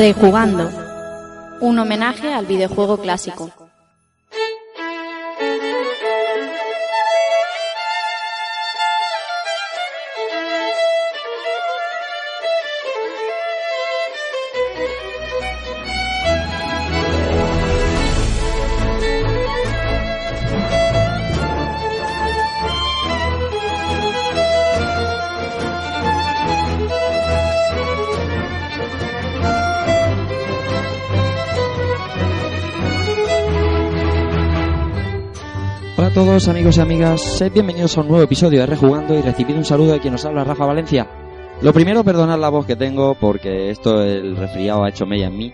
Rejugando. Un homenaje al videojuego clásico. Todos amigos y amigas, sed bienvenidos a un nuevo episodio de Rejugando y recibid un saludo de quien nos habla Rafa Valencia. Lo primero, perdonad la voz que tengo porque esto, el resfriado ha hecho mella en mí.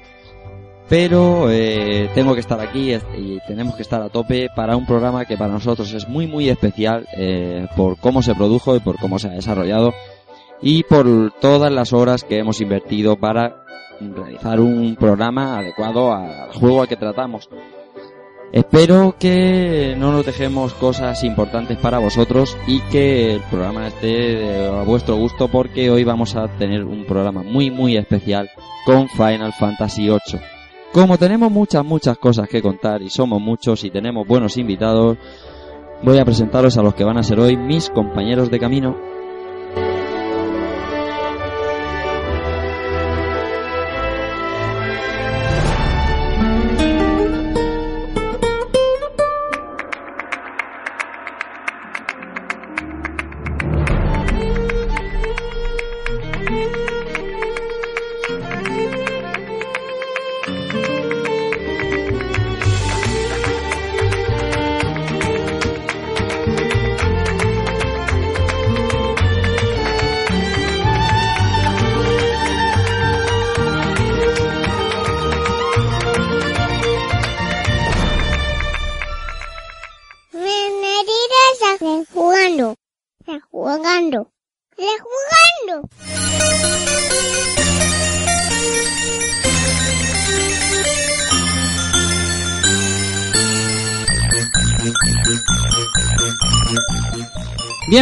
Pero eh, tengo que estar aquí y tenemos que estar a tope para un programa que para nosotros es muy muy especial eh, por cómo se produjo y por cómo se ha desarrollado y por todas las horas que hemos invertido para realizar un programa adecuado al juego al que tratamos. Espero que no nos dejemos cosas importantes para vosotros y que el programa esté a vuestro gusto porque hoy vamos a tener un programa muy muy especial con Final Fantasy VIII. Como tenemos muchas muchas cosas que contar y somos muchos y tenemos buenos invitados, voy a presentaros a los que van a ser hoy mis compañeros de camino.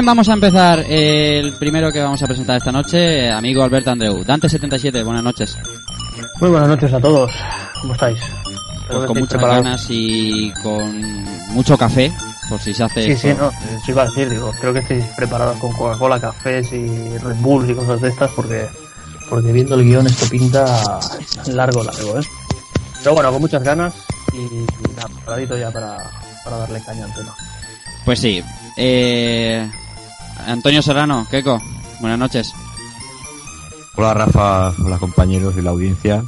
Vamos a empezar. El primero que vamos a presentar esta noche, amigo Alberto Andreu. Dante77, buenas noches. Muy buenas noches a todos. ¿Cómo estáis? Pues con muchas ganas y con mucho café, por si se hace Sí, esto. sí, no. Eso iba a decir, digo, creo que estáis preparados con Coca-Cola, cafés y Red Bulls y cosas de estas porque, porque viendo el guion esto pinta largo, largo, ¿eh? Pero bueno, con muchas ganas y, y nada, preparadito ya para, para darle caña al tema. Pues sí. Eh, Antonio Serrano, Keiko, buenas noches. Hola Rafa, hola compañeros y la audiencia.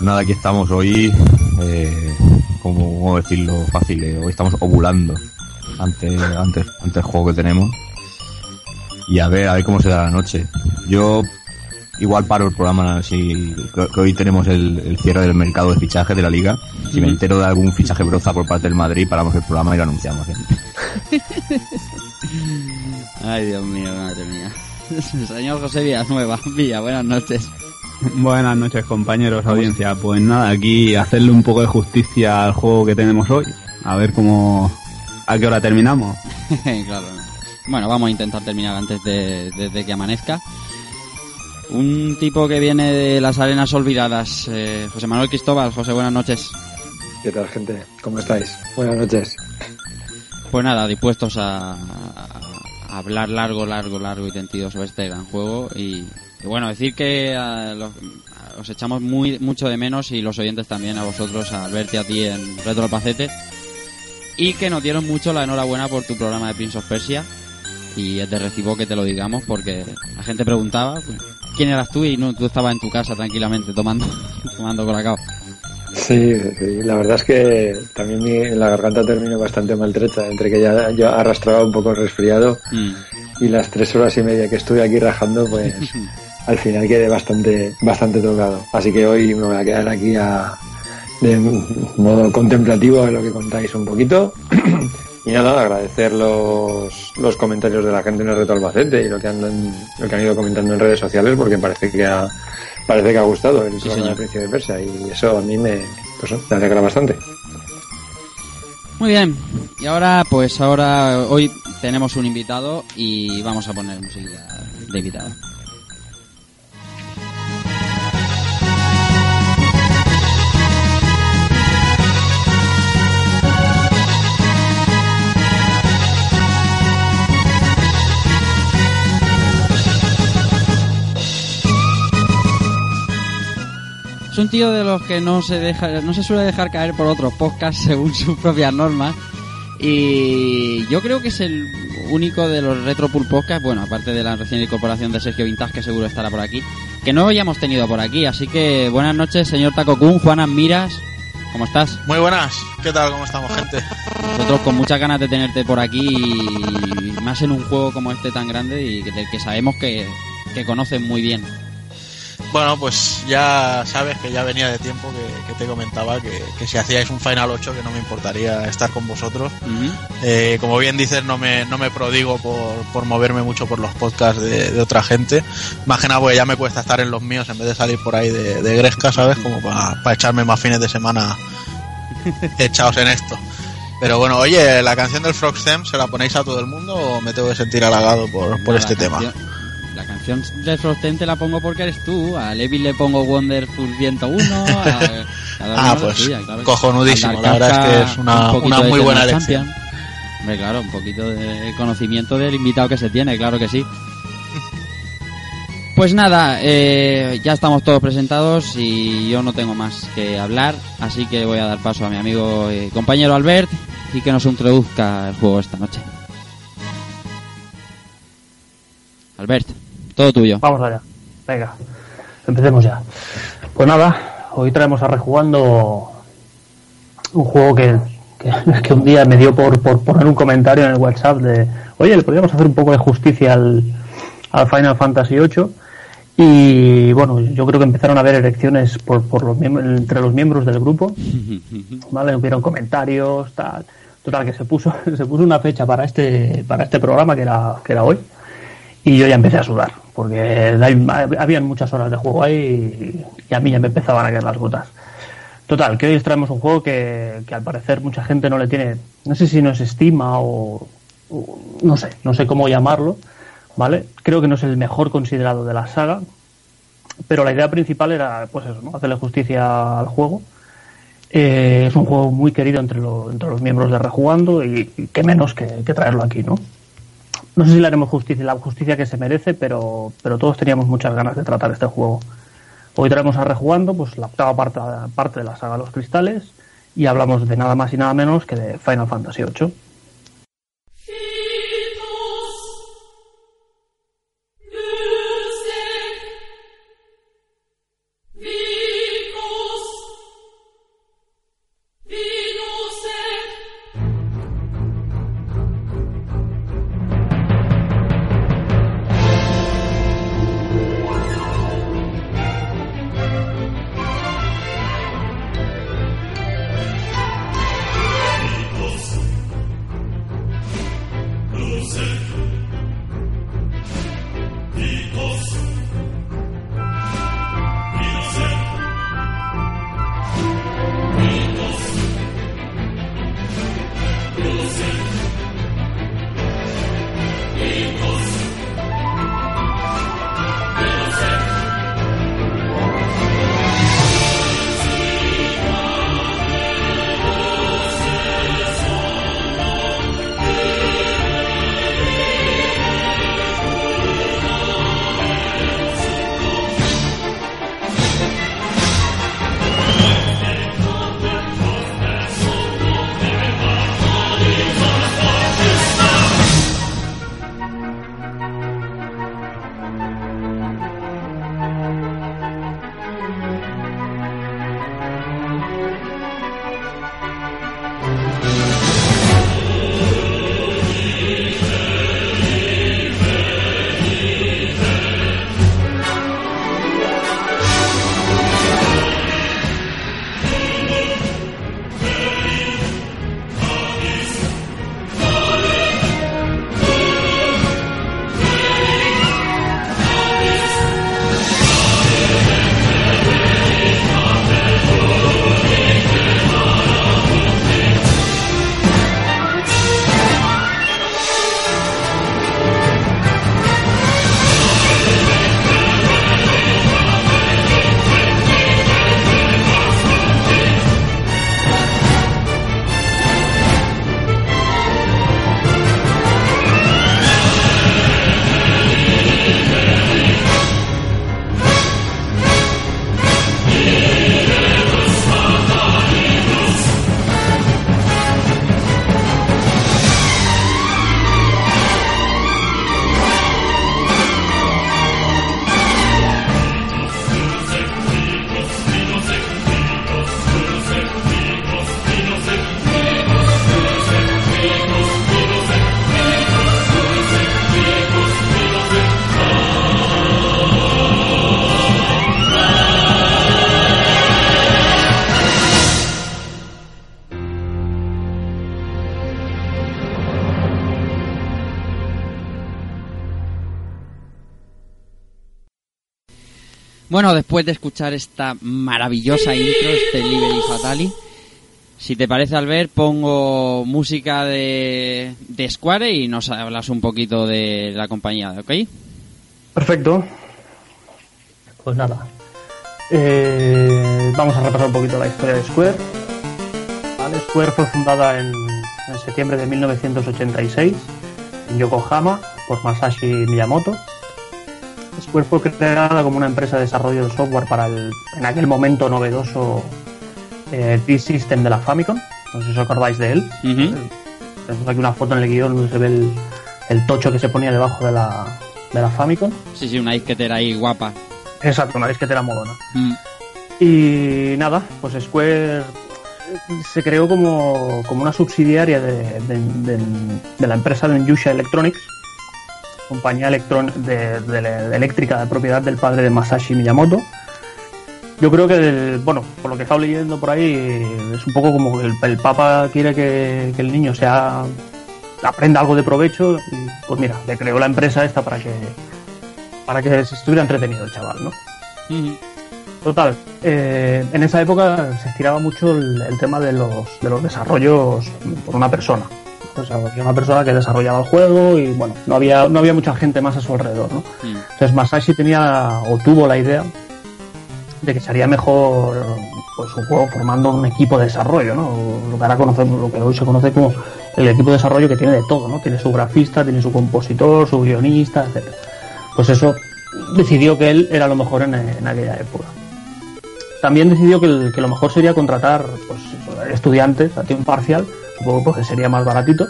Nada, aquí estamos hoy, eh, como decirlo fácil, eh, hoy estamos ovulando ante, ante, ante el juego que tenemos. Y a ver, a ver cómo se da la noche. Yo igual paro el programa si que, que hoy tenemos el, el cierre del mercado de fichajes de la liga. Si me entero de algún fichaje broza por parte del Madrid, paramos el programa y lo anunciamos. ¿eh? Ay, Dios mío, madre mía. Señor José Villanueva, Villa, buenas noches. Buenas noches compañeros, audiencia. Pues nada, aquí hacerle un poco de justicia al juego que tenemos hoy. A ver cómo... ¿A qué hora terminamos? claro. Bueno, vamos a intentar terminar antes de, de- de que amanezca. Un tipo que viene de las arenas olvidadas, eh, José Manuel Cristóbal. José, buenas noches. ¿Qué tal, gente? ¿Cómo estáis? Buenas noches. Pues nada, dispuestos a, a hablar largo, largo, largo y tendido sobre este gran juego. Y, y bueno, decir que a los- a- os echamos muy mucho de menos y los oyentes también a vosotros, a y a ti en Retro Albacete. Y que nos dieron mucho la enhorabuena por tu programa de Prince of Persia. Y es de recibo que te lo digamos porque la gente preguntaba pues, quién eras tú y no, tú estabas en tu casa tranquilamente tomando, tomando colacao. Sí, sí, la verdad es que también mi, la garganta terminó bastante maltrecha, entre que ya yo arrastraba un poco resfriado Mm. y las tres horas y media que estuve aquí rajando, pues al final quedé bastante, bastante tocado. Así que hoy me voy a quedar aquí a, de modo contemplativo de lo que contáis un poquito. Y nada, agradecer los, los comentarios de la gente en el reto Albacete y lo que han, lo que han ido comentando en redes sociales porque parece que ha, parece que ha gustado el Sí, señor. Príncipe de Persia y eso a mí me, pues, me alegra bastante. Muy bien, y ahora pues ahora hoy tenemos un invitado y vamos a poner música de invitado. Es un tío de los que no se deja, no se suele dejar caer por otros podcasts según sus propias normas. Y yo creo que es el único de los Retropool Podcast, bueno, aparte de la recién incorporación de Sergio Vintage, que seguro estará por aquí, que no hayamos tenido por aquí. Así que buenas noches, señor Taco Kun, Juanas Miras, ¿cómo estás? Muy buenas, ¿qué tal? ¿Cómo estamos, gente? Nosotros con muchas ganas de tenerte por aquí, y más en un juego como este tan grande y del que sabemos que, que conocen muy bien. Bueno, pues ya sabes que ya venía de tiempo que, que te comentaba que, que, si hacíais un Final 8 que no me importaría estar con vosotros. Uh -huh. eh, como bien dices, no me, no me prodigo por, por moverme mucho por los podcasts de, de, otra gente. Más que nada porque ya me cuesta estar en los míos en vez de salir por ahí de, de Gresca, ¿sabes? Como para pa echarme más fines de semana echados en esto. Pero bueno, oye, la canción del Frog Them, ¿se la ponéis a todo el mundo o me tengo que sentir halagado por, por este tema? Canción la canción de Frosten te la pongo porque eres tú. A Levi le pongo Wonderful 101. A, a ah, pues claro. cojonudísimo. La verdad es que es una, un una muy buena elección. Hombre, claro, un poquito de conocimiento del invitado que se tiene, claro que sí. Pues nada, eh, ya estamos todos presentados y yo no tengo más que hablar, así que voy a dar paso a mi amigo y compañero Albert y que nos introduzca el juego esta noche. Albert. Todo tuyo. Vamos allá. Venga, empecemos ya. Pues nada, hoy traemos a Rejugando un juego que, que, que un día me dio por, por, poner un comentario en el WhatsApp de, oye, le podríamos hacer un poco de justicia al, al Final Fantasy VIII. Y bueno, yo creo que empezaron a haber elecciones por, por los entre los miembros del grupo. ¿Vale? Hubieron comentarios, tal. Total, que se puso, se puso una fecha para este, para este programa que era, que era hoy y yo ya empecé a sudar, porque habían muchas horas de juego ahí y, a mí ya me empezaban a caer las gotas. Total, que hoy traemos un juego que, que, al parecer mucha gente no le tiene, no sé si no es estima o, o, no sé, no sé cómo llamarlo, ¿vale? Creo que no es el mejor considerado de la saga, pero la idea principal era, pues eso, ¿no? Hacerle justicia al juego. Eh, es un juego muy querido entre, lo, entre los miembros de Rejugando y, y qué menos que, que traerlo aquí, ¿no? No sé si le haremos justicia, la justicia que se merece, pero, pero todos teníamos muchas ganas de tratar este juego. Hoy traemos a Rejugando pues, la octava parte, parte de la saga Los Cristales y hablamos de nada más y nada menos que de Final Fantasy VIII. Bueno, después de escuchar esta maravillosa intro, este Liberi Fatali, si te parece, Albert, pongo música de, de Square y nos hablas un poquito de la compañía, ¿ok? Perfecto. Pues nada. Eh, vamos a repasar un poquito la historia de Square. ¿Vale? Square fue fundada en, en septiembre de 1986 en Yokohama por Masashi Miyamoto. Square fue creada como una empresa de desarrollo de software para el, en aquel momento novedoso eh, D-System de la Famicom. No sé si os acordáis de él. Tenemos aquí una foto en el guion donde se ve el, el tocho que se ponía debajo de la, de la Famicom. Sí, sí, una disquetera ahí guapa. Exacto, una disquetera modona. Mm. Y nada, pues Square se creó como, como una subsidiaria de, de- de- de la empresa de Yusha Electronics, compañía electron- de, de- de eléctrica de propiedad del padre de Masashi Miyamoto. Yo creo que, el- bueno, por lo que he estado leyendo por ahí, es un poco como que el, el Papa quiere que, que el niño sea aprenda algo de provecho y pues mira, le creó la empresa esta para que para que se estuviera entretenido el chaval, ¿no? Total, eh, en esa época se estiraba mucho el, el tema de los, de los desarrollos por una persona. Sea, había una persona que desarrollaba el juego y bueno, no había, no había mucha gente más a su alrededor, ¿no? Mm. Entonces Masashi tenía o tuvo la idea de que sería mejor pues un juego formando un equipo de desarrollo, ¿no? Lo que ahora conocemos, lo que hoy se conoce como el equipo de desarrollo que tiene de todo, ¿no? Tiene su grafista, tiene su compositor, su guionista, etcétera. Pues eso decidió que él era lo mejor en, en aquella época. También decidió que, el- que lo mejor sería contratar pues, estudiantes a tiempo parcial, supongo porque sería más baratito.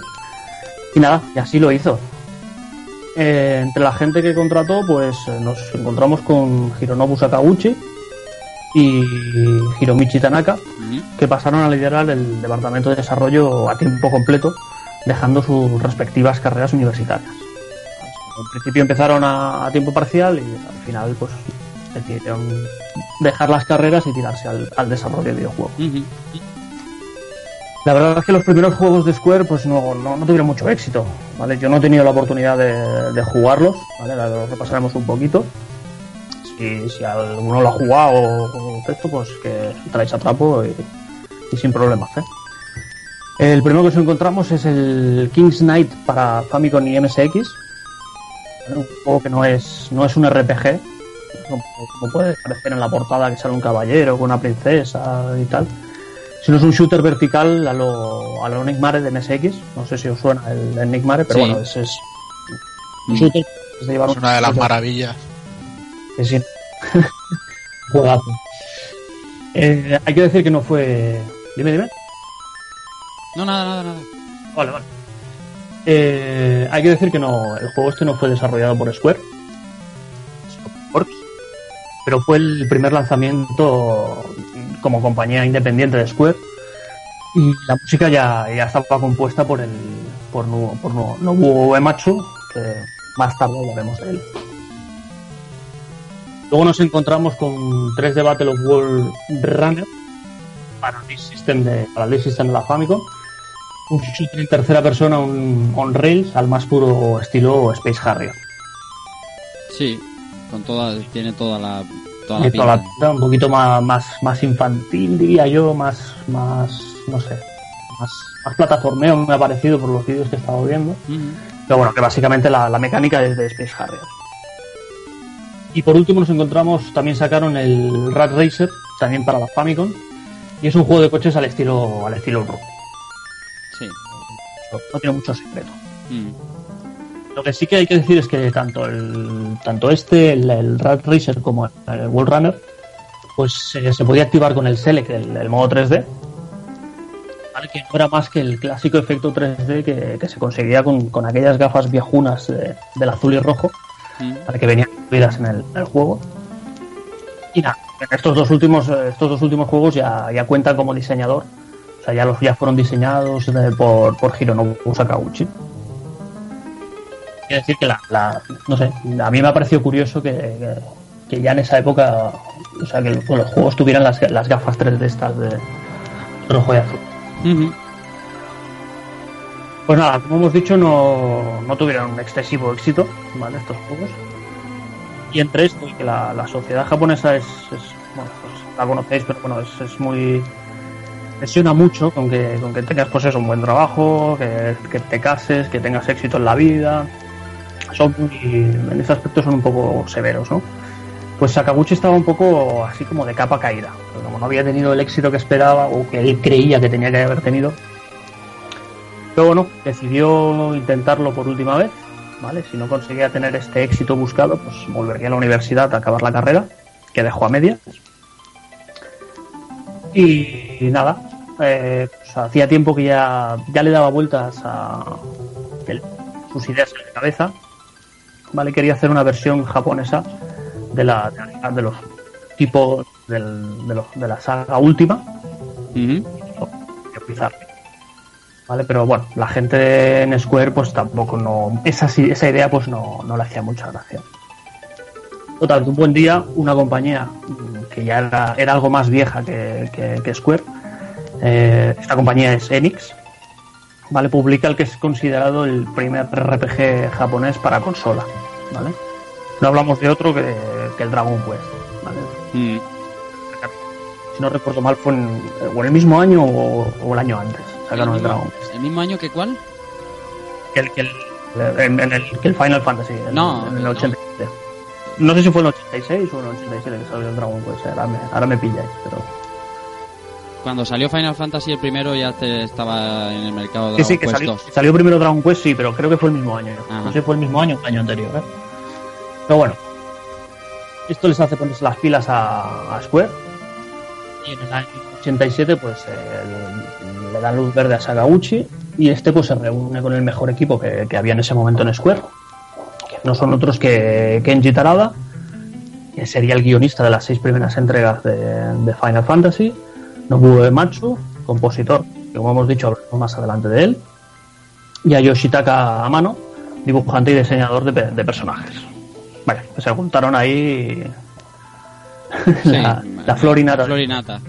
Y nada, y así lo hizo. Eh, entre la gente que contrató, pues eh, nos encontramos con Hironobu Sakaguchi y Hiromichi Tanaka, que pasaron a liderar el departamento de desarrollo a tiempo completo, dejando sus respectivas carreras universitarias. Al principio empezaron a, a tiempo parcial y al final pues decidieron dejar las carreras y tirarse al, al desarrollo de videojuegos. La verdad es que los primeros juegos de Square pues no, no, tuvieron mucho éxito, ¿vale? Yo no he tenido la oportunidad de, jugarlos, ¿vale? Lo repasaremos un poquito. Si, alguno lo ha jugado o, esto, pues que traéis a trapo y, y sin problemas, ¿eh? El primero que nos encontramos es el King's Knight para Famicom y MSX. Un juego que no es, no es un RPG, como, como puede parecer en la portada que sale un caballero con una princesa y tal sino es un shooter vertical a lo, a lo Enigmare de MSX. No sé si os suena el Enigmare, pero Sí. bueno, ese es un Mm. shooter. Es de llevar Es un- una de las maravillas. que sí. Juegazo. Eh, hay que decir que no fue. Dime, dime. No, nada, nada, nada. Vale, vale. Eh, hay que decir que no, el juego este no fue desarrollado por Square, pero fue el primer lanzamiento como compañía independiente de Square y la música ya, ya estaba compuesta por el por, Nu- por Nobuo que más tarde hablaremos de él. Luego nos encontramos con 3D Battle of World Runner para el System de, para el System de la Famicom un shooter en tercera persona un on rails al más puro estilo Space Harrier. Sí, con toda, tiene toda la, toda la un poquito más, más, más infantil, diría yo, más, más, no sé, más, más plataformeo me ha parecido por los vídeos que he estado viendo. Pero bueno, que básicamente la, la mecánica es de Space Harrier. Y por último nos encontramos, también sacaron el Rat Racer, también para la Famicom, y es un juego de coches al estilo, al estilo Ru. Sí. No, no tiene mucho secreto. Mm. Lo que sí que hay que decir es que tanto el tanto este, el, el Rat Racer como el World Runner, pues eh, se podía activar con el Select, el, el modo 3D, ¿vale? que no era más que el clásico efecto 3D que, que se conseguía con, con aquellas gafas viejunas de- del azul y rojo, Mm. ¿vale? que venían incluidas en el, en el juego. Y nada, en estos dos últimos, eh, estos dos últimos juegos ya, ya cuentan como diseñador, o sea, ya los ya fueron diseñados eh, por, por Hironobu Sakaguchi. Quiero decir que la, la- no sé, a mí me ha parecido curioso que, que, que ya en esa época, o sea, que los, los juegos tuvieran las, las gafas 3D estas de rojo y azul. Pues nada, como hemos dicho, no, no tuvieron un excesivo éxito, ¿vale? Estos juegos. Y entre esto que la, la sociedad japonesa es, es- bueno, pues la conocéis, pero bueno, es, es muy presiona mucho con que, con que tengas pues eso, un buen trabajo, que, que te cases, que tengas éxito en la vida. Son muy, en ese aspecto son un poco severos, ¿no? Pues Sakaguchi estaba un poco así como de capa caída. Como no había tenido el éxito que esperaba o que él creía que tenía que haber tenido. Pero bueno, decidió intentarlo por última vez, ¿vale? Si no conseguía tener este éxito buscado, pues volvería a la universidad a acabar la carrera, que dejó a medias. Y, nada, eh, pues hacía tiempo que ya, ya le daba vueltas a sus ideas en la cabeza, ¿vale? Quería hacer una versión japonesa de la de los tipos del- de, los- de la saga última Ujú. utilizarlo. ¿Vale? Pero bueno, la gente en Square pues tampoco no... Esa, sí- esa idea pues no, no le hacía mucha gracia. Total, un buen día una compañía que ya era, era algo más vieja que, que- que Square, eh, esta compañía es Enix, ¿vale? Publica el que es considerado el primer RPG japonés para consola, ¿vale? No hablamos de otro que, que el Dragon Quest, ¿vale? Mm. Si no recuerdo mal fue en, o en el mismo año o, o el año antes, sacaron el Dragon ¿El mismo año que cuál? que el, que el, en, en el, que el Final Fantasy No, en el no. 87. No sé si fue en el 86 o en el 87 que salió el Dragon Quest, ahora me, ahora me pilláis, pero... Cuando salió Final Fantasy el primero ya te estaba en el mercado de Sí, sí, Dragon que Quest salió, 2. salió primero Dragon Quest, sí, pero creo que fue el mismo año. Ajá. No sé si fue el mismo año año anterior, ¿eh? Pero bueno, esto les hace ponerse las pilas a, a Square. Y en el año 87, pues le dan luz verde a Sagaguchi. Y este, pues se reúne con el mejor equipo que, que había en ese momento en Square. Que no son otros que Kenji Tarada, que sería el guionista de las seis primeras entregas de, de Final Fantasy. Nobuo Ematsu, compositor, que como hemos dicho, hablaremos más adelante de él. Y a Yoshitaka Amano, dibujante y diseñador de, de personajes. Vale, pues se juntaron ahí Sí, la, la florinata. Florinata.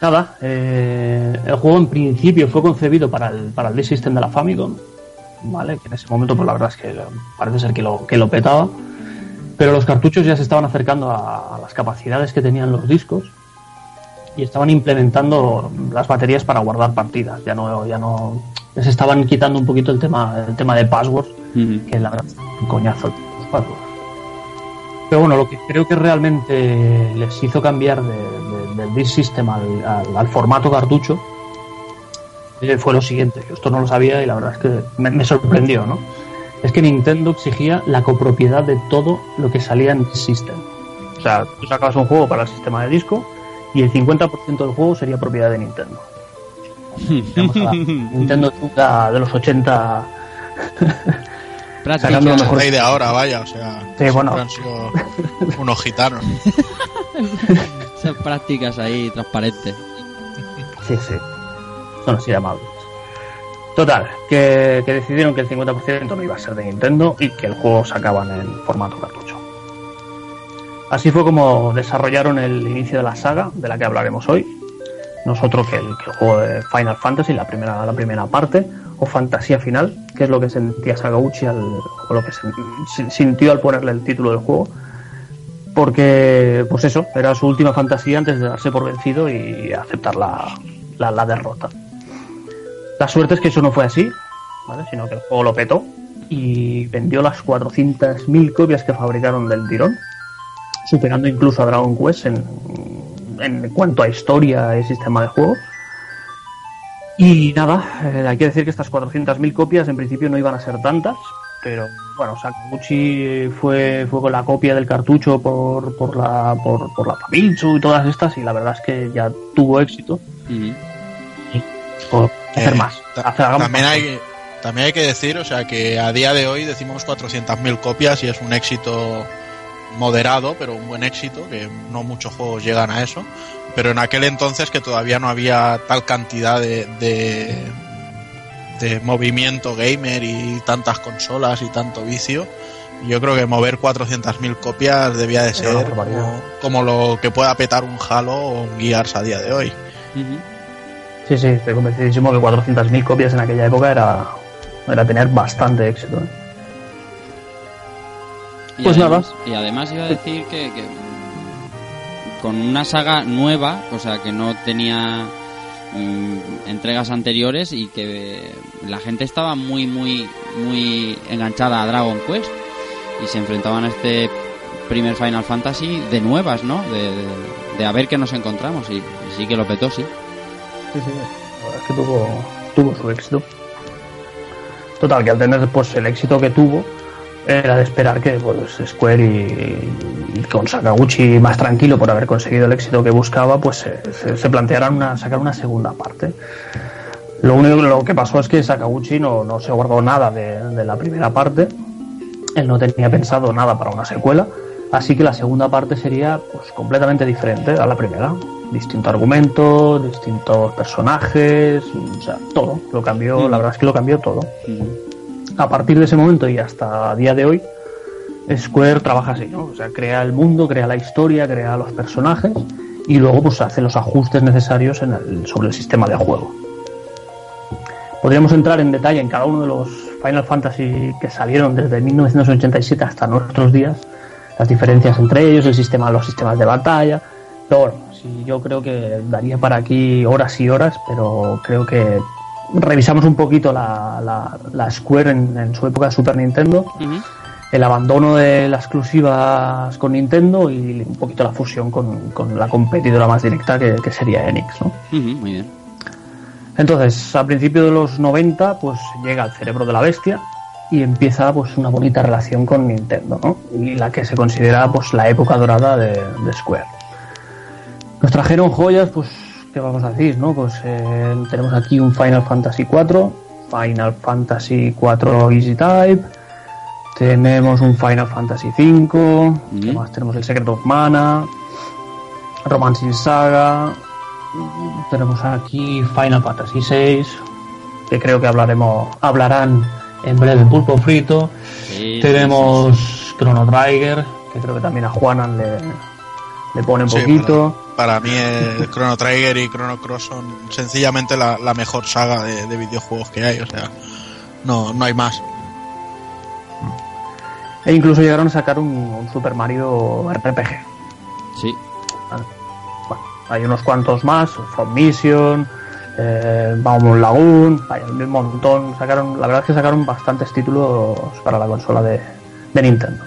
Nada, eh, el juego en principio fue concebido para el, para el Disk System de la Famicom, ¿vale? Que en ese momento, pues la verdad es que parece ser que lo, que lo petaba. Pero los cartuchos ya se estaban acercando a, a las capacidades que tenían los discos y estaban implementando las baterías para guardar partidas. Ya no, ya no, se estaban quitando un poquito el tema, el tema de passwords, Ujú. que la verdad es un coñazo los passwords. Pero bueno, lo que creo que realmente les hizo cambiar de- de- del disk system al, al- al formato cartucho eh, fue lo siguiente. Yo esto no lo sabía y la verdad es que me, me sorprendió, ¿no? Es que Nintendo exigía la copropiedad de todo lo que salía en disk system. O sea, tú sacabas un juego para el sistema de disco y el 50% del juego sería propiedad de Nintendo. Tenemos a la Nintendo chunga de los 80 Práctica. sacando lo mejor. Rey de ahora, vaya, o sea, Sí, siempre bueno. han sido unos gitanos. Esas prácticas ahí transparentes. Sí, sí. Son así llamables. Total, que, decidieron que el 50% no iba a ser de Nintendo y que el juego sacaban en formato cartucho. Así fue como desarrollaron el inicio de la saga de la que hablaremos hoy. Nosotros que el, el juego de Final Fantasy, la primera, la primera parte, o Fantasía Final, que es lo que sentía Sagaguchi al, o lo que se- si- sintió al ponerle el título del juego. Porque, pues eso, era su última fantasía antes de darse por vencido y aceptar la, la, la derrota. La suerte es que eso no fue así, ¿vale? sino que el juego lo petó y vendió las 400.000 copias que fabricaron del tirón, superando incluso a Dragon Quest en, en cuanto a historia y sistema de juego. Y nada, eh, hay que decir que estas 400.000 copias en principio no iban a ser tantas, pero bueno, Sakaguchi fue, fue con la copia del cartucho por, por la por, por la Famitsu y todas estas y la verdad es que ya tuvo éxito. Por hacer Eh, más. hacer- también más. hay también hay que decir, o sea, que a día de hoy decimos 400.000 copias y es un éxito moderado, pero un buen éxito, que no muchos juegos llegan a eso. Pero en aquel entonces que todavía no había tal cantidad de, de, de movimiento gamer y tantas consolas y tanto vicio, yo creo que mover 400.000 copias debía de ser como, como lo que pueda petar un Halo o un Gears a día de hoy. Sí, sí, estoy convencidísimo que 400.000 copias en aquella época era, era tener bastante éxito. ¿eh? Y Pues además, nada. Y además iba a decir que, que con una saga nueva, o sea, que no tenía mm, entregas anteriores y que la gente estaba muy, muy, muy enganchada a Dragon Quest y se enfrentaban a este primer Final Fantasy de nuevas, ¿no? De, de- de a ver qué nos encontramos y, y sí que lo petó, sí. Sí, sí, la verdad es que tuvo, tuvo su éxito. Total, que al tener pues el éxito que tuvo, era de esperar que pues Square y, con Sakaguchi más tranquilo por haber conseguido el éxito que buscaba, pues se, plantearan una, sacar una segunda parte. Lo único lo que pasó es que Sakaguchi no, no se guardó nada de la primera parte. Él no tenía pensado nada para una secuela. Así que la segunda parte sería pues completamente diferente a la primera. Distinto argumento, distintos personajes, o sea, todo. Lo cambió, la verdad es que lo cambió todo. A partir de ese momento y hasta día de hoy, Square trabaja así, ¿no? O sea, crea el mundo, crea la historia, crea los personajes y luego pues hace los ajustes necesarios en el- sobre el sistema de juego. Podríamos entrar en detalle en cada uno de los Final Fantasy que salieron desde 1987 hasta nuestros días, las diferencias entre ellos, el sistema, los sistemas de batalla. Pero bueno, sí, yo creo que daría para aquí horas y horas, pero creo que revisamos un poquito la, la- la Square en, en su época de Super Nintendo, el abandono de las exclusivas con Nintendo y un poquito la fusión con, con la competidora más directa que, que sería Enix, ¿no? Muy bien. Entonces, a principios de los 90, pues llega el cerebro de la bestia y empieza pues una bonita relación con Nintendo, ¿no? Y la que se considera pues la época dorada de, de Square. Nos trajeron joyas, pues, ¿qué vamos a decir, no? Pues eh, tenemos aquí un Final Fantasy 4, Final Fantasy 4 Easy Type, tenemos un Final Fantasy 5, ¿qué más? Tenemos el Secret of Mana, Romancing Saga, tenemos aquí Final Fantasy VI, que creo que hablaremos, hablarán en breve Pulpo Frito. Sí, tenemos Chrono Trigger, que creo que también a Juanan le, le pone un Sí, poquito. Para mí, eh, Chrono Trigger y Chrono Cross son sencillamente la, la mejor saga de, de videojuegos que hay. O sea, no, no hay más. E incluso llegaron a sacar un, un Super Mario RPG. Sí. Bueno, hay unos cuantos más, From Mission, eh, Baumon Lagoon, hay un montón. Sacaron, la verdad es que sacaron bastantes títulos para la consola de, de Nintendo.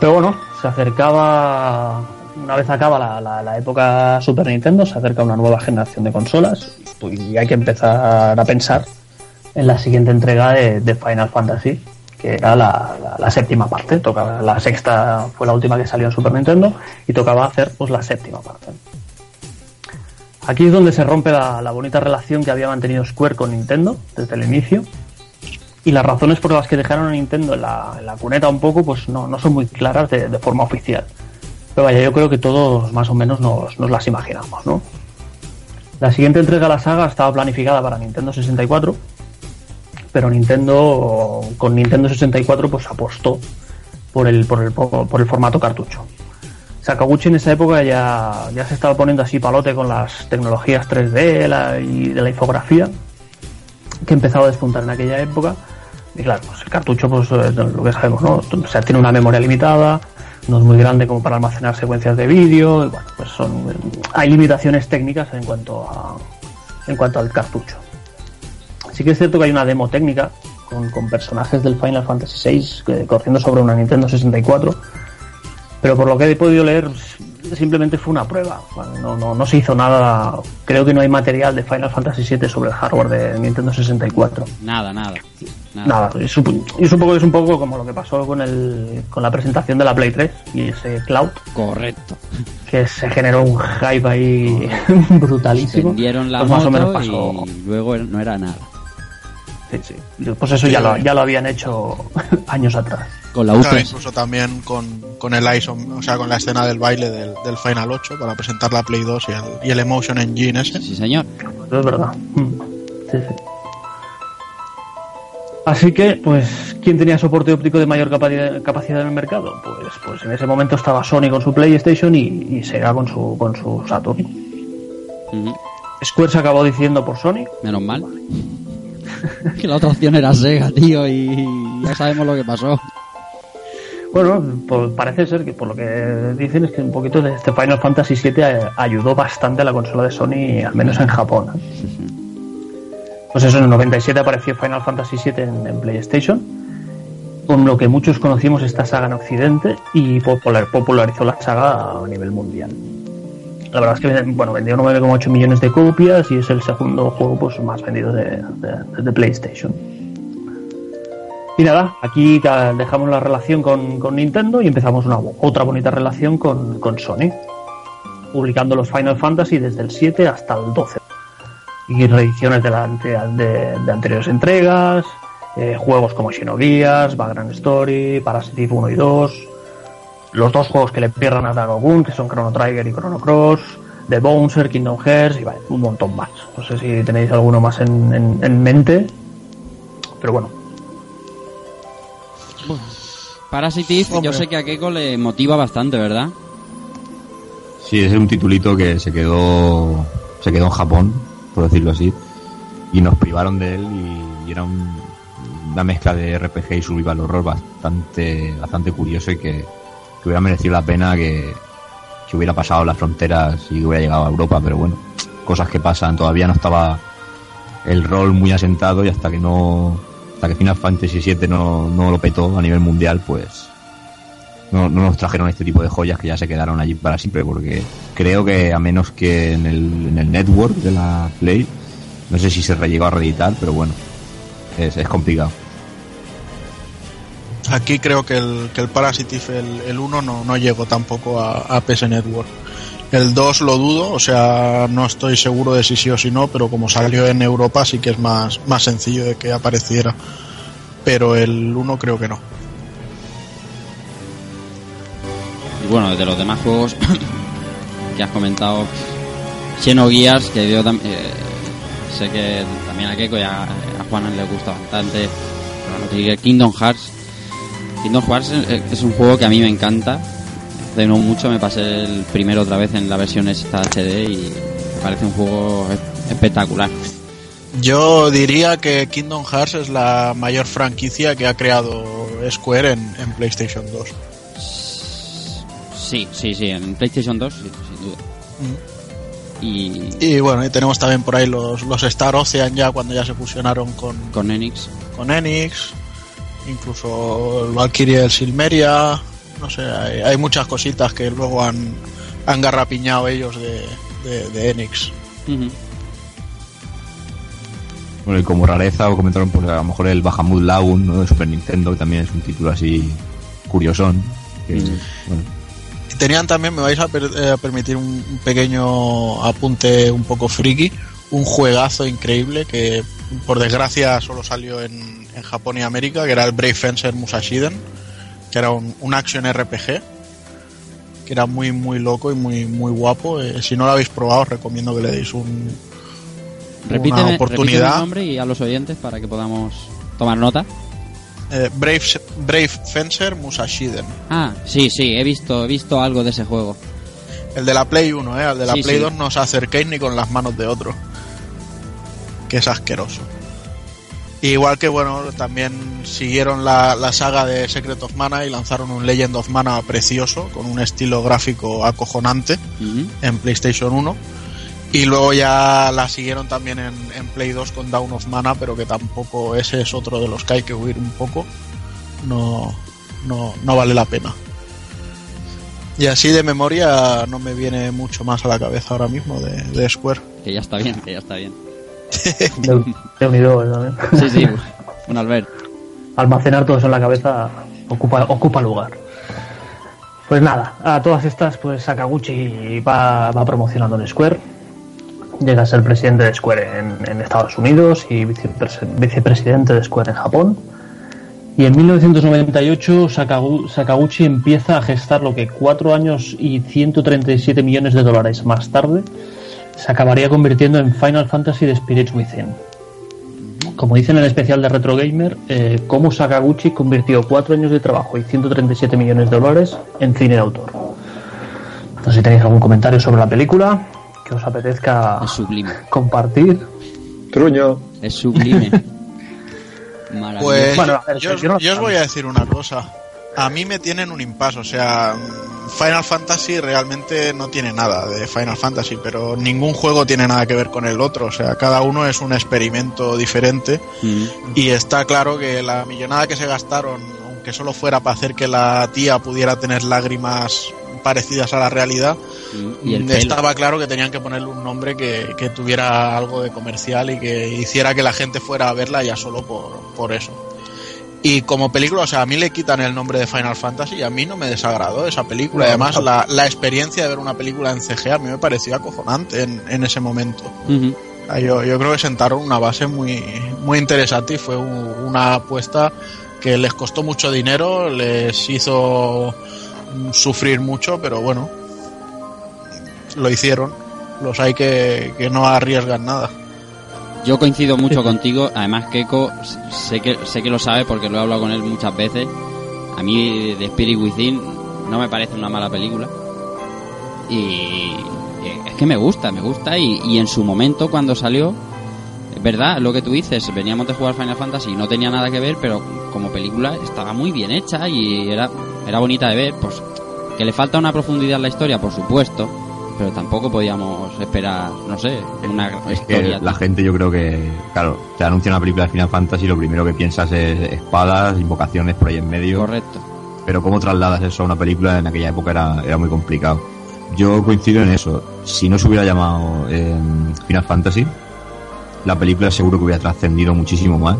Pero bueno, se acercaba, una vez acaba la, la- la época Super Nintendo, se acerca una nueva generación de consolas y hay que empezar a pensar en la siguiente entrega de, de Final Fantasy, que era la, la- la séptima parte. Tocaba, la sexta fue la última que salió en Super Nintendo y tocaba hacer pues la séptima parte. Aquí es donde se rompe la, bonita relación que había mantenido Square con Nintendo desde el inicio y las razones por las que dejaron a Nintendo en la, en la cuneta un poco, pues no, no son muy claras de, de forma oficial. Pero vaya, yo creo que todos más o menos nos, nos las imaginamos, ¿no? La siguiente entrega de la saga estaba planificada para Nintendo 64, pero Nintendo, con Nintendo 64, pues apostó por el, por el, por el formato cartucho. Sakaguchi en esa época ya, ya se estaba poniendo así palote con las tecnologías 3D la- y de la infografía, que empezaba a despuntar en aquella época. Y claro, pues el cartucho, pues eh, lo que sabemos, ¿no? O sea, tiene una memoria limitada, no es muy grande como para almacenar secuencias de vídeo, bueno, pues son, hay limitaciones técnicas en cuanto a, en cuanto al cartucho. Sí que es cierto que hay una demo técnica con, con personajes del Final Fantasy VI que- corriendo sobre una Nintendo 64, pero por lo que he podido leer simplemente fue una prueba. No, no, no se hizo nada. Creo que no hay material de Final Fantasy VII sobre el hardware de Nintendo 64. Nada, nada. Nada, y supo- y supongo que es un poco como lo que pasó con el con la presentación de la Play 3 y ese Cloud. Correcto. Que se generó un hype ahí brutalísimo. Vendieron la Pues más o menos pasó. y luego no era nada. Sí, sí. Pues eso ya lo, ya lo habían hecho años atrás. Con la Claro, incluso también con, con el ISO, o sea, con la escena del baile del, del Final 8 para presentar la Play 2 y el, y el Emotion Engine ese. Sí, señor. Eso es verdad. Mm. Sí, sí. Así que, pues, ¿quién tenía soporte óptico de mayor capacidad, capacidad en el mercado? Pues, pues en ese momento estaba Sony con su PlayStation y, y Sega con su, con su Saturn. Square se acabó diciendo por Sony. Menos mal. que la otra opción era Sega, tío, y ya sabemos lo que pasó. Bueno, pues parece ser que por lo que dicen es que un poquito de este Final Fantasy VII ayudó bastante a la consola de Sony, al menos en Japón. Pues eso, en el 97 apareció Final Fantasy VII en, en PlayStation, con lo que muchos conocimos esta saga en Occidente y popular- popularizó la saga a nivel mundial. La verdad es que bueno, vendió 9,8 millones de copias y es el segundo juego pues, más vendido de, de- PlayStation. Y nada, aquí dejamos la relación con, con Nintendo y empezamos una otra bonita relación con, con Sony, publicando los Final Fantasy desde el 7 hasta el 12. Y reediciones de, la de- anteriores entregas, eh, juegos como Xenogears, Vagrant Story, Parasite Eve 1 y 2, los dos juegos que le pierdan a Dragon que son Chrono Trigger y Chrono Cross, The Bouncer, Kingdom Hearts y vale, un montón más. No sé si tenéis alguno más en, en- en mente, pero bueno, Eve, yo sé que a Keiko le motiva bastante, ¿verdad? Sí, es un titulito que se quedó se quedó en Japón, por decirlo así, y nos privaron de él y, y era un- una mezcla de RPG y survival horror bastante bastante curioso y que, que hubiera merecido la pena que, que hubiera pasado las fronteras y hubiera llegado a Europa, pero bueno, cosas que pasan, todavía no estaba el rol muy asentado y hasta que no hasta que Final Fantasy VII no, no lo petó a nivel mundial, pues no, no nos trajeron este tipo de joyas que ya se quedaron allí para siempre, porque creo que a menos que en el, en el network de la Play, no sé si se llegó a reeditar, pero bueno, es, es complicado. Aquí creo que el, que el Parasite Eve, el, el 1, no, no llegó tampoco a, a PS Network. El 2 lo dudo, o sea, no estoy seguro de si sí o si no, pero como salió en Europa sí que es más, más sencillo de que apareciera. Pero el 1 creo que no. Y bueno, de los demás juegos que has comentado, Xenogears, que yo tam- eh, sé que también a Keiko y a, a le gusta bastante. Trigger, Kingdom Hearts. Kingdom Hearts es, es un juego que a mí me encanta. De no mucho me pasé el primero otra vez en la versión esta HD y me parece un juego es- espectacular. Yo diría que Kingdom Hearts es la mayor franquicia que ha creado Square en, en PlayStation 2. Sí, sí, sí, en PlayStation 2, sí, sin duda. Y Y bueno, y tenemos también por ahí los, los Star Ocean ya cuando ya se fusionaron con, con Enix. con Enix, incluso el Valkyrie del Silmeria, no sé, hay, hay muchas cositas que luego han, han garrapiñado ellos de, de, de Enix. Ujú. Bueno, y como rareza, o comentaron pues, a lo mejor el Bahamut Lagoon ¿no? de Super Nintendo, que también es un título así curiosón. que, bueno, Y tenían también, me vais a, per- eh, a permitir un pequeño apunte un poco friki, un juegazo increíble que por desgracia solo salió en, en Japón y América, que era el Brave Fencer Musashiden, que era un, un action RPG, que era muy muy loco y muy muy guapo. Eh, si no lo habéis probado, os recomiendo que le deis un, Repíteme, una oportunidad. el nombre y a los oyentes para que podamos tomar nota. Eh, Brave, Brave Fencer Musashiden. Ah, sí, sí, he visto, he visto algo de ese juego. El de la Play 1, ¿eh? Al de la Sí, Play sí. 2 no os acerquéis ni con las manos de otro. Que es asqueroso. Igual que, bueno, también siguieron la, la saga de Secret of Mana y lanzaron un Legend of Mana precioso, con un estilo gráfico acojonante en PlayStation 1. Y luego ya la siguieron también en, en Play 2 con Down of Mana, pero que tampoco ese es otro de los que hay que huir un poco. No, no, no vale la pena. Y así de memoria no me viene mucho más a la cabeza ahora mismo de, de Square. Que ya está bien, que ya está bien. De, de unido, ¿no? Sí, sí, un Albert. almacenar todo eso en la cabeza ocupa, ocupa lugar. Pues nada, a todas estas, pues Sakaguchi va, va promocionando en Square. Llega a ser presidente de Square en, en Estados Unidos y vicepres- vicepresidente de Square en Japón. Y en 1998 Sakagu- Sakaguchi empieza a gestar lo que cuatro años y 137 millones de dólares más tarde se acabaría convirtiendo en Final Fantasy The Spirits Within. Como dice en el especial de Retro Gamer, eh, cómo Sakaguchi convirtió cuatro años de trabajo y 137 millones de dólares en cine de autor. No sé si tenéis algún comentario sobre la película que os apetezca Es sublime. compartir. Truño. Es sublime. Maravilloso. Pues Bueno, a ver, yo, yo no- yo os voy a decir una cosa. A mí me tienen un impasse. O sea, Final Fantasy realmente no tiene nada de Final Fantasy, pero ningún juego tiene nada que ver con el otro. O sea, cada uno es un experimento diferente. Mm. Y está claro que la millonada que se gastaron, aunque solo fuera para hacer que la tía pudiera tener lágrimas parecidas a la realidad, Y el pelo. estaba claro que tenían que ponerle un nombre que, que tuviera algo de comercial y que hiciera que la gente fuera a verla ya solo por, por eso. Y como película, o sea, a mí le quitan el nombre de Final Fantasy y a mí no me desagradó esa película. No, Además, no. la, la experiencia de ver una película en CG a mí me pareció acojonante en, en ese momento. Yo, yo creo que sentaron una base muy, muy interesante y fue un- una apuesta que les costó mucho dinero, les hizo sufrir mucho, pero bueno, lo hicieron. Los hay que, que no arriesgan nada. Yo coincido mucho contigo, además Keiko sé que sé que lo sabe porque lo he hablado con él muchas veces. A mí The Spirit Within no me parece una mala película. Y es que me gusta, me gusta y, y en su momento cuando salió es verdad, lo que tú dices, veníamos de jugar Final Fantasy y no tenía nada que ver, pero como película estaba muy bien hecha y era era bonita de ver, pues que le falta una profundidad en la historia, por supuesto, pero tampoco podíamos esperar, no sé, una Que historia la gente yo creo que, claro, te anuncia una película de Final Fantasy, lo primero que piensas es espadas, invocaciones por ahí en medio. Correcto. Pero cómo trasladas eso a una película en aquella época era, era muy complicado. Yo coincido en eso. Si no se hubiera llamado eh, Final Fantasy, la película seguro que hubiera trascendido muchísimo más.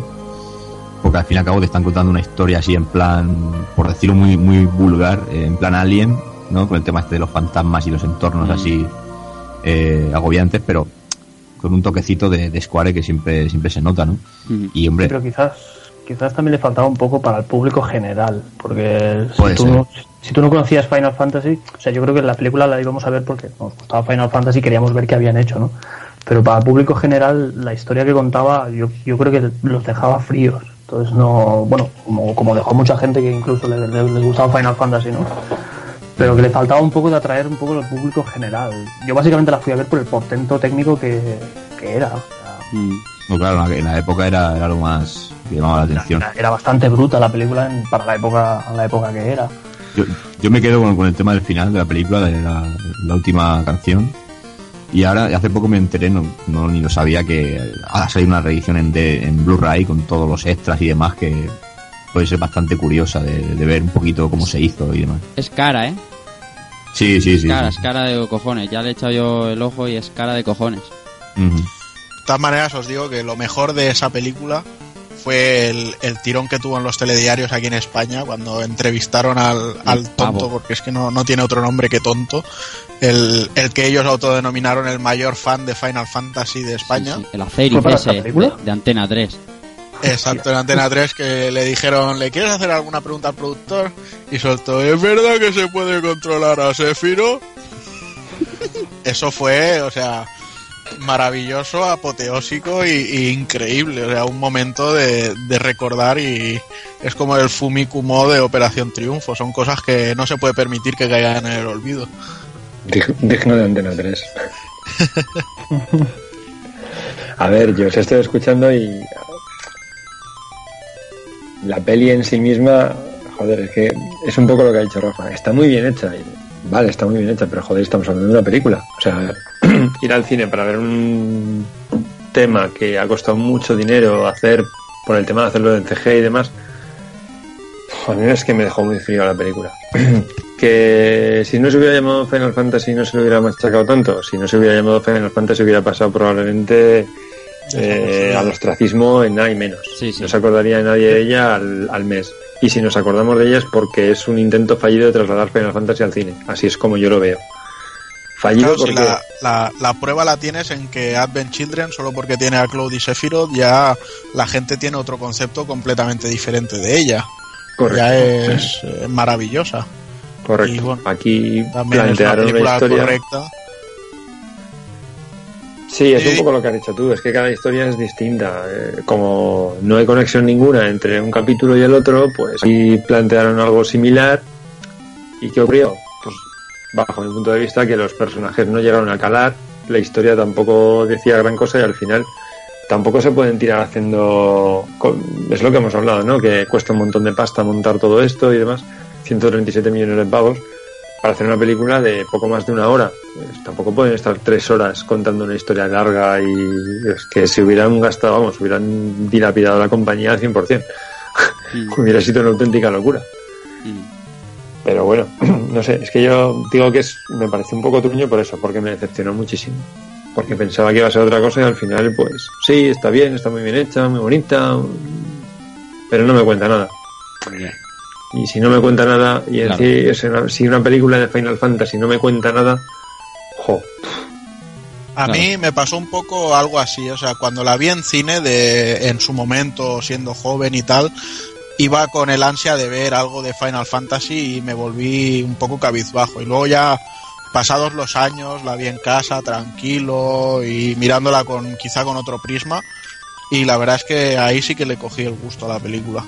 Porque al fin y al cabo te están contando una historia así en plan, por decirlo muy, muy vulgar, eh, en plan alien, ¿no? Con el tema este de los fantasmas y los entornos Mm. así eh, agobiantes, pero con un toquecito de, de Square que siempre, siempre se nota, ¿no? Ujú. Y hombre, pero quizás quizás también le faltaba un poco para el público general porque si tú, ser. no, si tú no conocías Final Fantasy o sea yo creo que la película la íbamos a ver porque nos gustaba Final Fantasy y queríamos ver qué habían hecho no pero para el público general la historia que contaba yo, yo creo que los dejaba fríos entonces no bueno como, como dejó mucha gente que incluso le- le- les gustaba Final Fantasy no pero que le faltaba un poco de atraer un poco al público general yo básicamente la fui a ver por el portento técnico que, que era o sea, Mm. no, claro, en la, época era, era lo más que llamaba la atención. Era, era bastante bruta la película en- para la época la época que era. Yo, yo me quedo con, con el tema del final de la película, de la, la última canción. Y ahora, hace poco me enteré, no, no ni lo sabía, que ha salido una reedición en, de- en Blu-ray con todos los extras y demás que puede ser bastante curiosa de, de ver un poquito cómo se hizo y demás. Es cara, ¿eh? Sí, sí, sí. cara, sí. es cara de cojones. Ya le he echado yo el ojo y es cara de cojones. Ujú. De todas maneras, os digo que lo mejor de esa película fue el, el tirón que tuvo en los telediarios aquí en España cuando entrevistaron al, al tonto, porque es que no, no tiene otro nombre que tonto, el, el que ellos autodenominaron el mayor fan de Final Fantasy de España. Sí, sí, El Acerix ¿Fue para ese película? de, de Antena 3. Exacto, en Antena 3 que le dijeron, ¿le quieres hacer alguna pregunta al productor? Y soltó, ¿es verdad que se puede controlar a Sephiroth? Eso fue, o sea, maravilloso, apoteósico y, y increíble. O sea, un momento de, de recordar y es como el Fumikumo de Operación Triunfo. Son cosas que no se puede permitir que caigan en el olvido. Dig- Digno de Antena 3. A ver, yo os estoy escuchando y la peli en sí misma, joder, es que es un poco lo que ha dicho Rafa. Está muy bien hecha. y- vale, está muy bien hecha, pero joder, estamos hablando de una película. O sea, ir al cine para ver un tema que ha costado mucho dinero hacer por el tema de hacerlo del CG y demás. Joder, es que me dejó muy frío la película. que si no se hubiera llamado Final Fantasy no se lo hubiera machacado tanto. Si no se hubiera llamado Final Fantasy hubiera pasado probablemente eh, al ostracismo en nada y menos. Sí, sí. No se acordaría nadie de ella al, al mes. Y si nos acordamos de ella es porque es un intento fallido de trasladar Final Fantasy al cine. Así es como yo lo veo. Fallido Claro, si porque... la, la, la prueba la tienes en que Advent Children, solo porque tiene a Cloud y Sephiroth, ya la gente tiene otro concepto completamente diferente de ella. Correcto. Ya es maravillosa. Correcto. y bueno, Aquí También es una plantearon una película historia... correcta. Sí, es Sí. un poco lo que has dicho tú, es que cada historia es distinta. Eh, como no hay conexión ninguna entre un capítulo y el otro, pues aquí plantearon algo similar. ¿Y qué ocurrió? Pues bajo mi punto de vista que los personajes no llegaron a calar, la historia tampoco decía gran cosa y al final tampoco se pueden tirar haciendo... Es lo que hemos hablado, ¿no? Que cuesta un montón de pasta montar todo esto y demás. 137 millones de pavos para hacer una película de poco más de una hora. Pues tampoco pueden estar tres horas contando una historia larga y es que se hubieran gastado, vamos, hubieran dilapidado la compañía al 100%. Hubiera sido una auténtica locura. Pero bueno, no sé, es que yo digo que es, me parece un poco truño por eso, porque me decepcionó muchísimo. Porque pensaba que iba a ser otra cosa y al final, pues, sí, está bien, está muy bien hecha, muy bonita, pero no me cuenta nada. Y si no me cuenta nada, y Claro. decir, es una- si una película de Final Fantasy no me cuenta nada, jo, A Claro. mí me pasó un poco algo así, o sea, cuando la vi en cine de en su momento siendo joven y tal, iba con el ansia de ver algo de Final Fantasy y me volví un poco cabizbajo y luego ya pasados los años la vi en casa tranquilo y mirándola con quizá con otro prisma y la verdad es que ahí sí que le cogí el gusto a la película.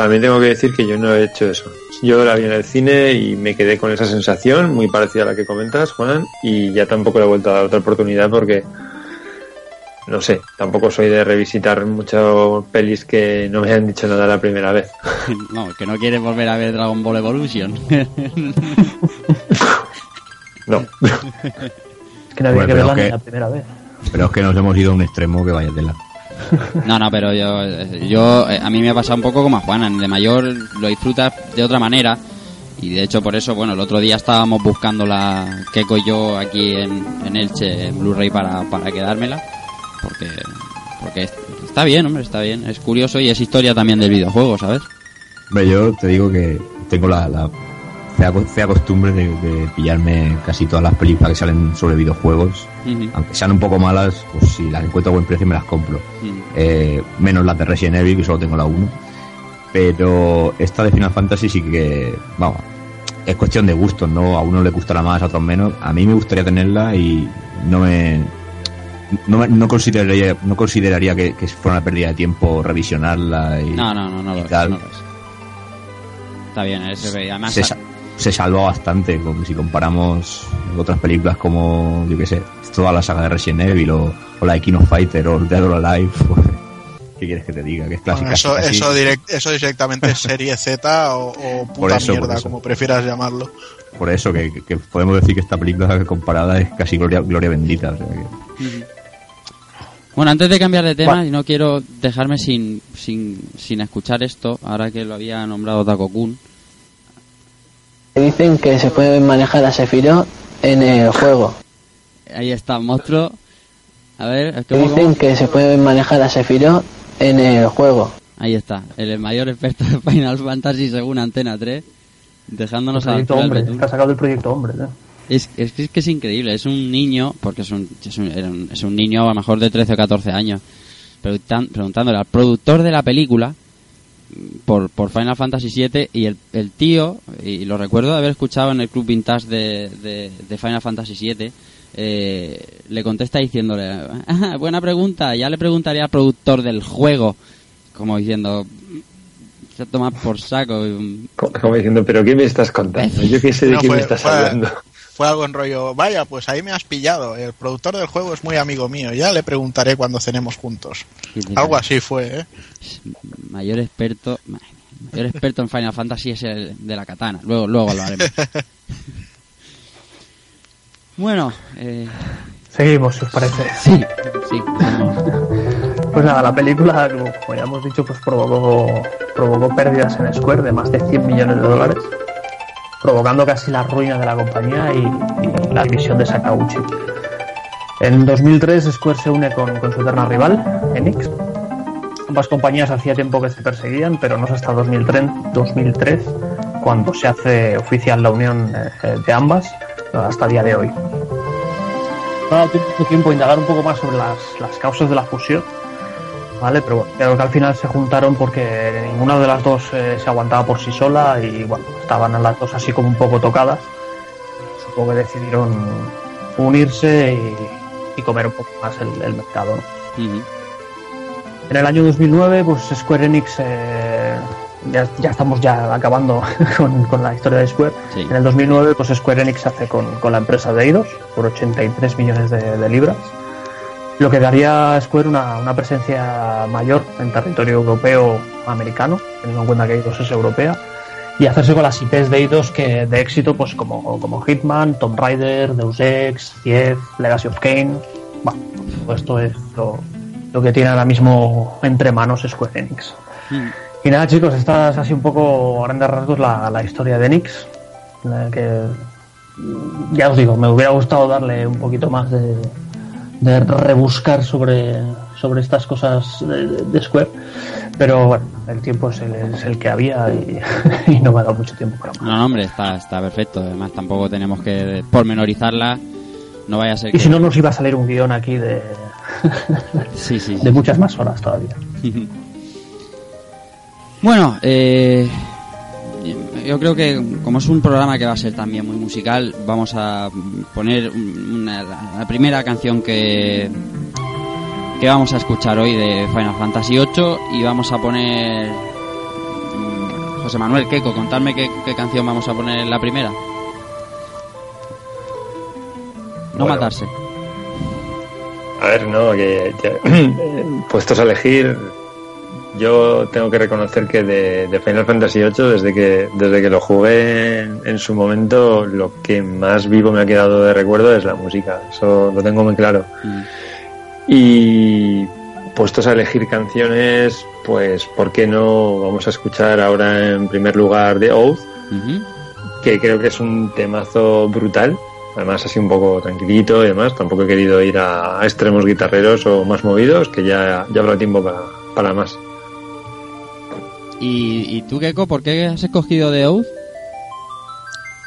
También tengo que decir que yo no he hecho eso. Yo la vi en el cine y me quedé con esa sensación muy parecida a la que comentas, Juan, y ya tampoco le he vuelto a dar otra oportunidad porque, no sé, tampoco soy de revisitar muchas pelis que no me han dicho nada la primera vez. No, que no quieres volver a ver Dragon Ball Evolution. No. Es que no había Bueno, que pero verla que- la primera vez. Pero es que nos hemos ido a un extremo que vaya tela. No, no, pero yo, yo eh, a mí me ha pasado un poco como a Juana. De mayor lo disfrutas de otra manera. Y de hecho, por eso, bueno, el otro día estábamos buscando la Keiko y yo aquí en, en Elche, en Blu-ray, para, para quedármela. Porque, porque es- está bien, hombre, está bien. Es curioso y es historia también del videojuego, ¿sabes? Yo te digo que tengo la fea, co- fea costumbre de, de pillarme casi todas las películas que salen sobre videojuegos. Aunque sean un poco malas, pues si las encuentro a buen precio me las compro. Eh, menos las de Resident Evil, que solo tengo la 1. Pero esta de Final Fantasy sí que, vamos, es cuestión de gustos, ¿no? A uno le gustará más, a otros menos. A mí me gustaría tenerla y no me... No, me- no consideraría, no consideraría que, que fuera una pérdida de tiempo revisionarla y No, no, no, no lo y es, tal. no. Está bien, es, además... se, se salva bastante como si comparamos otras películas como yo que sé toda la saga de Resident Evil o, o la de King of Fighter o Dead or Alive pues, ¿qué quieres que te diga? que es clásica Bueno, eso, casi- eso, direct- eso directamente es serie Z o, o puta eso, mierda, como prefieras llamarlo. por eso que, podemos decir que esta película comparada es casi gloria, gloria bendita o sea que- Bueno, antes de cambiar de tema, y no quiero dejarme sin, sin, sin escuchar esto, ahora que lo había nombrado Takokun. Dicen que se puede manejar a Sephiroth en el juego. Ahí está, monstruo. A ver, es que ¿cómo- Dicen que se puede manejar a Sephiroth en el juego. Ahí está, el mayor experto de Final Fantasy según Antena 3, dejándonos a la proyecto hombre, betún. está sacado del proyecto hombre. ¿eh? Es, es, que- es que es increíble, es un niño, porque es un, es un, era un- es un niño a lo mejor de 13 o 14 años, preguntan- preguntándole al productor de la película por, por Final Fantasy VII y el, el tío, y lo recuerdo de haber escuchado en el club vintage de, de, de Final Fantasy VII, eh, le contesta diciéndole, "Ah, buena pregunta, ya le preguntaría al productor del juego, como diciendo, se toma por saco. Como, como diciendo, pero ¿qué me estás contando? Yo qué sé de No, qué fue- me estás fue- hablando. Fue algo en rollo, vaya, pues ahí me has pillado. El productor del juego es muy amigo mío, ya le preguntaré cuando cenemos juntos. Algo así fue, ¿eh? mayor experto mayor experto en Final Fantasy es el de la katana luego luego lo haremos bueno eh, Seguimos, si os parece. sí sí. Pues nada, la película, como como ya hemos dicho, pues provocó, provocó pérdidas en Square de más de 100 millones de dólares, provocando casi la ruina de la compañía y, la división de Sakauchi. En 2003 Square se une con, su eterna rival, Enix. Ambas compañías hacía tiempo que se perseguían, pero no es hasta 2003, 2003 cuando se hace oficial la unión eh, de ambas, hasta el día de hoy. No ha mucho tiempo a indagar un poco más sobre las causas de la fusión, ¿vale? Pero bueno, creo que al final se juntaron porque ninguna de las dos eh, se aguantaba por sí sola y bueno, estaban las dos así como un poco tocadas. Supongo que decidieron unirse y, y comer un poco más el, el mercado, ¿no? En el año 2009, pues Square Enix, eh, ya, ya estamos ya acabando con, con la historia de Square. Sí. En el 2009, pues Square Enix se hace con, con la empresa de Eidos por 83 millones de, de libras, lo que daría a Square una, una presencia mayor en territorio europeo americano, teniendo en cuenta que Eidos es europea, y hacerse con las IPs de eidos que de éxito, pues como, como Hitman, Tomb Raider, Deus Ex, Ciez, Legacy of Kane. Bueno, pues esto es lo, lo que tiene ahora mismo entre manos Square Enix. Mm. Y nada, chicos, esta es así un poco a grandes rasgos la, la historia de Enix. que ya os digo, me hubiera gustado darle un poquito más de, de rebuscar sobre, sobre estas cosas de, Square. Pero bueno, el tiempo es el, es el que había y, y no me ha dado mucho tiempo para más. No, no, hombre, está, está perfecto. Además, tampoco tenemos que pormenorizarla. No vaya a ser Y que... si no, nos iba a salir un guion aquí de, Sí, sí. de muchas más horas todavía. Bueno, eh, yo creo que como es un programa que va a ser también muy musical, vamos a poner una- la primera canción que que vamos a escuchar hoy de Final Fantasy VIII y vamos a poner mm, José Manuel Queco, contadme qué, qué canción vamos a poner en la primera. No Bueno. matarse. A ver, no, que ya- puestos a elegir, yo tengo que reconocer que de, de Final Fantasy VIII, desde que, desde que lo jugué en, en su momento, lo que más vivo me ha quedado de recuerdo es la música. Eso lo tengo muy claro. Mm. Y puestos a elegir canciones, pues, ¿por qué no vamos a escuchar ahora en primer lugar The Oath? Que creo que es un temazo brutal. Además, así un poco tranquilito y demás. Tampoco he querido ir a, a extremos guitarreros o más movidos, que ya, ya habrá tiempo para, para más. ¿Y, y tú, Queco, por qué has escogido The Oath?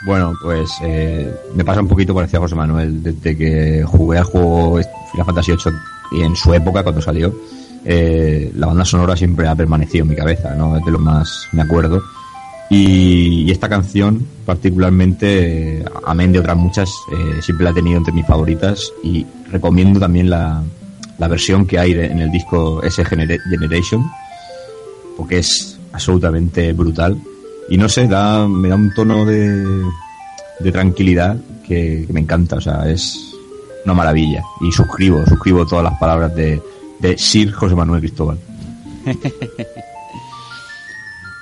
Bueno, pues eh, me pasa un poquito parecido a José Manuel. Desde que jugué al juego Final Fantasy VIII y en su época, cuando salió, eh, la banda sonora siempre ha permanecido en mi cabeza, ¿no? Es de lo más me acuerdo. Y, esta canción, particularmente, eh, amén de otras muchas, eh, siempre la he tenido entre mis favoritas y recomiendo también la, la versión que hay de- en el disco S Genera- Generation, porque es absolutamente brutal. Y no sé, da, me da un tono de, de tranquilidad que, me encanta, o sea, es una maravilla. Y suscribo, suscribo todas las palabras de, de Sir José Manuel Cristóbal.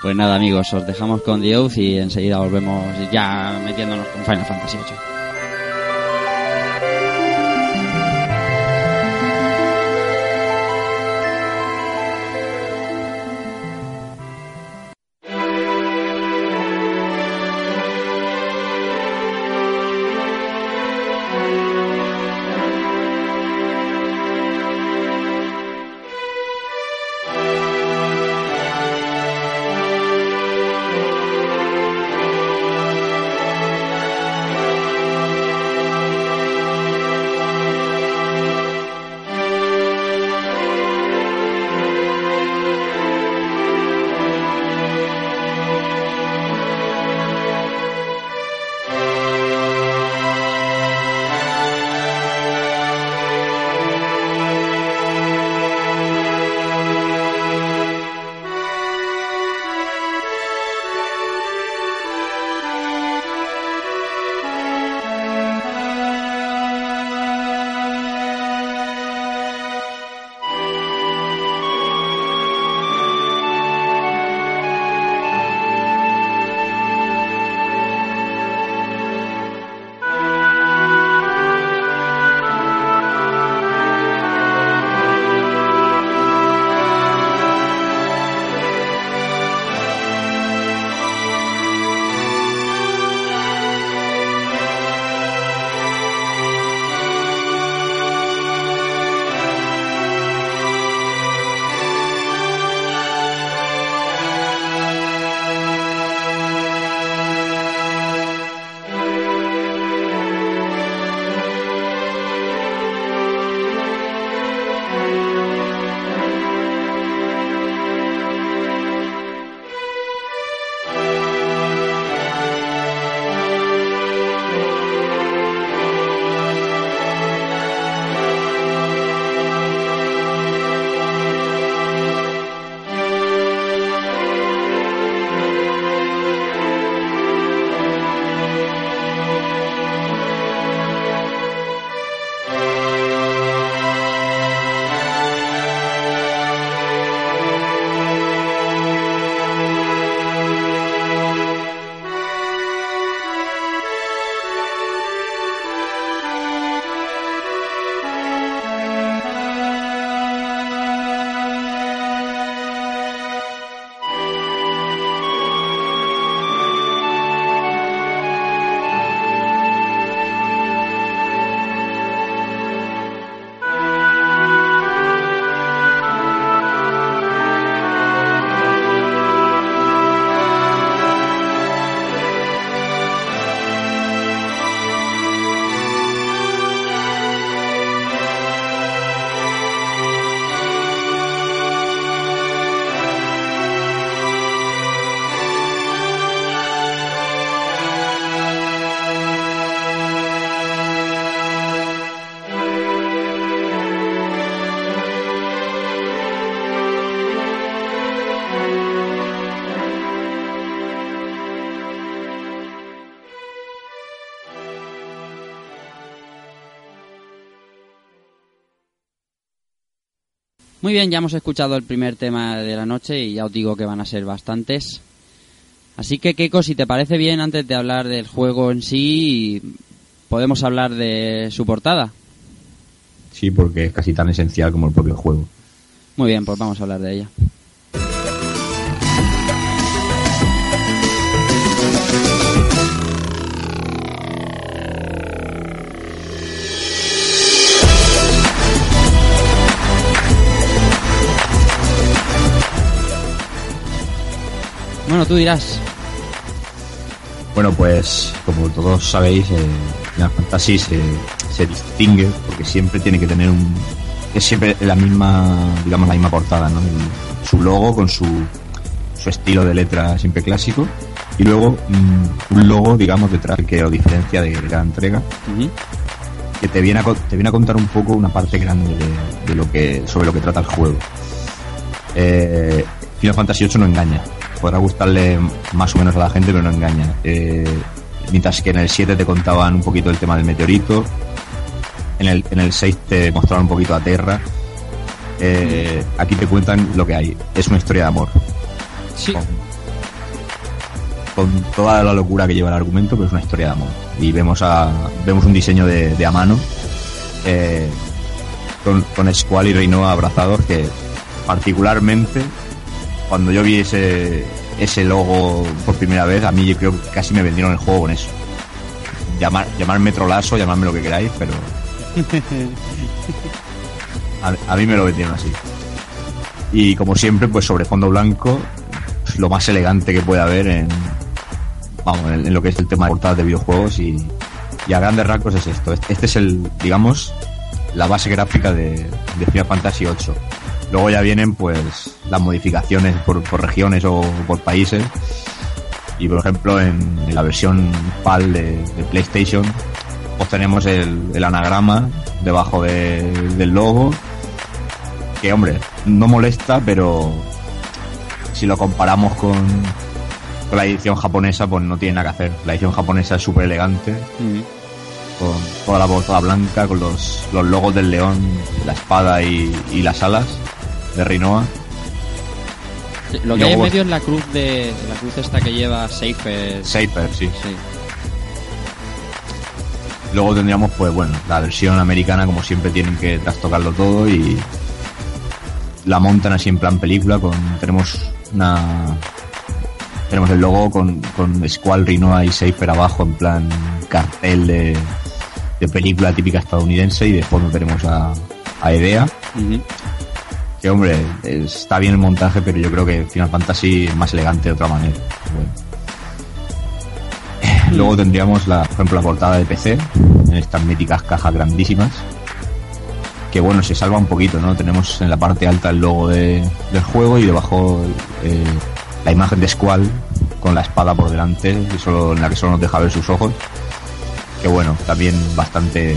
Pues nada, amigos, os dejamos con The Oath y enseguida volvemos ya metiéndonos con Final Fantasy VIII. Muy bien, ya hemos escuchado el primer tema de la noche y ya os digo que van a ser bastantes. Así que, Keiko, si te parece bien, antes de hablar del juego en sí, podemos hablar de su portada. Sí, porque es casi tan esencial como el propio juego. Muy bien, pues vamos a hablar de ella. Bueno, tú dirás. Bueno, pues como todos sabéis, eh, Final Fantasy se, se distingue porque siempre tiene que tener un... Es siempre la misma, digamos, la misma portada, ¿no? El- su logo con su, su estilo de letra siempre clásico y luego mm, un logo, digamos, detrás que lo diferencia de cada entrega que te viene a, te viene a contar un poco una parte grande de, de lo que sobre lo que trata el juego. Eh, Final Fantasy VIII no engaña. Podrá gustarle más o menos a la gente, pero no engaña. Eh, mientras que en el 7 te contaban un poquito el tema del meteorito, en el, en el 6 te mostraban un poquito a Terra. Eh, aquí te cuentan lo que hay. Es una historia de amor. Sí. Con, con toda la locura que lleva el argumento, pero es una historia de amor. Y vemos a vemos un diseño de, de Amano eh, con, con Squall y Reinoa abrazados que particularmente cuando yo vi ese, ese logo por primera vez, a mí yo creo que casi me vendieron el juego con eso. Llamar, llamarme trolazo, llamarme lo que queráis, pero a, a mí me lo vendieron así. Y como siempre, pues sobre fondo blanco, pues, lo más elegante que puede haber en, vamos, en, en lo que es el tema de portadas de videojuegos y, y a grandes rasgos es esto. Este es el, digamos, la base gráfica de, de Final Fantasy VIII. Luego ya vienen pues las modificaciones por, por regiones o por países. Y por ejemplo en, la versión PAL de, PlayStation pues tenemos el, anagrama debajo de- del logo. Que hombre, no molesta, pero si lo comparamos con, la edición japonesa, pues no tiene nada que hacer. La edición japonesa es súper elegante con toda la portada blanca, con los, los logos del león, la espada y las alas de Rinoa. Lo que hay en medio es la cruz de la cruz esta que lleva Seifer. Saper, sí. Sí. Luego tendríamos, pues bueno, la versión americana, como siempre, tienen que trastocarlo todo y la montan así en plan película. con Tenemos una. Tenemos el logo con, con Squall, Rinoa y Saper abajo, en plan cartel de, de película típica estadounidense. Y de fondo tenemos a, a Edea. Que hombre, está bien el montaje, pero yo creo que Final Fantasy es más elegante de otra manera. Luego tendríamos, la, por ejemplo, la portada de PC, en estas míticas cajas grandísimas. Que bueno, se salva un poquito, ¿no? Tenemos en la parte alta el logo de- del juego y debajo eh, la imagen de Squall con la espada por delante, y solo, en la que solo nos deja ver sus ojos. Que bueno, también bastante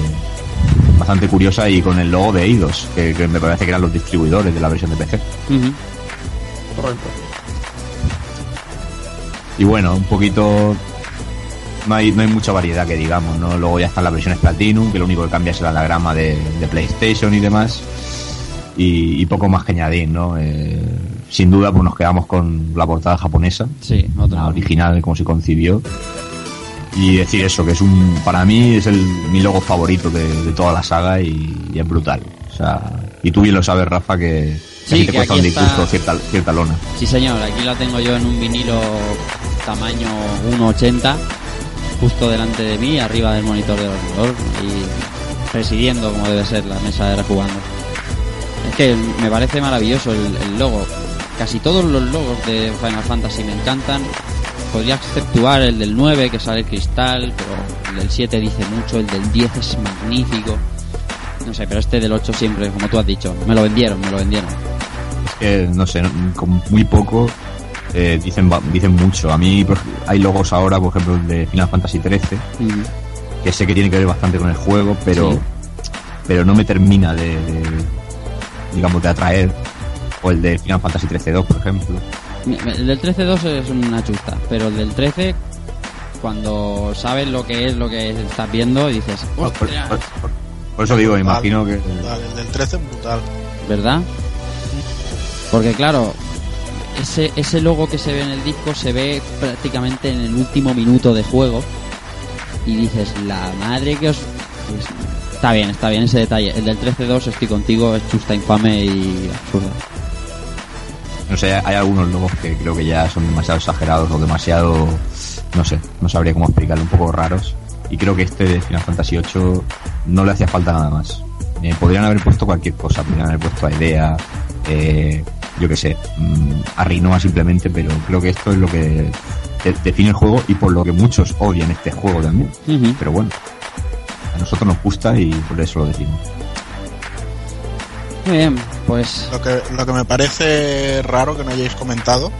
bastante curiosa y con el logo de Eidos, que, que me parece que eran los distribuidores de la versión de PC. Correcto. Y bueno, un poquito. No hay, no hay mucha variedad que digamos, ¿no? Luego ya están las versiones Platinum, que lo único que cambia es el anagrama de, de PlayStation y demás. Y, y poco más que añadir, ¿no? Eh, sin duda, pues nos quedamos con la portada japonesa. Sí, la original, como se concibió. Y decir eso, que es un. Para mí es el, mi logo favorito de, de toda la saga y, y es brutal. O sea, y tú bien lo sabes, Rafa, que Sí, te que cuesta aquí un está- disgusto cierta, cierta lona. Sí, señor, aquí la tengo yo en un vinilo tamaño 1.80, justo delante de mí, arriba del monitor del ordenador y presidiendo como debe ser la mesa de rejugando. Es que me parece maravilloso el, el logo. Casi todos los logos de Final Fantasy me encantan. Podría exceptuar el del 9 que sale el cristal, pero el del 7 dice mucho, el del 10 es magnífico. No sé, pero este del 8 siempre, como tú has dicho, me lo vendieron, me lo vendieron. Es que, no sé, con muy poco eh, dicen dicen mucho. A mí hay logos ahora, por ejemplo, el de Final Fantasy XIII, que sé que tiene que ver bastante con el juego, pero Sí. pero no me termina de, de, digamos, de atraer. O el de Final Fantasy XIII-2, por ejemplo. El del 13-2 es una chusta, pero el del 13, cuando sabes lo que es lo que estás viendo, dices, Por, por- por- por eso digo, me imagino que... Brutal, el del 13 es brutal. ¿verdad? Porque claro, ese, ese logo que se ve en el disco se ve prácticamente en el último minuto de juego. Y dices, la madre que os... está bien, está bien ese detalle. El del 13-2 estoy contigo, es chusta, infame y absurda. No sé, hay algunos logos que creo que ya son demasiado exagerados o demasiado, no sé, no sabría cómo explicarlo, un poco raros. Y creo que este de Final Fantasy VIII no le hacía falta nada más. Eh, podrían haber puesto cualquier cosa, podrían haber puesto a Idea, eh, yo que sé, mm, a Rinoa simplemente, pero creo que esto es lo que de- define el juego y por lo que muchos odian este juego también. Pero bueno, a nosotros nos gusta y por eso lo decimos. Muy bien, pues Lo que, lo que me parece raro que no hayáis comentado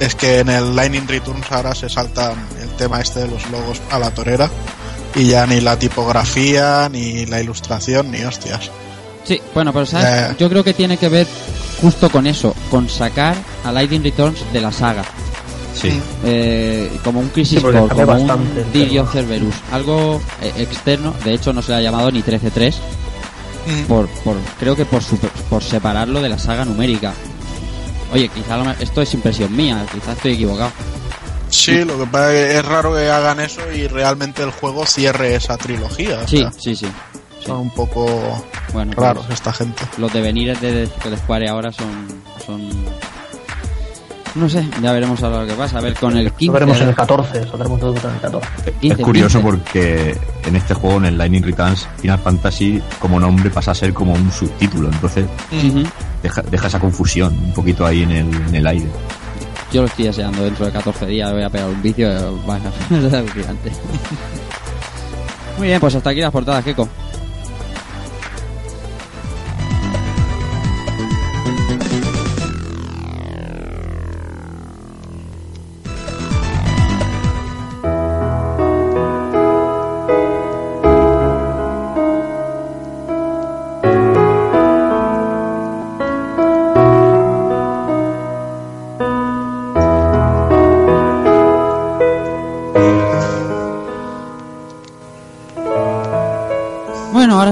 es que en el Lightning Returns ahora se saltan el tema este de los logos a la torera y ya ni la tipografía, ni la ilustración, ni hostias. Sí, bueno, pero ¿sabes? Eh. Yo creo que tiene que ver justo con eso, con sacar a Lightning Returns de la saga. Sí. Eh, como un Crisis Sí, Core, como un of Cerberus, algo eh, externo, de hecho no se le ha llamado ni 13.3, Mm. por, por, creo que por, super- por separarlo de la saga numérica. Oye, quizá lo me- esto es impresión mía, quizá estoy equivocado. Sí, lo que pasa es que es raro que hagan eso y realmente el juego cierre esa trilogía. o Sí, sí, sí. son un poco Bueno, raros pues, esta gente. los devenires de, de, de Square ahora son, son... No sé, ya veremos ahora lo que pasa. A ver, con el 15... Lo veremos en el 14, saldremos todos en el 14. Es 15, curioso 15. porque en este juego, en el Lightning Returns, Final Fantasy como nombre pasa a ser como un subtítulo, entonces deja, deja esa confusión un poquito ahí en el, en el aire. Yo lo estoy deseando dentro de 14 días, voy a pegar un vicio, vaya, es alucinante. Muy bien, pues hasta aquí las portadas, Keko.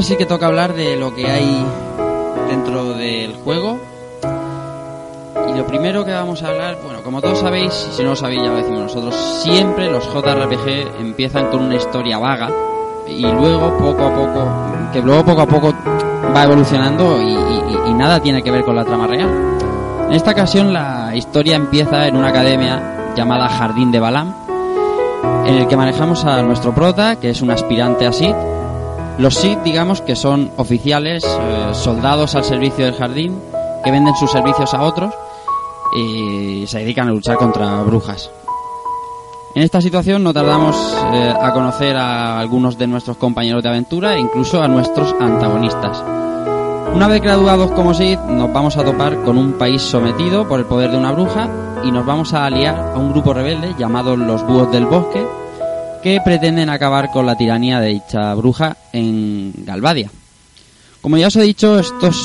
Ahora sí que toca hablar de lo que hay dentro del juego. Y lo primero que vamos a hablar, bueno, como todos sabéis, y si no lo sabéis ya lo decimos nosotros, siempre los JRPG empiezan con una historia vaga y luego poco a poco, que luego poco a poco va evolucionando y, y- y nada tiene que ver con la trama real. En esta ocasión la historia empieza en una academia llamada Jardín de Balam, en el que manejamos a nuestro prota, que es un aspirante a Sid, los Sith, digamos que son oficiales, eh, soldados al servicio del jardín, que venden sus servicios a otros y se dedican a luchar contra brujas. En esta situación no tardamos eh, a conocer a algunos de nuestros compañeros de aventura e incluso a nuestros antagonistas. Una vez graduados como Sith, nos vamos a topar con un país sometido por el poder de una bruja y nos vamos a aliar a un grupo rebelde llamado los Búhos del Bosque, que pretenden acabar con la tiranía de dicha bruja en Galvadia. Como ya os he dicho, esto es,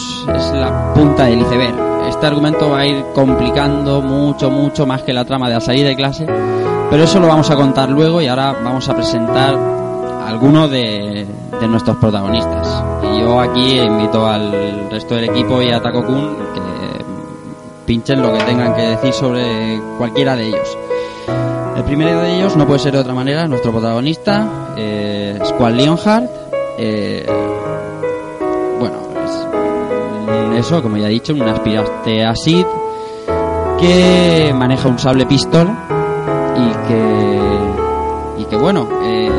la punta del iceberg. Este argumento va a ir complicando mucho, mucho más que la trama de la salida de clase, pero eso lo vamos a contar luego y ahora vamos a presentar a algunos de, de nuestros protagonistas. Y yo aquí invito al resto del equipo y a Taco Kun que pinchen lo que tengan que decir sobre cualquiera de ellos. Primero de ellos no puede ser de otra manera, nuestro protagonista, eh, Squall Leonhardt. eh, bueno, es eso, como ya he dicho, un aspirante a Sid que maneja un sable pistola y que, y que bueno, eh,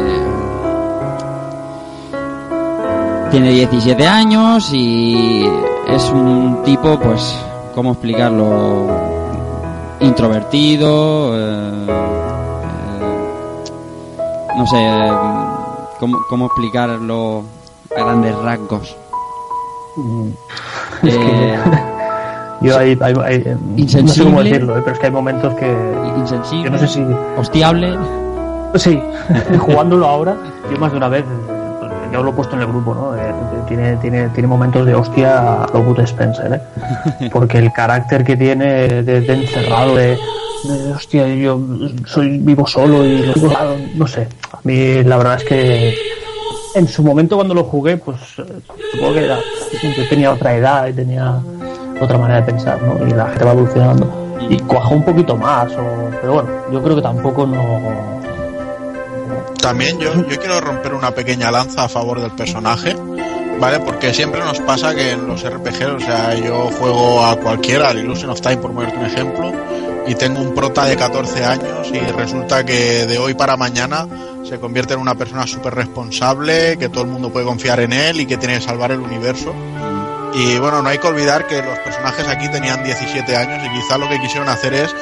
tiene 17 años y es un tipo, pues, ¿cómo explicarlo? Introvertido, eh, no sé, eh, ¿cómo, cómo explicarlo a grandes rasgos. Mm. Es que Eh, yo hay, hay- hay- no sé cómo Insensible. decirlo, eh, pero es que hay momentos que insensible, yo no sé si hostiable. Sí, jugándolo ahora, yo más de una vez, eh, ya lo he puesto en el grupo, ¿no? Eh, tiene, tiene, tiene momentos de hostia a lo Spencer, ¿eh? Porque el carácter que tiene de, de encerrado, de, de, hostia, yo soy vivo solo y no sé. A mí la verdad es que en su momento cuando lo jugué, pues eh, supongo que era, yo tenía otra edad y tenía otra manera de pensar, ¿no? Y la gente va evolucionando y cuaja un poquito más, o, pero bueno, yo creo que tampoco no... También yo, yo quiero romper una pequeña lanza a favor del personaje, ¿vale? Porque siempre nos pasa que en los RPG, o sea, yo juego a cualquiera, al Illusion of Time por ponerte un ejemplo, y tengo un prota de 14 años y resulta que de hoy para mañana se convierte en una persona súper responsable, que todo el mundo puede confiar en él y que tiene que salvar el universo. Y bueno, no hay que olvidar que los personajes aquí tenían 17 años y quizá lo que quisieron hacer es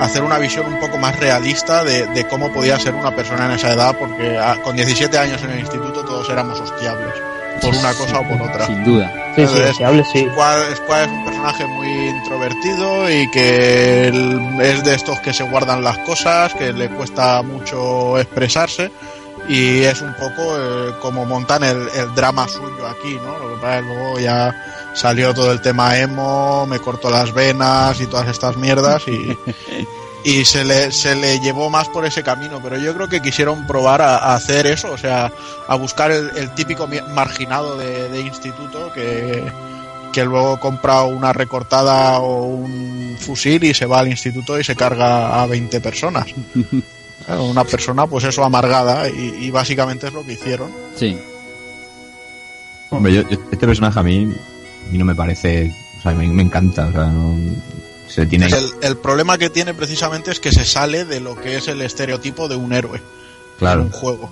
hacer una visión un poco más realista de, cómo podía ser una persona en esa edad, porque con 17 años en el instituto todos éramos hostiables, por una cosa o por otra. Sin duda. Sí, sí. Squad, Squad es un personaje muy introvertido y que es de estos que se guardan las cosas, que le cuesta mucho expresarse y es un poco eh, como montan el, el drama suyo aquí, ¿no? Lo que pasa es que luego ya salió todo el tema emo, me cortó las venas y todas estas mierdas y, y se le, se le llevó más por ese camino, pero yo creo que quisieron probar a, a hacer eso, o sea, a buscar el, el típico marginado de, de instituto que, que luego compra una recortada o un fusil y se va al instituto y se carga a 20 personas. Claro, Una persona, pues eso, amargada y, y básicamente es lo que hicieron. Sí. Hombre, yo- yo- este personaje a mí, a mí no me parece. O sea, me, me encanta. O sea, no, se tiene. El, el problema que tiene precisamente es que se sale de lo que es el estereotipo de un héroe. Claro. un juego.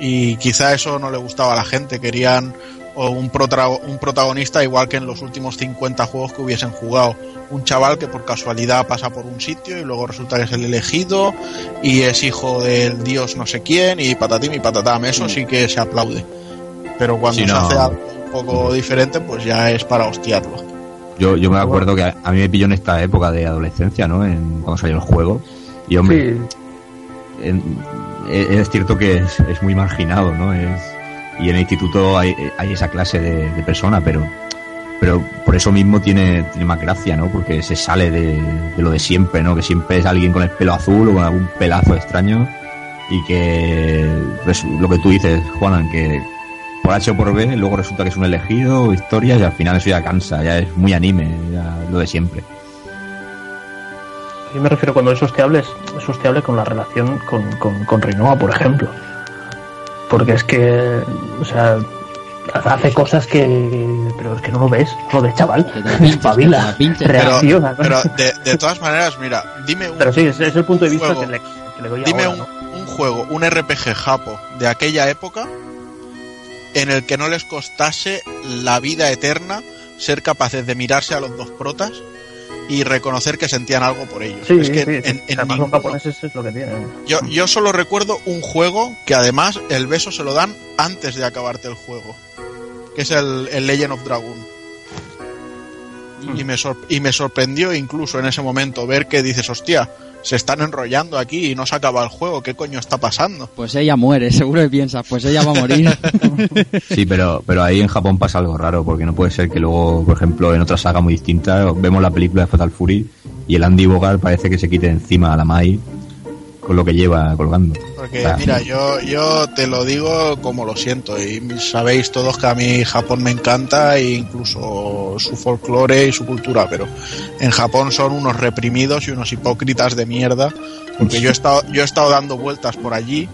Y quizá eso no le gustaba a la gente, querían o un, protra- un protagonista igual que en los últimos 50 juegos que hubiesen jugado. Un chaval que por casualidad pasa por un sitio y luego resulta que es el elegido y es hijo del dios no sé quién y patatín y patatam. Eso sí que se aplaude. Pero cuando se hace algo un poco diferente, pues ya es para hostiarlo. Yo, yo me acuerdo que a, a mí me pilló en esta época de adolescencia, ¿no? En, cuando salió el juego. Y hombre, en- es, es cierto que es, es muy marginado, ¿no? Es, y en el instituto hay, hay esa clase de, de persona, pero pero por eso mismo tiene, tiene más gracia, ¿no? Porque se sale de, de lo de siempre, ¿no? Que siempre es alguien con el pelo azul o con algún pelazo extraño y que pues, lo que tú dices, Juanan, que por H o por B luego resulta que es un elegido, historias y al final eso ya cansa, ya es muy anime, ya lo de siempre. Yo me refiero cuando es hostiable, es, hostiable con la relación con, con, con Rinoa, por ejemplo. Porque es que, o sea, hace cosas que. Pero es que no lo ves, no lo ves, chaval. Espabila, Pero, reacciona. ¿no? pero de, de todas maneras, mira, dime un, Pero sí, es, es el punto de vista juego. que le, que le doy Dime ahora, un, ¿no? un juego, un RPG japo de aquella época en el que no les costase la vida eterna ser capaces de mirarse a los dos protas y reconocer que sentían algo por ellos. Sí, es que sí, en, sí. en los japoneses es lo que tienen. yo, yo solo recuerdo un juego que además el beso se lo dan antes de acabarte el juego, que es el, el Legend of Dragon. Y me, sor- y me sorprendió incluso en ese momento ver que dices, hostia, se están enrollando aquí y no se acaba el juego, ¿qué coño está pasando? Pues ella muere, seguro que piensas, pues ella va a morir. Sí, pero, pero ahí en Japón pasa algo raro, porque no puede ser que luego, por ejemplo, en otra saga muy distinta, vemos la película de Fatal Fury y el Andy Bogart parece que se quite encima a la Mai con lo que lleva colgando. Porque O sea, mira, yo, yo te lo digo como lo siento y sabéis todos que a mí Japón me encanta e incluso su folclore y su cultura, pero en Japón son unos reprimidos y unos hipócritas de mierda, porque yo he estado, yo he estado dando vueltas por allí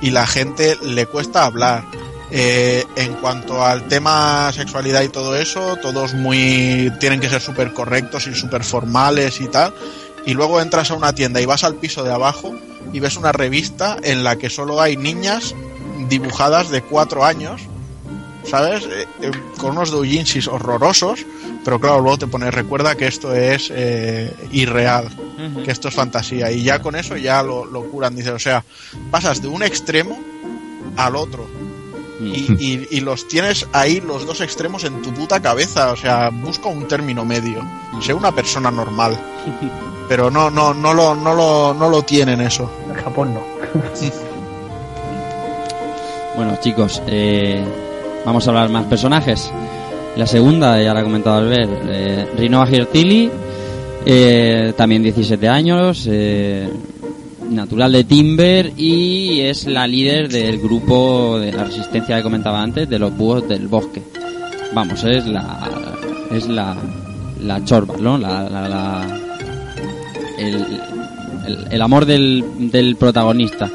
y la gente le cuesta hablar. Eh, en cuanto al tema sexualidad y todo eso, todos muy tienen que ser súper correctos y súper formales y tal. Y luego entras a una tienda y vas al piso de abajo y ves una revista en la que solo hay niñas dibujadas de cuatro años, ¿sabes? Eh, eh, con unos doujinshis horrorosos, pero claro, luego te pone, recuerda que esto es eh, irreal, que esto es fantasía. Y ya con eso ya lo, lo curan, dice, o sea, pasas de un extremo al otro. Y, y- y los tienes ahí los dos extremos en tu puta cabeza, o sea, busca un término medio, sé una persona normal, pero no, no, no lo, no lo, no lo tienen eso. En Japón no. Bueno, chicos, eh, vamos a hablar más personajes. La segunda, ya la ha comentado Albert, eh, Rinoa Girtili, eh, también 17 años, eh, natural de Timber y es la líder del grupo de la resistencia que comentaba antes, de los búhos del bosque. Vamos, es la es la, la chorba, ¿no? La, la- la- el, el- amor del, del protagonista.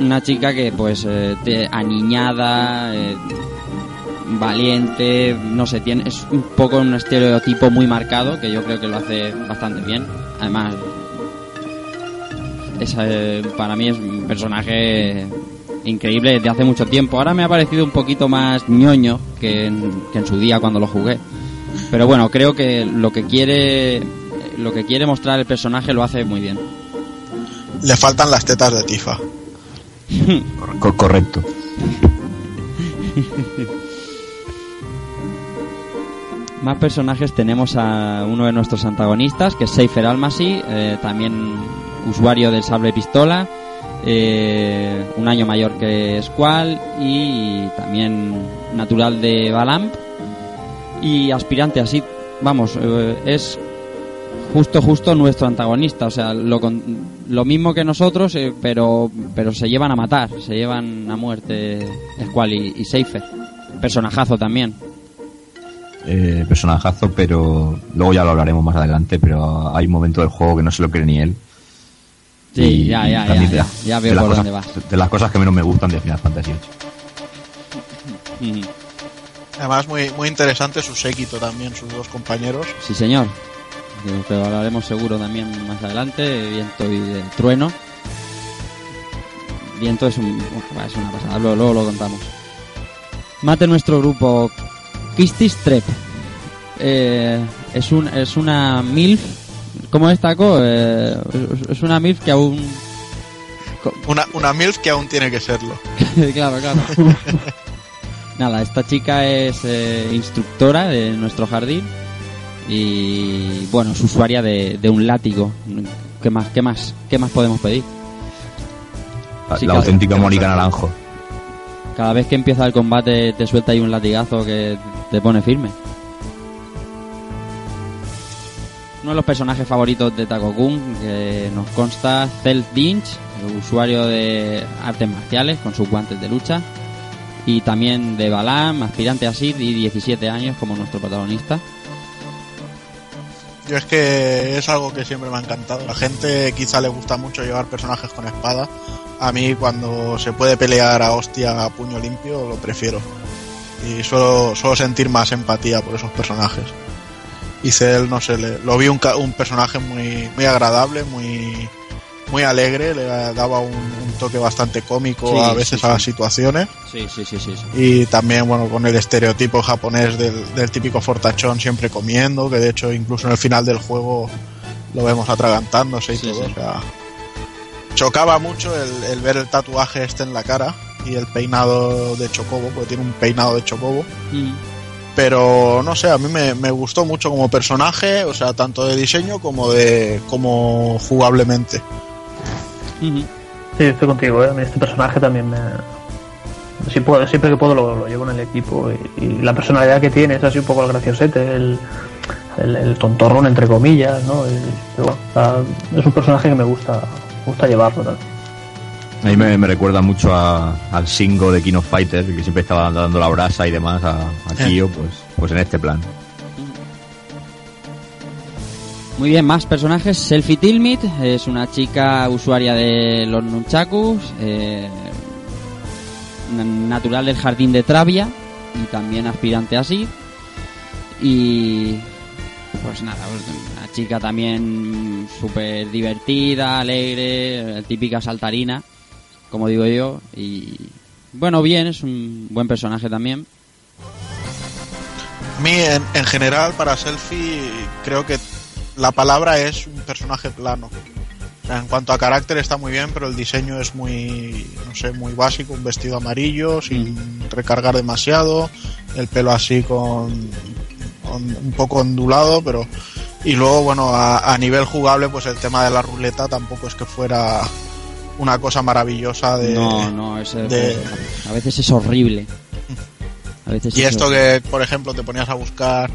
Una chica que, pues, eh, aniñada, eh, valiente, no sé, tiene, es un poco un estereotipo muy marcado que yo creo que lo hace bastante bien. Además, es, eh, para mí es un personaje increíble desde hace mucho tiempo. Ahora me ha parecido un poquito más ñoño que en, que en su día cuando lo jugué. Pero bueno, creo que lo que quiere lo que quiere mostrar el personaje lo hace muy bien. Le faltan las tetas de Tifa. Co- correcto. Más personajes tenemos a uno de nuestros antagonistas, que es Seifer Almasi, eh, también usuario del sable pistola, eh, un año mayor que Squall y también natural de Balamp y aspirante así, vamos, eh, es justo justo nuestro antagonista, o sea, lo, lo mismo que nosotros, eh, pero pero se llevan a matar, se llevan a muerte Squall y, y Seifer. Personajazo también. Eh, personajazo, pero luego ya lo hablaremos más adelante, pero hay un momento del juego que no se lo cree ni él. Sí, Y ya, ya, también ya, de- ya, ya de veo las por cosas- dónde vas. De las cosas que menos me gustan de Final Fantasy VIII. Además, muy, muy interesante su séquito también, sus dos compañeros. Sí, señor. Que hablaremos seguro también más adelante. Viento y de trueno. Viento es, un, es una pasada, luego, luego lo contamos. Mate nuestro grupo Kistis Trep. Eh, es, un, es una MILF. ¿Cómo destaco? Eh, es- una MILF que aún. Una, una MILF que aún tiene que serlo. claro, claro. Nada, esta chica es eh, instructora de nuestro jardín y bueno, es usuaria de, de un látigo. ¿Qué más, qué más, qué más podemos pedir? La, auténtica Mónica Naranjo. Cada vez que empieza el combate te suelta ahí un latigazo que te pone firme. Uno de los personajes favoritos de Takokun, que nos consta, Cell Dinch, usuario de artes marciales con sus guantes de lucha. Y también de Balam, aspirante a Sid y 17 años como nuestro protagonista. Yo es que es algo que siempre me ha encantado. La gente quizá le gusta mucho llevar personajes con espada. A mí cuando se puede pelear a hostia a puño limpio lo prefiero. Y suelo, suelo sentir más empatía por esos personajes. Y Cell, no sé, le- lo vi un, un personaje muy, muy agradable, muy, muy alegre, le daba un, un toque bastante cómico Sí, a veces sí, a las situaciones. Sí, sí, sí, sí. Y también, bueno, con el estereotipo japonés del, del típico fortachón siempre comiendo, que de hecho incluso en el final del juego lo vemos atragantándose y todo. O sea, chocaba mucho el, el ver el tatuaje este en la cara y el peinado de Chocobo, porque tiene un peinado de Chocobo. Mm. Pero no sé, a mí me, me gustó mucho como personaje, o sea, tanto de diseño como de como jugablemente. Sí, estoy contigo, ¿eh? A mí este personaje también me... Si puedo, siempre que puedo lo, lo llevo en el equipo y, y la personalidad que tiene es así un poco el graciosete, el, el, el tontorrón entre comillas, ¿no? Y- bueno, es un personaje que me gusta, me gusta llevarlo también. A mí me, me recuerda mucho a- al Singo de King of Fighters, que siempre estaba dando la brasa y demás a, a Kyo, pues, pues en este plan. Muy bien, más personajes. Selfie Tilmit es una chica usuaria de los Nunchakus, eh, na- natural del jardín de Travia y también aspirante a Sid. Y pues nada, pues, una chica también súper divertida, alegre, típica saltarina, como digo yo. Y bueno, bien, es un buen personaje también. A mí, en, en general, para Selfie, creo que la palabra es un personaje plano. En cuanto a carácter está muy bien, pero el diseño es muy, no sé, muy básico. Un vestido amarillo, sin recargar demasiado, el pelo así con, con un poco ondulado, pero... Y luego, bueno, a, a nivel jugable, pues el tema de la ruleta tampoco es que fuera una cosa maravillosa de... no, no, es, de- a veces es horrible. A veces Y es esto horrible. que, por ejemplo, te ponías a buscar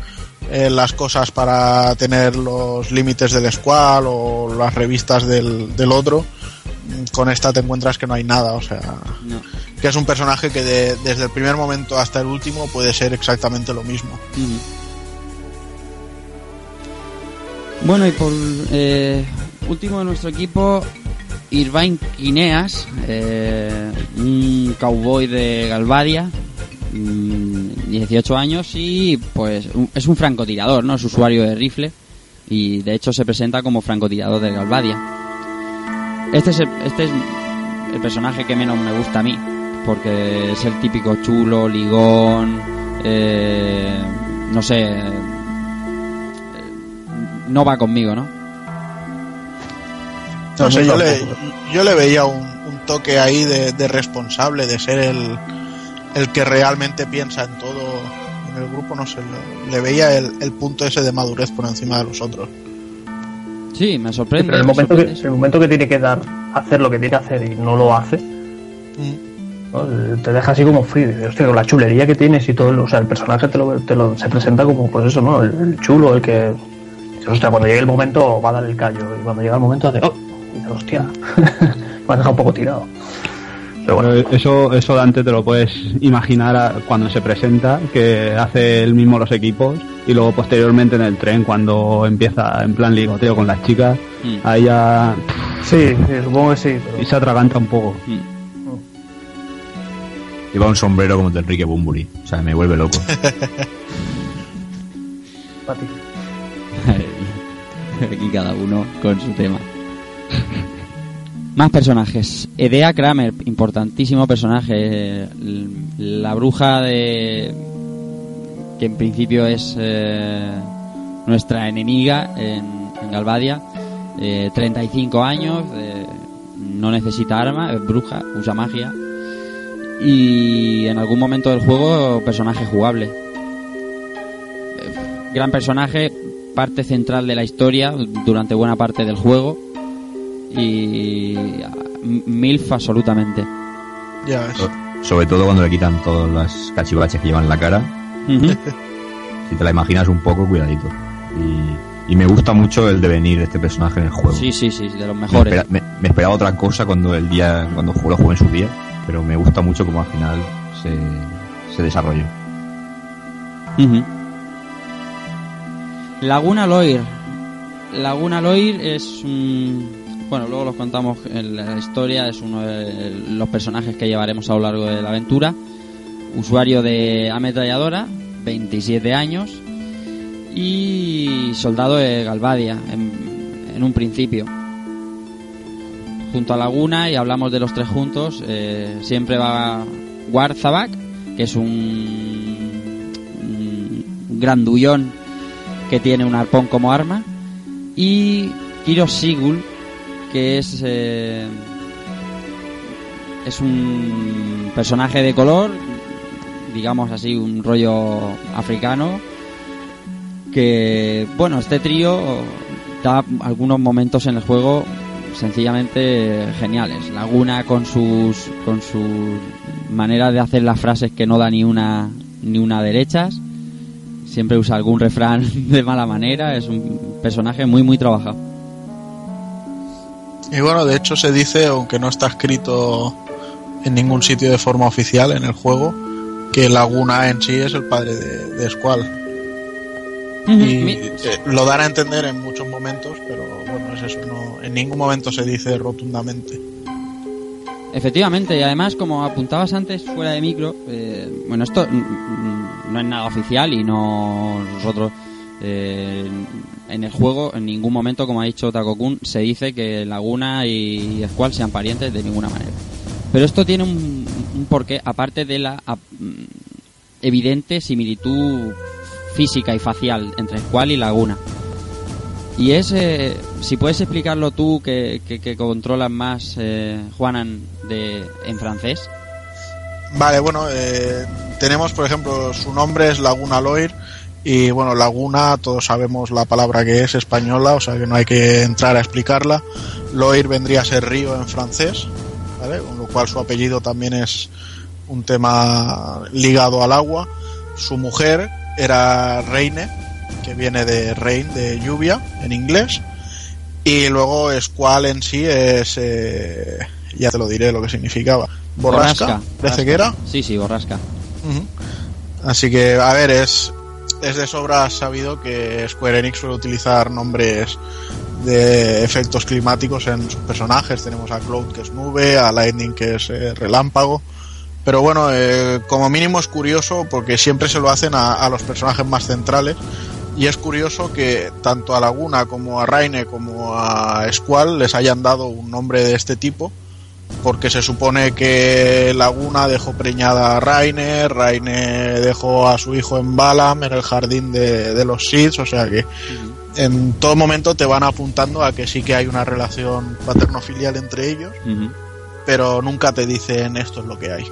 eh, las cosas para tener los límites del Squall o las revistas del, del otro, mm, con esta te encuentras que no hay nada, o sea, No. que es un personaje que de- desde el primer momento hasta el último puede ser exactamente lo mismo. Ujú. Bueno, y por eh, último de nuestro equipo, Irvine Quineas, eh, un cowboy de Galvadia, mm, 18 años y pues es un francotirador, ¿no? Es usuario de rifle y de hecho se presenta como francotirador de Galvadia. Este es el, este es el personaje que menos me gusta a mí, porque es el típico chulo, ligón, eh, no sé, eh, no va conmigo, ¿no? No sé, yo le, yo le veía un, un toque ahí de, de responsable, de ser el, el que realmente piensa en todo en el grupo, no sé, le, le veía el, el punto ese de madurez por encima de los otros. Sí, me Sí, sorprende. pero en el me momento, que, sorprende. el momento que tiene que dar, hacer lo que tiene que hacer y no lo hace, Mm. ¿no? te deja así como frío. Hostia, con la chulería que tienes y todo, el- o sea, el personaje te lo, te lo- se presenta como, pues eso, ¿no? El, el chulo, el que. Hostia, cuando llegue el momento va a dar el callo. Y cuando llega el momento hace, oh, hostia, me has dejado un poco tirado. Pero bueno, eso, eso Dante te lo puedes imaginar a- cuando se presenta, que hace él mismo los equipos y luego posteriormente en el tren cuando empieza en plan ligoteo con las chicas, Mm. ahí ya sí, sí, supongo que sí. Pero... y se atraganta un poco. Mm. Lleva un sombrero como el de Enrique Bumburi. O sea, me vuelve loco. para ti. Aquí cada uno con su tema. Más personajes. Edea Kramer, importantísimo personaje. La bruja de. que en principio es eh, nuestra enemiga en, Galvadia. Eh, 35 años, eh, no necesita arma, es bruja, usa magia. Y en algún momento del juego, personaje jugable. Eh, Gran personaje, parte central de la historia durante buena parte del juego y MILF absolutamente. Ya ves. So- Sobre todo cuando le quitan todas las cachivaches que llevan en la cara. Si te la imaginas un poco, cuidadito. Y, y me gusta mucho el devenir de este personaje en el juego. Sí, sí, sí, de los me, mejores. espera- me- me esperaba otra cosa cuando el día cuando jugué, lo jugué en su día, pero me gusta mucho como al final se, se desarrolló. Laguna Loir. Laguna Loir es un... Bueno, luego los contamos en la historia, es uno de los personajes que llevaremos a lo largo de la aventura. Usuario de ametralladora, 27 años, y soldado de Galvadia en, un principio. Junto a Laguna, y hablamos de los tres juntos, eh, siempre va Warzabak, que es un, un grandullón que tiene un arpón como arma, y Kiro Sigul, que es eh, es un personaje de color, digamos así, un rollo africano, que, bueno, este trío da algunos momentos en el juego sencillamente geniales. Laguna con sus con su manera de hacer las frases que no da ni una ni una derechas. Siempre usa algún refrán de mala manera, es un personaje muy muy trabajado. Y bueno, de hecho se dice, aunque no está escrito en ningún sitio de forma oficial en el juego, que Laguna en sí es el padre de, de Squall. Y eh, lo dan a entender en muchos momentos, pero bueno, es eso, no, en ningún momento se dice rotundamente. Efectivamente, y además, como apuntabas antes fuera de micro, eh, bueno, esto no es nada oficial y no nosotros eh, en el juego en ningún momento, como ha dicho Takokun, se dice que Laguna y Squall sean parientes de ninguna manera. Pero esto tiene un, porqué, aparte de la mm, evidente similitud física y facial entre Squall y Laguna. Y es, eh, si puedes explicarlo tú, que, que, que controlas más, eh, Juanan, de, en francés. Vale, bueno, eh, tenemos por ejemplo, su nombre es Laguna Loir y bueno, Laguna, todos sabemos la palabra que es española, o sea que no hay que entrar a explicarla. Loir vendría a ser río en francés, ¿vale? Con lo cual su apellido también es un tema ligado al agua. Su mujer era Reine, que viene de rain, de lluvia en inglés. Y luego Squall en sí es, eh, ya te lo diré lo que significaba. Borrasca, parece que era. Sí, sí, borrasca. Ujú. Así que, a ver, es es de sobra sabido que Square Enix suele utilizar nombres de efectos climáticos en sus personajes. Tenemos a Cloud que es nube, a Lightning que es eh, relámpago. Pero bueno, eh, como mínimo es curioso porque siempre se lo hacen a, los personajes más centrales. Y es curioso que tanto a Laguna como a Raine como a Squall les hayan dado un nombre de este tipo porque se supone que Laguna dejó preñada a Rainer, Rainer dejó a su hijo en Balam, en el jardín de, de los Sith, o sea que en todo momento te van apuntando a que sí que hay una relación paterno-filial entre ellos, uh -huh. pero nunca te dicen esto es lo que hay.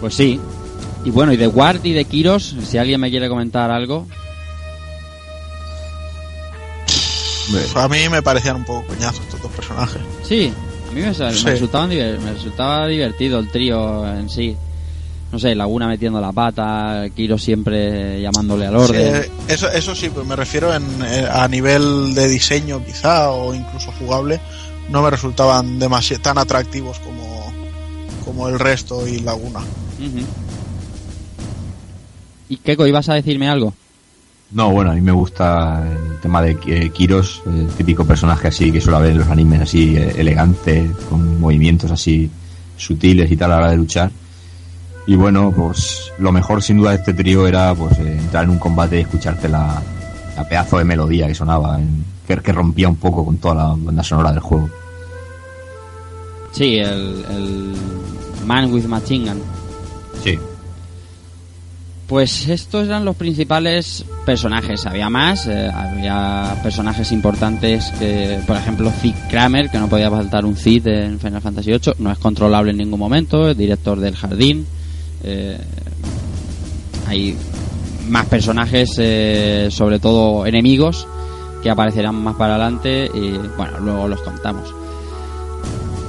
Pues sí. Y bueno, y de Ward y de Kiros, si alguien me quiere comentar algo. A mí me parecían un poco coñazos estos dos personajes. Sí, a mí me, me, sí. resultaban, me resultaba divertido el trío en sí. No sé, Laguna metiendo la pata, Kiro siempre llamándole al orden. Sí, eso, eso sí, pues me refiero en, a nivel de diseño quizá o incluso jugable, no me resultaban demasiado tan atractivos como, como el resto y Laguna. Uh -huh. ¿Y Keiko, ibas a decirme algo? No, bueno, a mí me gusta el tema de eh, Kiros, el típico personaje así que suele haber en los animes, así eh, elegante, con movimientos así sutiles y tal a la hora de luchar. Y bueno, pues lo mejor sin duda de este trío era pues eh, entrar en un combate y escucharte la, la pedazo de melodía que sonaba, en, que, que, rompía un poco con toda la banda sonora del juego. Sí, el, el Man with Machine Gun. Sí. Pues estos eran los principales personajes. Había más, eh, había personajes importantes que, por ejemplo, Zid Kramer, que no podía faltar un Zid en Final Fantasy VIII. No es controlable en ningún momento, es director del jardín. Eh, hay más personajes, eh, sobre todo enemigos, que aparecerán más para adelante y bueno, luego los contamos.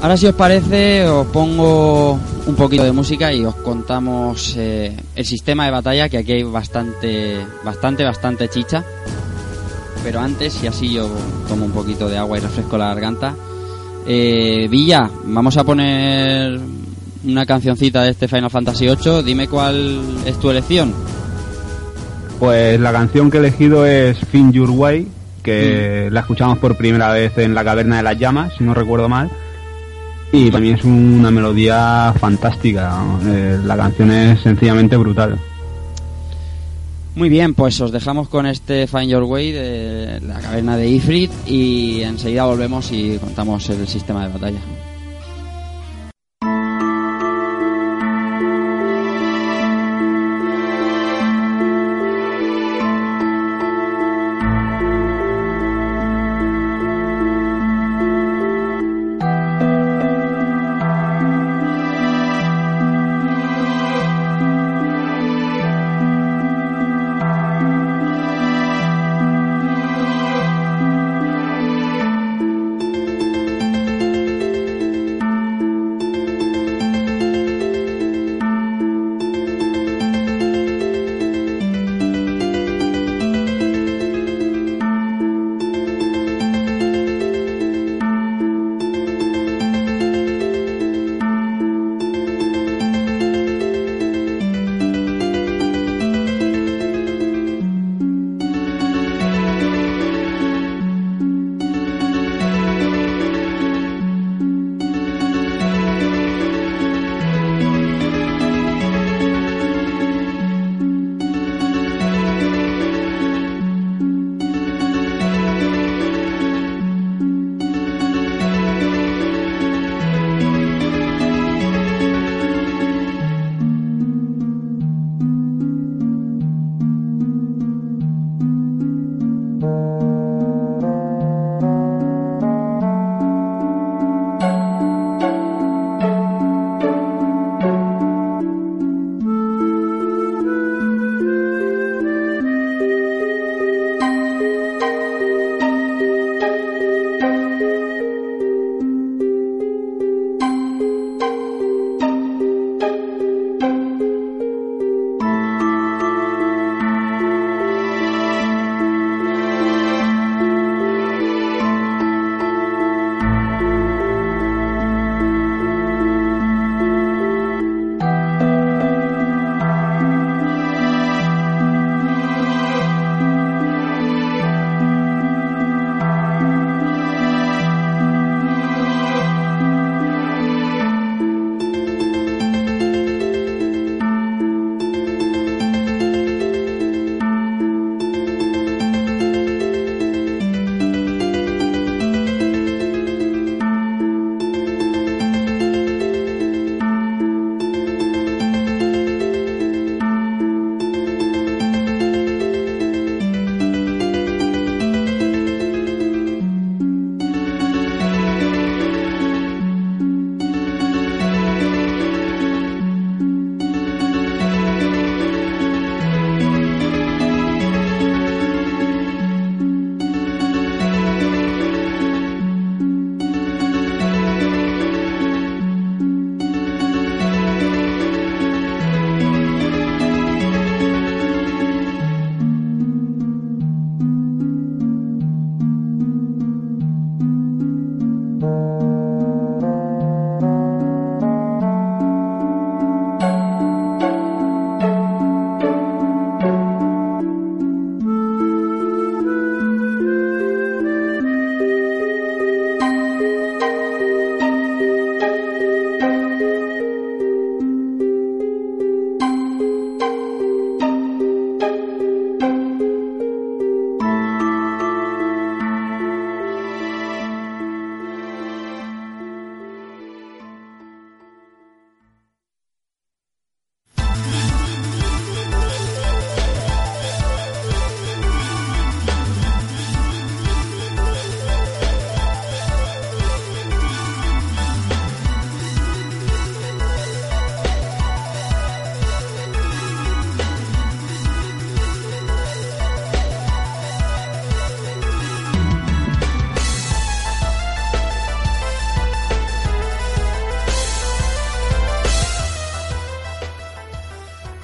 Ahora si os parece os pongo un poquito de música y os contamos eh, el sistema de batalla que aquí hay bastante, bastante, bastante chicha. Pero antes, y así yo tomo un poquito de agua y refresco la garganta. Eh, Villa, vamos a poner una cancioncita de este Final Fantasy VIII. Dime cuál es tu elección. Pues la canción que he elegido es Fin Your Way, que mm. la escuchamos por primera vez en la Caverna de las Llamas, si no recuerdo mal. Y también es una melodía fantástica. Eh, la canción es sencillamente brutal. Muy bien, pues os dejamos con este Find Your Way de la caverna de Ifrit y enseguida volvemos y contamos el sistema de batalla.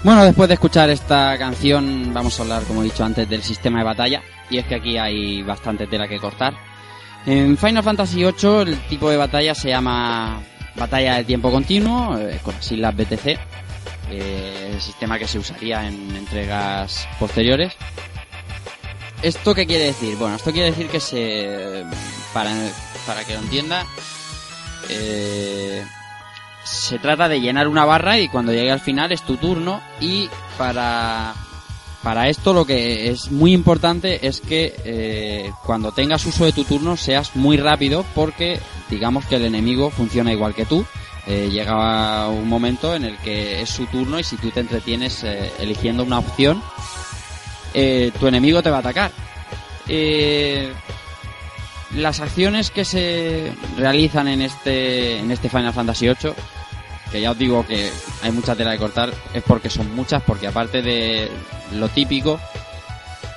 Bueno, después de escuchar esta canción, vamos a hablar, como he dicho antes, del sistema de batalla. Y es que aquí hay bastante tela que cortar. En Final Fantasy VIII el tipo de batalla se llama batalla de tiempo continuo, eh, con las islas BTC, eh, el sistema que se usaría en entregas posteriores. ¿Esto qué quiere decir? Bueno, esto quiere decir que se... Para, para que lo entienda, eh, se trata de llenar una barra y cuando llegue al final es tu turno y para para esto lo que es muy importante es que eh, cuando tengas uso de tu turno seas muy rápido porque digamos que el enemigo funciona igual que tú. Eh, llega un momento en el que es su turno y si tú te entretienes eh, eligiendo una opción, tu enemigo te va a atacar. Las acciones que se realizan en este, en este Final Fantasy VIII que ya os digo que hay mucha tela de cortar, es porque son muchas, porque aparte de lo típico,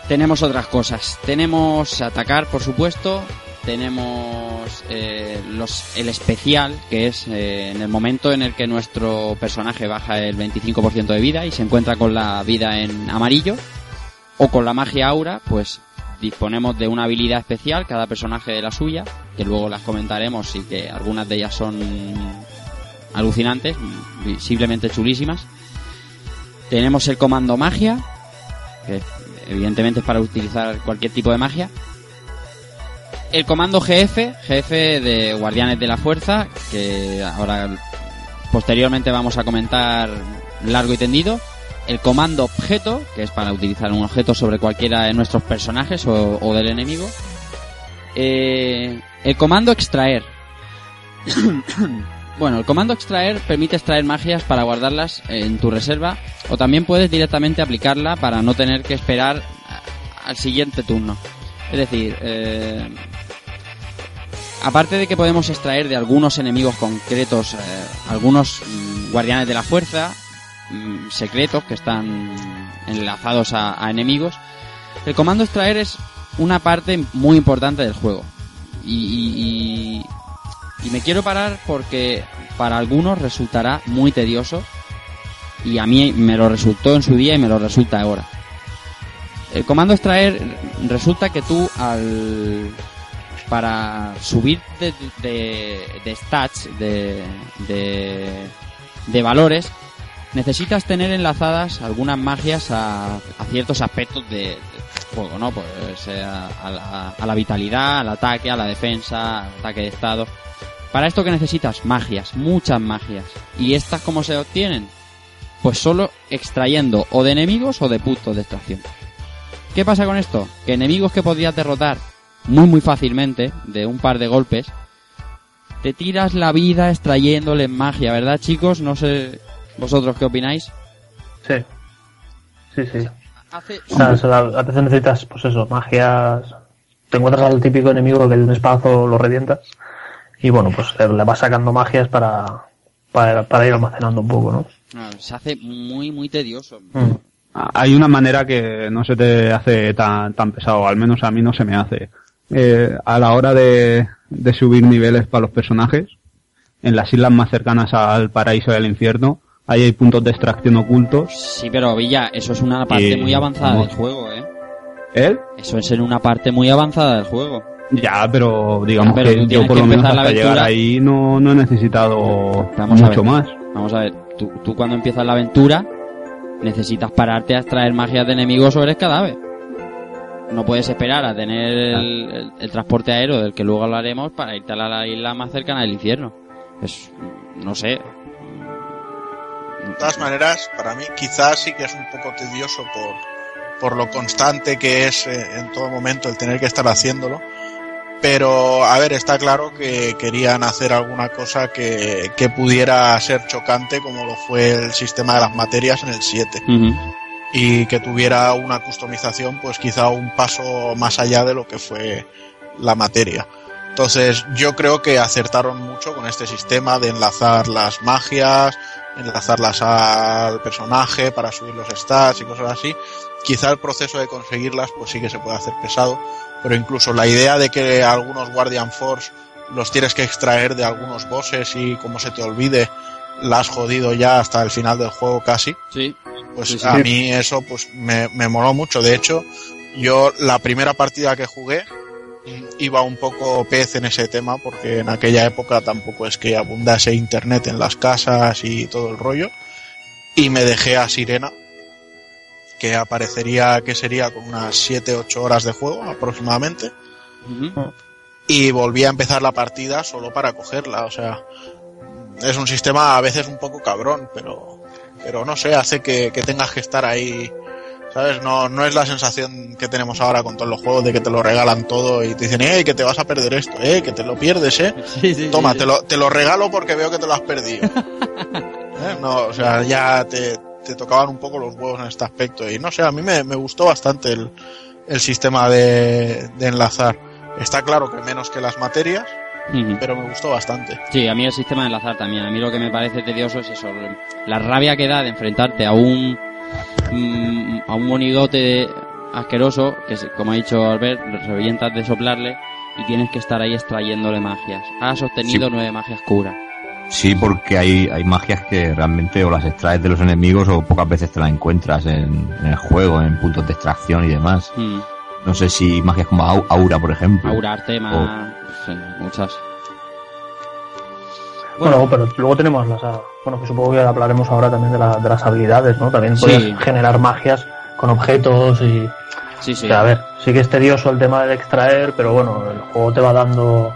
tenemos otras cosas. Tenemos atacar, por supuesto, tenemos eh, los, el especial, que es eh, en el momento en el que nuestro personaje baja el 25% de vida y se encuentra con la vida en amarillo, o con la magia aura, pues disponemos de una habilidad especial, cada personaje de la suya, que luego las comentaremos y que algunas de ellas son alucinantes, visiblemente chulísimas. Tenemos el comando magia, que evidentemente es para utilizar cualquier tipo de magia. El comando GF, jefe de Guardianes de la Fuerza, que ahora posteriormente vamos a comentar largo y tendido. El comando objeto, que es para utilizar un objeto sobre cualquiera de nuestros personajes o, o del enemigo. Eh, el comando extraer. Bueno, el comando extraer permite extraer magias para guardarlas en tu reserva o también puedes directamente aplicarla para no tener que esperar al siguiente turno. Es decir, eh, aparte de que podemos extraer de algunos enemigos concretos, eh, algunos mm, guardianes de la fuerza, mm, secretos que están enlazados a, enemigos, el comando extraer es una parte muy importante del juego. Y- y- me quiero parar porque para algunos resultará muy tedioso y a mí me lo resultó en su día y me lo resulta ahora. El comando extraer resulta que tú al para subir de, de, stats de, de, valores necesitas tener enlazadas algunas magias a, a ciertos aspectos de, juego, ¿no? Pues eh, a la, a la vitalidad, al ataque, a la defensa, al ataque de estado. Para esto que necesitas magias, muchas magias. ¿Y estas cómo se obtienen? Pues solo extrayendo o de enemigos o de puntos de extracción. ¿Qué pasa con esto? Que enemigos que podrías derrotar muy muy fácilmente, de un par de golpes, te tiras la vida extrayéndoles magia, ¿verdad chicos? No sé vosotros qué opináis. Sí. Sí, sí. Hace... O sea, a veces necesitas, pues eso, magias. Te encuentras al típico enemigo que de un lo revientas. Y bueno, pues eh, le vas sacando magias para, para, para ir almacenando un poco, ¿no? No, se hace muy muy tedioso. Ah, Hay una manera que no se te hace tan, tan pesado, al menos a mí no se me hace. Eh, a la hora de, de subir niveles para los personajes, en las islas más cercanas al paraíso y al infierno, ahí hay puntos de extracción ocultos. Sí, pero Villa, eso es una parte Y, muy avanzada vamos. del juego, ¿eh? ¿Eh? Eso es en una parte muy avanzada del juego. Ya, pero digamos Pero que yo por lo menos la hasta llegar ahí no, no he necesitado Vamos mucho más. Vamos a ver, tú, tú cuando empiezas la aventura necesitas pararte a extraer magias de enemigos o eres cadáver. No puedes esperar a tener el, el- el transporte aéreo del que luego hablaremos para irte a la isla más cercana del infierno. Es, no sé, De todas maneras, para mí quizás sí que es un poco tedioso por, por lo constante que es eh, en todo momento el tener que estar haciéndolo. Pero, a ver, está claro que querían hacer alguna cosa que, que pudiera ser chocante, como lo fue el sistema de las materias en el 7. Y que tuviera una customización, pues quizá un paso más allá de lo que fue la materia. Entonces, yo creo que acertaron mucho con este sistema de enlazar las magias, enlazarlas al personaje para subir los stats y cosas así. Quizá el proceso de conseguirlas pues sí que se puede hacer pesado, pero incluso la idea de que algunos Guardian Force los tienes que extraer de algunos bosses y como se te olvide, la has jodido ya hasta el final del juego casi. Sí. Pues Sí, sí. a mí eso pues me, me moló mucho. De hecho, yo la primera partida que jugué mm, iba un poco pez en ese tema porque en aquella época tampoco es que abundase internet en las casas y todo el rollo. Y me dejé a Sirena, que aparecería que sería con unas 7-8 horas de juego aproximadamente. Y volví a empezar la partida solo para cogerla. O sea, es un sistema a veces un poco cabrón, pero, pero no sé, hace que, que tengas que estar ahí. ¿Sabes? No, no es la sensación que tenemos ahora con todos los juegos de que te lo regalan todo y te dicen, eh, que te vas a perder esto, eh, que te lo pierdes, eh. Toma, sí, Te, lo, te lo regalo porque veo que te lo has perdido. ¿Eh? No, o sea, ya te, te tocaban un poco los huevos en este aspecto. Y no sé, a mí me, me gustó bastante el, el sistema de, de enlazar. Está claro que menos que las materias, pero me gustó bastante. Sí, a mí el sistema de enlazar también. A mí lo que me parece tedioso es eso, la rabia que da de enfrentarte a un mm, a un monigote asqueroso que, se- como ha dicho Albert, revientas de soplarle y tienes que estar ahí extrayéndole magias. Ha sostenido Sí. nueve magias curas. Sí, porque hay, hay magias que realmente o las extraes de los enemigos o pocas veces te las encuentras en, en el juego, en puntos de extracción y demás. Mm. No sé si magias como Au- Aura, por ejemplo. Aura, Artema, sí, muchas. Bueno, pero luego tenemos las. ah, Bueno, que supongo que hablaremos ahora también de, la- de las habilidades, ¿no? También puedes Sí. generar magias con objetos y. Sí, sí. O sea, a ver, sí que es tedioso el tema de extraer, pero bueno, el juego te va dando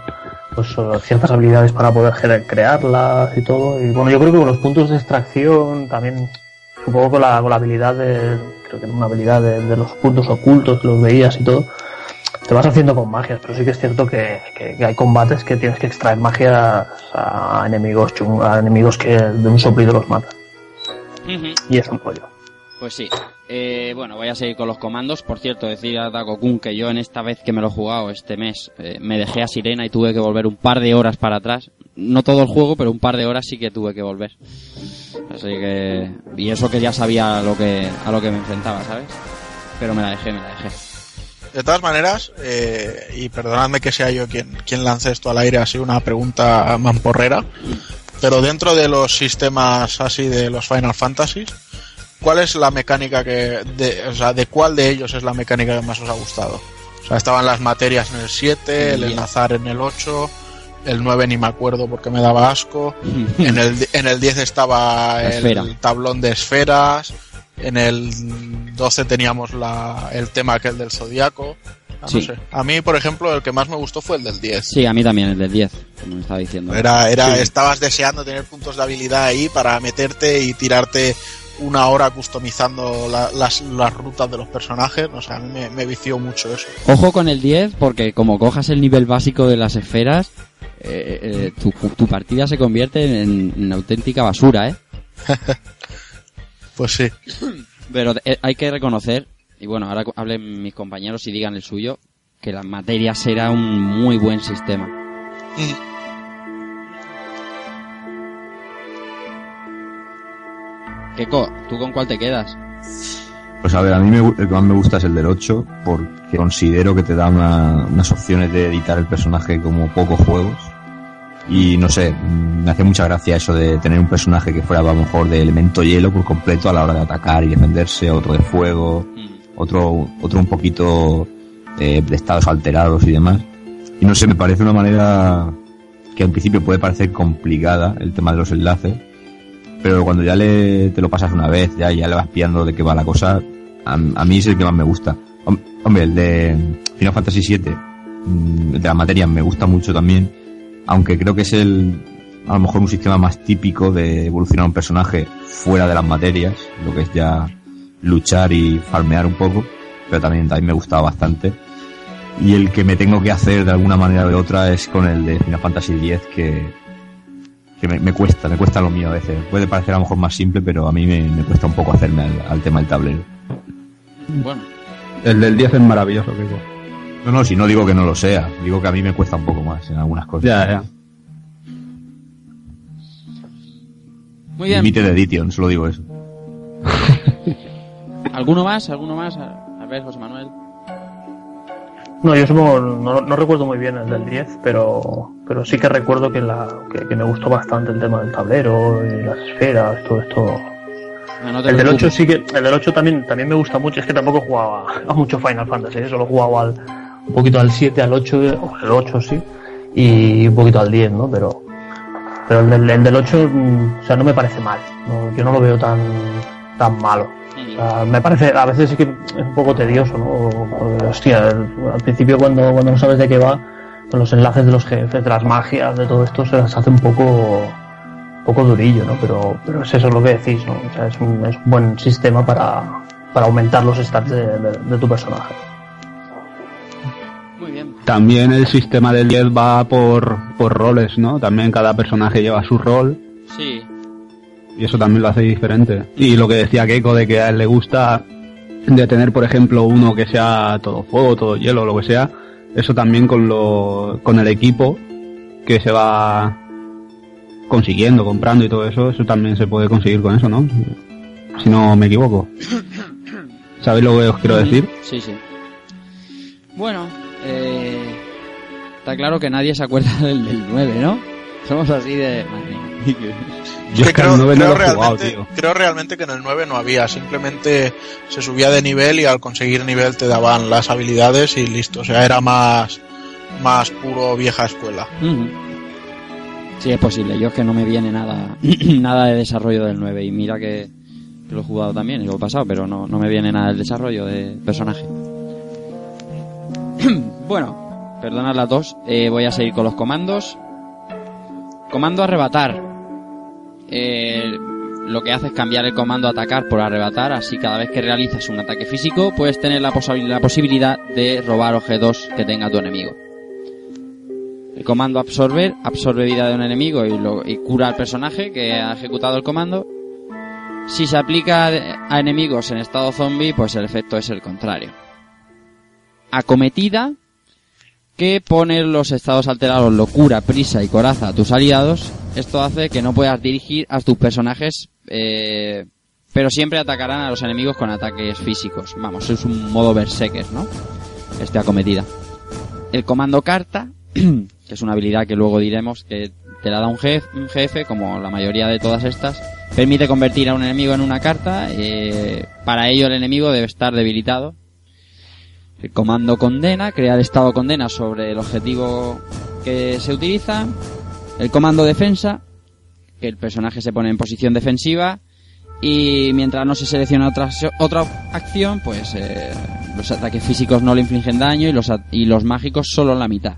pues eh, ciertas habilidades para poder crearlas y todo. Y bueno, yo creo que con los puntos de extracción también, supongo con la, con la habilidad de, creo que una habilidad de, de los puntos ocultos, que los veías y todo, te vas haciendo con magias, pero sí que es cierto que, que- que hay combates que tienes que extraer magias a enemigos chung- a enemigos que de un soplido los matan. Ujú. Y es un pollo. Pues sí. Eh, bueno, voy a seguir con los comandos. Por cierto, decir a Dakokun que yo en esta vez que me lo he jugado este mes eh, me dejé a Sirena y tuve que volver un par de horas para atrás. No todo el juego, pero un par de horas sí que tuve que volver. Así que... Y eso que ya sabía a lo que, a lo que me enfrentaba, ¿sabes? Pero me la dejé, me la dejé. De todas maneras, eh, y perdonadme que sea yo quien, quien lance esto al aire, así una pregunta mamporrera, pero dentro de los sistemas así de los Final Fantasies, ¿cuál es la mecánica que, de, o sea, de cuál de ellos es la mecánica que más os ha gustado? O sea, estaban las materias en el 7, el enlazar en el 8, el 9 ni me acuerdo porque me daba asco, en el, en el 10 estaba el tablón de esferas, en el 12 teníamos la, el tema aquel del zodiaco. Ah, no Sí. sé. A mí, por ejemplo, el que más me gustó fue el del 10. Sí, a mí también, el del 10, como me estaba diciendo. Era, era, Sí. estabas deseando tener puntos de habilidad ahí para meterte y tirarte una hora customizando la- las, las rutas de los personajes. O sea, a mí me, me vició mucho eso. Ojo con el 10, porque como cojas el nivel básico de las esferas, eh, eh, tu, tu partida se convierte en, en auténtica basura, ¿eh? Pues sí. Pero eh, hay que reconocer, y bueno, ahora hablen mis compañeros y digan el suyo, que las materias era un muy buen sistema. Keiko, ¿tú con cuál te quedas? Pues a ver, a mí me el que más me gusta es el del 8 porque considero que te da una- unas opciones de editar el personaje como pocos juegos. Y no sé, mm, me hace mucha gracia eso de tener un personaje que fuera a lo mejor de elemento hielo por completo a la hora de atacar y defenderse, otro de fuego, otro, otro un poquito eh, de estados alterados y demás. Y no sé, me parece una manera que al principio puede parecer complicada el tema de los enlaces, pero cuando ya le, te lo pasas una vez, ya, ya le vas pillando de qué va la cosa, a, a mí es el que más me gusta. Hom- Hombre, el de Final Fantasy VII, mm, de la materia, me gusta mucho también, aunque creo que es el, a lo mejor un sistema más típico de evolucionar un personaje fuera de las materias, lo que es ya luchar y farmear un poco, pero también, también me gustaba bastante. Y el que me tengo que hacer de alguna manera o de otra es con el de Final Fantasy X, que, que me, me cuesta, me cuesta lo mío a veces. Puede parecer a lo mejor más simple, pero a mí me, me cuesta un poco hacerme al, al tema del tablero. Bueno, El del 10 es maravilloso, Keiko. No, no, si no digo que no lo sea, digo que a mí me cuesta un poco más en algunas cosas. Ya, ya. muy bien. Límite de edition, solo digo eso. ¿Alguno más? ¿Alguno más? A ver, José Manuel. No, yo supongo, no, no recuerdo muy bien el del 10, pero, pero sí que recuerdo que, la, que, que me gustó bastante el tema del tablero y las esferas, todo esto. Ah, no el del preocupes. 8 sí que, el del 8 también, también me gusta mucho, es que tampoco jugaba a mucho Final Fantasy, ¿eh? solo he jugado al, un poquito al 7, al 8, o el 8 sí, y un poquito al 10, ¿no? Pero, pero el del, el del 8, mm, o sea, no me parece mal, yo no lo veo tan, tan malo. O sea, me parece, a veces sí que es un poco tedioso, ¿no? Porque, hostia, al principio cuando, cuando no sabes de qué va, con los enlaces de los jefes, de las magias, de todo esto, se las hace un poco, un poco durillo, ¿no? Pero, pero es eso lo que decís, ¿no? O sea, es un, es un buen sistema para, para aumentar los stats de, de- de tu personaje. Muy bien. También el sistema del 10 va por, por roles, ¿no? También cada personaje lleva su rol Sí. Y eso también lo hace diferente. Y lo que decía Keiko de que a él le gusta de tener, por ejemplo, uno que sea todo fuego, todo hielo, lo que sea, eso también con lo, con el equipo que se va consiguiendo, comprando y todo eso, eso también se puede conseguir con eso, ¿no? Si no me equivoco. ¿Sabéis lo que os quiero decir? Sí, sí. Bueno, eh, está claro que nadie se acuerda del, del 9, ¿no? Somos así de... madre mía. Yo es que creo, al 9 no creo lo he jugado, realmente, tío. creo realmente que en el 9 no había, simplemente se subía de nivel y al conseguir nivel te daban las habilidades y listo, o sea, era más, más puro vieja escuela. Sí, es posible. Yo es que no me viene nada nada de desarrollo del 9 y mira que, que lo he jugado también y lo he pasado, pero no, no me viene nada del desarrollo de personaje. bueno, perdonad las dos. eh, voy a seguir con los comandos. Comando arrebatar. Eh, lo que hace es cambiar el comando atacar por arrebatar, así cada vez que realizas un ataque físico puedes tener la, posibilidad de robar objetos que tenga tu enemigo. El comando absorber absorbe vida de un enemigo y, y cura al personaje que ha ejecutado el comando. Si se aplica a enemigos en estado zombie, pues el efecto es el contrario. Acometida, que pone los estados alterados locura, prisa y coraza a tus aliados. Esto hace que no puedas dirigir a tus personajes, eh, pero siempre atacarán a los enemigos con ataques físicos. Vamos, es un modo berserker, ¿no? Este acometida. El comando carta, que es una habilidad que luego diremos que te la da un jefe, un jefe como la mayoría de todas estas, permite convertir a un enemigo en una carta. eh, para ello el enemigo debe estar debilitado. El comando condena, crea el estado condena sobre el objetivo que se utiliza. El comando defensa, que el personaje se pone en posición defensiva y mientras no se selecciona otra, otra acción, pues eh, los ataques físicos no le infligen daño y los, y los mágicos solo la mitad.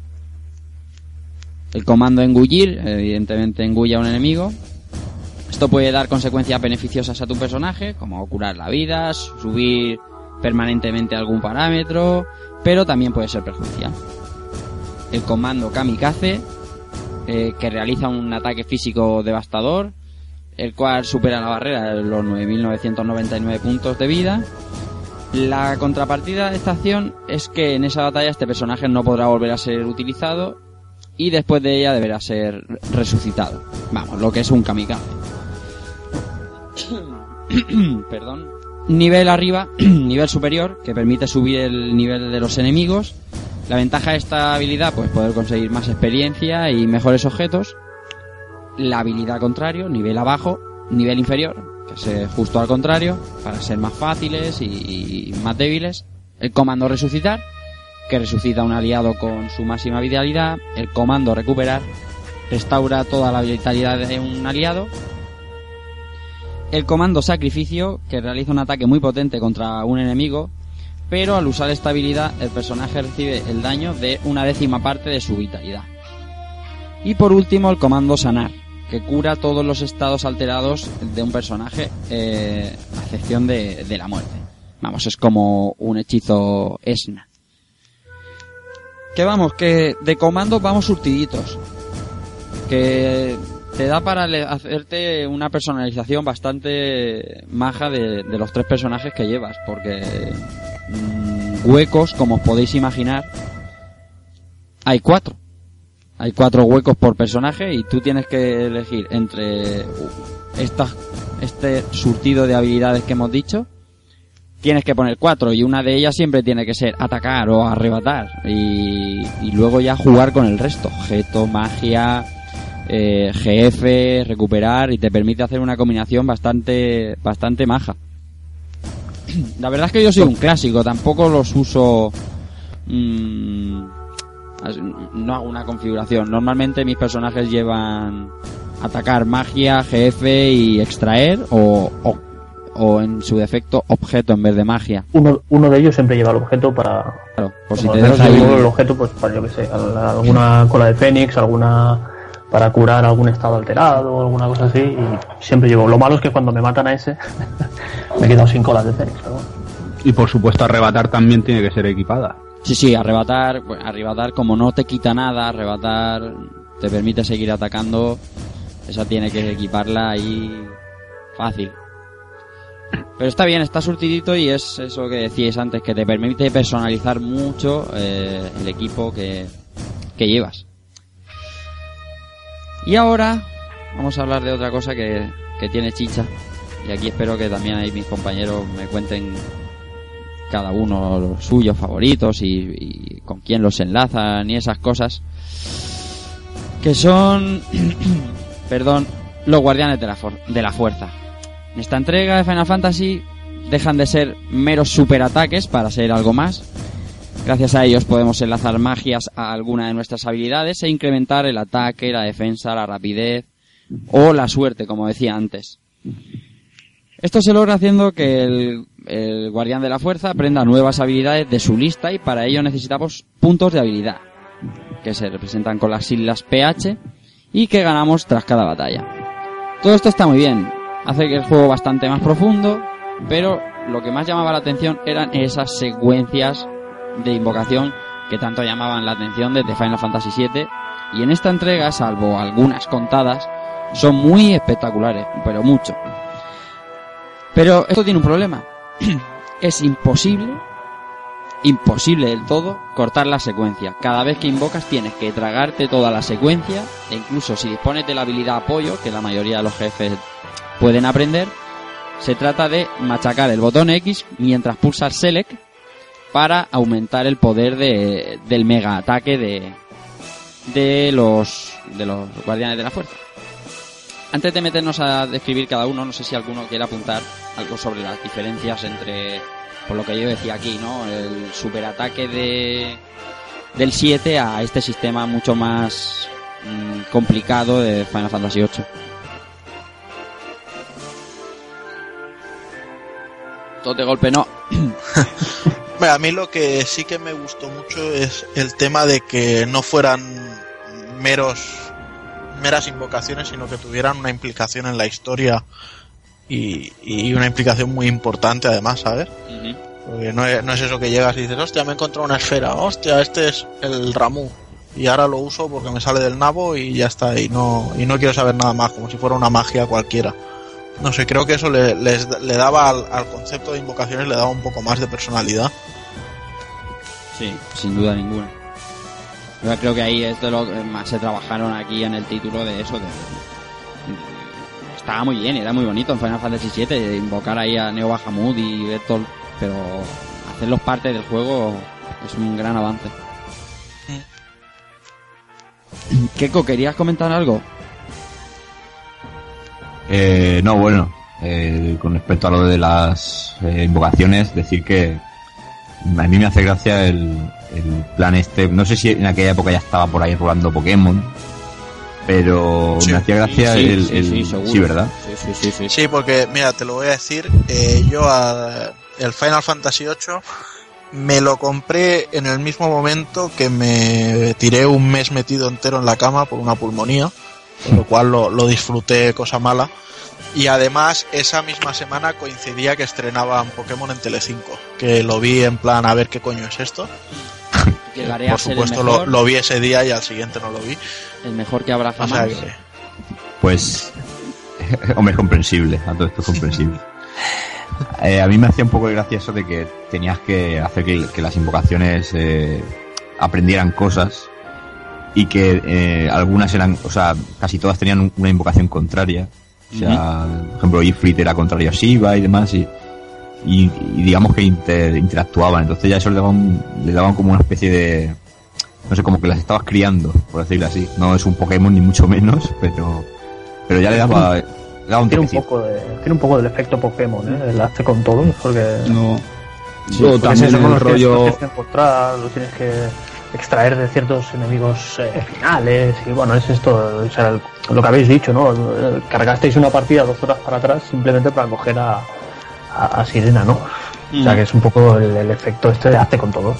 El comando engullir, evidentemente engulle a un enemigo. Esto puede dar consecuencias beneficiosas a tu personaje, como curar la vida, subir permanentemente algún parámetro, pero también puede ser perjudicial. El comando kamikaze, eh, que realiza un ataque físico devastador, el cual supera la barrera de los 9.999 puntos de vida. La contrapartida de esta acción es que en esa batalla este personaje no podrá volver a ser utilizado y después de ella deberá ser resucitado. Vamos, lo que es un kamikaze. Perdón. Nivel arriba, nivel superior, que permite subir el nivel de los enemigos. La ventaja de esta habilidad, pues poder conseguir más experiencia y mejores objetos. La habilidad contrario, nivel abajo, nivel inferior, que es eh, justo al contrario, para ser más fáciles y, y más débiles. El comando resucitar, que resucita a un aliado con su máxima vitalidad. El comando recuperar, restaura toda la vitalidad de un aliado. El comando sacrificio, que realiza un ataque muy potente contra un enemigo, pero al usar esta habilidad el personaje recibe el daño de una décima parte de su vitalidad. Y por último el comando sanar, que cura todos los estados alterados de un personaje, eh, a excepción de, de la muerte. Vamos, es como un hechizo Esna. Que vamos, que de comandos vamos surtiditos. Que te da para hacerte una personalización bastante maja de, de los tres personajes que llevas, porque mm, huecos, como os podéis imaginar, hay cuatro. Hay cuatro huecos por personaje y tú tienes que elegir entre estas, este surtido de habilidades que hemos dicho. Tienes que poner cuatro y una de ellas siempre tiene que ser atacar o arrebatar y, y luego ya jugar con el resto. Objeto, magia, eh, GF, recuperar y te permite hacer una combinación bastante, bastante maja. La verdad es que yo soy un clásico, tampoco los uso. mm, as- no hago una configuración. Normalmente mis personajes llevan atacar magia, GF y extraer o, o, o en su defecto objeto en vez de magia. Uno, uno de ellos siempre lleva el objeto para. Claro, por si te deja el objeto, pues para yo que sé, al- alguna cola de Fénix, alguna. Para curar algún estado alterado o alguna cosa así. Y siempre llevo. Lo malo es que cuando me matan a ese, me he quedado sin colas de Fénix. Pero bueno. Y por supuesto, arrebatar también tiene que ser equipada. Sí, sí, arrebatar, pues, arrebatar como no te quita nada, arrebatar te permite seguir atacando, esa tiene que equiparla ahí fácil. Pero está bien, está surtidito y es eso que decíais antes, que te permite personalizar mucho eh, el equipo que, que llevas. Y ahora vamos a hablar de otra cosa que, que tiene chicha. Y aquí espero que también ahí mis compañeros me cuenten cada uno los suyos favoritos y, con quién los enlazan y esas cosas. Que son, perdón, los guardianes de la, de la fuerza. En esta entrega de Final Fantasy dejan de ser meros superataques para ser algo más. Gracias a ellos podemos enlazar magias a alguna de nuestras habilidades e incrementar el ataque, la defensa, la rapidez o la suerte, como decía antes. Esto se logra haciendo que el, el guardián de la fuerza aprenda nuevas habilidades de su lista y para ello necesitamos puntos de habilidad, que se representan con las siglas PH y que ganamos tras cada batalla. Todo esto está muy bien, hace que el juego bastante más profundo, pero lo que más llamaba la atención eran esas secuencias de invocación que tanto llamaban la atención desde Final Fantasy VII y en esta entrega, salvo algunas contadas, son muy espectaculares, pero mucho. Pero esto tiene un problema. es imposible, imposible del todo, cortar la secuencia. Cada vez que invocas tienes que tragarte toda la secuencia, e incluso si dispones de la habilidad apoyo, que la mayoría de los jefes pueden aprender, se trata de machacar el botón X mientras pulsas Select para aumentar el poder de, del mega ataque de, de los de los guardianes de la fuerza. Antes de meternos a describir cada uno, no sé si alguno quiere apuntar algo sobre las diferencias entre, por lo que yo decía aquí, ¿no? El superataque de del 7 a este sistema mucho más mm, complicado de Final Fantasy VIII. Todo de golpe no. A mí lo que sí que me gustó mucho es el tema de que no fueran meros meras invocaciones, sino que tuvieran una implicación en la historia y, y una implicación muy importante además, ¿sabes? Porque no es, no es eso que llegas y dices, hostia, me he encontrado una esfera, hostia, este es el Ramu. Y ahora lo uso porque me sale del nabo y ya está, y no, y no quiero saber nada más, como si fuera una magia cualquiera. No sé, creo que eso le, les- le daba al, al concepto de invocaciones, le daba un poco más de personalidad. Sí, sin duda ninguna. Yo creo que ahí es de lo que más se trabajaron aquí en el título de eso. De, estaba muy bien, era muy bonito en Final Fantasy VII invocar ahí a Neo Bahamut y Bertolt, pero hacerlos parte del juego es un gran avance. Keiko, ¿querías comentar algo? Eh, no, bueno, eh, con respecto a lo de las eh, invocaciones, decir que a mí me hace gracia el, el plan este. No sé si en aquella época ya estaba por ahí rolando Pokémon, pero me hacía gracia Sí, el, sí, el- sí, seguro. sí, ¿verdad? Sí, sí, sí, Sí, porque, mira, te lo voy a decir, eh, yo a- el Final Fantasy VIII me lo compré en el mismo momento que me tiré un mes metido entero en la cama por una pulmonía, con lo cual lo, lo disfruté cosa mala. Y además, esa misma semana coincidía que estrenaban Pokémon en Telecinco, que lo vi en plan a ver qué coño es esto. Llegaré a Por ser el supuesto lo, mejor, lo vi ese día y al siguiente no lo vi. el mejor que habrá O sea jamás. que- Pues, hombre, es comprensible, a todo esto es comprensible. Eh, a mí me hacía un poco de gracia eso de que tenías que hacer que, que las invocaciones eh, aprendieran cosas y que eh, algunas eran, o sea, casi todas tenían un- una invocación contraria. O sea, por ejemplo, Ifrit era contrario a Shiva y demás, y, y, y digamos que inter- interactuaban. Entonces ya eso le daban, le daban como una especie de, no sé, como que las estabas criando, por decirlo así. No es un Pokémon ni mucho menos, pero, pero ya le daba, le daba un Tiene un, poco de, tiene un poco del efecto Pokémon, ¿eh? El hace con todo, porque... No. Sí, Yo porque también es ¿no? el Los tienes- rollo- los tienes que encontrar, los tienes que extraer de ciertos enemigos eh, finales y bueno, es esto, o sea, el- lo que habéis dicho, ¿no? Cargasteis una partida dos horas para atrás simplemente para coger a, a, a Sirena, ¿no? O sea Mm. que es un poco el, el efecto este de hazte con todos.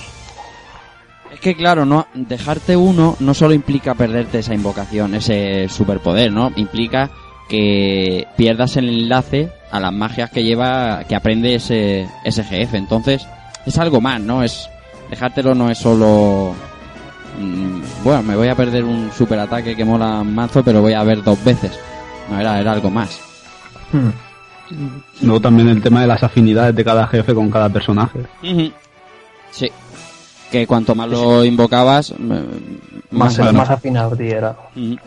Es que claro, no dejarte uno no solo implica perderte esa invocación, ese superpoder, ¿no? Implica que pierdas el enlace a las magias que lleva, que aprende ese, ese jefe. Entonces, es algo más, ¿no? Es dejártelo no es solo bueno, me voy a perder un superataque que mola mazo, pero voy a ver dos veces. No, era, era algo más. Luego también el tema de las afinidades de cada jefe con cada personaje. Sí. Que cuanto más lo invocabas, mm, Más, más, más afinado era. Y,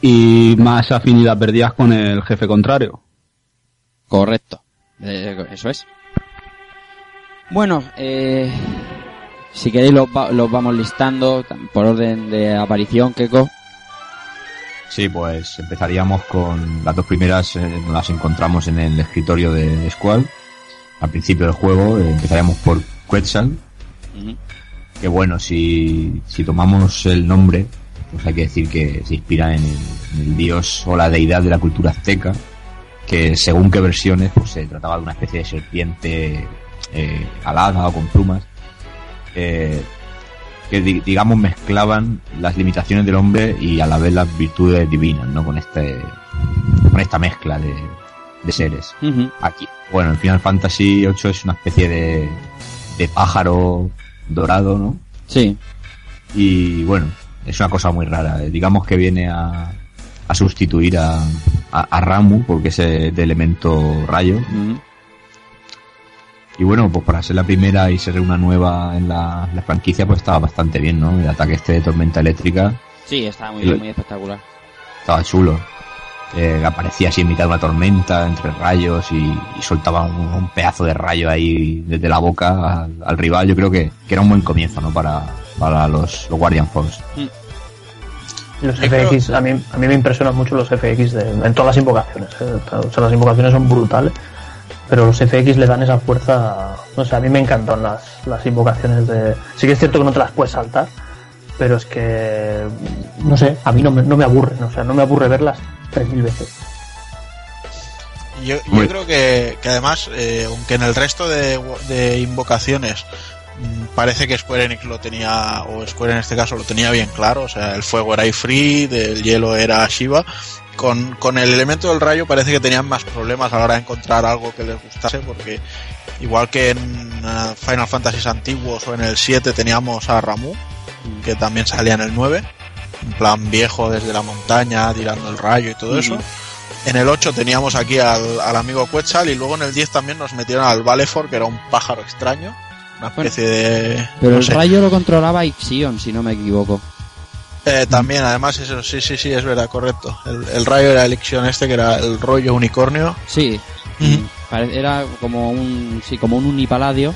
y más afinidad perdías con el jefe contrario. Correcto. Eh, eso es. Bueno, eh, si queréis los, va- los vamos listando por orden de aparición, Keko. Sí, pues empezaríamos con las dos primeras, eh, nos las encontramos en el escritorio de, Squall. Al principio del juego eh, empezaríamos por Quetzal, que bueno, si, si tomamos el nombre, pues hay que decir que se inspira en el, en el dios o la deidad de la cultura azteca, que según qué versiones, pues se trataba de una especie de serpiente eh, alada o con plumas, eh, que di- digamos mezclaban las limitaciones del hombre y a la vez las virtudes divinas, ¿no? Con este, con esta mezcla de, de seres. Aquí, bueno, en Final Fantasy VIII es una especie de, de pájaro dorado, ¿no? Sí. Y bueno, es una cosa muy rara. Digamos que viene a, a sustituir a, a, a Ramu, porque es de elemento rayo. Y bueno, pues para ser la primera y ser una nueva en la, la franquicia, pues estaba bastante bien, ¿no? El ataque este de tormenta eléctrica Sí, está muy bien, muy espectacular. estaba chulo. Eh, aparecía así en mitad de una tormenta, entre rayos, y, y soltaba un, un pedazo de rayo ahí desde la boca al, al rival. Yo creo que, que era un buen comienzo, ¿no? Para, para los, los Guardian Force. Y Los FX, a mí, a mí me impresionan mucho los FX de- en todas las invocaciones. ¿eh? O sea, las invocaciones son brutales, pero los FX le dan esa fuerza. No sé, a mí me encantan las, las invocaciones de. Sí que es cierto que no te las puedes saltar, pero es que. No sé, a mí no me, no me aburren, o sea, no me aburre verlas 3.000 veces. Yo, yo creo que, que además, eh, aunque en el resto de, de invocaciones parece que Square Enix lo tenía, o Square en este caso lo tenía bien claro, o sea, el fuego era Ifrit, el hielo era Shiva, con, con el elemento del rayo parece que tenían más problemas a la hora de encontrar algo que les gustase, porque igual que en eh, Final Fantasy antiguos o en el 7 teníamos a Ramu, que también salía en el 9, en plan viejo desde la montaña, tirando el rayo y todo eso. En el 8 teníamos aquí al, al amigo Quetzal y luego en el 10 también nos metieron al Valefor, que era un pájaro extraño. Una especie de... Pero no el sé. rayo lo controlaba Ixion, si no me equivoco. Eh, también, además, eso, sí, sí, sí, es verdad, correcto. El, el rayo era el Ixion este, que era el rollo unicornio. Sí. Era como un, sí, como un unipaladio.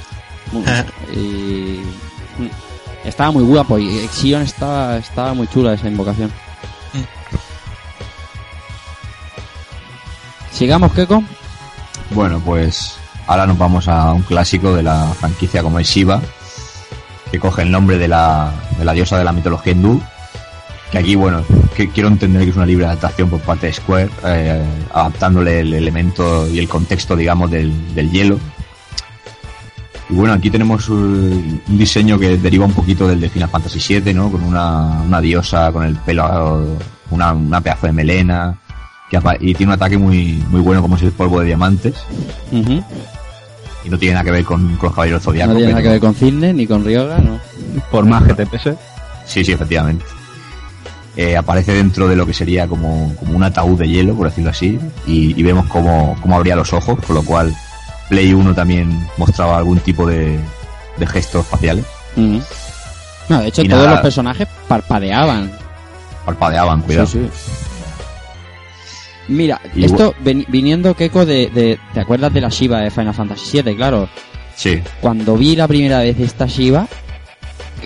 Y mm, estaba muy guapo y Ixion estaba, estaba muy chula esa invocación. Sigamos, Keko. Bueno, pues ahora nos vamos a un clásico de la franquicia como es Shiva, que coge el nombre de la, de la diosa de la mitología hindú. Que aquí, bueno, que quiero entender que es una libre adaptación por parte de Square, eh, adaptándole el elemento y el contexto, digamos, del, del hielo. Y bueno, aquí tenemos un diseño que deriva un poquito del de Final Fantasy VII, ¿no? Con una, una diosa con el pelo, una, una pedazo de melena, que y tiene un ataque muy, muy bueno como es polvo de diamantes. Y no tiene nada que ver con, con los caballeros zodiacos. No tiene nada que ver con Cisne ni con Ryoga, ¿no? Por más que te pese. Sí, sí, efectivamente. Eh, aparece dentro de lo que sería como, como un ataúd de hielo, por decirlo así, y, y vemos cómo, cómo abría los ojos, con lo cual Play 1 también mostraba algún tipo de, de gestos faciales. Ujú. No, de hecho, Y todos nada. los personajes parpadeaban. Parpadeaban, cuidado. Sí, sí. Mira, Y esto viniendo Keko de, de. ¿Te acuerdas de la Shiva de Final Fantasy VII? Claro. Sí. Cuando vi la primera vez esta Shiva,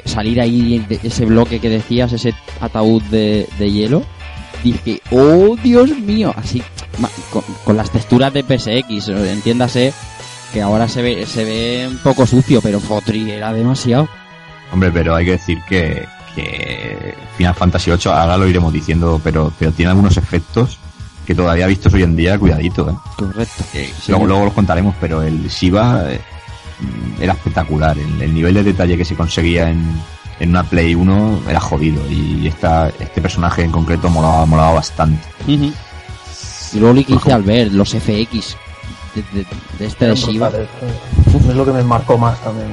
salir ahí de ese bloque que decías, ese ataúd de, de hielo, dije, oh Dios mío, así, con, con las texturas de PSX, entiéndase que ahora se ve, se ve un poco sucio, pero Fotri era demasiado. Hombre, pero hay que decir que, que Final Fantasy VIII, ahora lo iremos diciendo, pero, pero tiene algunos efectos que todavía vistos hoy en día, cuidadito, ¿eh? Correcto. luego, luego los contaremos, pero el Shiva eh, era espectacular. El, el nivel de detalle que se conseguía en, en una Play 1 era jodido y esta, este personaje en concreto molaba, molaba bastante. Y luego lo que hice al ver los FX de, de- de este de Shiva. Es lo que me marcó más también.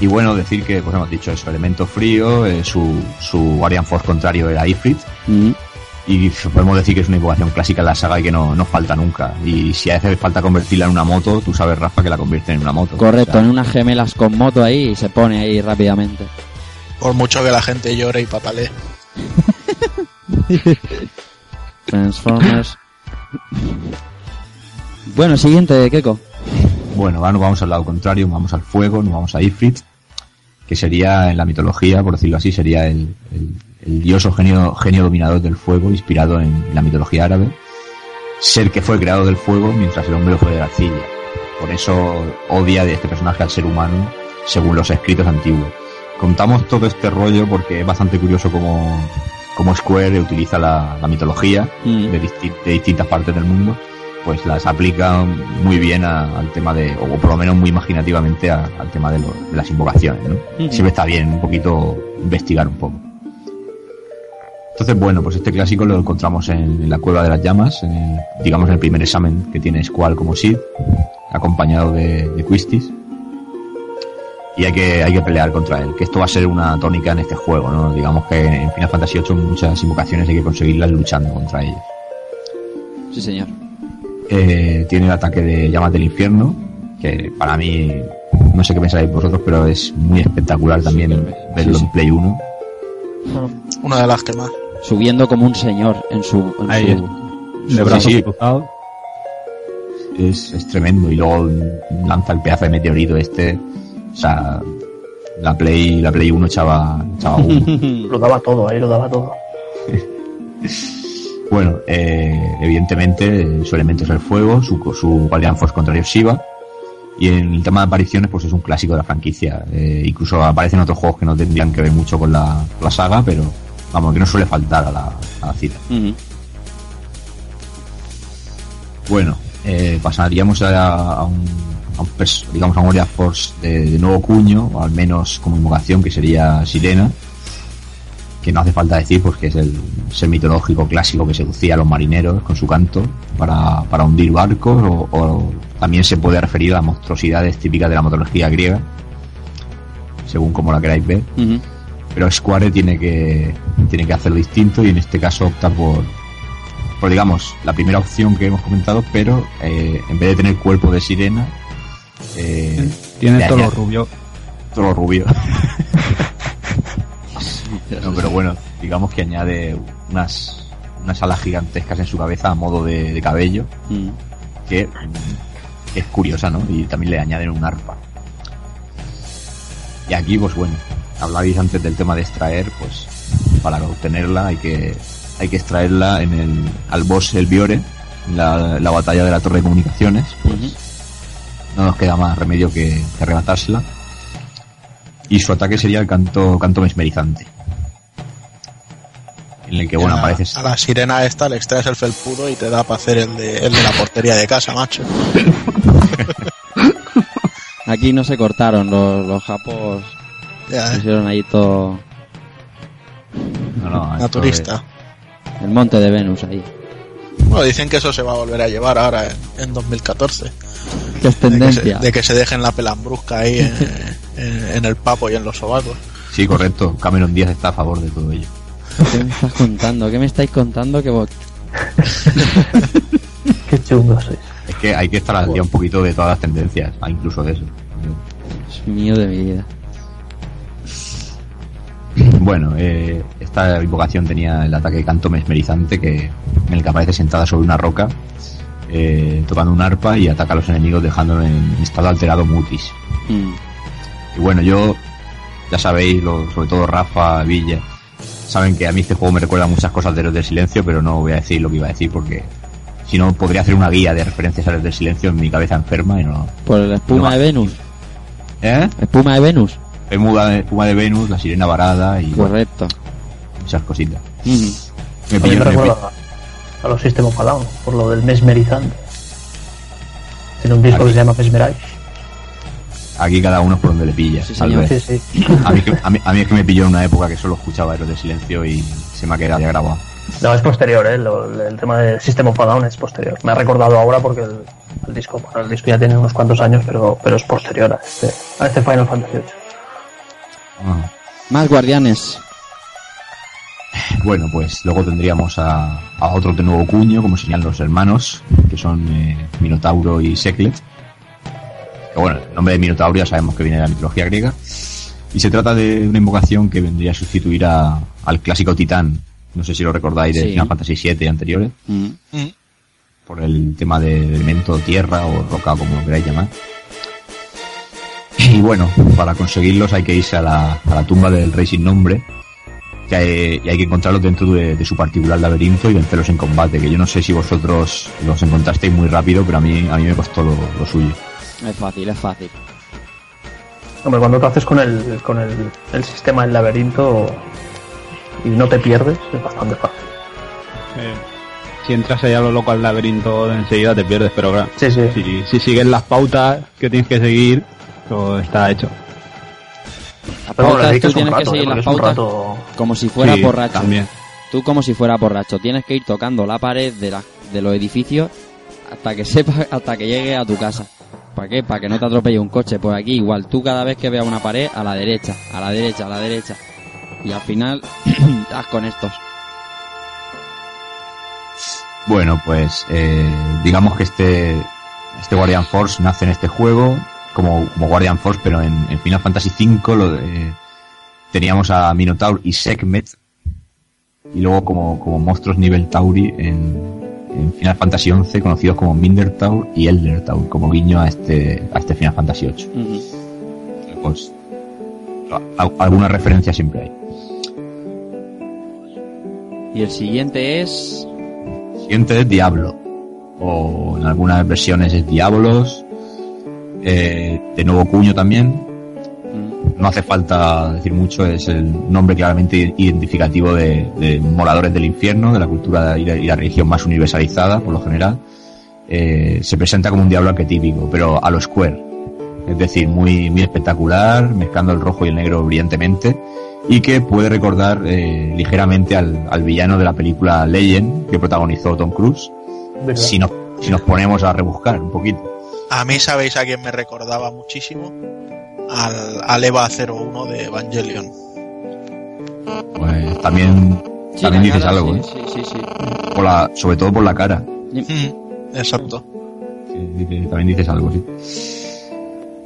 Y bueno, decir que, pues hemos dicho eso, elemento frío, eh, su, su Guardian Force contrario era Ifrit. Y podemos decir que es una invocación clásica en la saga y que no, no falta nunca. Y si hace falta convertirla en una moto, tú sabes, Rafa, que la convierte en una moto. Correcto, O sea, en unas gemelas con moto ahí y se pone ahí rápidamente. Por mucho que la gente llore y patalee. Transformers. Bueno, siguiente, Keko. Bueno, ahora nos vamos al lado contrario, vamos al fuego, nos vamos a Ifrit, que sería en la mitología, por decirlo así, sería el, el- el dios o genio, genio dominador del fuego, inspirado en, la mitología árabe. Ser que fue creado del fuego mientras el hombre fue de la arcilla. Por eso odia de este personaje al ser humano, según los escritos antiguos. Contamos todo este rollo porque es bastante curioso cómo, cómo Square utiliza la, la mitología Mm. de, disti- de distintas partes del mundo pues las aplica muy bien a- al tema de, o por lo menos muy imaginativamente a- al tema de, lo- de las invocaciones, ¿no? Siempre está bien un poquito investigar un poco. Entonces, bueno, pues este clásico lo encontramos en, en la Cueva de las Llamas, en el- digamos en el primer examen que tiene Squall como Sid, acompañado de, de Quistis. Y hay que, hay que pelear contra él, que esto va a ser una tónica en este juego, ¿no? Digamos que en Final Fantasy VIII muchas invocaciones hay que conseguirlas luchando contra ellos. Sí, señor. Eh, tiene el ataque de llamas del infierno, que para mí, no sé qué pensáis vosotros, pero es muy espectacular también verlo en Play 1. Una de las que más. Subiendo como un señor en su. En Ahí su es. su- brazos sí. cruzados. Es, es tremendo. Y luego lanza el pedazo de meteorito este. O sea, la Play, la Play 1 echaba, echaba humo. Lo daba todo, ahí lo daba todo. Bueno, eh, evidentemente su elemento es el fuego, su, su Guardian Force contrario es Shiva. Y en el tema de apariciones, pues es un clásico de la franquicia. Eh, incluso aparecen otros juegos que no tendrían que ver mucho con la, saga, pero vamos, que no suele faltar a la, a la cita. Bueno, eh, pasaríamos a, a un, a un digamos a un Guardian Force de, de nuevo cuño, o al menos como invocación, que sería Sirena que no hace falta decir pues que es el ser mitológico clásico que seducía a los marineros con su canto para, para hundir barcos o, o también se puede referir a monstruosidades típicas de la mitología griega según como la queráis ver Ujú. pero Square tiene que tiene que hacerlo distinto y en este caso opta por por digamos la primera opción que hemos comentado pero eh, en vez de tener cuerpo de sirena eh, Tiene todo lo rubio. todo lo rubio No, pero bueno, digamos que añade unas, unas alas gigantescas en su cabeza a modo de, de cabello, Mm. que, mm, que es curiosa, ¿no? Y también le añaden un arpa. Y aquí, pues bueno, hablabais antes del tema de extraer, pues para obtenerla hay que, hay que extraerla en el, al boss El Biore, en la, la batalla de la torre de comunicaciones, pues no nos queda más remedio que, que arrebatársela. Y su ataque sería el canto, canto mesmerizante. En el que, bueno, a, aparece a la sirena esta le extraes el felpudo y te da para hacer el de, el de la portería de casa, macho. Aquí no se cortaron los, los japos. Ya, eh. Hicieron ahí todo. No, no, esto Naturista. El monte de Venus ahí. Bueno, dicen que eso se va a volver a llevar ahora en, en 2014. Que es De que, se, tendencia. de que se dejen la pelambrusca ahí en, en- en el papo y en los sobacos. Sí, correcto. Cameron Díaz está a favor de todo ello. ¿Qué me estás contando? ¿Qué me estáis contando? Que vos... Qué chungo sois. Es que hay que estar al día un poquito de todas las tendencias, ah, incluso de eso. Es mío de mi vida. Bueno, eh, esta invocación tenía el ataque de canto mesmerizante que, en el que aparece sentada sobre una roca, eh, tocando un arpa y ataca a los enemigos dejándolo en estado alterado mutis. Mm. Y bueno, yo, ya sabéis, lo- sobre todo Rafa, Villa, saben que a mí este juego me recuerda muchas cosas de Héroes del Silencio, pero no voy a decir lo que iba a decir porque si no podría hacer una guía de referencias a Héroes del Silencio en mi cabeza enferma y no... Por la espuma No. de Venus. ¿Eh? Espuma de Venus. Espuma de, espuma de Venus, la sirena varada y Correcto. esas cositas. Ujú. Me A mí pillo, me me recuerda a los a Down, por lo del mesmerizante. Tiene un disco que se llama Mesmerize. Aquí cada uno es por donde le pilla. Sí, tal señor. vez. Sí, sí. A mí, que- a, mí, a mí es que me pilló en una época que solo escuchaba Héroes del Silencio y se me ha quedado ya grabado. No, es posterior, ¿eh? Lo- el tema del System of a Down es posterior. Me ha recordado ahora porque el, el disco, bueno, el disco ya tiene unos cuantos años, pero, pero es posterior a este, a este Final Fantasy VIII. Ah. Más guardianes. Bueno, pues luego tendríamos a, a otro de nuevo cuño, como señalan los hermanos, que son eh, Minotauro y Seklet. Bueno, el nombre de Minotauro ya sabemos que viene de la mitología griega. Y se trata de una invocación que vendría a sustituir a- al clásico Titán. No sé si lo recordáis de Sí. Final Fantasy VII y anteriores, Mm. Mm. por el tema del elemento tierra o roca, como lo queráis llamar. Y bueno, para conseguirlos hay que irse a la, a la tumba del rey sin nombre, que hay, y hay que encontrarlos dentro de, de su particular laberinto y vencerlos en combate, que yo no sé si vosotros los encontrasteis muy rápido, pero a mí, a mí me costó lo, lo suyo. Es fácil, es fácil. Hombre, cuando tú haces con el, con el, el sistema del laberinto y no te pierdes, es bastante fácil. Eh, si entras allá lo loco al laberinto, enseguida te pierdes, pero claro, Sí, sí. si, si sigues las pautas que tienes que seguir, todo está hecho. Las bueno, pautas, dedicas tú tienes rato, que seguir las pautas rato... como si fuera Sí, borracho. También. Tú como si fuera borracho. Tienes que ir tocando la pared de, la- de los edificios hasta que sepa, hasta que llegue a tu casa. ¿Para qué? Para que no te atropelle un coche. Pues aquí igual, tú cada vez que veas una pared, a la derecha, a la derecha, a la derecha. Y al final, haz con estos. Bueno, pues eh, digamos que este, este Guardian Force nace en este juego como, Guardian Force, pero en, en Final Fantasy V lo, eh, teníamos a Minotaur y Sekhmet y luego como, como monstruos nivel Tauri en, en Final Fantasy XI conocidos como Mindertaur y Eldertaur como guiño a este, a este Final Fantasy VIII. Pues a- alguna referencia siempre hay. Y el siguiente es... Siguiente es Diablo. O en algunas versiones es Diabolos. Eh, de nuevo cuño también. No hace falta decir mucho, es el nombre claramente identificativo de, de moradores del infierno, de la cultura y la, y la religión más universalizada, por lo general. Eh, se presenta como un diablo arquetípico, pero a lo Square. Es decir, muy, muy espectacular, mezclando el rojo y el negro brillantemente, y que puede recordar eh, ligeramente al, al villano de la película Legend, que protagonizó Tom Cruise, si nos, si nos ponemos a rebuscar un poquito. A mí sabéis a quién me recordaba muchísimo. Al, al EVA 01 de Evangelion. Pues también, sí, también dices cara, algo, sí, ¿eh? sí, sí, sí. Por la, sobre todo por la cara. Mm, Exacto. También dices algo, sí.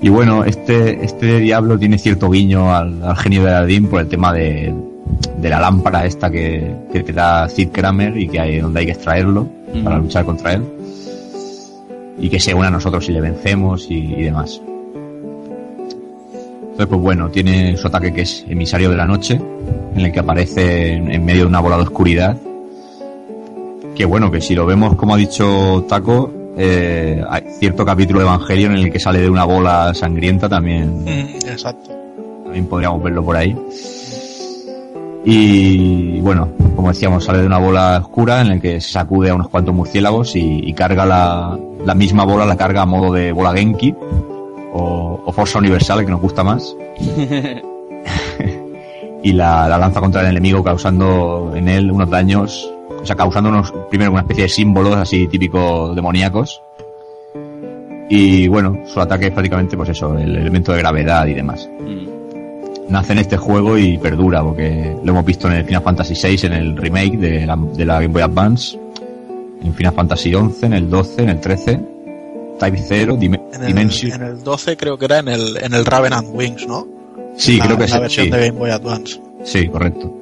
Y bueno, este, este diablo tiene cierto guiño al, al genio de Aladdin por el tema de, de la lámpara esta que, que te da Sid Kramer y que hay, donde hay que extraerlo para Ujú. luchar contra él. Y que se une a nosotros si le vencemos y, y demás. Entonces, pues bueno, tiene su ataque que es emisario de la noche, en el que aparece en, medio de una bola de oscuridad. Que bueno, que si lo vemos como ha dicho Taco, eh, hay cierto capítulo de Evangelion en el que sale de una bola sangrienta también, Mm, Exacto. también podríamos verlo por ahí. Y bueno, como decíamos, sale de una bola oscura en el que se sacude a unos cuantos murciélagos y, y carga la, la misma bola, la carga a modo de bola Genki o, o Forza Universal, que nos gusta más. y la, la lanza contra el enemigo causando en él unos daños, o sea, causando unos, primero una especie de símbolos así típicos demoníacos. Y bueno, su ataque es prácticamente pues eso, el elemento de gravedad y demás. Mm. Nace en este juego y perdura, porque lo hemos visto en el Final Fantasy VI, en el remake de la, de la Game Boy Advance, en Final Fantasy XI, en el 12, en el 13, Type 0, Dim- En el, Dimension. en el 12 creo que era en el, en el Raven and Wings, ¿no? Sí, la, creo que la sí. versión sí. de Game Boy Advance. Sí, correcto.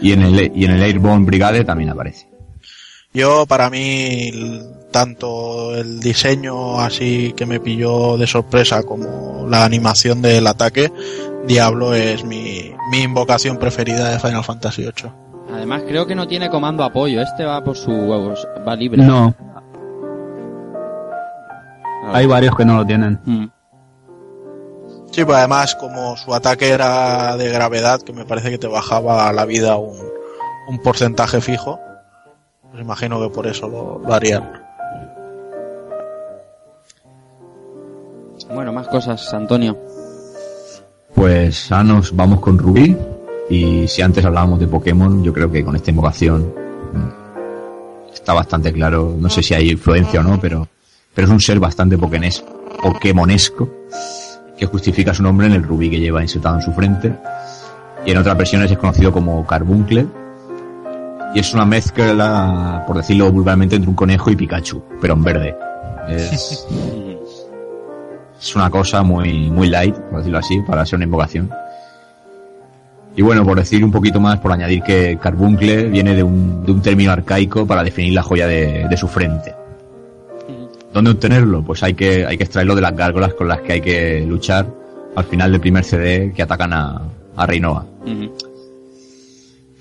Y en el, y en el Airborne Brigade también aparece. Yo, para mí, tanto el diseño así que me pilló de sorpresa como la animación del ataque, Diablo es mi, mi invocación preferida de Final Fantasy VIII. Además, creo que no tiene comando apoyo. Este va por su huevos, va libre. No. Hay varios que no lo tienen. Mm. Sí, pues además como su ataque era de gravedad, que me parece que te bajaba la vida un, un porcentaje fijo, pues imagino que por eso lo, lo harían. Bueno, más cosas, Antonio. Pues ahora nos vamos con Rubí. Y si antes hablábamos de Pokémon, yo creo que con esta invocación mm, está bastante claro. No sé si hay influencia o no, pero, pero es un ser bastante pokemonesco que justifica su nombre en el rubí que lleva insertado en su frente. Y en otras versiones es conocido como Carbuncle. Y es una mezcla, por decirlo vulgarmente, entre un conejo y Pikachu, pero en verde. Es, una cosa muy, muy light, por decirlo así, para ser una invocación. Y bueno, por decir un poquito más, por añadir que carbuncle viene de un, de un término arcaico para definir la joya de su frente. ¿Dónde obtenerlo? Pues hay que, hay que extraerlo de las gárgolas con las que hay que luchar al final del primer CD que atacan a, a.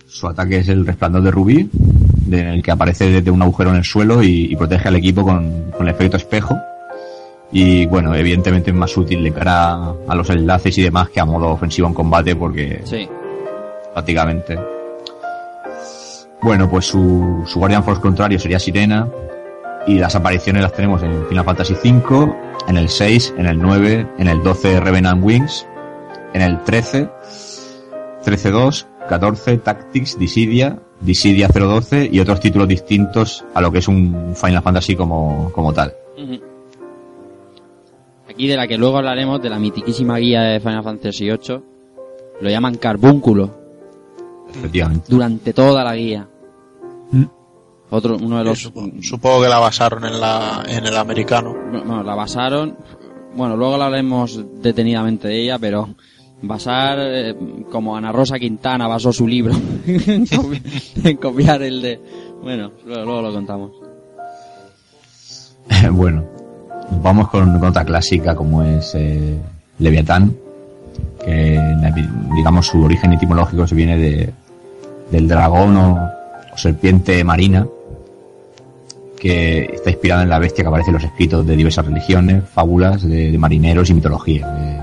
Su ataque es el resplandor de Rubí, de- en el que aparece desde un agujero en el suelo y, y protege al equipo con, con el efecto espejo. Y bueno, evidentemente es más útil de cara a, a los enlaces y demás que a modo ofensivo en combate porque Sí. prácticamente. Bueno, pues su, su Guardian Force contrario sería Sirena. Y las apariciones las tenemos en Final Fantasy V, en el 6, en el 9, en el 12 Revenant Wings, en el 13, 13-2, 14 Tactics, Dissidia, Dissidia 012 y otros títulos distintos a lo que es un Final Fantasy como, como tal. Aquí de la que luego hablaremos, de la mitiquísima guía de Final Fantasy VIII, lo llaman carbúnculo Efectivamente. durante toda la guía. Otro, uno de los... supo- supongo que la basaron en, la, en el americano. Bueno, la basaron. Bueno, luego hablaremos detenidamente de ella, pero basar eh, como Ana Rosa Quintana basó su libro en copi- en copiar el de. Bueno, luego, luego lo contamos. bueno, nos vamos con, con otra clásica como es eh, Leviatán, que digamos su origen etimológico se viene de, del dragón o, o serpiente marina, que está inspirada en la bestia que aparece en los escritos de diversas religiones, fábulas de, marineros y mitología. Eh,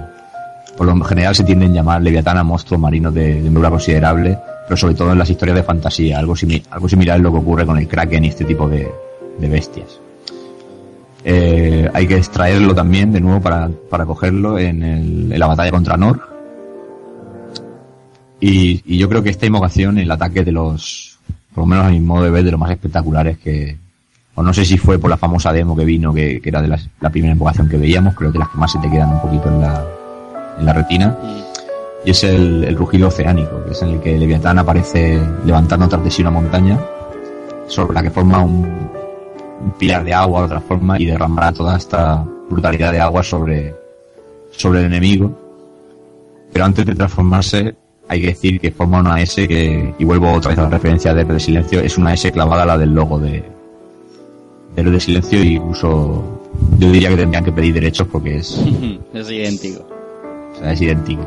por lo general se tienden a llamar Leviatán monstruos marinos de, de envergadura considerable, pero sobre todo en las historias de fantasía, algo, simi- algo similar es lo que ocurre con el Kraken y este tipo de, de bestias. Eh, hay que extraerlo también de nuevo para, para cogerlo en, el- en la batalla contra Nor. Y, y yo creo que esta invocación, el ataque de los, por lo menos a mi modo de ver, de los más espectaculares que, o no sé si fue por la famosa demo que vino, que, era de la primera invocación que veíamos, creo que las que más se te quedan un poquito en la, en la retina. Y es el, el rugido oceánico, que es en el que Leviatán aparece levantando tras de sí una montaña, sobre la que forma un, un pilar de agua de otra forma y derramará toda esta brutalidad de agua sobre, sobre el enemigo. Pero antes de transformarse, hay que decir que forma una S que, y vuelvo otra vez a la referencia de Silencio, es una S clavada a la del logo de Héroe de Silencio y incluso yo diría que tendrían que pedir derechos porque es, es idéntico. o sea, es idéntico.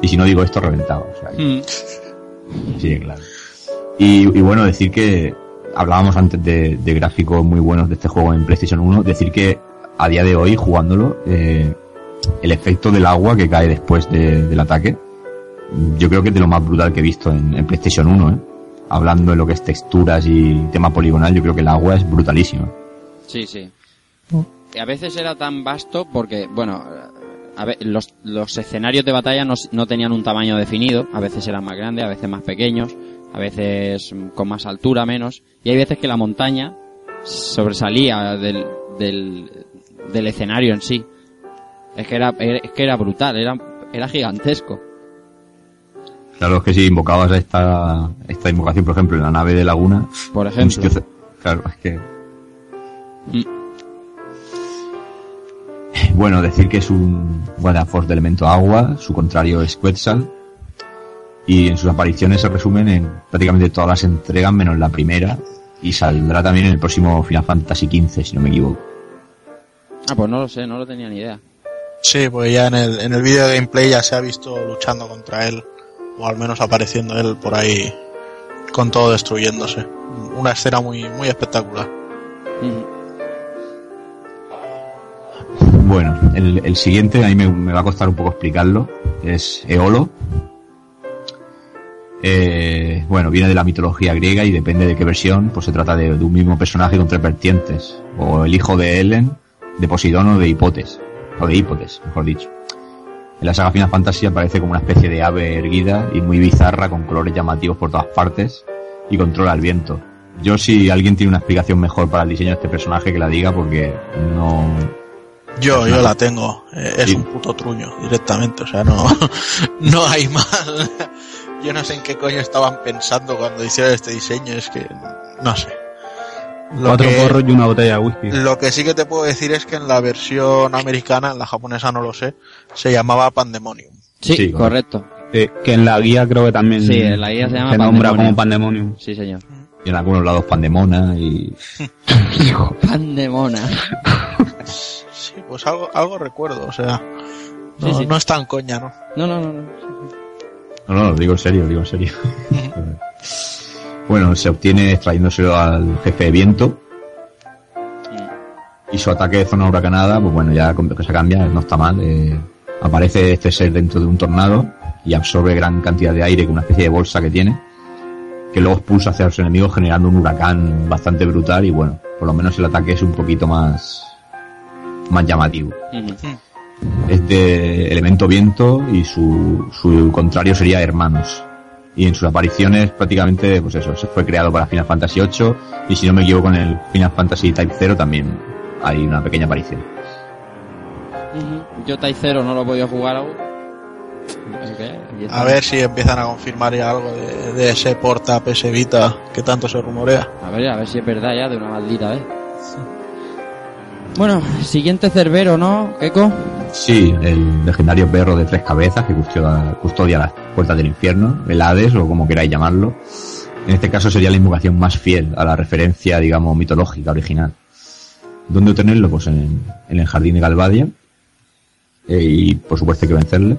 Y si no digo esto, reventado. O sea, Mm. Sí, que claro. Y, y bueno, decir que hablábamos antes de, de gráficos muy buenos de este juego en PlayStation 1, decir que a día de hoy, jugándolo, eh, el efecto del agua que cae después de- del ataque, yo creo que es de lo más brutal que he visto en, en PlayStation 1, ¿eh? Hablando de lo que es texturas y tema poligonal, yo creo que el agua es brutalísima. Sí, sí. Que a veces era tan vasto porque, bueno, a ve- los, los escenarios de batalla no, tenían un tamaño definido. A veces eran más grandes, a veces más pequeños, a veces mm, con más altura, menos. Y hay veces que la montaña sobresalía del, del, del escenario en sí. Es que era, es que era brutal, era, era gigantesco. Claro, es que si invocabas esta, esta invocación, por ejemplo, en la nave de Laguna, Por un ejemplo. claro, es que Mm. Bueno, decir que es un Guardian Force de elemento agua, su contrario es Quetzal, y en sus apariciones se resumen en prácticamente todas las entregas menos la primera, y saldrá también en el próximo Final Fantasy XV, si no me equivoco. Ah, pues no lo sé, no lo tenía ni idea. Sí, pues ya en el, en el vídeo de gameplay ya se ha visto luchando contra él, o al menos apareciendo él por ahí con todo destruyéndose. Una escena muy, muy espectacular. Bueno, el, siguiente a mí me, va a costar un poco explicarlo. Es Eolo. Eh, bueno, viene de la mitología griega y depende de qué versión, pues se trata de, un mismo personaje con tres vertientes. O el hijo de Helen, de Poseidón o de Hipotes. O de Hipotes, mejor dicho. En la saga Final Fantasy aparece como una especie de ave erguida y muy bizarra con colores llamativos por todas partes y controla el viento. Yo si alguien tiene una explicación mejor para el diseño de este personaje que la diga porque no... Yo, yo la tengo. Eh, Es un puto truño directamente, o sea, no, no hay más. Yo no sé en qué coño estaban pensando cuando hicieron este diseño, es que no sé. Lo Cuatro que- porros y una botella de whisky. Lo que sí que te puedo decir es que en la versión americana, en la japonesa no lo sé, se llamaba Pandemonium. Sí, Sí, correcto. Sí, que en la guía creo que también Sí, en la guía se llama nombra Pandemonium. como Pandemonium. Sí, señor. Y en algunos lados Pandemona y... Pandemona. Sí, pues algo, algo recuerdo, o sea, no, Sí, sí. no es tan coña, ¿no? No, no, no. no. No, no, lo digo en serio, lo digo en serio. bueno, se obtiene extrayéndoselo al jefe de viento. Y su ataque de zona huracanada, pues bueno, ya con que se cambia, no está mal. eh, aparece este ser dentro de un tornado y absorbe gran cantidad de aire con una especie de bolsa que tiene, que luego expulsa hacia los enemigos generando un huracán bastante brutal y bueno, por lo menos el ataque es un poquito más, más llamativo. Es de elemento viento y su, su contrario sería hermanos. Y en sus apariciones prácticamente, pues eso, se fue creado para Final Fantasy VIII y si no me equivoco en el Final Fantasy Type 0 también hay una pequeña aparición. Yo Tai Zero no lo he podido jugar aún. A ver si empiezan a confirmar ya algo de, de ese porta PS Vita que tanto se rumorea. A ver, a ver si es verdad ya de una maldita vez. Bueno, siguiente Cerbero, ¿no, Keiko? Sí, el legendario perro de tres cabezas que custodia, custodia las puertas del infierno, el Hades o como queráis llamarlo. En este caso sería la invocación más fiel a la referencia, digamos, mitológica original. ¿Dónde obtenerlo? Pues en, en el jardín de Galvadia. Eh, y por supuesto hay que vencerle.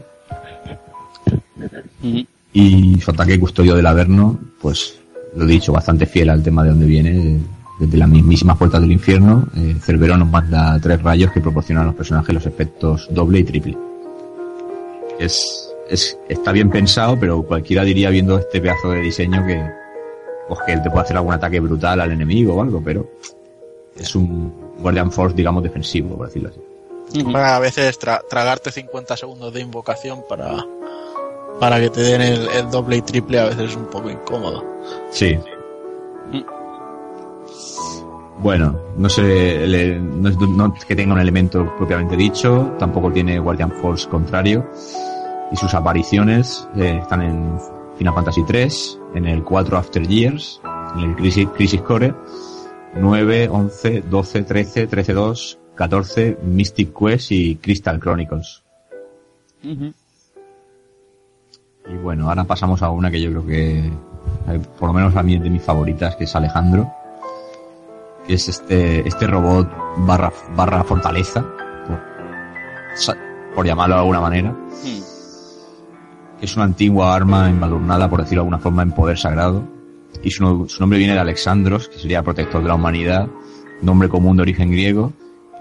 Y su ataque custodio del Averno, pues lo he dicho, bastante fiel al tema de donde viene, desde las mismísimas puertas del infierno. Eh, Cerbero nos manda tres rayos que proporcionan a los personajes los efectos doble y triple. Es, es, está bien pensado, pero cualquiera diría viendo este pedazo de diseño que, pues que él te puede hacer algún ataque brutal al enemigo o algo, pero es un Guardian Force, digamos, defensivo, por decirlo así. A veces tra- tragarte 50 segundos de invocación para, para que te den el, el doble y triple a veces es un poco incómodo. Sí. Bueno, no sé, le- no es, no que tenga un elemento propiamente dicho, tampoco tiene Guardian Force contrario, y sus apariciones eh, están en Final Fantasy 3, en el 4 After Years, en el Crisis, Crisis Core, 9, 11, 12, 13, 13, 2, 14, Mystic Quest y Crystal Chronicles. Y bueno, ahora pasamos a una que yo creo que, eh, por lo menos a mí es de mis favoritas, que es Alejandro. Que es este, este robot barra, barra fortaleza, por, llamarlo de alguna manera. Que es una antigua arma embadurnada, por decirlo de alguna forma, en poder sagrado. Y su, su nombre viene de Alexandros, que sería protector de la humanidad, nombre común de origen griego.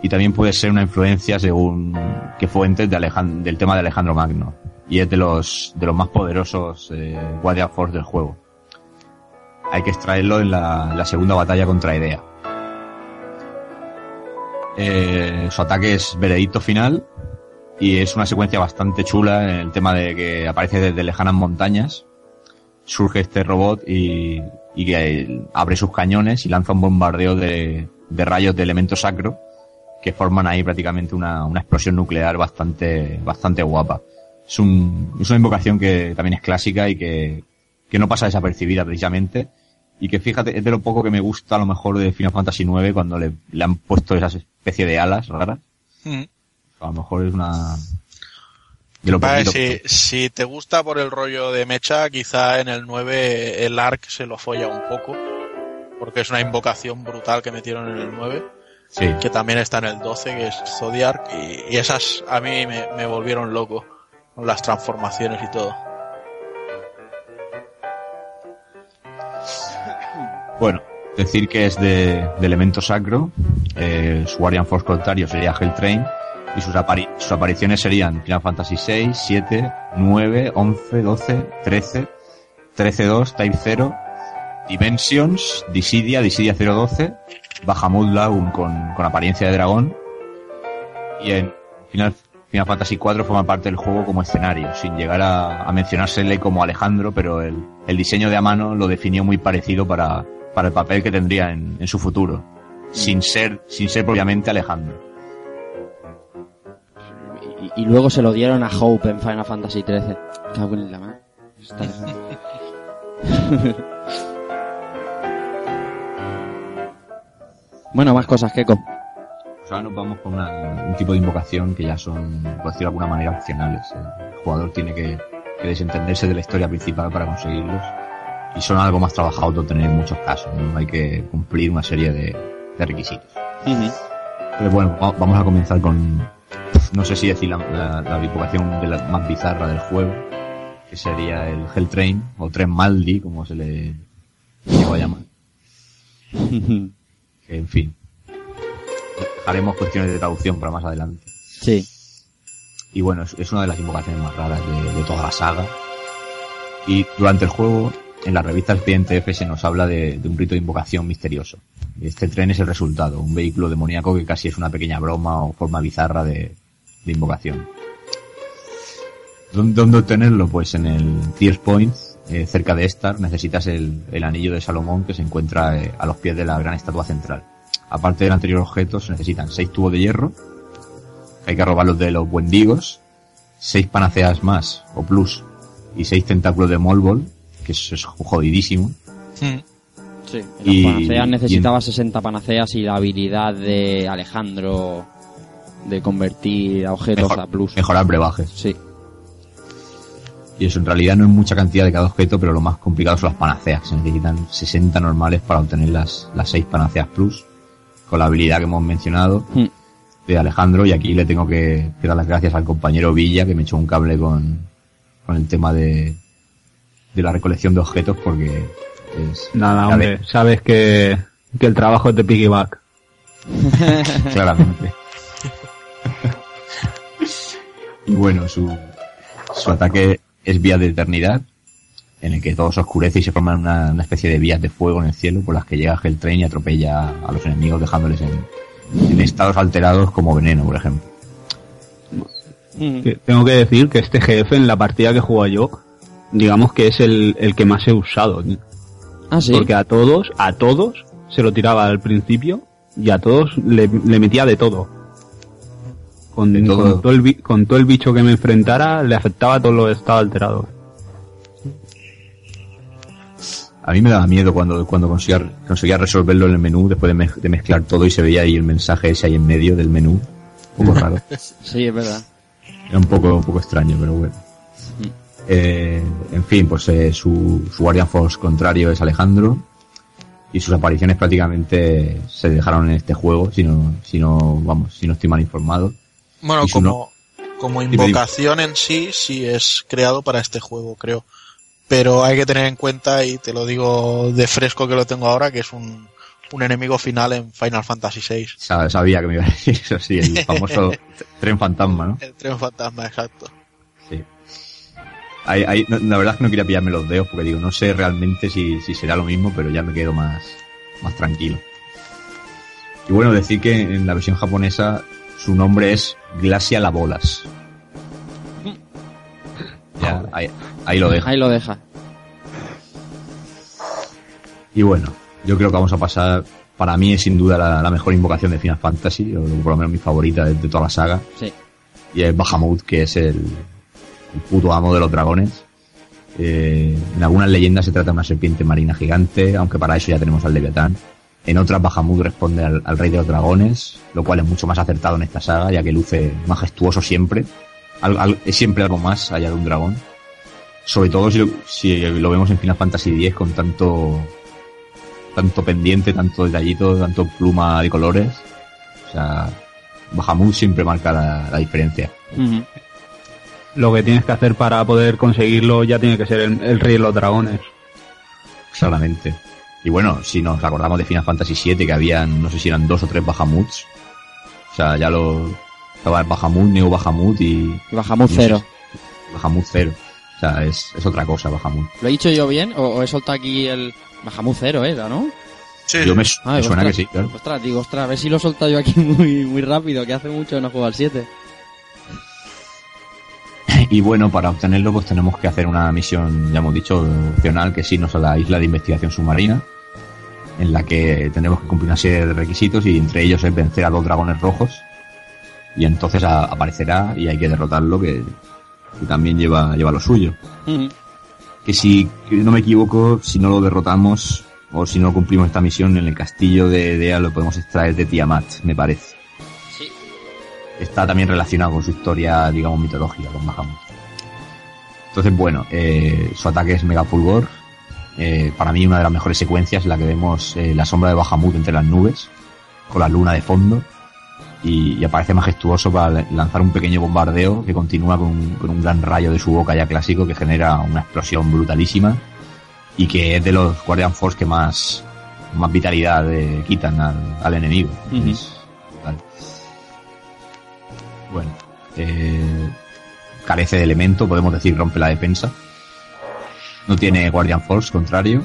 Y también puede ser una influencia según qué fuentes de del tema de Alejandro Magno. Y es de los, de los más poderosos eh, Guardian Force del juego. Hay que extraerlo en la, en la segunda batalla contra Idea. Eh, su ataque es veredicto final y es una secuencia bastante chula en el tema de que aparece desde lejanas montañas. Surge este robot y, que abre sus cañones y lanza un bombardeo de, rayos de elemento sacro que forman ahí prácticamente una, una explosión nuclear bastante, bastante guapa. Es, un, es una invocación que también es clásica y que, que no pasa desapercibida precisamente. Y que fíjate, es de lo poco que me gusta a lo mejor de Final Fantasy IX cuando le, han puesto esa especie de alas raras. Mm. A lo mejor es una... De lo Vale, poquito si, si te gusta por el rollo de mecha, quizá en el 9 el ARC se lo folla un poco. porque es una invocación brutal que metieron en el 9. Sí. Que también está en el 12, que es Zodiac. Y, y esas a mí me, me volvieron loco. Con las transformaciones y todo. Bueno, decir que es de, de elemento sacro. eh, su Guardian Force contrario sería Helltrain. Y sus, apari- sus apariciones serían Final Fantasy 6, 7, 9, 11, 12, 13, 13-2, Type 0, Dimensions, Dissidia, Dissidia 012, Bahamut Lagoon con, con apariencia de dragón. Y en Final, Final Fantasy 4 forma parte del juego como escenario, sin llegar a, a mencionársele como Alejandro, pero el, el diseño de Amano lo definió muy parecido para, para el papel que tendría en, en su futuro, sin ser, sin ser propiamente Alejandro. Y, y luego se lo dieron a Hope en Final Fantasy XIII. Cago en la mano. Está- bueno, más cosas, Keiko. Pues ahora nos vamos con una- un tipo de invocación que ya son, por decirlo de alguna manera, opcionales. El jugador tiene que, que desentenderse de la historia principal para conseguirlos. Y son algo más trabajados de obtener en muchos casos. ¿no? Hay que cumplir una serie de, de requisitos. Entonces, bueno, va- vamos a comenzar con, no sé si decir la, la, de la más bizarra del juego, que sería el Hell Train, o Tren Maldi, como se le llegó a llamar. En fin, haremos cuestiones de traducción para más adelante. Sí. Y bueno, es, es una de las invocaciones más raras de, de toda la saga. Y durante el juego, en la revista Expediente F se nos habla de, un rito de invocación misterioso. Este tren es el resultado, un vehículo demoníaco que casi es una pequeña broma o forma bizarra de, invocación. ¿Dónde, obtenerlo? Pues en el Tears Point, eh, cerca de Star, necesitas el, anillo de Salomón que se encuentra eh, a los pies de la gran estatua central. Aparte del anterior objeto, se necesitan seis tubos de hierro, hay que robarlos de los wendigos, seis panaceas más, o plus, y seis tentáculos de Molbol, que es, es jodidísimo. Sí. Y- Las panaceas y necesitaba 60 panaceas y la habilidad de Alejandro de convertir a objetos Mejor- a plus. Mejorar brebajes. Sí. Y eso en realidad no es mucha cantidad de cada objeto, pero lo más complicado son las panaceas. Se necesitan 60 normales para obtener las, las 6 panaceas plus, con la habilidad que hemos mencionado Hmm. de Alejandro. Y aquí le tengo que, que dar las gracias al compañero Villa, que me echó un cable con, con el tema de, de la recolección de objetos, porque es... Nada, hombre, sabes que, que el trabajo es de piggyback. claramente. y bueno, su, su ataque es vía de eternidad, en el que todo se oscurece y se forman una, una especie de vías de fuego en el cielo por las que llega Helltrain y atropella a los enemigos dejándoles en, en estados alterados como veneno, por ejemplo. Que tengo que decir que este jefe en la partida que juego yo, digamos que es el, el que más he usado. Ah, sí. Porque a todos, a todos se lo tiraba al principio y a todos le, le metía de todo. Con, De todo. con todo el, bi- con todo el bicho que me enfrentara le afectaba a todos los estados alterados. A mí me daba miedo cuando, cuando conseguía, conseguía resolverlo en el menú después de, mez- de mezclar todo y se veía ahí el mensaje ese ahí en medio del menú. Un poco raro. Sí, es verdad. Era un poco, un poco extraño, pero bueno. Eh, en fin, pues eh, su, su Guardian Force contrario es Alejandro. Y sus apariciones prácticamente se dejaron en este juego, si no, si no, vamos, si no estoy mal informado. Bueno, como, invocación en sí, sí es creado para este juego, creo. Pero hay que tener en cuenta, y te lo digo de fresco que lo tengo ahora, que es un, un enemigo final en Final Fantasy VI. Sa- Sabía que me iba a decir eso, sí, el famoso tren fantasma, ¿no? El tren fantasma, exacto. Ahí- ahí- no- la verdad es que no quería pillarme los dedos porque digo, no sé realmente si, si será lo mismo, pero ya me quedo más, más tranquilo. Y bueno, decir que en la versión japonesa su nombre es Glacia la Bolas. Ya, ahí, ahí lo dejo. Ahí lo deja. Y bueno, yo creo que vamos a pasar, para mí es sin duda la, la mejor invocación de Final Fantasy, o por lo menos mi favorita de, de toda la saga. Sí. Y es Bahamut, que es el, el puto amo de los dragones. Eh, en algunas leyendas se trata de una serpiente marina gigante, aunque para eso ya tenemos al Leviatán. En otras, Bahamut responde al, rey de los dragones, lo cual es mucho más acertado en esta saga, ya que luce majestuoso siempre. Es siempre algo más allá de un dragón. Sobre todo si lo, si lo vemos en Final Fantasy X con tanto tanto pendiente, tanto detallito, tanto pluma de colores. O sea, Bahamut siempre marca la diferencia. Lo que tienes que hacer para poder conseguirlo ya tiene que ser el, el rey de los dragones. Claramente. Y bueno, si nos acordamos de Final Fantasy VII, que habían, no sé si eran dos o tres Bahamuts. O sea, ya lo. Estaba el Bahamut, Neo Bahamut y. Bahamut no sé cero. si- Bahamut cero. O sea, es, es otra cosa, Bahamut. ¿Lo he dicho yo bien o, o he soltado aquí el Bahamut cero, era, no? Sí, Yo me, Ay, me suena ostras, que sí, claro. Ostras, digo, ostras, a ver si lo he soltado yo aquí muy, muy rápido, que hace mucho que no juego al 7. Y bueno, para obtenerlo, pues tenemos que hacer una misión, ya hemos dicho, opcional, que sí nos a la isla de investigación submarina, en la que tenemos que cumplir una serie de requisitos y entre ellos es vencer a dos dragones rojos. Y entonces a- aparecerá y hay que derrotarlo, que, que también lleva, lleva lo suyo. Que si que no me equivoco, si no lo derrotamos o si no cumplimos esta misión en el castillo de Dea lo podemos extraer de Tiamat, me parece. Está también relacionado con su historia, digamos, mitológica, con Bahamut. Entonces, bueno, eh, su ataque es Mega Fulgor. Eh, para mí una de las mejores secuencias, la que vemos eh, la sombra de Bahamut entre las nubes, con la luna de fondo, y, y aparece majestuoso para la- lanzar un pequeño bombardeo que continúa con, con un gran rayo de su boca ya clásico que genera una explosión brutalísima y que es de los Guardian Force que más, más vitalidad eh, quitan al, al enemigo. Es. Bueno, eh, carece de elemento, podemos decir rompe la defensa. No tiene Guardian Force, contrario.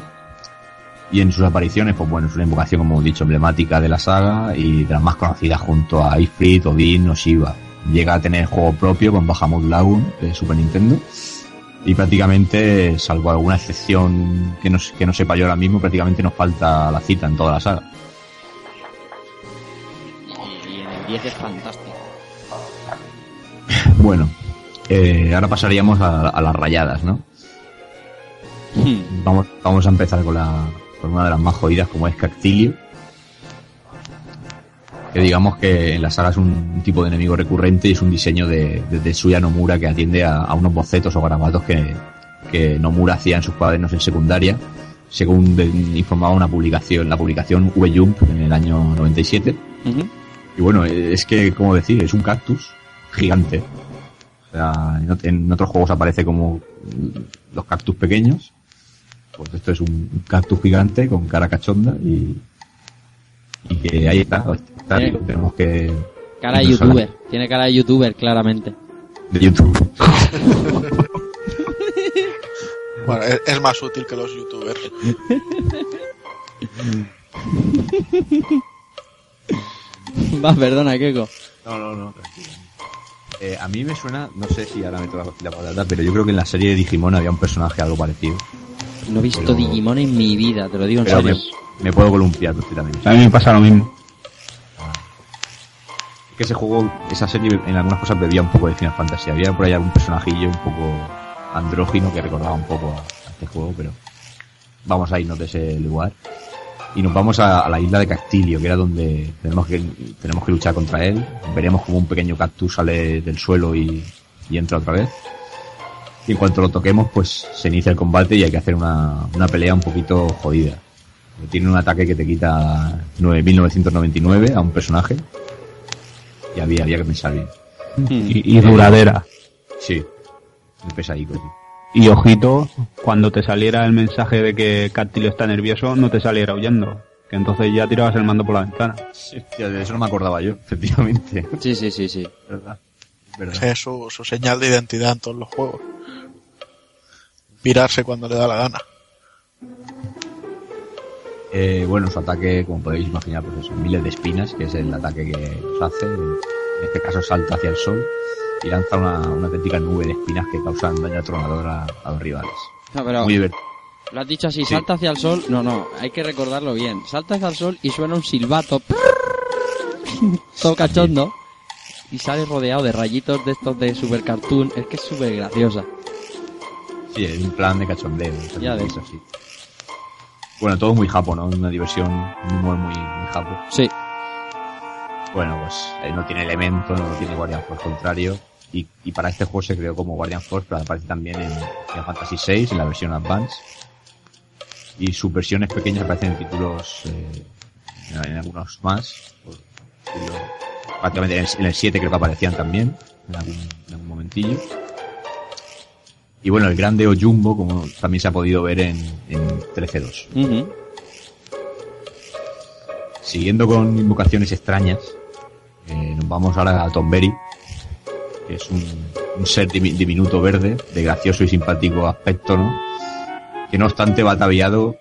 Y en sus apariciones, pues bueno, es una invocación, como hemos dicho, emblemática de la saga y de las más conocidas junto a Ifrit, Odin o Shiva. Llega a tener juego propio con Bahamut Lagoon de Super Nintendo. Y prácticamente, salvo alguna excepción que no, que no sepa yo ahora mismo, prácticamente nos falta la cita en toda la saga. Y en el 10 es fantástico. Bueno, eh, ahora pasaríamos a, a las rayadas, ¿no? Vamos, vamos a empezar con, la, con una de las más jodidas, como es Cactilio. Que digamos que en la saga es un, un tipo de enemigo recurrente y es un diseño de, de Tetsuya Nomura que atiende a, a unos bocetos o garabatos que, que Nomura hacía en sus cuadernos en secundaria, según de- informaba una publicación, la publicación V-Jump en el año 97. Y bueno, es que, como decir, es un cactus gigante. O sea, en, ot- en otros juegos aparece como los cactus pequeños. Pues esto es un cactus gigante con cara cachonda y, y que ahí está. está, Tiene- lo tenemos que... Cara de la- youtuber, tiene cara de youtuber, claramente. De YouTube. Bueno, es, es más útil que los youtubers. Va, perdona, Keiko. No, no, no, tranquilo. Eh, a mí me suena, no sé si ahora me toca la palabra, pero yo creo que en la serie de Digimon había un personaje algo parecido. No he visto Pero- Digimon en mi vida, te lo digo en Pero serio. me, me puedo columpiar perfectamente. A mí me pasa lo mismo. que ese juego, esa serie en algunas cosas bebía un poco de Final Fantasy. Había por ahí algún personajillo un poco andrógino que recordaba un poco a, a este juego, pero vamos a irnos de ese lugar. Y nos vamos a, a la isla de Castilio, que era donde tenemos que, tenemos que luchar contra él. Veremos como un pequeño cactus sale del suelo y, y entra otra vez. Y en cuanto lo toquemos, pues se inicia el combate y hay que hacer una, una pelea un poquito jodida. Tiene un ataque que te quita 9.999 a un personaje y había, había que pensar bien. Y, y duradera. Sí, muy pesadico, sí. Y ojito, cuando te saliera el mensaje de que Cactilio está nervioso, no te saliera huyendo. Que entonces ya tirabas el mando por la ventana. Hostia, de eso no me acordaba yo, efectivamente. Sí, sí, sí, sí. ¿Verdad? ¿Verdad? Es su, su señal de identidad en todos los juegos. Virarse cuando le da la gana. Eh, bueno, su ataque, como podéis imaginar, pues son miles de espinas, que es el ataque que nos hace. En este caso salta hacia el sol y lanza una, una auténtica nube de espinas que causan daño atronador a, a los rivales. No, pero Muy divertido. lo has dicho así, Sí. salta hacia el sol. No, no, hay que recordarlo bien. Salta hacia el sol y suena un silbato. Todo cachondo. Y sale rodeado de rayitos de estos de super cartoon. Es que es súper graciosa. Sí, es un plan de cachondeo. Ya ves. es así. Bueno, todo muy japo, ¿no? Una diversión, un humor muy, muy japo. Sí. Bueno, pues eh, no tiene elemento, no tiene Guardian Force contrario. Y, y para este juego se creó como Guardian Force, pero aparece también en Final Fantasy VI, en la versión Advance. y sus versiones pequeñas aparecen en títulos, eh, en algunos más. prácticamente en el, en el 7 creo que aparecían también, en algún, en algún momentillo. Y bueno, el grande o Jumbo, como también se ha podido ver en, en 13.2. Ujú. Siguiendo con invocaciones extrañas, eh, nos vamos ahora a Tomberry, que es un, un ser dimi- diminuto verde, de gracioso y simpático aspecto, ¿no? Que no obstante va ataviado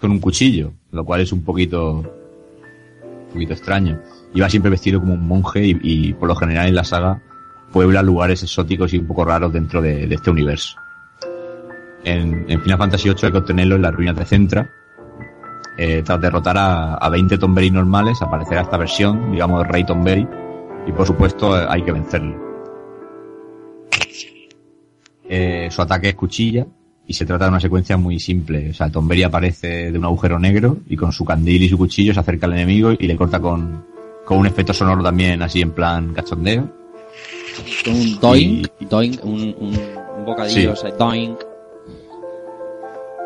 con un cuchillo, lo cual es un poquito, un poquito extraño. Y va siempre vestido como un monje y, por lo general en la saga puebla lugares exóticos y un poco raros dentro de, de este universo. En, en Final Fantasy VIII hay que obtenerlo en las ruinas de Centra, eh, tras derrotar a, a 20 Tomberry normales, aparecerá esta versión, digamos, Rey Tomberry, y por supuesto eh, hay que vencerlo. Eh, su ataque es cuchilla, y se trata de una secuencia muy simple. O sea, Tomberry aparece de un agujero negro, y con su candil y su cuchillo se acerca al enemigo y le corta con, con un efecto sonoro también así en plan cachondeo. Un doink, doink, un, un, un bocadillo, Sí. o sea, doink.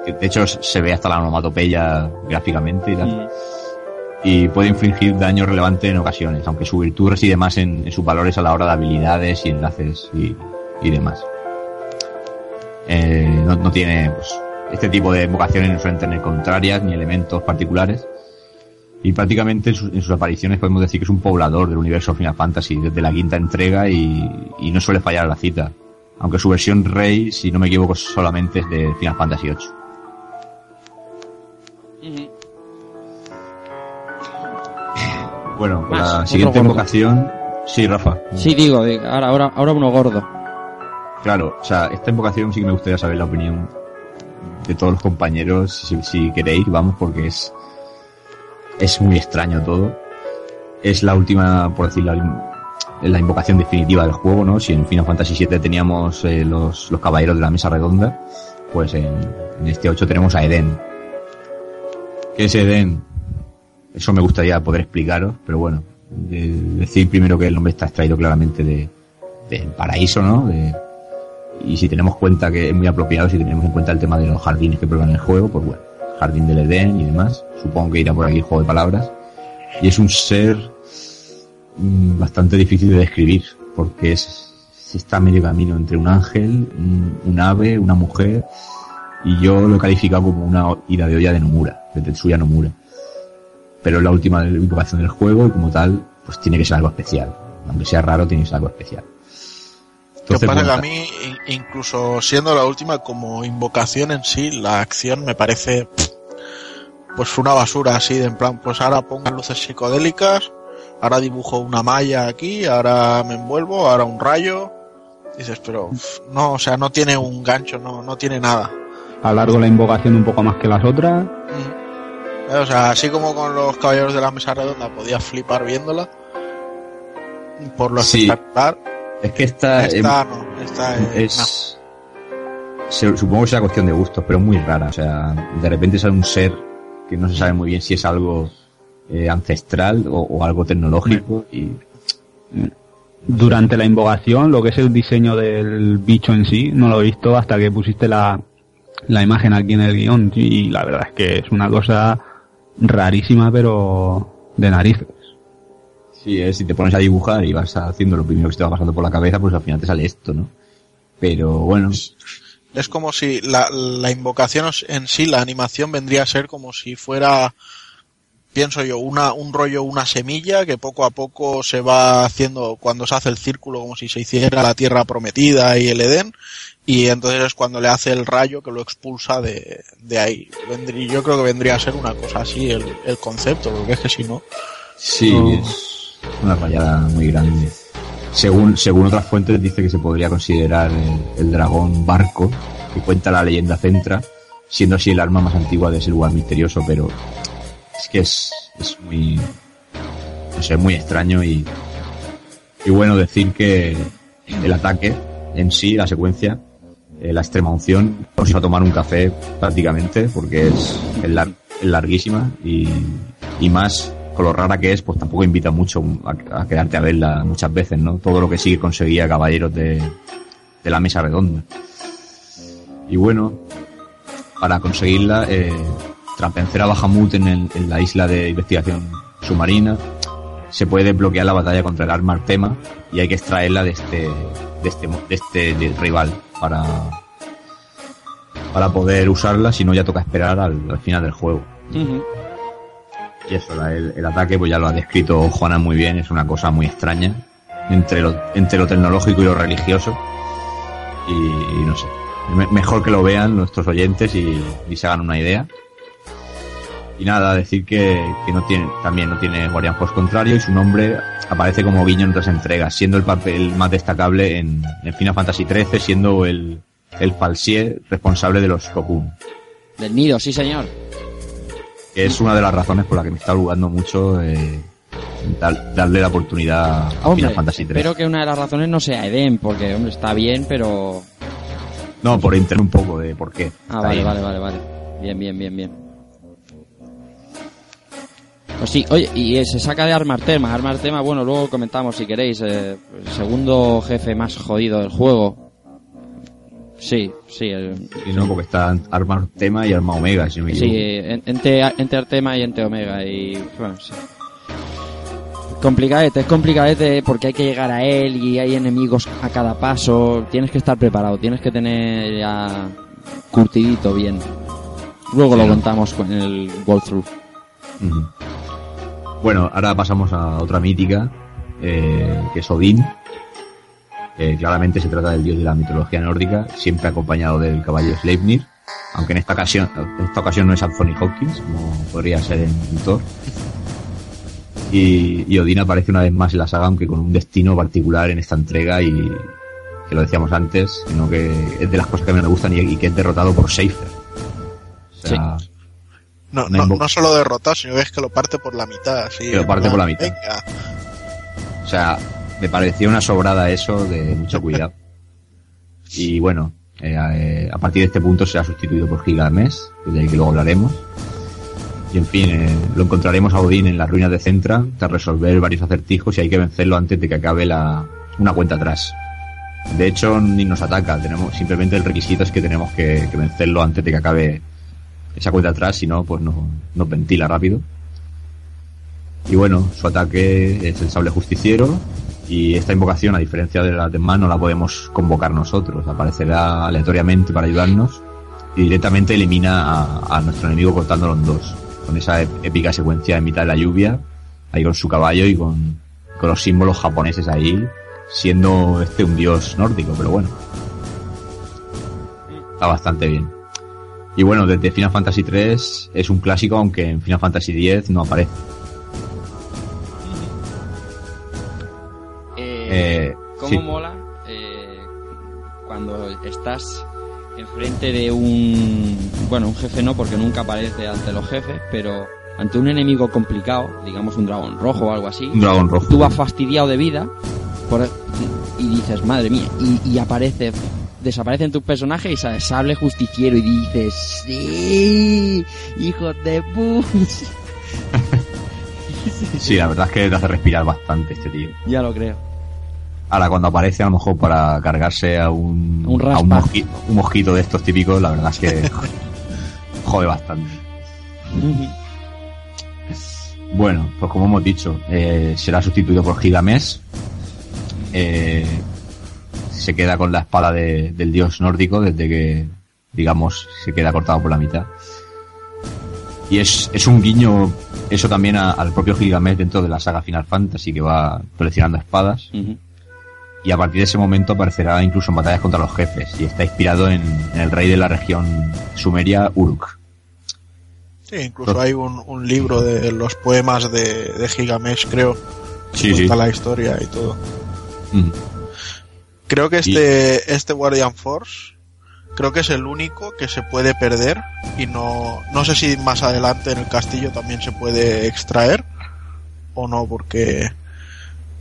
Que de hecho se ve hasta la onomatopeya gráficamente y tal. Y puede infligir daño relevante en ocasiones, aunque su virtud reside más en, en sus valores a la hora de habilidades y enlaces y, y demás. Eh, no, no tiene, pues, este tipo de invocaciones no suelen tener contrarias ni elementos particulares. Y prácticamente en, sus- en sus apariciones podemos decir que es un poblador del universo Final Fantasy desde la quinta entrega y, y no suele fallar a la cita. Aunque su versión Rey, si no me equivoco, solamente es de Final Fantasy VIII. Bueno, Más, la siguiente invocación. Sí, Rafa. Sí, digo, digo, ahora, ahora, ahora uno gordo. Claro, o sea, esta invocación sí que me gustaría saber la opinión de todos los compañeros, si, si queréis, vamos, porque es, es muy extraño todo. Es la última, por decirlo, la invocación definitiva del juego, ¿no? Si en Final Fantasy VII teníamos eh, los, los caballeros de la mesa redonda, pues en, en este 8 tenemos a Eden. ¿Qué es Eden? Eso me gustaría poder explicaros, pero bueno, de- decir primero que el nombre está extraído claramente de, del paraíso, ¿no? Y si tenemos cuenta que es muy apropiado, si tenemos en cuenta el tema de los jardines que prueban el juego, pues bueno, jardín del Edén y demás, supongo que irá por aquí el juego de palabras. Y es un ser mm, bastante difícil de describir, porque es, está medio camino entre un ángel, un, un ave, una mujer, y yo lo he calificado como una ida de olla de Nomura, de Tetsuya Nomura. Pero es la última invocación del juego y como tal, pues tiene que ser algo especial. Aunque sea raro, tiene que ser algo especial. Que Entonces, pasa que bueno, a mí, in- incluso siendo la última como invocación en sí, la acción me parece pues una basura así, de en plan, pues ahora pongo luces psicodélicas, ahora dibujo una malla aquí, ahora me envuelvo, ahora un rayo. Dices, pero no, o sea, no tiene un gancho, no, no tiene nada. Alargo la invocación un poco más que las otras. Eh, O sea, así como con los caballeros de la mesa redonda podía flipar viéndola. Por lo Sí. espectacular. Es que esta, Esta no, esta es, es se- supongo que sea cuestión de gustos, pero es muy rara. O sea, de repente sale un ser que no se sabe muy bien si es algo eh, ancestral o, o algo tecnológico y Durante la invocación, lo que es el diseño del bicho en sí, no lo he visto hasta que pusiste la, la imagen aquí en el guion. Y la verdad es que es una cosa rarísima, pero de narices. sí, es, si te pones a dibujar y vas haciendo lo primero que te va pasando por la cabeza, pues al final te sale esto, ¿no? Pero bueno, Es como si la, la invocación en sí, la animación vendría a ser como si fuera, pienso yo, una, un rollo, una semilla que poco a poco se va haciendo cuando se hace el círculo como si se hiciera la tierra prometida y el Edén. Y entonces es cuando le hace el rayo que lo expulsa de, de ahí. Vendría, yo creo que vendría a ser una cosa así el, el concepto, porque es que si no, sí, No. es una rayada muy grande. Según, según otras fuentes dice que se podría considerar el, el dragón barco que cuenta la leyenda Centra, siendo así el arma más antigua de ese lugar misterioso, pero es que es, es muy, no sé, muy extraño y, y bueno decir que el ataque en sí, la secuencia, eh, la extrema unción, iba a tomar un café prácticamente porque es, es lar- es larguísima y, más con lo rara que es, pues tampoco invita mucho a, quedarte a verla muchas veces, ¿no? Todo lo que sí conseguía Caballeros de, la Mesa Redonda. Y bueno, para conseguirla, eh, tras vencer a Bahamut en, el- en la isla de investigación submarina, se puede desbloquear la batalla contra el arma Artema y hay que extraerla de este, de este, de este rival para, para poder usarla, si no ya toca esperar al, al final del juego. Y eso, el, el ataque, pues ya lo ha descrito Juana muy bien, es una cosa muy extraña entre lo, entre lo tecnológico y lo religioso. Y, y no sé, me- mejor que lo vean nuestros oyentes y, y se hagan una idea. Y nada, decir que, que no tiene, también no tiene Guardian Force contrario y su nombre aparece como guiño en otras entregas, siendo el papel más destacable en, en Final Fantasy XIII, siendo el, el falsier responsable de los Cocoon. Del nido, sí señor. es una de las razones por la que me está jugando mucho eh, dar- darle la oportunidad a Hombre, Final Fantasy 3. espero que una de las razones no sea Eden, porque hombre, está bien, pero... No, por entender un poco de por qué. Ah, vale, vale, vale, vale. Bien, bien, bien, bien. Pues sí, oye, y eh, se saca de Armar Tema. Armar Tema, bueno, luego comentamos si queréis. eh, el segundo jefe más jodido del juego. Sí, sí. el- Y no, porque está Arma Tema y Arma Omega, si no me Sí, en- entre, entre Artema y entre Omega y bueno, sí. Complicadete, es complicadete porque hay que llegar a él y hay enemigos a cada paso. Tienes que estar preparado, tienes que tener ya curtidito bien. Luego lo ¿no? contamos con el walkthrough. Ujú. Bueno, ahora pasamos a otra mítica, eh, que es Odín. Claramente se trata del dios de la mitología nórdica, siempre acompañado del caballo Sleipnir, aunque en esta ocasión, esta ocasión no es Anthony Hopkins, como podría ser en, Thor. Y, y Odín aparece una vez más en la saga, aunque con un destino particular en esta entrega y que lo decíamos antes, sino que es de las cosas que me gustan y, que es derrotado por Seifer. Sea, No, no, no solo derrotar, sino que es que lo parte por la mitad. Así, Que lo parte por la mitad. Venga. O sea, me pareció una sobrada eso de mucho cuidado. y bueno, eh, eh, a partir de este punto será sustituido por Gilgamesh, de ahí que luego hablaremos. Y en fin, eh, lo encontraremos a Odín en las ruinas de Centra, tras resolver varios acertijos y hay que vencerlo antes de que acabe la, una cuenta atrás. De hecho, ni nos ataca, tenemos simplemente el requisito es que tenemos que, que vencerlo antes de que acabe esa cuenta atrás, si no, pues no, nos ventila rápido. Y bueno, su ataque es el sable justiciero y esta invocación, a diferencia de las demás, no la podemos convocar nosotros. Aparecerá aleatoriamente para ayudarnos y directamente elimina a, nuestro enemigo cortándolo en dos. Con esa ép- épica secuencia en mitad de la lluvia, ahí con su caballo y con, con los símbolos japoneses ahí, siendo este un dios nórdico, pero bueno. Está bastante bien. Y bueno, desde Final Fantasy 3 es un clásico, aunque en Final Fantasy 10 no aparece. Eh, ¿Cómo sí. mola eh, cuando estás enfrente de un... Bueno, un jefe no, porque nunca aparece ante los jefes, pero ante un enemigo complicado, digamos un dragón rojo o algo así, Un dragón rojo. tú vas fastidiado de vida por- y dices, madre mía, y, y aparece, desaparecen tus personajes y sale sable justiciero y dices, sí, hijos de pu... Sí, la verdad es que te hace respirar bastante este tío. ya lo creo. Ahora, cuando aparece a lo mejor para cargarse a un, Un a un, raspa. mosqui- un mosquito de estos típicos, la verdad es que jode bastante. Bueno, pues como hemos dicho, eh, será sustituido por Gigamesh. Eh, se queda con la espada de- del dios nórdico desde que, digamos, se queda cortado por la mitad. Y es, es un guiño, eso también a- al propio Gilgamesh dentro de la saga Final Fantasy que va coleccionando espadas. Y a partir de ese momento aparecerá incluso en batallas contra los jefes. Y está inspirado en, en el rey de la región sumeria, Uruk. Sí, incluso hay un, un libro de los poemas de, de Gigamesh, creo. que Sí, cuenta sí. la historia y todo. Mm. Creo que este, este Guardian Force, creo que es el único que se puede perder y no, no sé si más adelante en el castillo también se puede extraer o no, porque,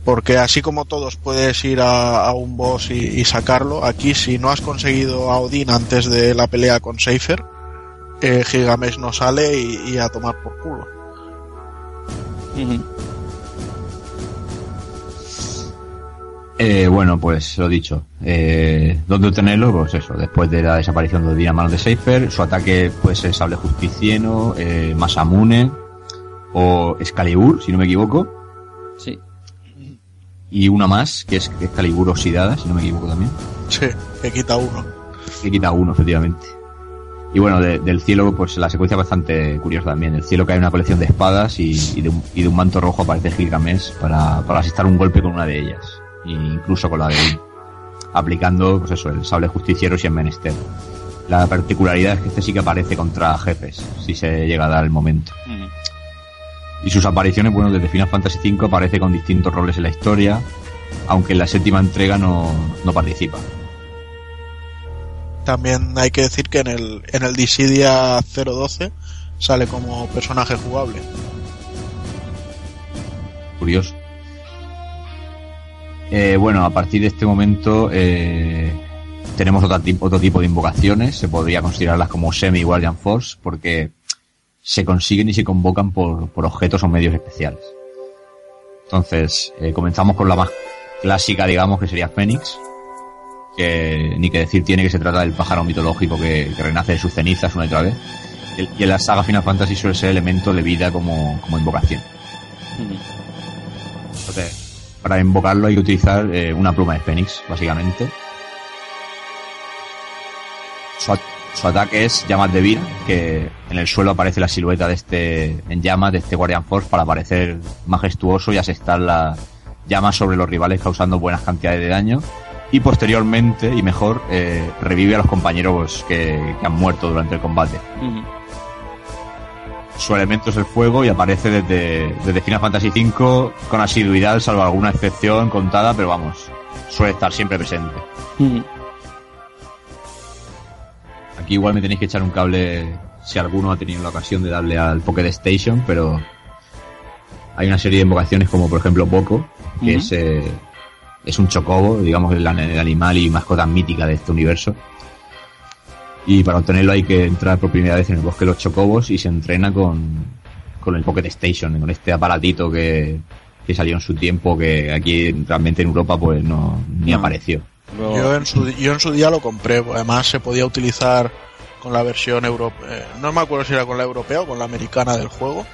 porque así como todos puedes ir a, a un boss y, y sacarlo, aquí si no has conseguido a Odín antes de la pelea con Seifer, eh, Gigamesh no sale y, y a tomar por culo. Eh, bueno, pues lo dicho. Eh, ¿Dónde obtenerlo? Pues eso, después de la desaparición de Dina manos de Seifer, su ataque puede ser Sable Justicieno, eh, Masamune o Excalibur, si no me equivoco. Sí. Y una más, que es Excalibur Oxidada, si no me equivoco también. Sí, que quita uno. Que quita uno, efectivamente. Y bueno, de- del cielo, pues la secuencia es bastante curiosa también. Del cielo cae una colección de espadas y, y de, un, y de un manto rojo aparece Gilgamesh para, para asestar un golpe con una de ellas. E incluso con la de. Aplicando, pues eso, el sable justiciero si en menester. La particularidad es que este sí que aparece contra jefes, si se llega a dar el momento. Y sus apariciones, bueno, desde Final Fantasy V aparece con distintos roles en la historia, aunque en la séptima entrega no, no participa. También hay que decir que en el, en el Dissidia 012 sale como personaje jugable. curioso. Eh, bueno, a partir de este momento eh, tenemos otro, ti- otro tipo de invocaciones, se podría considerarlas como semi-Guardian Force, porque se consiguen y se convocan por, por objetos o medios especiales. Entonces, eh, comenzamos con la más clásica, digamos, que sería Fénix, que ni que decir tiene que se trata del pájaro mitológico que, que renace de sus cenizas una y otra vez. Y, y en la saga Final Fantasy suele ser elemento de vida como, como invocación. Entonces, para invocarlo hay que utilizar eh, una pluma de Fénix, básicamente. Su, su ataque es llamas de vida, que en el suelo aparece la silueta de este, en llamas de este Guardian Force para parecer majestuoso y asestar las llamas sobre los rivales causando buenas cantidades de daño. Y posteriormente, y mejor, eh, revive a los compañeros que, que han muerto durante el combate. Su elemento es el fuego y aparece desde, desde Final Fantasy V con asiduidad, salvo alguna excepción contada, pero vamos, suele estar siempre presente. Aquí igual me tenéis que echar un cable si alguno ha tenido la ocasión de darle al Pocket Station, pero hay una serie de invocaciones como por ejemplo Boko, que es, eh, es un chocobo, digamos el animal y mascota mítica de este universo. Y para obtenerlo hay que entrar por primera vez en el bosque de los chocobos y se entrena con, con el Pocket Station, con este aparatito que, que salió en su tiempo, que aquí realmente en Europa pues no ni No. apareció. Yo en, su, yo en su día lo compré, además se podía utilizar con la versión europea, no me acuerdo si era con la europea o con la americana del juego,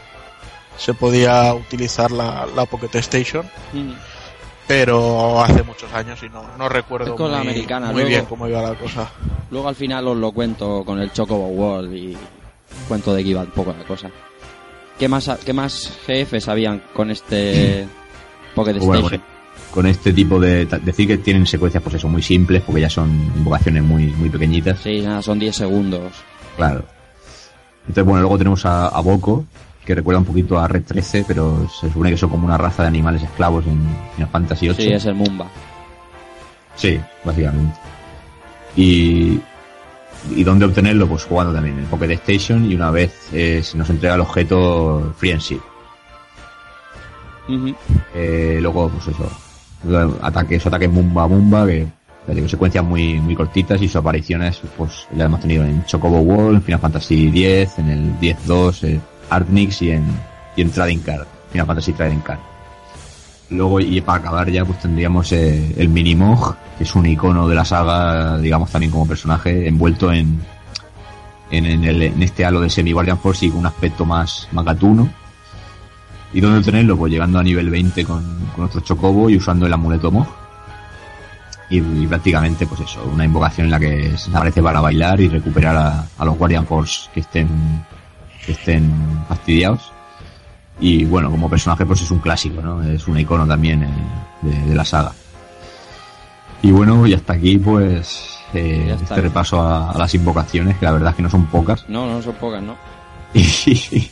se podía utilizar la, la Pocket Station, pero hace muchos años y no, no recuerdo la muy, americana, muy luego- bien cómo iba la cosa. Luego al final os lo cuento con el Chocobo World y cuento de que iba un poco la cosa. ¿Qué más, qué más GFs habían con este Pocket Bueno, Station? con, con este tipo de... Decir que tienen secuencias pues eso, muy simples, porque ya son invocaciones muy, muy pequeñitas. Sí, nada, son 10 segundos. Claro. Entonces, bueno, luego tenemos a, a Boko, que recuerda un poquito a Red 13, pero se supone que son como una raza de animales esclavos en Final Fantasy 8. Sí, es el Mumba. Sí, básicamente. Y, ¿Y dónde obtenerlo? Pues jugando también en Pocket Station y una vez eh, se nos entrega el objeto Friendship. Ujú. Eh, luego, pues eso, ataques, ataques Mumba Mumba, que digo, secuencias muy, muy cortitas y sus apariciones, pues ya hemos tenido en Chocobo World, en Final Fantasy X, en el 10-2, eh, Artnix y en, y en Trading Card, Final Fantasy Trading Card. Luego, y para acabar ya, pues tendríamos eh, el Minimog, que es un icono de la saga, digamos también como personaje, envuelto en, en, en el- en este halo de Semi Guardian Force y con un aspecto más, gatuno. ¿Y dónde obtenerlo? Pues llegando a nivel 20 con, con nuestro Chocobo y usando el amuleto Mog. Y, y prácticamente, pues eso, una invocación en la que se aparece para bailar y recuperar a, a los Guardian Force que estén, que estén fastidiados. Y bueno, como personaje, pues es un clásico, ¿no? Es un icono también eh, de, de la saga. Y bueno, y hasta aquí, pues, eh, este repaso a, a las invocaciones, que la verdad es que no son pocas. No, no son pocas, ¿no? y,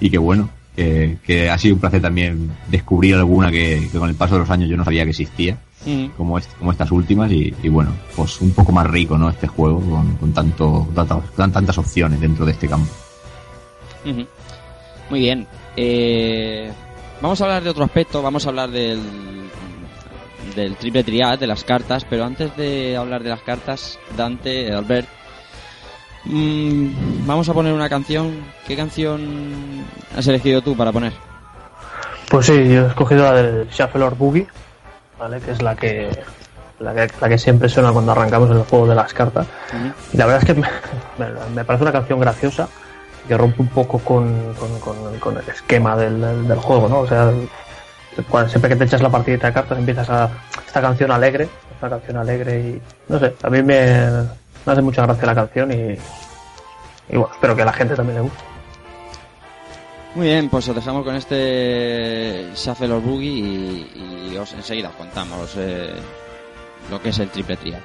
y que bueno, que, que ha sido un placer también descubrir alguna que, que con el paso de los años yo no sabía que existía, Mm. como, est- como estas últimas, y, y bueno, pues un poco más rico, ¿no? Este juego, con, con tanto, tantas, con tantas opciones dentro de este campo. Muy bien. Eh, vamos a hablar de otro aspecto, vamos a hablar del, del triple triad, de las cartas, pero antes de hablar de las cartas, Dante, Albert, mm, vamos a poner una canción. ¿Qué canción has elegido tú para poner? Pues sí, yo he escogido la del Shuffle or Boogie, ¿vale? Que es la que, la que, la que siempre suena cuando arrancamos el juego de las cartas. La verdad es que me parece una canción graciosa que rompe un poco con, con, con- el esquema del, del- juego, ¿no? O sea, siempre que te echas la partidita de cartas empiezas a esta canción alegre, esta canción alegre y no sé, a mí me, me hace mucha gracia la canción y, y bueno, espero que a la gente también le guste. Muy bien, pues os dejamos con este Shuffle or Boogie y, y os enseguida os contamos eh, lo que es el triple trial.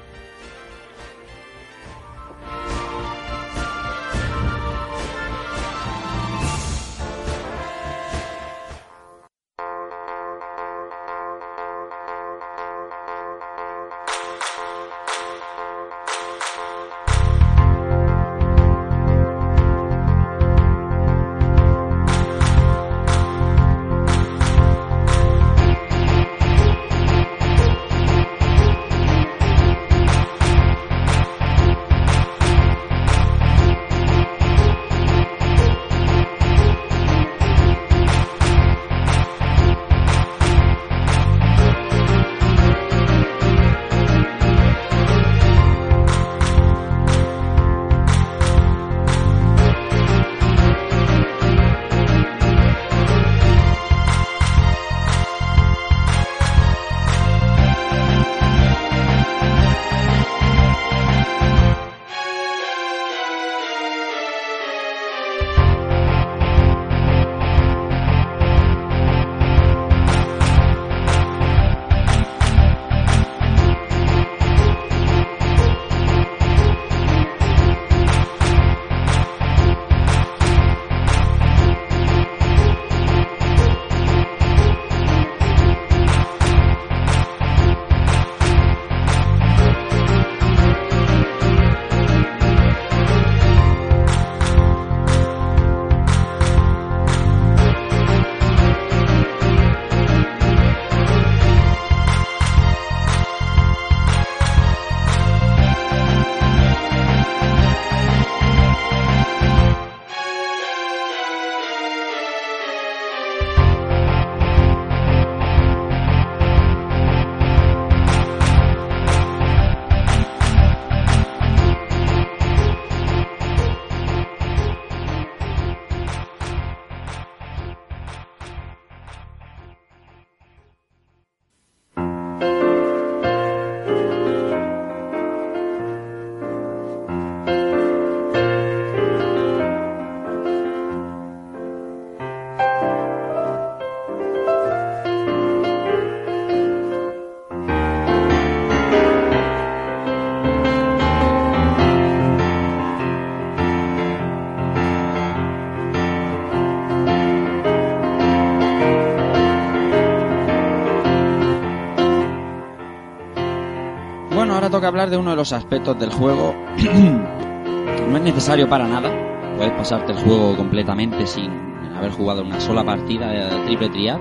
Toca hablar de uno de los aspectos del juego que no es necesario para nada. Puedes pasarte el juego completamente sin haber jugado una sola partida de triple triad.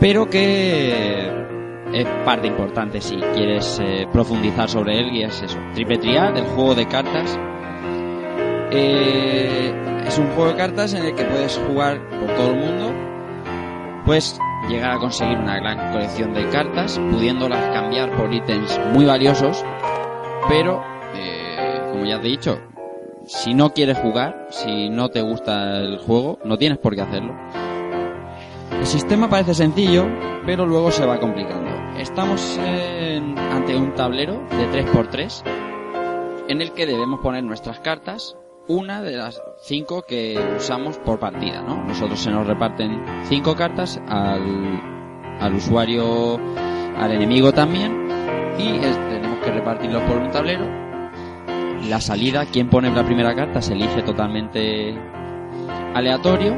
Pero que es parte importante si quieres eh, profundizar sobre él y es eso. Triple triad, el juego de cartas. Eh, es un juego de cartas en el que puedes jugar por todo el mundo. Puedes llegar a conseguir una gran colección de cartas, pudiéndolas cambiar por ítems muy valiosos, pero, eh, como ya te he dicho, si no quieres jugar, si no te gusta el juego, no tienes por qué hacerlo. El sistema parece sencillo, pero luego se va complicando. Estamos en- ante un tablero de 3x3 en el que debemos poner nuestras cartas, una de las cinco que usamos por partida, ¿no? Nosotros se nos reparten cinco cartas al, al usuario, al enemigo también, y tenemos que repartirlos por un tablero. La salida, quien pone la primera carta, se elige totalmente aleatorio.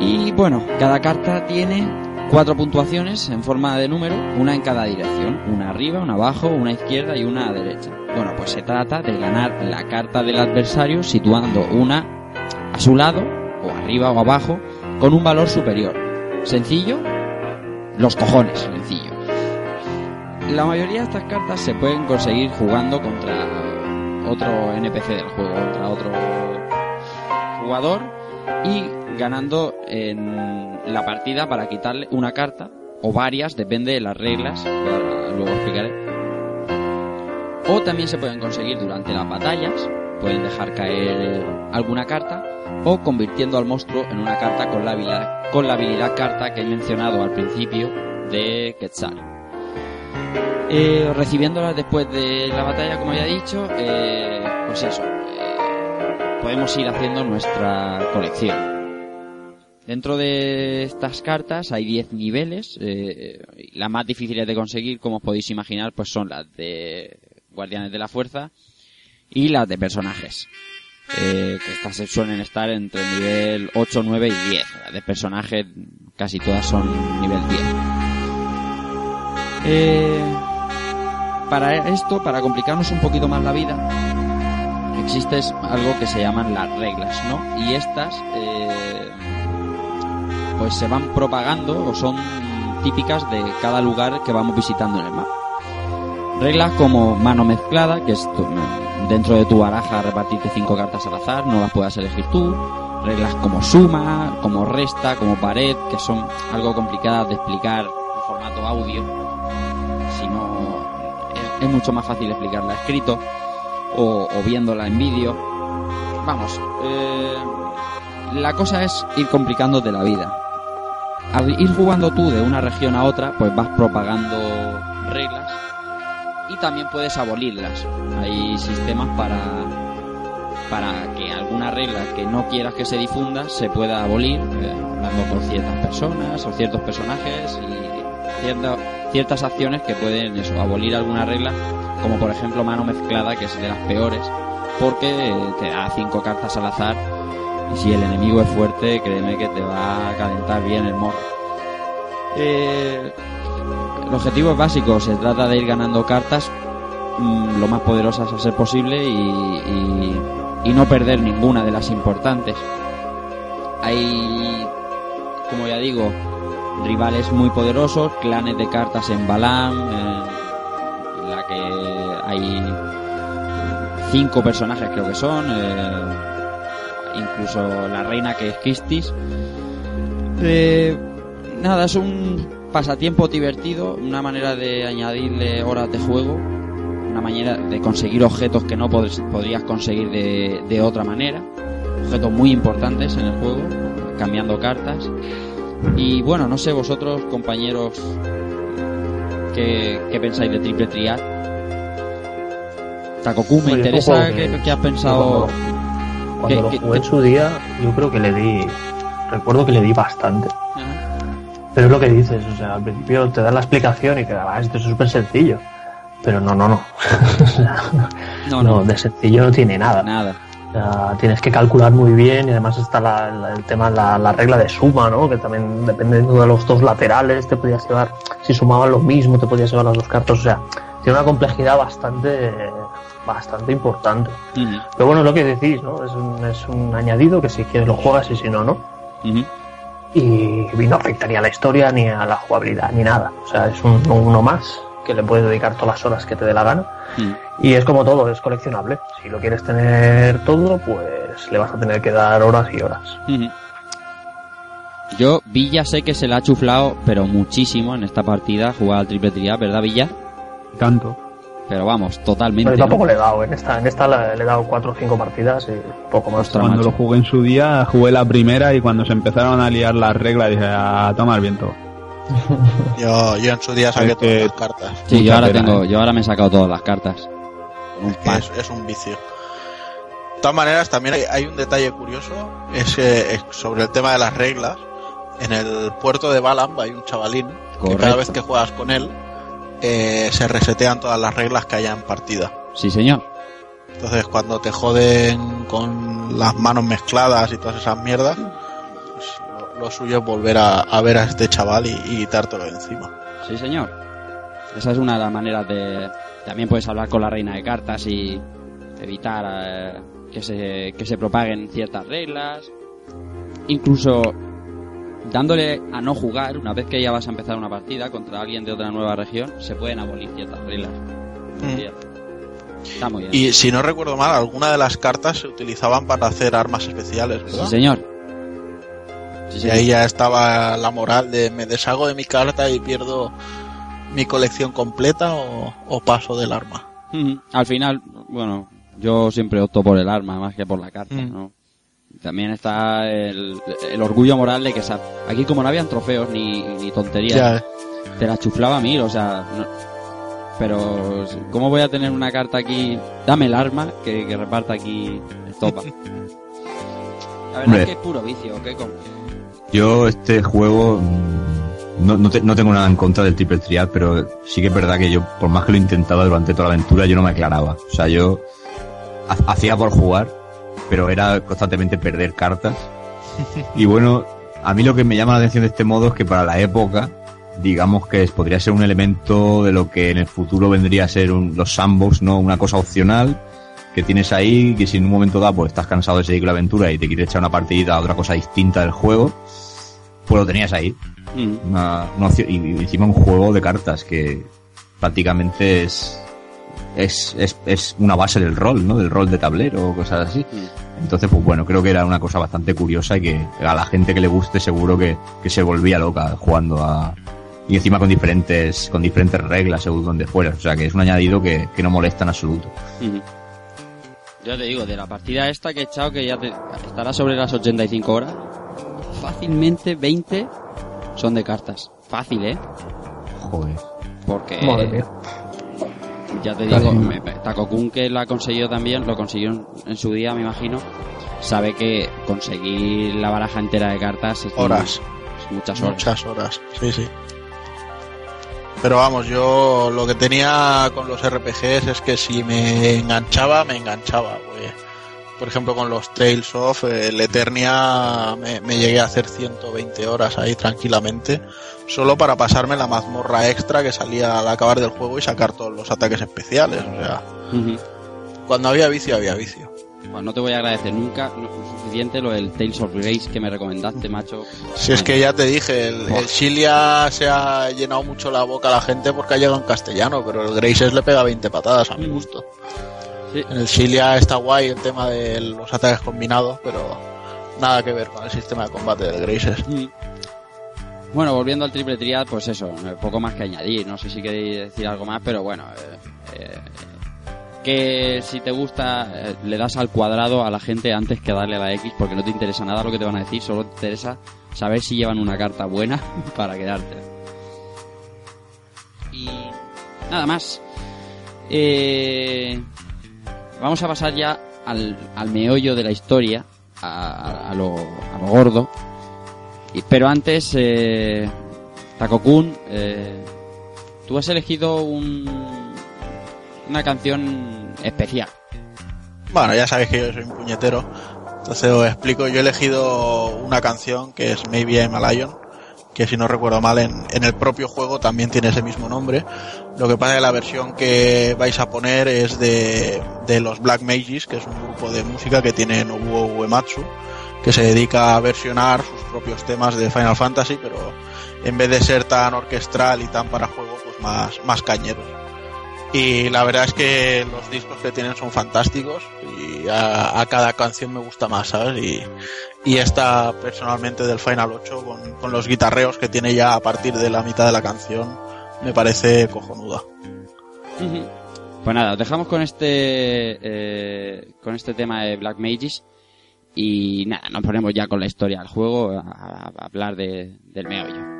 Y bueno, cada carta tiene cuatro puntuaciones en forma de número, una en cada dirección, una arriba, una abajo, una izquierda y una derecha. Bueno, pues se trata de ganar la carta del adversario situando una a su lado, o arriba o abajo, con un valor superior. Sencillo, los cojones, sencillo. La mayoría de estas cartas se pueden conseguir jugando contra otro NPC del juego, contra otro jugador y ganando en la partida para quitarle una carta o varias, depende de las reglas, que luego explicaré. O también se pueden conseguir durante las batallas, pueden dejar caer alguna carta, o convirtiendo al monstruo en una carta con la habilidad, con la habilidad carta que he mencionado al principio de Quetzal. Eh, recibiéndolas después de la batalla, como ya he dicho, eh, pues eso, eh, podemos ir haciendo nuestra colección. Dentro de estas cartas hay 10 niveles. Eh, las más difíciles de conseguir, como podéis imaginar, pues son las de Guardianes de la Fuerza y las de personajes. Eh, estas suelen estar entre el nivel 8, 9 y 10. Las de personajes casi todas son nivel 10. Eh, para esto, para complicarnos un poquito más la vida, existe algo que se llaman las reglas, ¿no? Y estas, eh, pues se van propagando o son típicas de cada lugar que vamos visitando en el mapa. Reglas como mano mezclada, que es tu- dentro de tu baraja repartirte cinco cartas al azar, no las puedas elegir tú. Reglas como suma, como resta, como pared, que son algo complicadas de explicar en formato audio. Si no, es, es mucho más fácil explicarla escrito o, viéndola en vídeo. Vamos, eh, la cosa es ir complicándote la vida. Al ir jugando tú de una región a otra, pues vas propagando reglas y también puedes abolirlas. Hay sistemas para para que alguna regla que no quieras que se difunda se pueda abolir, eh, hablando por ciertas personas o ciertos personajes y cierta- ciertas acciones que pueden eso, abolir alguna regla, como por ejemplo mano mezclada, que es de las peores, porque te da cinco cartas al azar y si el enemigo es fuerte, créeme que te va a calentar bien el morro. Eh, el objetivo básico, se trata de ir ganando cartas mm, lo más poderosas a ser posible y no perder ninguna de las importantes. Hay, como ya digo, rivales muy poderosos, clanes de cartas en Balam, eh, en la que hay cinco personajes creo que son, eh, incluso la reina que es Kistis. Eh, nada, es un pasatiempo divertido, una manera de añadirle horas de juego, una manera de conseguir objetos que no pod- podrías conseguir de, de otra manera, objetos muy importantes en el juego, cambiando cartas. Y bueno, no sé vosotros, compañeros, ¿qué, qué pensáis de Triple Triad? Takoku, me Oye, es un interesa que- qué, qué has pensado. Cuando ¿Qué- lo jugué en su día, yo creo que le di. Recuerdo que le di bastante. Pero es lo que dices, o sea, al principio te dan la explicación y que ah, esto es súper sencillo. Pero no, no, no. No, no, no. de sencillo no tiene nada. Nada. Tienes que calcular muy bien y además está la- la- el tema, la, la regla de suma, ¿no? Que también dependiendo de los dos laterales te podías llevar, si sumaban lo mismo te podías llevar las dos cartas, o sea, tiene una complejidad bastante, bastante importante. Pero bueno, es lo que decís, ¿no? Es un, es un añadido que si quieres lo juegas y si no, no. Y, y no afectaría a la historia ni a la jugabilidad ni nada. O sea, es un, uno más que le puedes dedicar todas las horas que te dé la gana. Mm. Y es como todo, es coleccionable. Si lo quieres tener todo, pues le vas a tener que dar horas y horas. Ujú. Yo, Villa sé que se la ha chuflado, pero muchísimo en esta partida, jugar al triple triad, ¿verdad, Villa? Tanto. Pero vamos, totalmente. Pero yo tampoco ¿no? le he dado, en esta, en esta le, le he dado cuatro o cinco partidas y poco más. Cuando lo jugué en su día, jugué la primera y cuando se empezaron a liar las reglas dije, a tomar viento. Yo, yo en su día saqué todas las cartas. Sí, yo ahora tengo, ¿eh? yo ahora me he sacado todas las cartas. Un que par. es, es un vicio. De todas maneras, también hay, hay un detalle curioso, es que es sobre el tema de las reglas. En el puerto de Balam hay un chavalín que cada vez que juegas con él eh, se resetean todas las reglas que haya en partida. Sí, señor. Entonces, cuando te joden con las manos mezcladas y todas esas mierdas, lo, suyo es volver a, a ver a este chaval y, y quitártelo de encima. Sí, señor. Esa es una de las maneras de... También puedes hablar con la reina de cartas y evitar eh, que, se, que se propaguen ciertas reglas. Incluso dándole a no jugar, una vez que ya vas a empezar una partida contra alguien de otra nueva región, se pueden abolir ciertas reglas. Está muy bien. Y si no recuerdo mal, alguna de las cartas se utilizaban para hacer armas especiales, Sí, y ahí ya estaba la moral de me deshago de mi carta y pierdo mi colección completa o, o paso del arma. Ujú. Al final, bueno, yo siempre opto por el arma más que por la carta, Mm. ¿no? También está el, el orgullo moral de que aquí como no habían trofeos ni, ni tonterías, Ya. te la chuflaba a mí, o sea, no- pero ¿cómo voy a tener una carta aquí? Dame el arma que, que reparta aquí estopa. La verdad Hombre. es que es puro vicio, ¿qué con? Yo este juego mm, no, no, te- no tengo nada en contra del triple trial, pero sí que es verdad que yo, por más que lo intentaba durante toda la aventura, yo no me aclaraba. O sea, yo ha- hacía por jugar, pero era constantemente perder cartas. Y bueno, a mí lo que me llama la atención de este modo es que para la época, digamos que podría ser un elemento de lo que en el futuro vendría a ser un- los sandbox, ¿no? Una cosa opcional que tienes ahí, que si en un momento dado pues estás cansado de seguir la aventura y te quieres echar una partidita a otra cosa distinta del juego, pues lo tenías ahí. Mm. Una- una opción- y, y encima un juego de cartas que prácticamente es, es, es, es una base del rol, ¿no? Del rol de tablero o cosas así. Entonces, pues bueno, creo que era una cosa bastante curiosa y que a la gente que le guste seguro que, que se volvía loca jugando a... Y encima con diferentes, con diferentes reglas según donde fuera. O sea que es un añadido que, que no molesta en absoluto. Ujú. Ya te digo, de la partida esta que he echado, que ya te, estará sobre las 85 horas, fácilmente 20 son de cartas. Fácil, ¿eh? Joder. Porque... Madre mía. Ya te digo, me- Takokun que lo ha conseguido también, lo consiguió en, en su día, me imagino, sabe que conseguir la baraja entera de cartas es Horas. es muchas horas. Muchas horas, sí, sí. Pero vamos, yo lo que tenía con los RPGs es que si me enganchaba, me enganchaba. pues. por ejemplo, con los Tales of, eh, el Eternia me, me llegué a hacer 120 horas ahí tranquilamente, solo para pasarme la mazmorra extra que salía al acabar del juego y sacar todos los ataques especiales. O sea, cuando había vicio, había vicio. Bueno, no te voy a agradecer nunca lo suficiente lo del Tales of Grace que me recomendaste, macho. Si es que ya te dije, el, el Shilia se ha llenado mucho la boca a la gente porque ha llegado en castellano, pero el Graces le pega 20 patadas a mi gusto. Sí. En el Shilia está guay el tema de los ataques combinados, pero nada que ver con el sistema de combate del Graces. Mm. Bueno, volviendo al triple triad, pues eso, poco más que añadir. No sé si queréis decir algo más, pero bueno, eh, eh, que si te gusta, eh, le das al cuadrado a la gente antes que darle a la X, porque no te interesa nada lo que te van a decir, solo te interesa saber si llevan una carta buena para quedarte. Y nada más. Eh, vamos a pasar ya al, al meollo de la historia, a, a- lo, a lo gordo. Pero antes, eh, Takokun, eh, tú has elegido un, una canción especial. Bueno, ya sabéis que yo soy un puñetero, entonces os explico. Yo he elegido una canción que es Maybe I'm a Lion, que si no recuerdo mal en, el propio juego también tiene ese mismo nombre. Lo que pasa es que la versión que vais a poner es de, de los Black Mages, que es un grupo de música que tiene Nobuo Uematsu, que se dedica a versionar sus propios temas de Final Fantasy, pero en vez de ser tan orquestral y tan para juego, pues más, más cañeros. Y la verdad es que los discos que tienen son fantásticos y a, a cada canción me gusta más, ¿sabes? Y, y esta personalmente del Final 8 con, con los guitarreos que tiene ya a partir de la mitad de la canción me parece cojonuda. Pues nada, os dejamos con este eh, con este tema de Black Mages y nada, nos ponemos ya con la historia del juego a, a- a hablar de, del meollo.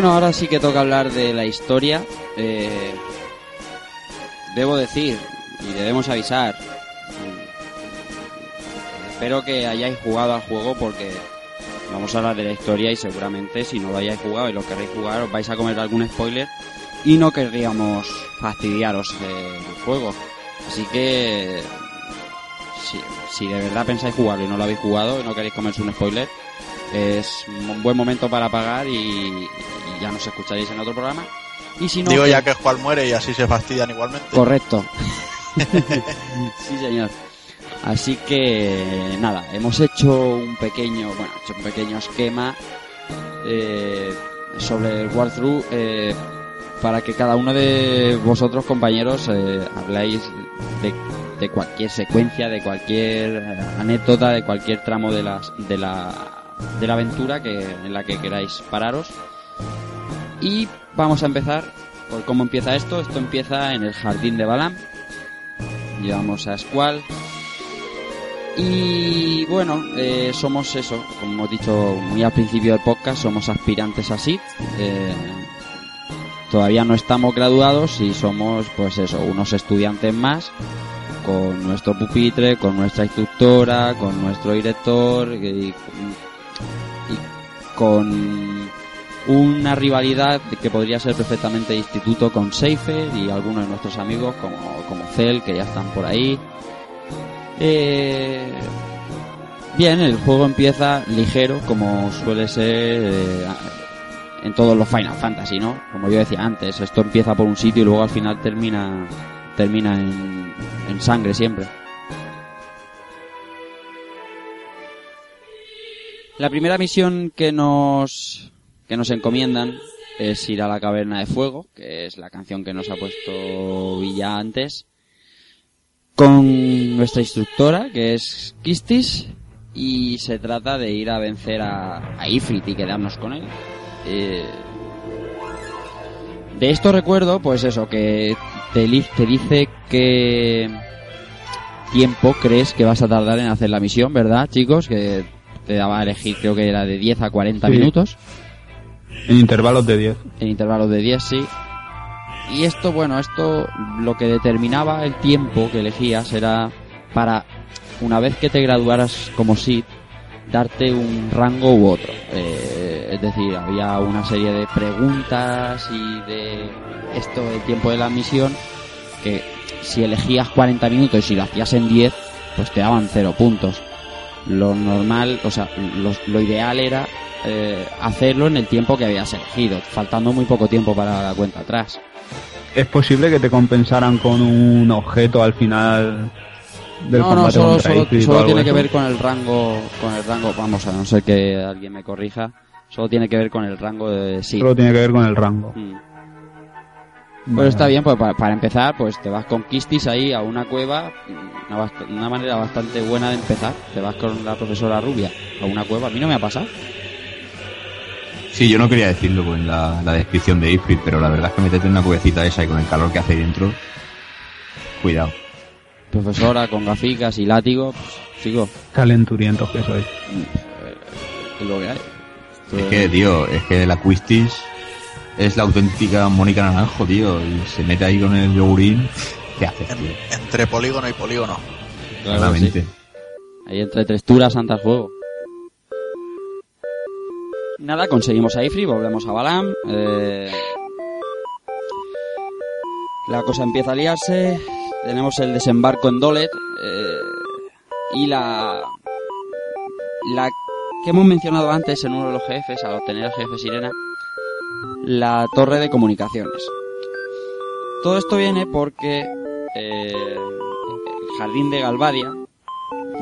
Bueno, ahora sí que toca hablar de la historia. Eh, debo decir, y debemos avisar, espero que hayáis jugado al juego porque vamos a hablar de la historia y seguramente si no lo hayáis jugado y lo queréis jugar os vais a comer algún spoiler y no querríamos fastidiaros el juego. Así que si, de verdad pensáis jugarlo y no lo habéis jugado y no queréis comerse un spoiler, es un buen momento para pagar y ya nos escucharéis en otro programa. Y si no, Digo ya que Juan muere y así se fastidian igualmente. Correcto. sí, señor. Así que nada, hemos hecho un pequeño, bueno, hecho un pequeño esquema eh, sobre el walkthrough eh, para que cada uno de vosotros, compañeros, eh, habláis de, de cualquier secuencia, de cualquier eh, anécdota, de cualquier tramo de las de la de la aventura que en la que queráis pararos. Y vamos a empezar por cómo empieza esto. Esto empieza en el jardín de Balam. Llevamos a Squall. Y bueno, eh, somos eso, como hemos dicho muy al principio del podcast, somos aspirantes a SIT. Eh, todavía no estamos graduados y somos, pues eso, unos estudiantes más con nuestro pupitre, con nuestra instructora, con nuestro director y con una rivalidad que podría ser perfectamente instituto con Seifer y algunos de nuestros amigos como, como Cell que ya están por ahí. Eh, bien, el juego empieza ligero como suele ser eh, en todos los Final Fantasy, ¿no? Como yo decía antes, esto empieza por un sitio y luego al final termina termina en, en sangre siempre. La primera misión que nos que nos encomiendan es ir a la caverna de fuego, que es la canción que nos ha puesto Villa antes, con nuestra instructora, que es Kistis, y se trata de ir a vencer a, a Ifrit y quedarnos con él. Eh, de esto recuerdo, pues eso, que te, te dice que tiempo crees que vas a tardar en hacer la misión, ¿verdad, chicos? Que te daba a elegir, creo que era de 10 a 40 Sí. minutos. En intervalos de 10. En intervalos de 10, sí. Y esto, bueno, esto lo que determinaba el tiempo que elegías era para, una vez que te graduaras como SID, darte un rango u otro. Eh, es decir, había una serie de preguntas y de esto del tiempo de la misión que si elegías 40 minutos y si lo hacías en 10, pues te daban 0 puntos. Lo normal, o sea, lo, lo ideal era eh, hacerlo en el tiempo que habías elegido, faltando muy poco tiempo para la cuenta atrás. ¿Es posible que te compensaran con un objeto al final del no, no, combate solo, contra solo- solo algo tiene que eso? ver con el rango, con el rango, vamos a no ser que alguien me corrija, solo tiene que ver con el rango de sí. Solo tiene que ver con el rango. Mm. Vale. Pero está bien, pues para, para empezar, pues te vas con Kistis ahí a una cueva, una, manera bastante buena de empezar. Te vas con la profesora rubia a una cueva. A mí no me ha pasado. Sí, yo no quería decirlo en la, la descripción de Ifrit, pero la verdad es que meterte en una cuevecita esa y con el calor que hace ahí dentro, cuidado. Profesora con gaficas y látigo, pues, chico, Calenturientos que sois. es lo que hay. Es que, tío, es que la Quistis es la auténtica Mónica Naranjo, tío, y se mete ahí con el yogurín. ¿Qué haces, tío? Entre polígono y polígono. Claramente. sí. Ahí entre texturas, santas juego. Nada, conseguimos a Ifri, volvemos a Balam. eh, la cosa empieza a liarse. Tenemos el desembarco en Dolet. eh, y la. La que hemos mencionado antes en uno de los jefes, al obtener el jefe Sirena. La torre de comunicaciones. Todo esto viene porque. eh, el jardín de Galvadia,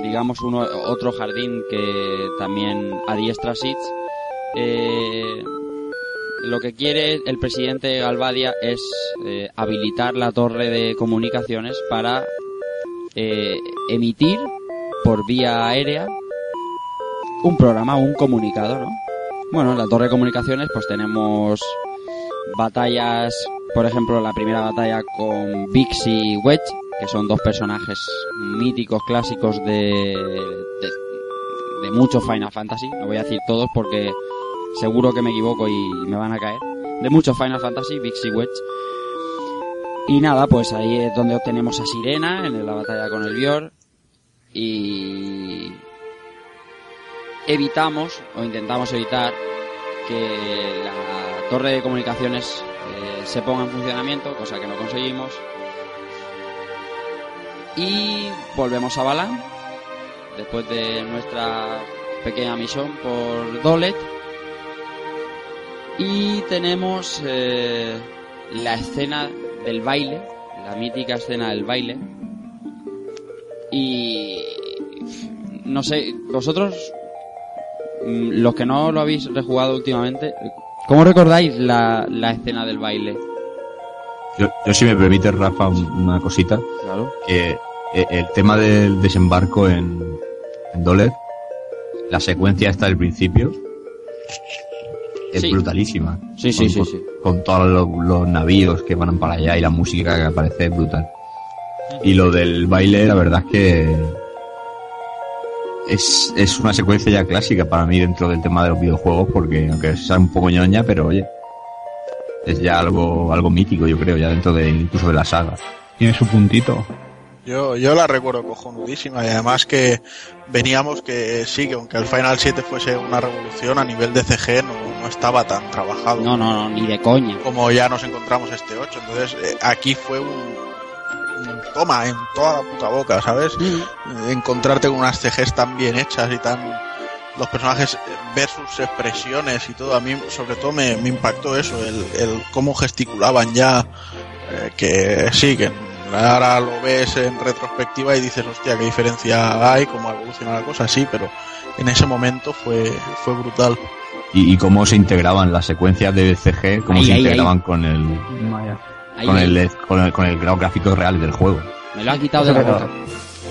digamos uno, otro jardín que también adiestra Sith, eh, lo que quiere el presidente de Galvadia es eh, habilitar la torre de comunicaciones para emitir por vía aérea un programa, un comunicado, ¿no? Bueno, en la torre de comunicaciones pues tenemos batallas, por ejemplo, la primera batalla con Vix y Wedge, que son dos personajes míticos, clásicos de, de, muchos Final Fantasy. No voy a decir todos porque seguro que me equivoco y me van a caer. De muchos Final Fantasy, Big Sea Wedge. Y nada, pues ahí es donde obtenemos a Sirena en la batalla con el Bior. Y evitamos, o intentamos evitar, que la torre de comunicaciones eh, se ponga en funcionamiento, cosa que no conseguimos. Y volvemos a Balan, después de nuestra pequeña misión por Dolet. Y tenemos eh, la escena del baile, la mítica escena del baile. Y no sé, vosotros, los que no lo habéis rejugado últimamente, ¿cómo recordáis la, la escena del baile? Yo, yo si me permite, Rafa, un- una cosita. Claro. Que eh, el tema del desembarco en, en Dolet, la secuencia esta del principio, es Sí. brutalísima. Sí, sí, con, sí, con- sí. Con todos los, los navíos que van para allá y la música que aparece es brutal. Y lo del baile, la verdad es que es, es una secuencia ya clásica para mí dentro del tema de los videojuegos, porque aunque sea un poco ñoña, pero oye, es ya algo, algo mítico, yo creo, ya dentro de incluso de la saga. Tiene su puntito. Yo, yo la recuerdo cojonudísima y además que veníamos que sí, que aunque el Final 7 fuese una revolución a nivel de CG no, no estaba tan trabajado. No, no, no, ni de coña. Como ya nos encontramos este 8. Entonces eh, aquí fue un, un toma en toda la puta boca, ¿sabes? Eh, Encontrarte con unas CGs tan bien hechas y tan... Los personajes, ver sus expresiones y todo, a mí sobre todo me, me impactó eso, el, el cómo gesticulaban ya, eh, que sí, que ahora lo ves en retrospectiva y dices, hostia, qué diferencia hay, cómo evoluciona la cosa, sí, pero en ese momento fue, fue brutal. Y, y cómo se integraban las secuencias de CG, cómo Ahí, se ahí, integraban con el con ahí. el con el con el grado gráfico real del juego. Me lo ha quitado de Eso la quedaba, boca.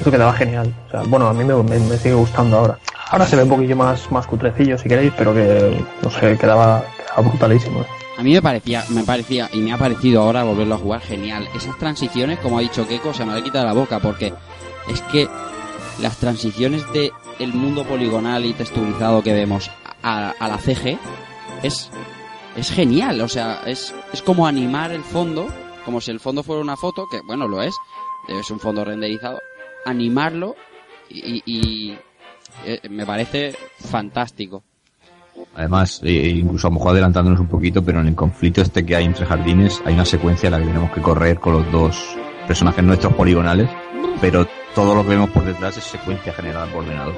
eso quedaba genial. O sea, bueno, a mí me, me- me sigue gustando ahora. Ahora se ve un poquillo más, más cutrecillo si queréis, pero que, no sé, quedaba, quedaba brutalísimo. ¿eh? A mí me parecía, me parecía, y me ha parecido ahora volverlo a jugar genial. Esas transiciones, como ha dicho Keiko, se me ha quitado de la boca, porque es que las transiciones de el mundo poligonal y texturizado que vemos a, a la CG es, es genial. O sea, es, es como animar el fondo, como si el fondo fuera una foto, que bueno, lo es, es un fondo renderizado, animarlo y, y- eh, me parece fantástico. Además, eh, incluso a lo mejor adelantándonos un poquito, pero en el conflicto este que hay entre jardines, hay una secuencia en la que tenemos que correr con los dos personajes nuestros poligonales, pero todo lo que vemos por detrás es secuencia generada por ordenador.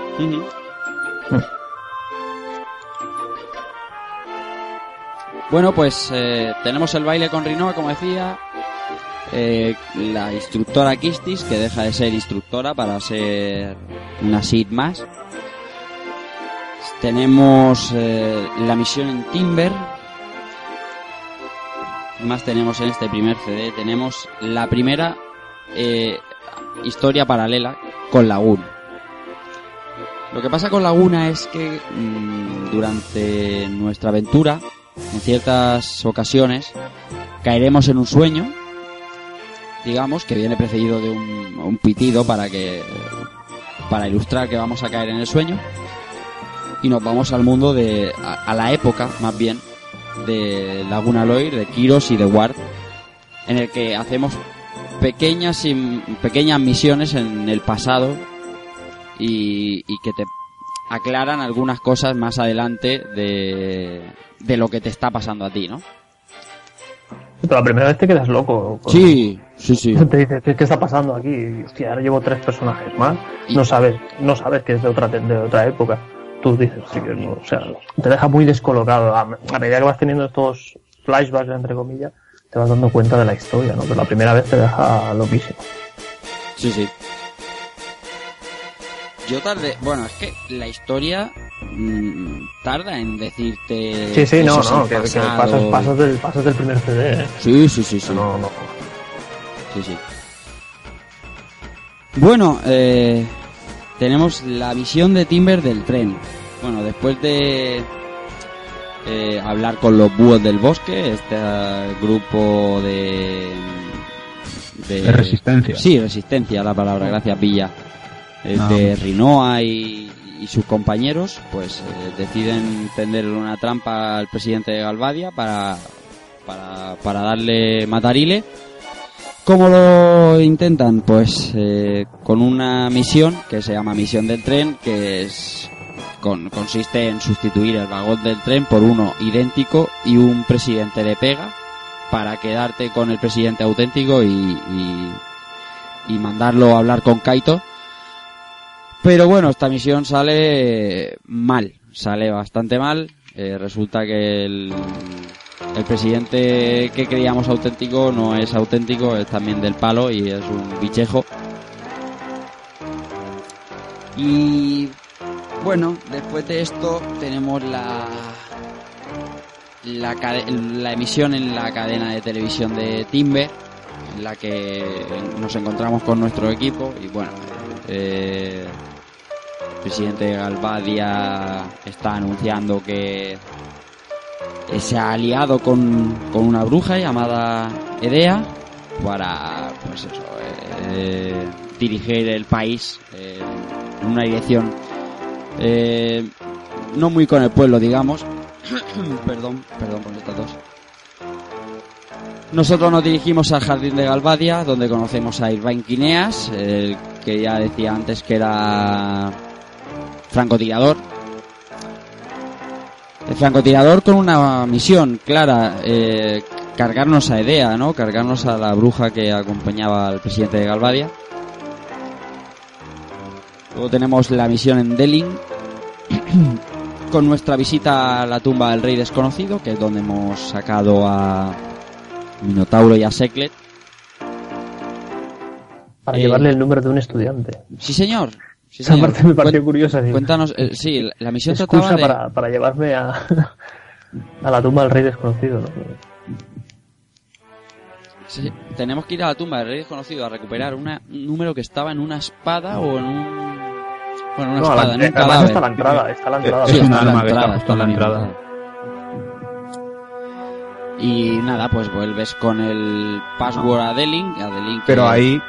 Bueno, pues eh, tenemos el baile con Rinoa, como decía. Eh, la instructora Kistis, que deja de ser instructora para ser una SID más. Tenemos eh, la misión en Timber. ¿Qué más tenemos en este primer CD? Tenemos la primera eh, historia paralela con Laguna. Lo que pasa con Laguna es que mm, durante nuestra aventura, en ciertas ocasiones, caeremos en un sueño, digamos, que viene precedido de un, pitido para que para ilustrar que vamos a caer en el sueño y nos vamos al mundo de a, la época más bien de Laguna Loir, de Kiros y de Ward, en el que hacemos pequeñas pequeñas misiones en el pasado y, y que te aclaran algunas cosas más adelante de, de lo que te está pasando a ti, ¿no? Pero la primera vez te quedas loco. Sí, sí, sí. Te dices, ¿qué, está pasando aquí? Y, hostia, ahora llevo tres personajes más. No sabes, no sabes que es de otra, de otra época. Tú dices, sí que no, o sea, te deja muy descolocado. A, a medida que vas teniendo estos flashbacks, entre comillas, te vas dando cuenta de la historia, ¿no? Pero la primera vez te deja loquísimo. Sí, sí. Yo tardé, bueno, es que la historia mm, tarda en decirte. Sí, sí, no, no, que, que pasas, pasas, del, pasas del primer CD, ¿eh? Sí, sí, sí, sí. No, no. Sí, sí. Bueno, eh, tenemos la visión de Timber del tren. Bueno, después de eh, hablar con los búhos del bosque, este grupo de, De resistencia. Sí, resistencia, la palabra, gracias Villa. Eh. De Rinoa y, y sus compañeros pues eh, deciden tenderle una trampa al presidente de Galvadia para, para, para darle matarile. ¿Cómo lo intentan? Pues eh, con una misión que se llama Misión del Tren, que es con- consiste en sustituir el vagón del tren por uno idéntico y un presidente de pega para quedarte con el presidente auténtico y, y, y mandarlo a hablar con Kaito. Pero bueno, esta misión sale mal, sale bastante mal. Eh, resulta que el, presidente que creíamos auténtico no es auténtico, es también del palo y es un bichejo. Y bueno, después de esto tenemos la la, la emisión en la cadena de televisión de Timber, en la que nos encontramos con nuestro equipo y bueno, eh, presidente Galvadia está anunciando que se ha aliado con, con una bruja llamada Edea para pues eso, eh, dirigir el país eh, en una dirección eh, no muy con el pueblo, digamos. perdón, perdón por esta tos. Nosotros nos dirigimos al jardín de Galvadia, donde conocemos a Irvine Quineas, el que ya decía antes que era francotirador. El francotirador con una misión clara, eh, cargarnos a Edea, ¿no? Cargarnos a la bruja que acompañaba al presidente de Galvadia. Luego tenemos la misión en Delin con nuestra visita a la tumba del rey desconocido, que es donde hemos sacado a Minotauro y a Seclet. Para Eh, llevarle el número de un estudiante. Sí, señor. Sí, Esa señor. parte me pareció curiosa. digo, Cuéntanos, eh, sí, la- misión excusa trataba de... para, para llevarme a, a la tumba del rey desconocido. ¿no? Sí, tenemos que ir a la tumba del rey desconocido a recuperar una- un número que estaba en una espada o en un... Bueno, una No, a la- espada, en un además cadáver. está la entrada, está la entrada. Sí, Es está un arma que está justo en la entrada. Y nada, pues vuelves con el password a Delink, a Delink Pero que- ahí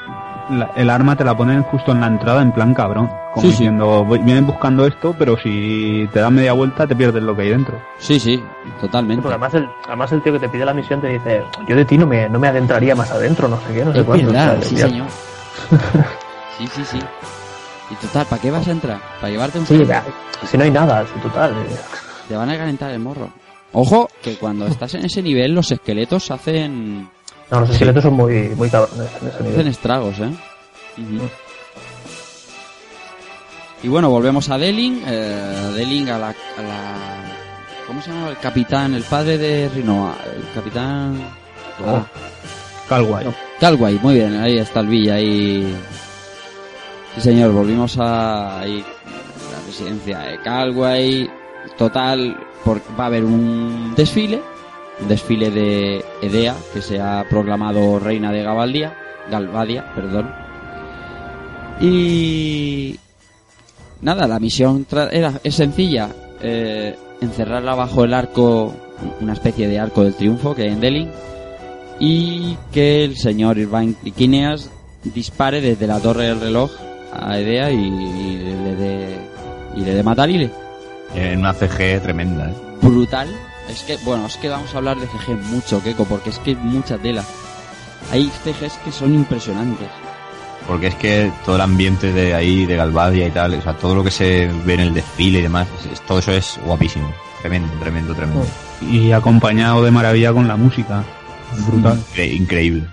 la- el arma te la ponen justo en la entrada en plan cabrón. Como Sí, sí. diciendo, "Voy- vienen buscando esto, pero si te das media vuelta te pierdes lo que hay dentro. Sí, sí, totalmente. Porque además el, además el tío que te pide la misión te dice, yo de ti no me, no me adentraría más adentro, no sé qué, no sé Es cuánto. verdad, O sea, sí, ya- señor. Sí, sí, sí. Y total, ¿para qué vas a entrar? ¿Para llevarte un Sí, si no hay nada, si total. eh, Te van a calentar el morro. Ojo, que cuando estás en ese nivel, los esqueletos hacen, No, los esqueletos son muy, muy cabrones en ese hacen estragos, ¿eh? Ujú. Y bueno, volvemos a Deling. Eh, Deling a la, a la... ¿Cómo se llama? El capitán, el padre de Rinoa. El capitán... Ah, Calguay. Calway, muy bien, ahí está el Villa, ahí... Sí señor, volvimos a ahí, la residencia de Calway. Total, por- va a haber un desfile, un desfile de Edea, que se ha proclamado reina de Gabaldia, Galvadia, perdón. Y... Nada, la misión era, es sencilla, eh, encerrarla bajo el arco, una especie de arco del triunfo que hay en Delhi, y que el señor Irvine Quineas dispare desde la torre del reloj a Edea y, y le dé y le matarile. En una CG tremenda, ¿eh? Brutal. Es que, bueno, es que vamos a hablar de CG mucho, Keiko, porque es que hay mucha tela. Hay CGs que son impresionantes. Porque es que todo el ambiente de ahí, de Galvadia y tal, o sea, todo lo que se ve en el desfile y demás, es- es- todo eso es guapísimo. Tremendo, tremendo, tremendo. Y acompañado de maravilla con la música. Brutal. Incre- increíble.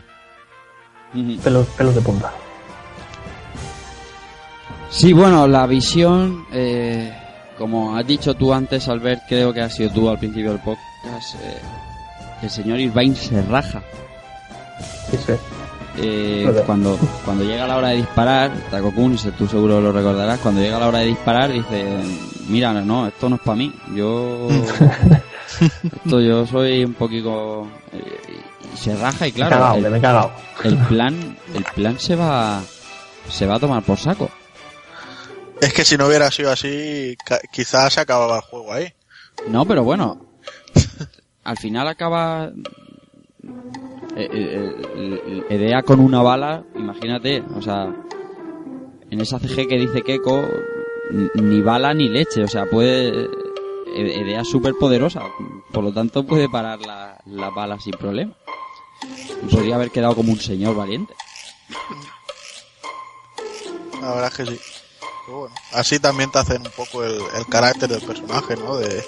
Pelos, pelos de punta. Sí, bueno, la visión, eh, como has dicho tú antes, Albert, creo que has sido tú al principio del podcast, eh, el señor Irvine se raja. Sí, sí. Eh, cuando, cuando llega la hora de disparar, si tú seguro lo recordarás, cuando llega la hora de disparar dice, mira, no, esto no es para mí, yo, esto yo soy un poquito, eh, y se raja y claro, me he cagado, el, me he cagado. el plan, el plan se va, se va a tomar por saco. Es que si no hubiera sido así, quizás se acababa el juego ahí. No, pero bueno, al final acaba eh, eh, el- Edea con una bala, imagínate, o sea, en esa CG que dice Keiko ni bala ni leche, o sea, puede... Edea es súper poderosa, por lo tanto puede parar la, la bala sin problema. Y podría haber quedado como un señor valiente. La verdad es que sí. Pero bueno, así también te hacen un poco el, el carácter del personaje, ¿no? De,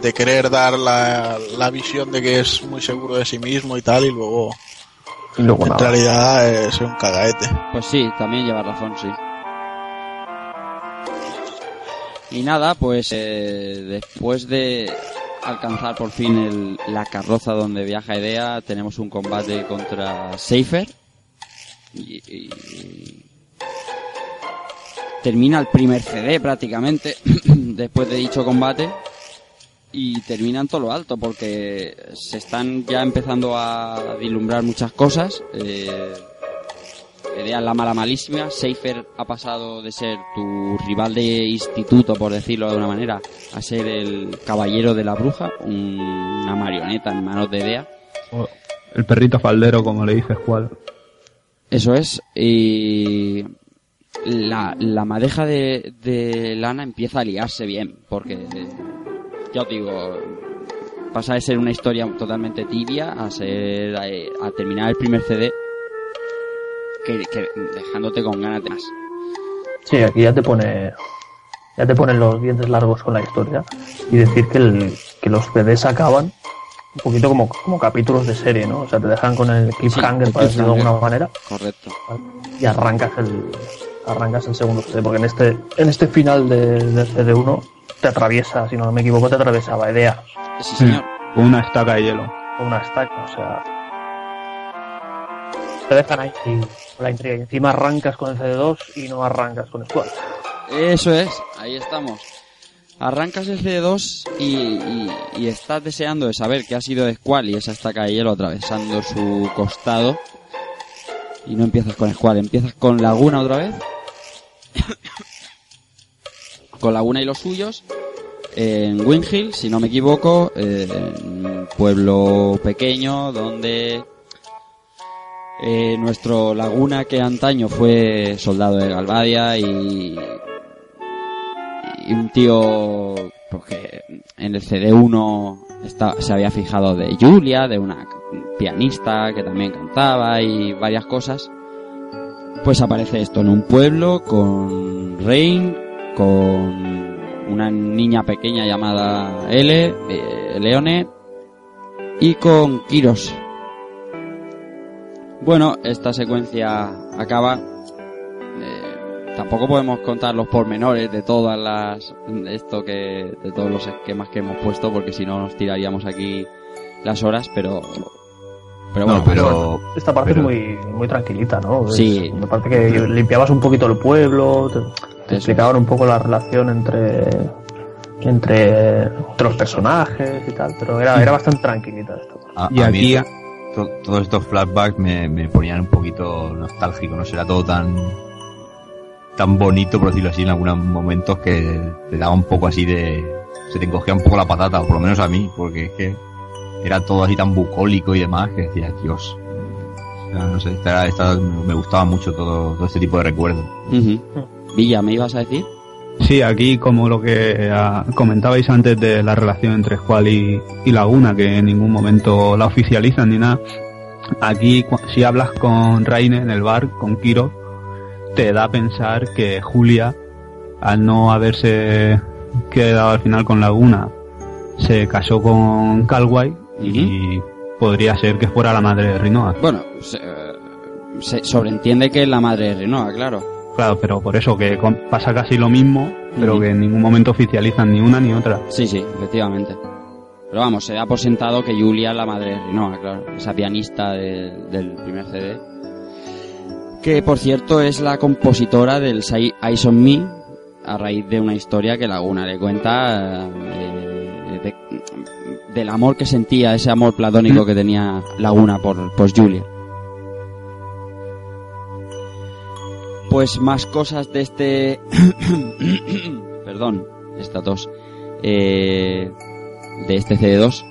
de querer dar la, la visión de que es muy seguro de sí mismo y tal, y luego, Y luego en nada. realidad es un cagaete. Pues sí, también lleva razón, sí. Y nada, pues eh, después de alcanzar por fin el- la carroza donde viaja Idea, tenemos un combate contra Seifer. Y, y- termina el primer CD prácticamente después de dicho combate y termina en todo lo alto porque se están ya empezando a vislumbrar muchas cosas. Eh, la mala malísima, Seifer ha pasado de ser tu rival de instituto, por decirlo de una manera, a ser el caballero de la bruja, un- una marioneta en manos de Edea. El perrito faldero, como le dices, cuál. Eso es, y la, la madeja de, de Lana empieza a liarse bien, porque, ya os digo, pasa de ser una historia totalmente tibia a ser, eh, a terminar el primer CD que, que dejándote con ganas de más. Sí, aquí ya te pone ya te ponen los dientes largos con la historia y decir que, el, que los CDs acaban un poquito como, como capítulos de serie, ¿no? O sea, te dejan con el cliffhanger, el para decirlo de alguna manera, Correcto. y arrancas el arrancas el segundo CD, porque en este en este final de- del CD1 te atraviesa, si no me equivoco, te atraviesa Baedea Sí, señor. Con una estaca de hielo. con una stack, o sea, te dejan ahí la intriga y encima arrancas con el CD2 y no arrancas con Squad. Eso es, ahí estamos. Arrancas el CD2 y, y- y estás deseando de saber qué ha sido de Squall y esa estaca de hielo atravesando su costado. Y no empiezas con Squall, empiezas con Laguna otra vez. con Laguna y los suyos. En Windhill, si no me equivoco, eh, un pueblo pequeño donde eh, nuestro Laguna que antaño fue soldado de Galvadia y, y un tío porque en el CD1 está- se había fijado de Julia, de una pianista que también cantaba y varias cosas. Pues aparece esto en un pueblo con Rain, con una niña pequeña llamada L, eh, Leone y con Kiros. Bueno, esta secuencia acaba. Eh, tampoco podemos contar los pormenores de todas las esto que de todos los esquemas que hemos puesto porque si no nos tiraríamos aquí las horas, pero pero No, bueno, pero- Esta parte pero- es muy, muy tranquilita, ¿no? Es- Sí. me parece que limpiabas un poquito el pueblo, te, te explicaban un poco la relación entre, entre, entre los personajes y tal, pero era, era bastante tranquilita esto. A, Y a mí aquí- to- todos estos flashbacks me, me ponían un poquito nostálgico, no será todo tan tan bonito, por decirlo así, en algunos momentos que te daba un poco así de... se te encogía un poco la patata, o por lo menos a mí, porque es que era todo así tan bucólico y demás que decía, Dios. O sea, no sé, esta- esta- me gustaba mucho todo, todo este tipo de recuerdos. Ujú. Villa, ¿me ibas a decir? Sí, aquí como lo que ah, comentabais antes de la relación entre Squall y, y Laguna, que en ningún momento la oficializan ni nada. Aquí, si hablas con Raine en el bar, con Kiro, te da a pensar que Julia, al no haberse quedado al final con Laguna, se casó con Calway y podría ser que fuera la madre de Rinoa. Bueno, se, se sobreentiende que es la madre de Renoa, claro. Claro, pero por eso que pasa casi lo mismo, pero que en ningún momento oficializan ni una ni otra. Sí, sí, efectivamente. Pero vamos, se da por sentado que Julia es la madre de Rinoa, claro. Esa pianista de- del primer CD. Que, por cierto, es la compositora del Eyes on Me, a raíz de una historia que Laguna le cuenta eh, de- del amor que sentía, ese amor platónico que tenía Laguna por, por Julia. Pues más cosas de este... Perdón, esta tos. Eh, de este CD2.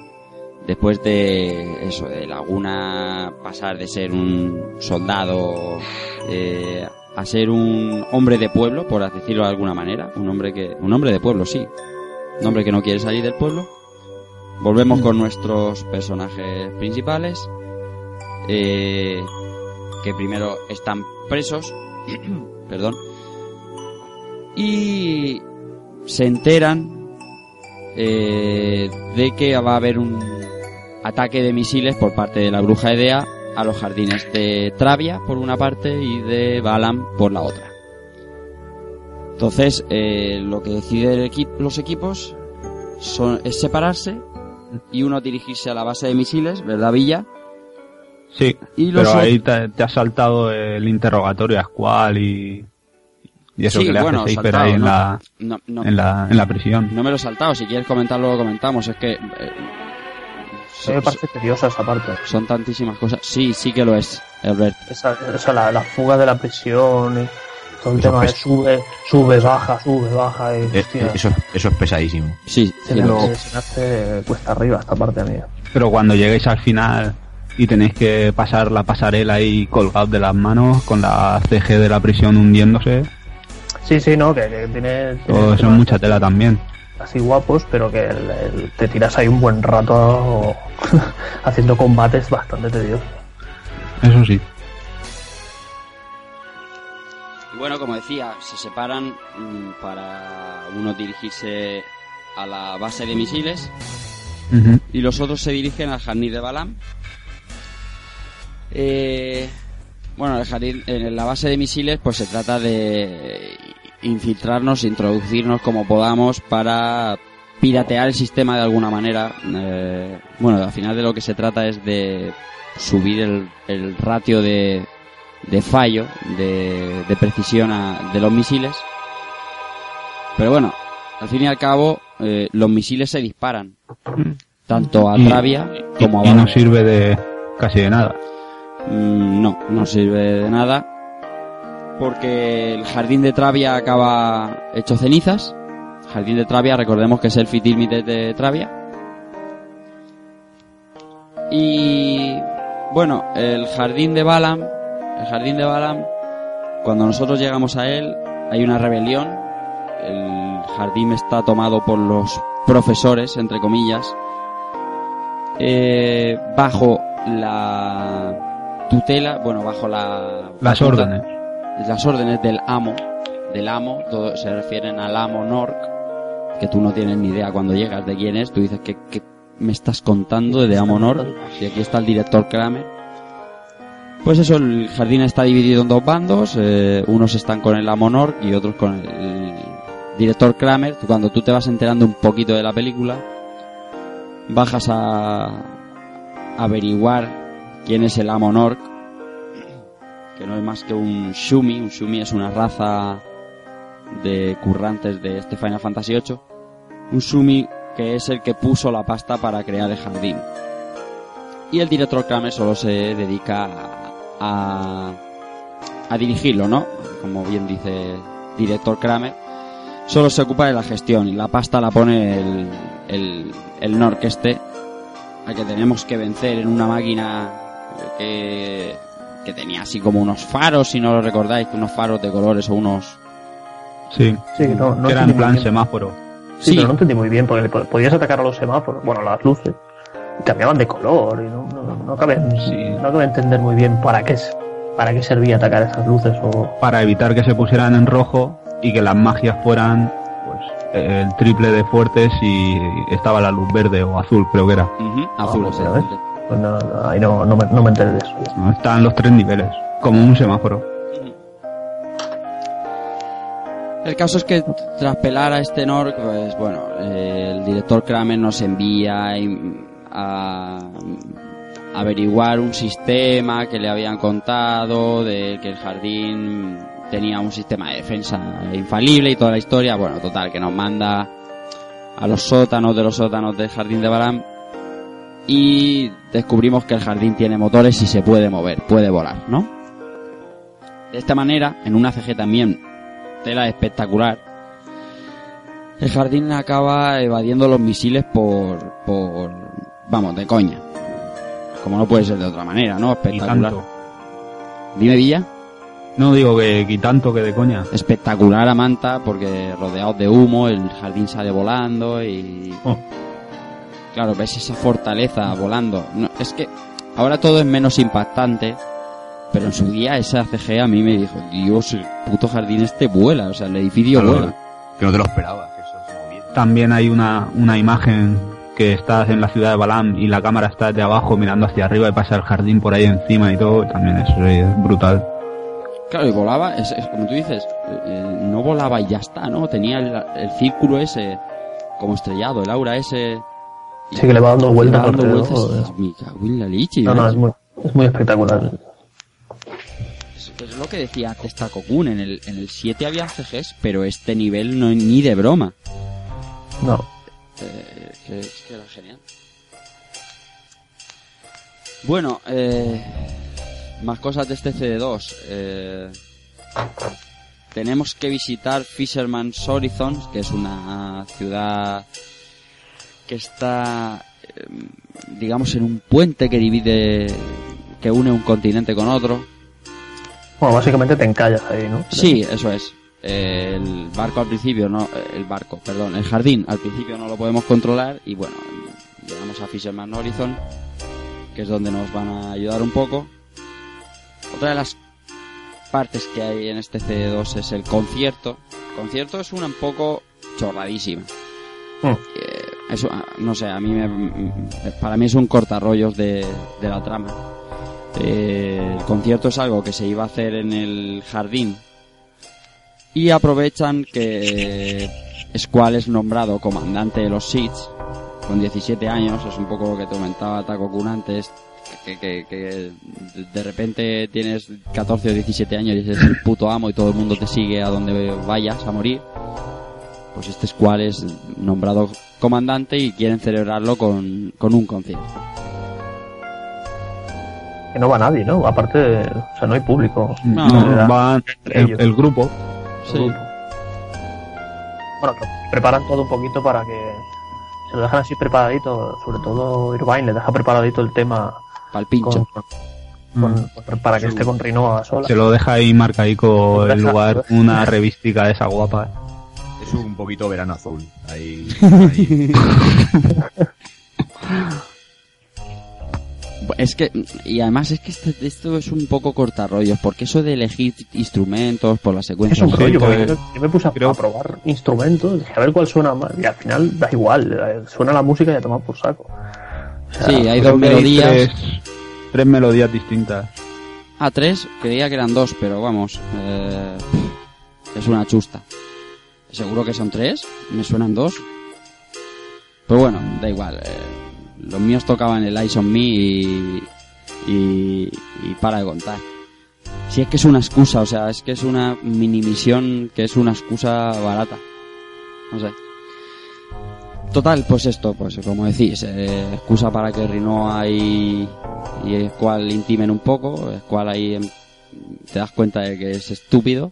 Después de eso, de Laguna pasar de ser un soldado eh, a ser un hombre de pueblo, por decirlo de alguna manera, un hombre que, un hombre de pueblo, sí, un hombre que no quiere salir del pueblo. Volvemos con nuestros personajes principales, eh, que primero están presos, perdón, y se enteran eh, de que va a haber un ataque de misiles por parte de la bruja Edea a los jardines de Travia por una parte y de Balam por la otra. Entonces, eh, lo que deciden los equipos son, es separarse y uno dirigirse a la base de misiles, ¿verdad, Villa? Sí, Y los pero ahí te, te ha saltado el interrogatorio a Squall y, y eso Sí, que le bueno, hace saltado, ahí en, ¿no? la, No, no. en, la, en la prisión. No me lo he saltado, si quieres comentarlo lo comentamos, es que... eh, mí me parece tediosa esa parte. Son tantísimas cosas. Sí, sí que lo es, Herbert. Esa, esa la, la fuga de la prisión y todo el Eso tema de sube, sube, baja, sube, baja. Y, Eh, hostia, Eso, eso es pesadísimo. Sí, se, me, se me hace cuesta arriba esta parte mía. Pero cuando lleguéis al final y tenéis que pasar la pasarela ahí colgados de las manos con la CG de la prisión hundiéndose, Sí, sí, no, que, que tiene, todo eso es mucha tela también. así guapos, pero que el- el- te tiras ahí un buen rato haciendo combates bastante tediosos. Eso sí. Bueno, como decía, se separan mm, para uno dirigirse a la base de misiles y los otros se dirigen al jardín de Balam. Eh, bueno, el jardín, en la base de misiles, pues se trata de infiltrarnos, introducirnos como podamos para piratear el sistema de alguna manera. Eh, bueno, al final de lo que se trata es de subir el, el ratio de, de fallo, de, de precisión a- de los misiles. Pero bueno, al fin y al cabo, eh, los misiles se disparan. Tanto a Y- Travia como a y no sirve de casi de nada. Mm, no, no sirve de nada. Porque el jardín de Travia acaba hecho cenizas. Jardín de Travia, recordemos que es el Fitilmite de Travia. Y bueno, el jardín de Balam, el jardín de Balam, cuando nosotros llegamos a él, hay una rebelión. El jardín está tomado por los profesores, entre comillas, eh, bajo la tutela, bueno, bajo la... Las órdenes. Las órdenes del amo, del amo, todo, se refieren al amo Nork, que tú no tienes ni idea cuando llegas de quién es, tú dices que, que me estás contando de amo Nork, y aquí está el director Kramer. Pues eso, el jardín está dividido en dos bandos, eh, unos están con el amo Nork y otros con el director Kramer. Cuando tú te vas enterando un poquito de la película, bajas a averiguar quién es el amo Nork, que no es más que un Shumi. Un Shumi es una raza de currantes de este Final Fantasy VIII. Un Shumi que es el que puso la pasta para crear el jardín. Y el director Kramer solo se dedica a, a, a dirigirlo, ¿no? Como bien dice director Kramer. Solo se ocupa de la gestión y la pasta la pone el, el, el Nork este, al que tenemos que vencer en una máquina que, que tenía así como unos faros, si no lo recordáis, unos faros de colores o unos... Sí. Sí, no, no que era entendí en plan muy bien. semáforo. Sí, Sí. pero no entendí muy bien, porque po- podías atacar a los semáforos, bueno, las luces, cambiaban de color, y no, no, no, acabé, no entender muy bien para qué, es- para qué servía atacar esas luces o... Para evitar que se pusieran en rojo y que las magias fueran pues el triple de fuertes y estaba la luz verde o azul, creo que era. azul, pues. Pues no, no, ahí no, no, me, no me enteré de eso. ¿no? Estaban los tres niveles, como un semáforo. El caso es que tras pelar a este Nork, pues bueno, eh, el director Kramer nos envía a averiguar un sistema que le habían contado, de que el jardín tenía un sistema de defensa infalible y toda la historia. Bueno, total, que nos manda a los sótanos de los sótanos del jardín de Balam y descubrimos que el jardín tiene motores y se puede mover, puede volar, ¿no? De esta manera, en una CG también tela espectacular. El jardín acaba evadiendo los misiles por, por, vamos, de coña. Como no puede ser de otra manera, ¿no? Y Espectacular. tanto. Dime, Villa. No digo que quitando que de coña. espectacular a Manta porque rodeados de humo, el jardín sale volando y... Oh. Claro, ves esa fortaleza volando. No, es que ahora todo es menos impactante, pero en su día esa CG a mí me dijo, Dios, el puto jardín este vuela, o sea, el edificio Claro, vuela. Que no te lo esperabas, que eso se movía. También hay una, una imagen que estás en la ciudad de Balam y la cámara está de abajo mirando hacia arriba y pasa el jardín por ahí encima y todo. y También eso es brutal. Claro, y volaba, es, es como tú dices, eh, no volaba y ya está, ¿no? Tenía el, el círculo ese como estrellado, el aura ese... Sí, que le va dando vueltas dando la leche. No, ¿no? es muy, es muy espectacular. Es, es lo que decía antes Takokun, en el, en el 7 había CGs, pero este nivel no ni de broma. No. Eh, que, es que era genial. Bueno, eh, más cosas de este CD2. Eh, tenemos que visitar Fisherman's Horizon, que es una ciudad que está, eh, digamos, en un puente que divide, que une un continente con otro. Bueno, básicamente te encallas ahí, ¿no? Sí, eso es. El barco al principio no, el barco, perdón, el jardín al principio no lo podemos controlar y bueno, llegamos a Fisherman Horizon, que es donde nos van a ayudar un poco. Otra de las partes que hay en este CD2 es el concierto. El concierto es una un poco chorradísima. Mm. Eh, eso, ah, no sé, a mí me, para mí es un cortarrollos de, de la trama. Eh, el concierto es algo que se iba a hacer en el jardín y aprovechan que Squall es nombrado comandante de los Seeds con 17 años, es un poco lo que te comentaba Takokun antes, que, que, que de repente tienes 14 o 17 años y eres el puto amo y todo el mundo te sigue a donde vayas a morir. Pues este Squall es nombrado comandante y quieren celebrarlo con, con un concierto. Que no va nadie, ¿no? Aparte, o sea, no hay público. No, No, va el, ellos. el grupo. Sí. Bueno, preparan todo un poquito para que se lo dejan así preparadito, sobre todo Irvine le deja preparadito el tema Para el pincho. con- con- con- para que esté con Rinoa sola. Se lo deja ahí marcadico el Deja- lugar, una revistica de esa guapa. Es un poquito verano azul. Ahí, ahí. Es que, y además es que este- esto es un poco cortarrollos, porque eso de elegir instrumentos por la Es secuencia. un rollo, porque pues, yo, yo me puse a, a probar instrumentos, dije a ver cuál suena más, y al final da igual, eh, suena la música y a tomar por saco. O sea, Sí, hay Creo dos melodías. Tres, tres melodías distintas. Ah, tres, creía que eran dos, pero vamos, eh, es una chusta. Seguro que son tres, me suenan dos. Pero bueno, da igual. eh, los míos tocaban el Eyes on Me y, y, y para de contar. Si es que es una excusa, o sea, es que es una mini misión que es una excusa barata. No sé. Total, pues esto, pues como decís, eh, excusa para que Rinoa y, y Squall intimen un poco. Squall ahí em, te das cuenta de que es estúpido.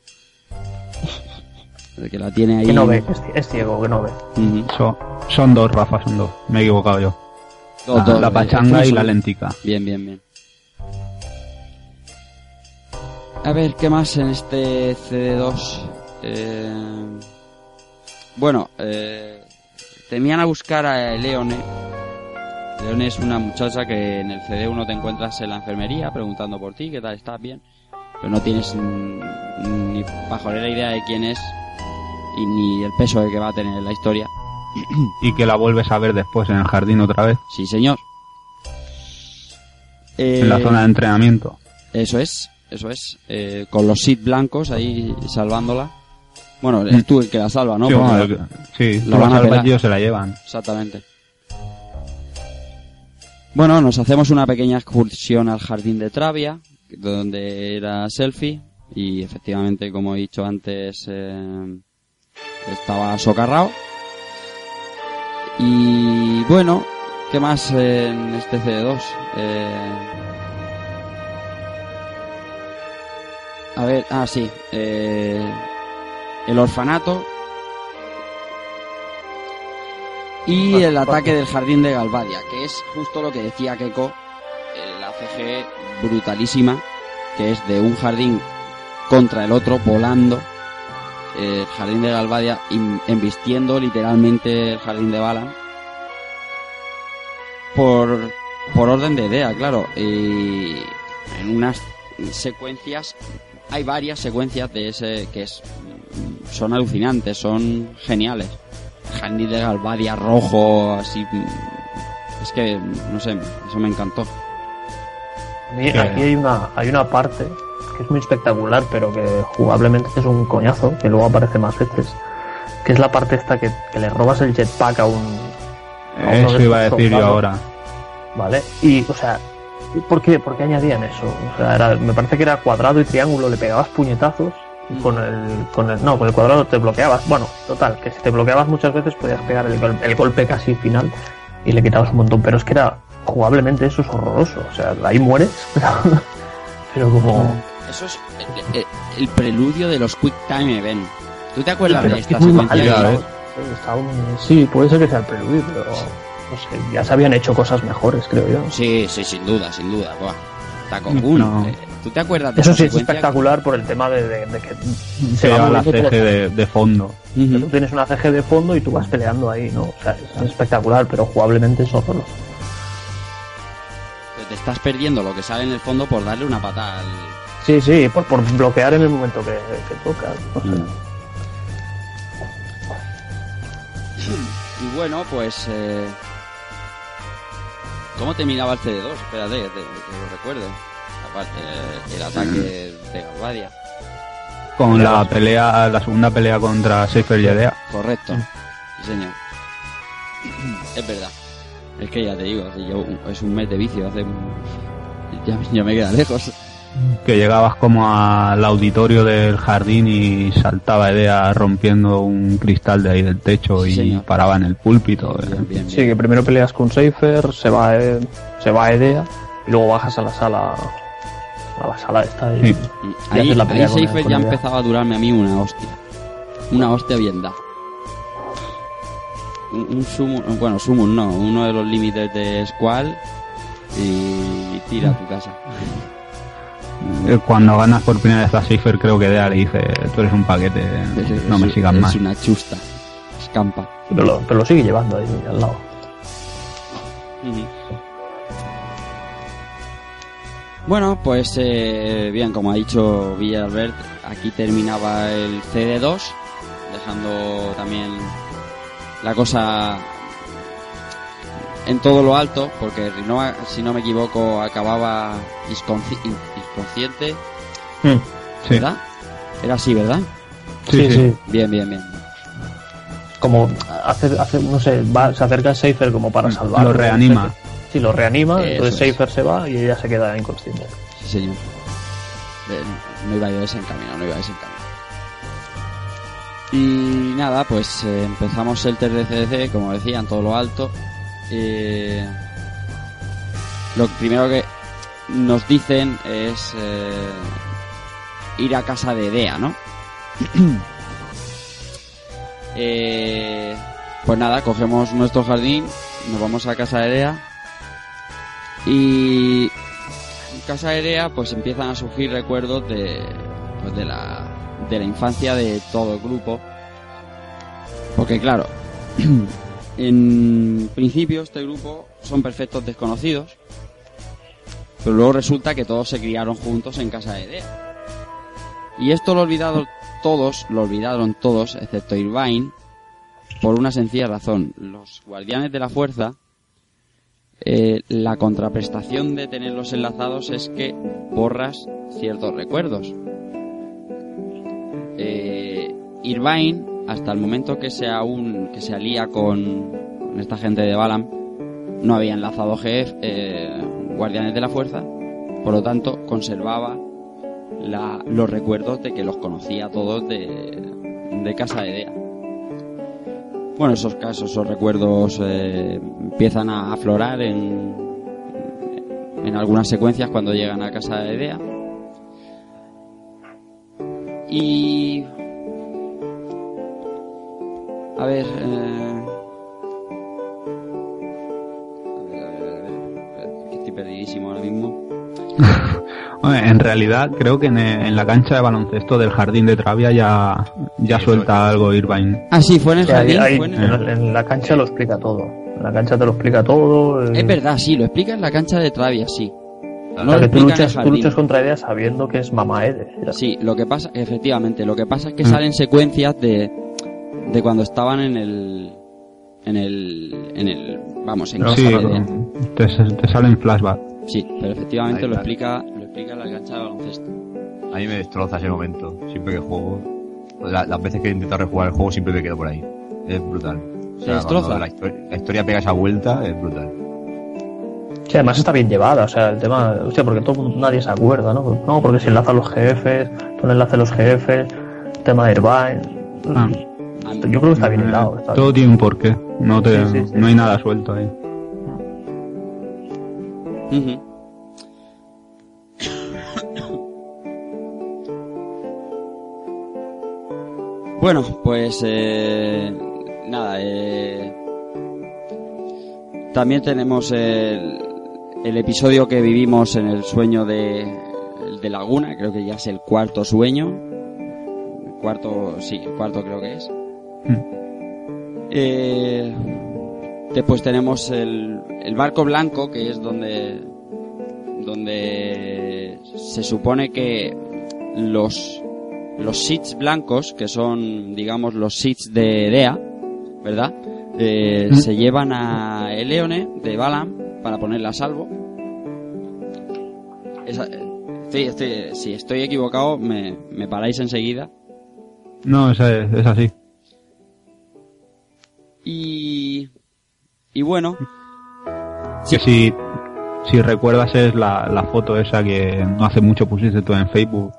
De que la tiene ahí. que no ve, es, es ciego, que no ve. Ujú. Son, son dos, Rafa, son dos. Me he equivocado yo. Dos, La, dos, la pachanga y la lentica. Bien, bien, bien. A ver, ¿qué más en este CD2? Eh, Bueno, eh... temían a buscar a Leone. Leone es una muchacha que en el CD1 te encuentras en la enfermería preguntando por ti, ¿qué tal? ¿Estás bien? Pero no tienes ni pajolera idea de quién es y ni el peso de que va a tener la historia. Y que la vuelves a ver después en el jardín otra vez. Sí, señor. En la Eh, zona de entrenamiento. Eso es, eso es. Eh, con los sit blancos ahí salvándola. Bueno, es tú el que la salva, ¿no? sí, bueno, la- el- sí, la tú van la salvas y ellos se la llevan. Exactamente. Bueno, nos hacemos una pequeña excursión al jardín de Travia, donde era selfie, y efectivamente, como he dicho antes, eh, estaba socarrao. Y bueno, ¿qué más en este CD2? Eh, a ver, ah, sí, eh, el orfanato y Bueno, el ataque del jardín de Galvadia, que es justo lo que decía Keiko, eh, la CG brutalísima, que es de un jardín contra el otro volando eh, el jardín de Galvadia embistiendo literalmente el jardín de Balan por, por orden de idea, claro. Y en unas secuencias, hay varias secuencias de ese que es, son alucinantes, son geniales. Jardín de Galvadia rojo, así. Es que, no sé, eso me encantó. Aquí hay una, hay una parte que es muy espectacular, pero que jugablemente es un coñazo, que luego aparece más veces, que es la parte esta que, que le robas el jetpack a un... a Eso de iba a decir yo ahora. ¿Vale? Y, o sea, ¿por qué, por qué añadían eso? O sea, era- me parece que era cuadrado y triángulo, le pegabas puñetazos y con el, con el... No, con el cuadrado te bloqueabas. Bueno, total, que si te bloqueabas muchas veces podías pegar el, gol- el golpe casi final y le quitabas un montón, pero es que era... Jugablemente eso es horroroso, o sea, ahí mueres, pero, pero como... Eso es el, el- el preludio de los Quick Time Event. ¿Tú te acuerdas Pero de esta secuencia? un- Sí, puede ser que sea el preludio, pero no sé, ya se habían hecho cosas mejores, creo yo. Sí, sí, sin duda, sin duda. Buah. Taco Gun. No. eh, ¿Tú te acuerdas de Eso esa sí es espectacular por el tema de, de- de que Se va la CG de, de fondo. Tú tienes una CG de fondo y tú vas peleando ahí, ¿no? O sea, es espectacular, pero jugablemente es horroroso. Te estás perdiendo lo que sale en el fondo por darle una patada al... Sí, sí, por, por bloquear en el momento que, que toca. no sé. Y bueno, pues... Eh... ¿Cómo terminaba el CD2? Espérate, que, te- que lo recuerde. Aparte, eh, el ataque de Galvadia. Con la pelea, la segunda pelea contra Seifer y Edea. Correcto. Sí, señor. Es verdad. Es que ya te digo, yo, es un mes de vicio. Hace... Ya, ya me queda lejos. Que llegabas como al auditorio del jardín y saltaba Edea rompiendo un cristal de ahí del techo y señor. paraba en el púlpito. eh. Sí, que primero peleas con Seifer, se va, a- se va a Edea y luego bajas a la sala a la sala esta y, y Ahí, haces la ahí Seifer ya empezaba a durarme a mí una hostia. Una hostia bien dada. Un, un summon, bueno, summon no, uno de los límites de Squall y tira a tu casa. Eh, Cuando ganas por primera vez a Seifer, creo que Edea le dice: Tú eres un paquete, no me Es- sigas es más. una chusta. Escampa. Pero lo, pero lo sigue llevando ahí al lado. Bueno, pues eh, bien, como ha dicho Villalbert, aquí terminaba el CD2, dejando también la cosa en todo lo alto, porque Rinoa, si no me equivoco, acababa inconsciente, Mm. ¿verdad? Era así, ¿verdad? Sí, sí. Bien, bien, bien. Como hace, hace no sé, va, se acerca a Seifer como para salvarlo. Lo reanima. Sí, lo reanima, Eso entonces es. Seifer se va y ella se queda inconsciente. Sí, señor. Eh, No iba yo desencaminado, no iba desencaminado. Y nada, pues eh, empezamos el TRCDC, como decía, en todo lo alto. Eh, lo primero que nos dicen es eh, ir a casa de Dea, ¿no? Eh, pues nada, cogemos nuestro jardín, nos vamos a casa de Dea y en casa de Dea pues empiezan a surgir recuerdos de, pues, de, la, de la infancia de todo el grupo. Porque claro, en principio este grupo son perfectos desconocidos, pero luego resulta que todos se criaron juntos en casa de Dea. Y esto lo olvidaron todos, lo olvidaron todos, excepto Irvine, por una sencilla razón. Los guardianes de la fuerza, eh, la contraprestación de tenerlos enlazados es que borras ciertos recuerdos. Eh, Irvine, hasta el momento que se, aún, que se alía con, con esta gente de Balam, no había enlazado eh, guardianes de la fuerza, por lo tanto conservaba la- los recuerdos de que los conocía todos de, de Casa de Dea. Bueno, esos casos, esos recuerdos eh, empiezan a aflorar en, en algunas secuencias cuando llegan a Casa de Dea. Y... A ver... eh, perdidísimo ahora mismo. Hombre, En realidad, creo que en, en la cancha de baloncesto del jardín de Travia ya, ya suelta algo Irvine. Ah, sí, fue en el ahí- jardín. ahí fue en el- en, la cancha lo explica todo. En la cancha te lo explica todo. eh, Es verdad, sí, lo explica en la cancha de Travia, sí. o No sea, lo que tú luchas, tú luchas contra ella sabiendo que es mamá Ede. Sí, lo que pasa, efectivamente, lo que pasa es que Mm. salen secuencias de, de cuando estaban en el, en el, en el, vamos, en casa Sí, te, te salen flashback. Sí, pero efectivamente Ahí lo explica, lo explica en la cancha de baloncesto. A mí me destroza ese momento. Siempre que juego, la- las veces que he intentado rejugar el juego siempre me quedo por ahí. Es brutal. O ¿Te destroza? cuando La, histori- la historia pega esa vuelta, es brutal. Sí, además está bien llevada, o sea, el tema, hostia, porque todo, nadie se acuerda, ¿no? No, porque se enlaza a los jefes, todo enlace a los jefes, tema de Irvine. Ah. Yo creo que está bien hilado. Está Todo tiene un porqué. No, te, Sí, sí, sí. no hay nada suelto ahí. Bueno, pues eh, nada, eh, también tenemos el, el episodio que vivimos en el sueño de, de Laguna, creo que ya es el cuarto sueño, el cuarto, sí, el cuarto creo que es. Eh, después tenemos el, el barco blanco, que es donde donde se supone que los los seats blancos, que son, digamos, los seats de Dea, ¿verdad? Eh, Mm. Se llevan a Eleone de Balam para ponerla a salvo. Esa- estoy- estoy- si estoy equivocado, me, me paráis enseguida. No, es, es así. Y, y bueno, si, si recuerdas es la, la foto esa que no hace mucho pusiste tú en Facebook.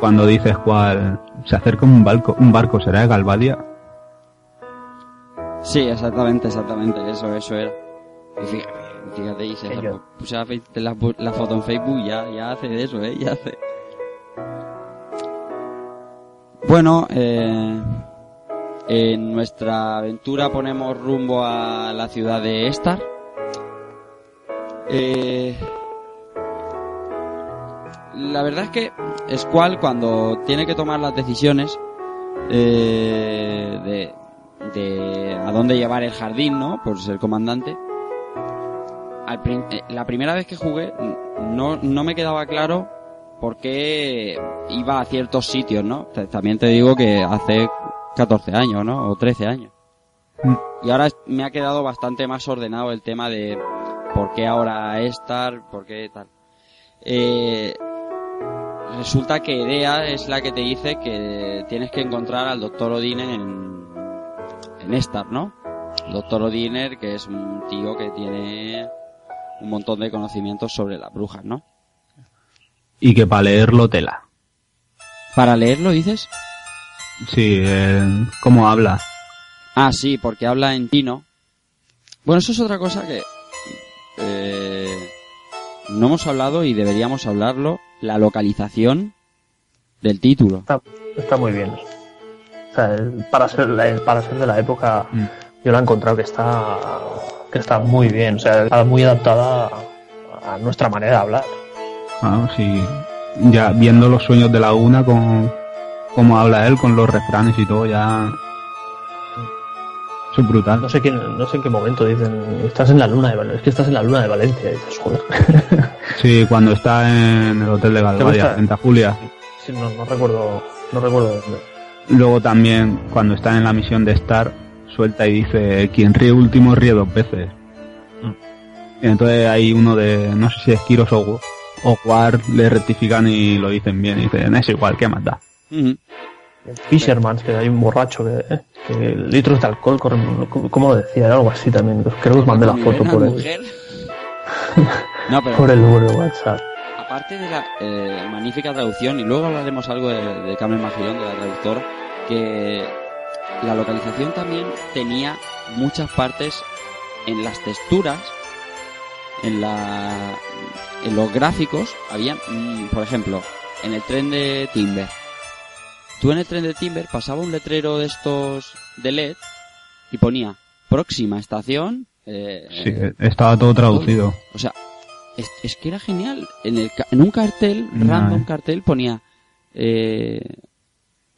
Cuando dices cuál se acerca un barco, un barco será de Galvadia. Sí, exactamente, exactamente, eso, eso era. Y fíjate, fíjate y se puse la, fe- la, la foto en Facebook, ya, ya hace de eso, ¿eh? Ya hace. Bueno, eh, en nuestra aventura ponemos rumbo a la ciudad de Estar. Eh, la verdad es que Squall cuando tiene que tomar las decisiones eh, de, de a dónde llevar el jardín, ¿no? Por ser comandante. Al prin- eh, la primera vez que jugué no, no me quedaba claro por qué iba a ciertos sitios, ¿no? También te digo que hace 14 años, ¿no? O 13 años. Y ahora me ha quedado bastante más ordenado el tema de por qué ahora Estar, por qué tal. Eh, resulta que Idea es la que te dice que tienes que encontrar al doctor Odiner en, en Estar, ¿no? Doctor Odiner, que es un tío que tiene un montón de conocimientos sobre las brujas, ¿no? Y que para leerlo tela. ¿Para leerlo dices? Sí, eh, ¿cómo habla? Ah, sí, porque habla en chino. Bueno, eso es otra cosa que eh, no hemos hablado y deberíamos hablarlo. La localización del título. Está, está muy bien. O sea, el- para ser, la- para ser de la época, Mm. yo la he encontrado que está, que está muy bien. O sea, está muy adaptada a, a nuestra manera de hablar. Ah, sí. Ya viendo los sueños de Laguna con cómo habla él con los refranes y todo, ya es brutal. No sé quién, no sé en qué momento dicen, estás en la luna de Valencia. Es que estás en la luna de Valencia. Dices, joder. Sí, cuando está en el hotel de? Galvadia, Santa Julia. Sí, no, no recuerdo, no recuerdo dónde. Luego también, cuando está en la misión de Star, suelta y dice, quien ríe último ríe dos veces. Y entonces hay uno de, no sé si es Kiros o, o War, le rectifican y lo dicen bien. Y dicen, es igual, ¿qué más da? Fisherman, que hay un borracho que, eh, que litros de alcohol corren, ¿cómo lo decía? Era algo así también. Creo que os mandé la foto por el, mujer. No, pero por el número de WhatsApp. aparte de la eh, magnífica traducción, y luego hablaremos algo de, de Carmen Magirón, de la traductora, que la localización también tenía muchas partes en las texturas, en la en los gráficos, había, mm, por ejemplo, en el tren de Timber. Tú en el tren de Timber pasaba un letrero de estos de LED y ponía próxima estación. eh, Sí, estaba todo traducido. o sea, es, es que era genial. En, el, en un cartel, No, random eh. cartel, ponía, eh,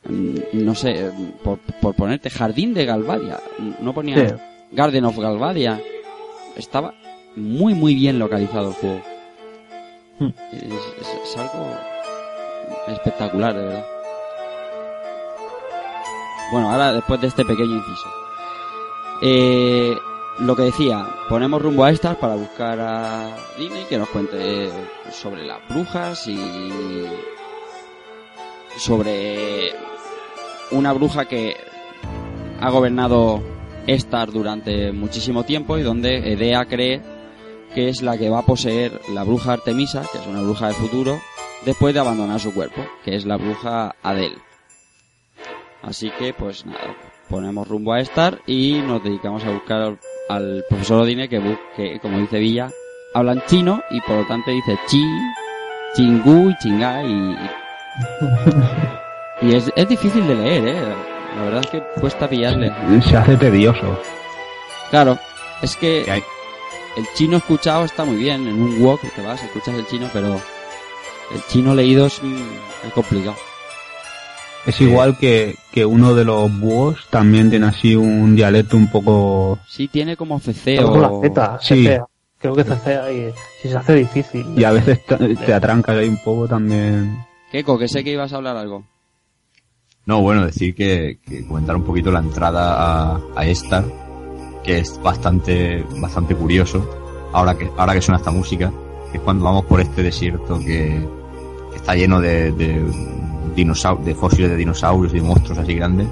mm, no sé, por, por ponerte Jardín de Galvadia. No ponía Sí. Garden of Galvadia. Estaba muy, muy bien localizado el juego. Hmm. Es, es- es algo espectacular, de verdad. Bueno, ahora después de este pequeño inciso. Eh, lo que decía, ponemos rumbo a estas para buscar a Disney que nos cuente sobre las brujas y sobre una bruja que ha gobernado Star durante muchísimo tiempo y donde Edea cree que es la que va a poseer la bruja Artemisa, que es una bruja del futuro, después de abandonar su cuerpo, que es la bruja Adele. Así que, pues nada, ponemos rumbo a Star y nos dedicamos a buscar al, al profesor Odine que, bu- que, como dice Villa, hablan chino y por lo tanto dice chi, chingu y chingá y... Y es, es difícil de leer, ¿eh? La verdad es que cuesta pillarle. Se hace tedioso. Claro, es que el chino escuchado está muy bien, en un walk te vas, escuchas el chino, pero el chino leído es, mm, es complicado. Es igual que, que uno de los búhos también tiene así un dialecto un poco... Sí, tiene como ceceo. con la Z, Sí. cecea. Creo que cecea y si se hace difícil. Y a veces te, te atrancas ahí un poco también. Keiko, que sé que ibas a hablar algo. No, bueno, decir que, que comentar un poquito la entrada a, a Star, que es bastante, bastante curioso, ahora que, ahora que suena esta música, que es cuando vamos por este desierto que, que está lleno de, de fósiles de dinosaurios y monstruos así grandes,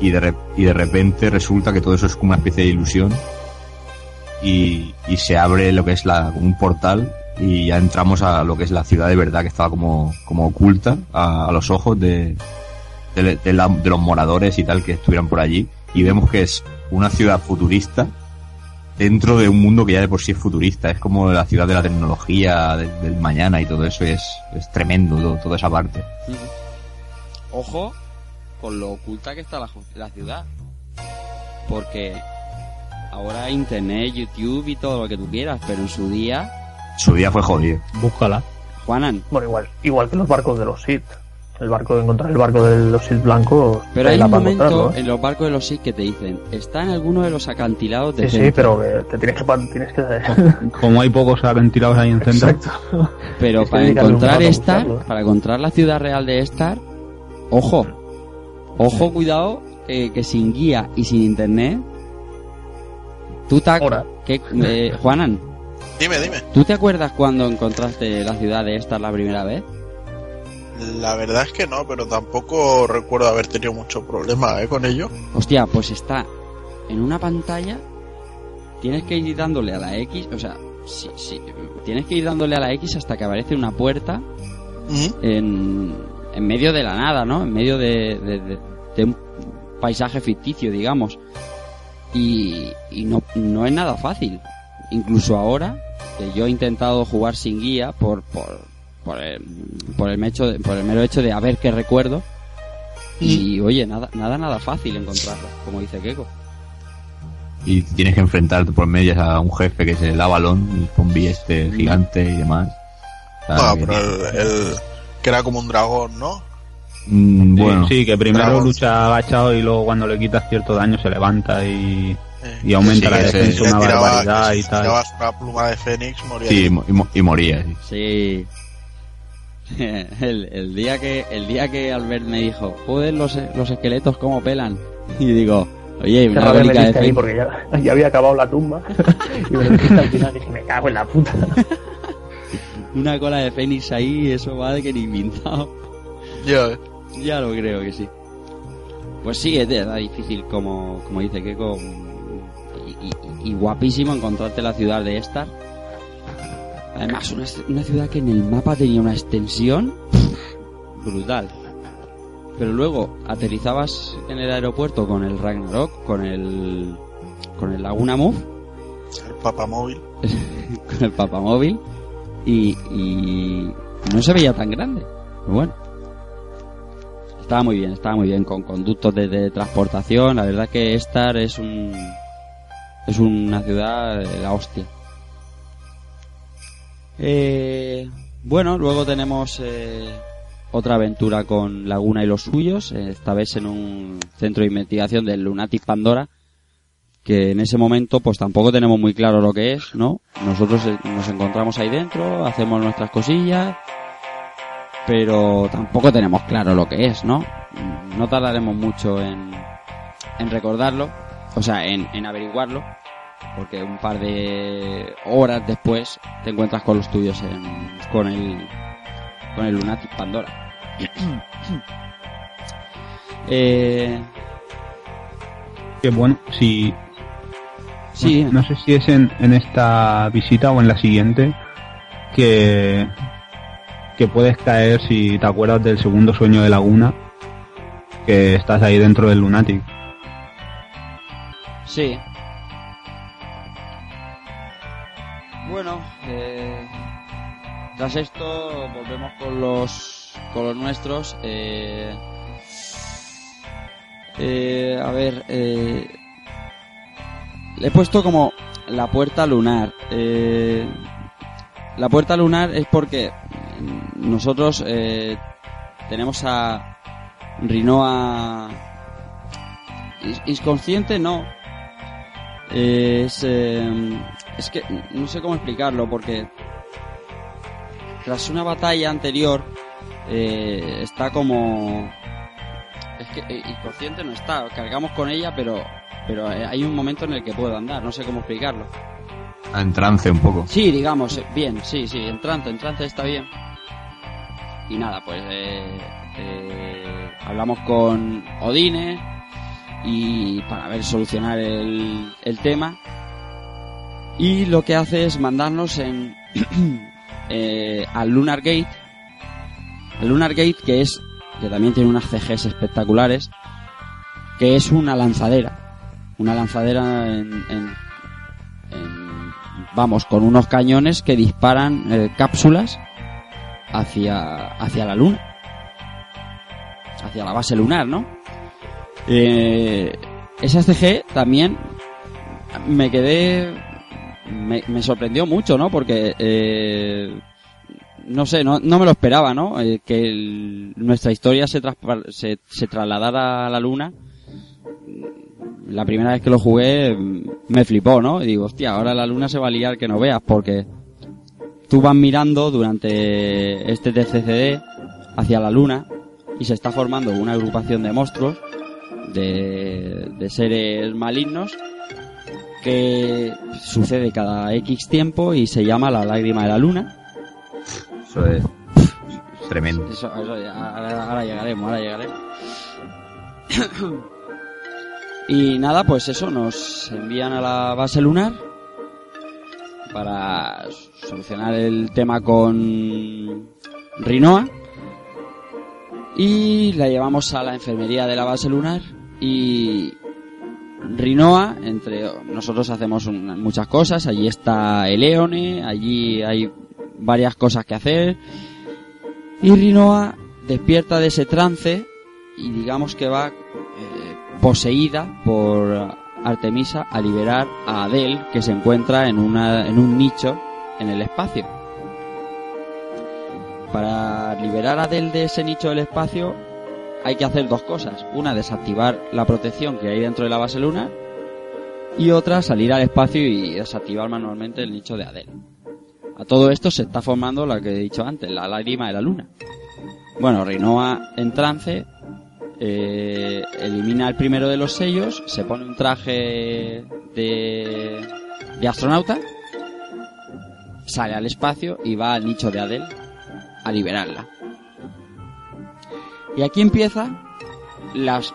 y de, re- y de repente resulta que todo eso es como una especie de ilusión, y, y se abre lo que es la, un portal, y ya entramos a lo que es la ciudad de verdad que estaba como, como oculta a, a los ojos de, de, los moradores y tal que estuvieran por allí y vemos que es una ciudad futurista dentro de un mundo que ya de por sí es futurista. Es como la ciudad de la tecnología de- del mañana y todo eso y es, es tremendo todo, toda esa parte Ojo con lo oculta que está la, ciudad. Porque ahora internet, YouTube y todo lo que tú quieras, pero en su día, su día fue jodido Búscala. Juanan, Bueno, igual, igual que los barcos de los Sith. El barco de encontrar el barco de los Sith blancos. pero hay un momento ¿eh? en los barcos de los SIC que te dicen, está en alguno de los acantilados de Sí, sí, centro". pero te tienes que. Tienes que Como hay pocos acantilados ahí en centro. Exacto. Pero para encontrar Star, para encontrar la ciudad real de Star, ojo, ojo, cuidado, que, que sin guía y sin internet, tú te, que, eh, Juanan, Dime, dime. ¿tú te acuerdas cuando encontraste la ciudad de Star la primera vez? La verdad es que no, pero tampoco recuerdo haber tenido mucho problema ¿eh? con ello. Hostia, pues está en una pantalla, tienes que ir dándole a la X, o sea, sí, sí, tienes que ir dándole a la X hasta que aparece una puerta en, en medio de la nada, ¿no? En medio de, de- de- de un paisaje ficticio, digamos. Y, y no, no es nada fácil. Incluso ahora, que yo he intentado jugar sin guía por, por, por, el, por, el, hecho de- por el mero hecho de a ver qué recuerdo. Y oye, nada, nada, nada fácil encontrarlo, como dice Keiko. y tienes que enfrentarte por medias a un jefe que es el Avalon el zombie este gigante y demás Bueno, pero el, el- que era como un dragón, ¿no? Mm, Sí, bueno Sí, que primero Dragón. lucha agachado y luego cuando le quitas cierto daño se levanta y, Eh, y aumenta Sí, la defensa una tiraba- barbaridad y tal. tirabas una pluma de fénix, moría. sí y, mo- y mo- y moría sí. Sí. El, el día que el día que Albert me dijo, joder los, los esqueletos cómo pelan. Y digo, oye, una me de ahí porque ya, ya había acabado la tumba. y me al final y dije, me cago en la puta. Una cola de Fénix ahí, eso va de que ni pintado. Yo, eh. Ya lo creo que sí. Pues sí, es de verdad difícil, como, como dice Keiko. Y, y- y guapísimo encontrarte la ciudad de Star. Además, una, una ciudad que en el mapa tenía una extensión brutal. Pero luego aterrizabas en el aeropuerto con el Ragnarok, con el con el Laguna Move, el papamóvil. con el papamóvil y, y no se veía tan grande. Pero bueno, estaba muy bien, estaba muy bien con conductos de, transportación. La verdad que Star es un es una ciudad de la hostia. Eh, bueno, luego tenemos eh, otra aventura con Laguna y los suyos, eh, esta vez en un centro de investigación del Lunatic Pandora, que en ese momento pues tampoco tenemos muy claro lo que es, ¿no? Nosotros eh, nos encontramos ahí dentro, hacemos nuestras cosillas, pero tampoco tenemos claro lo que es, ¿no? No tardaremos mucho en, en recordarlo, o sea, en, en averiguarlo, porque un par de horas después te encuentras con los tuyos en, con el con el Lunatic Pandora. eh, Que bueno, si. Sí. No, no sé si es en, en esta visita o en la siguiente que. que puedes caer si te acuerdas del segundo sueño de Laguna. Que estás ahí dentro del Lunatic. Sí. Bueno, eh, tras esto volvemos con los con los nuestros. Eh, eh, a ver, eh, le he puesto como la puerta lunar. Eh, la puerta lunar es porque nosotros eh, tenemos a Rinoa inconsciente, no. Es, eh, es que no sé cómo explicarlo porque tras una batalla anterior está como es que inconsciente no está cargamos con ella pero pero eh, hay un momento en el que puedo andar no sé cómo explicarlo. En trance un poco. sí digamos eh, bien sí sí en trance en trance está bien. Y nada pues eh, eh, hablamos con Odine y para ver solucionar el, el tema. Y lo que hace es mandarnos en eh, al Lunar Gate. Al Lunar Gate que es que también tiene unas CGs espectaculares que es una lanzadera una lanzadera en, en- vamos con unos cañones que disparan eh, cápsulas hacia hacia la luna hacia la base lunar no eh, esa CG también me quedé me, sorprendió mucho no porque eh, no sé, no, no me lo esperaba, ¿no? Eh, que el- nuestra historia se, se, se trasladara a la luna. La primera vez que lo jugué mm, me flipó, ¿no? Y digo, hostia, ahora la luna se va a liar que no veas, porque tú vas mirando durante este TCCD hacia la luna y se está formando una agrupación de monstruos, de, de seres malignos, que sucede cada X tiempo y se llama la lágrima de la luna. Eso es tremendo. Eso, eso ahora, ahora llegaremos, ahora llegaremos. y nada, pues eso, nos envían a la base lunar para solucionar el tema con Rinoa. Y la llevamos a la enfermería de la base lunar y Rinoa, entre nosotros hacemos un- muchas cosas, allí está Eleone, allí hay varias cosas que hacer y Rinoa despierta de ese trance y digamos que va poseída por Artemisa a liberar a Adele que se encuentra en, una, en un nicho en el espacio. Para liberar a Adele de ese nicho del espacio hay que hacer dos cosas. Una, desactivar la protección que hay dentro de la base lunar y otra, salir al espacio y desactivar manualmente el nicho de Adele. A todo esto se está formando lo que he dicho antes, la lágrima de la luna. Bueno, Rinoa en trance eh, elimina el primero de los sellos, se pone un traje de, de astronauta, sale al espacio y va al nicho de Adele a liberarla. Y aquí empieza las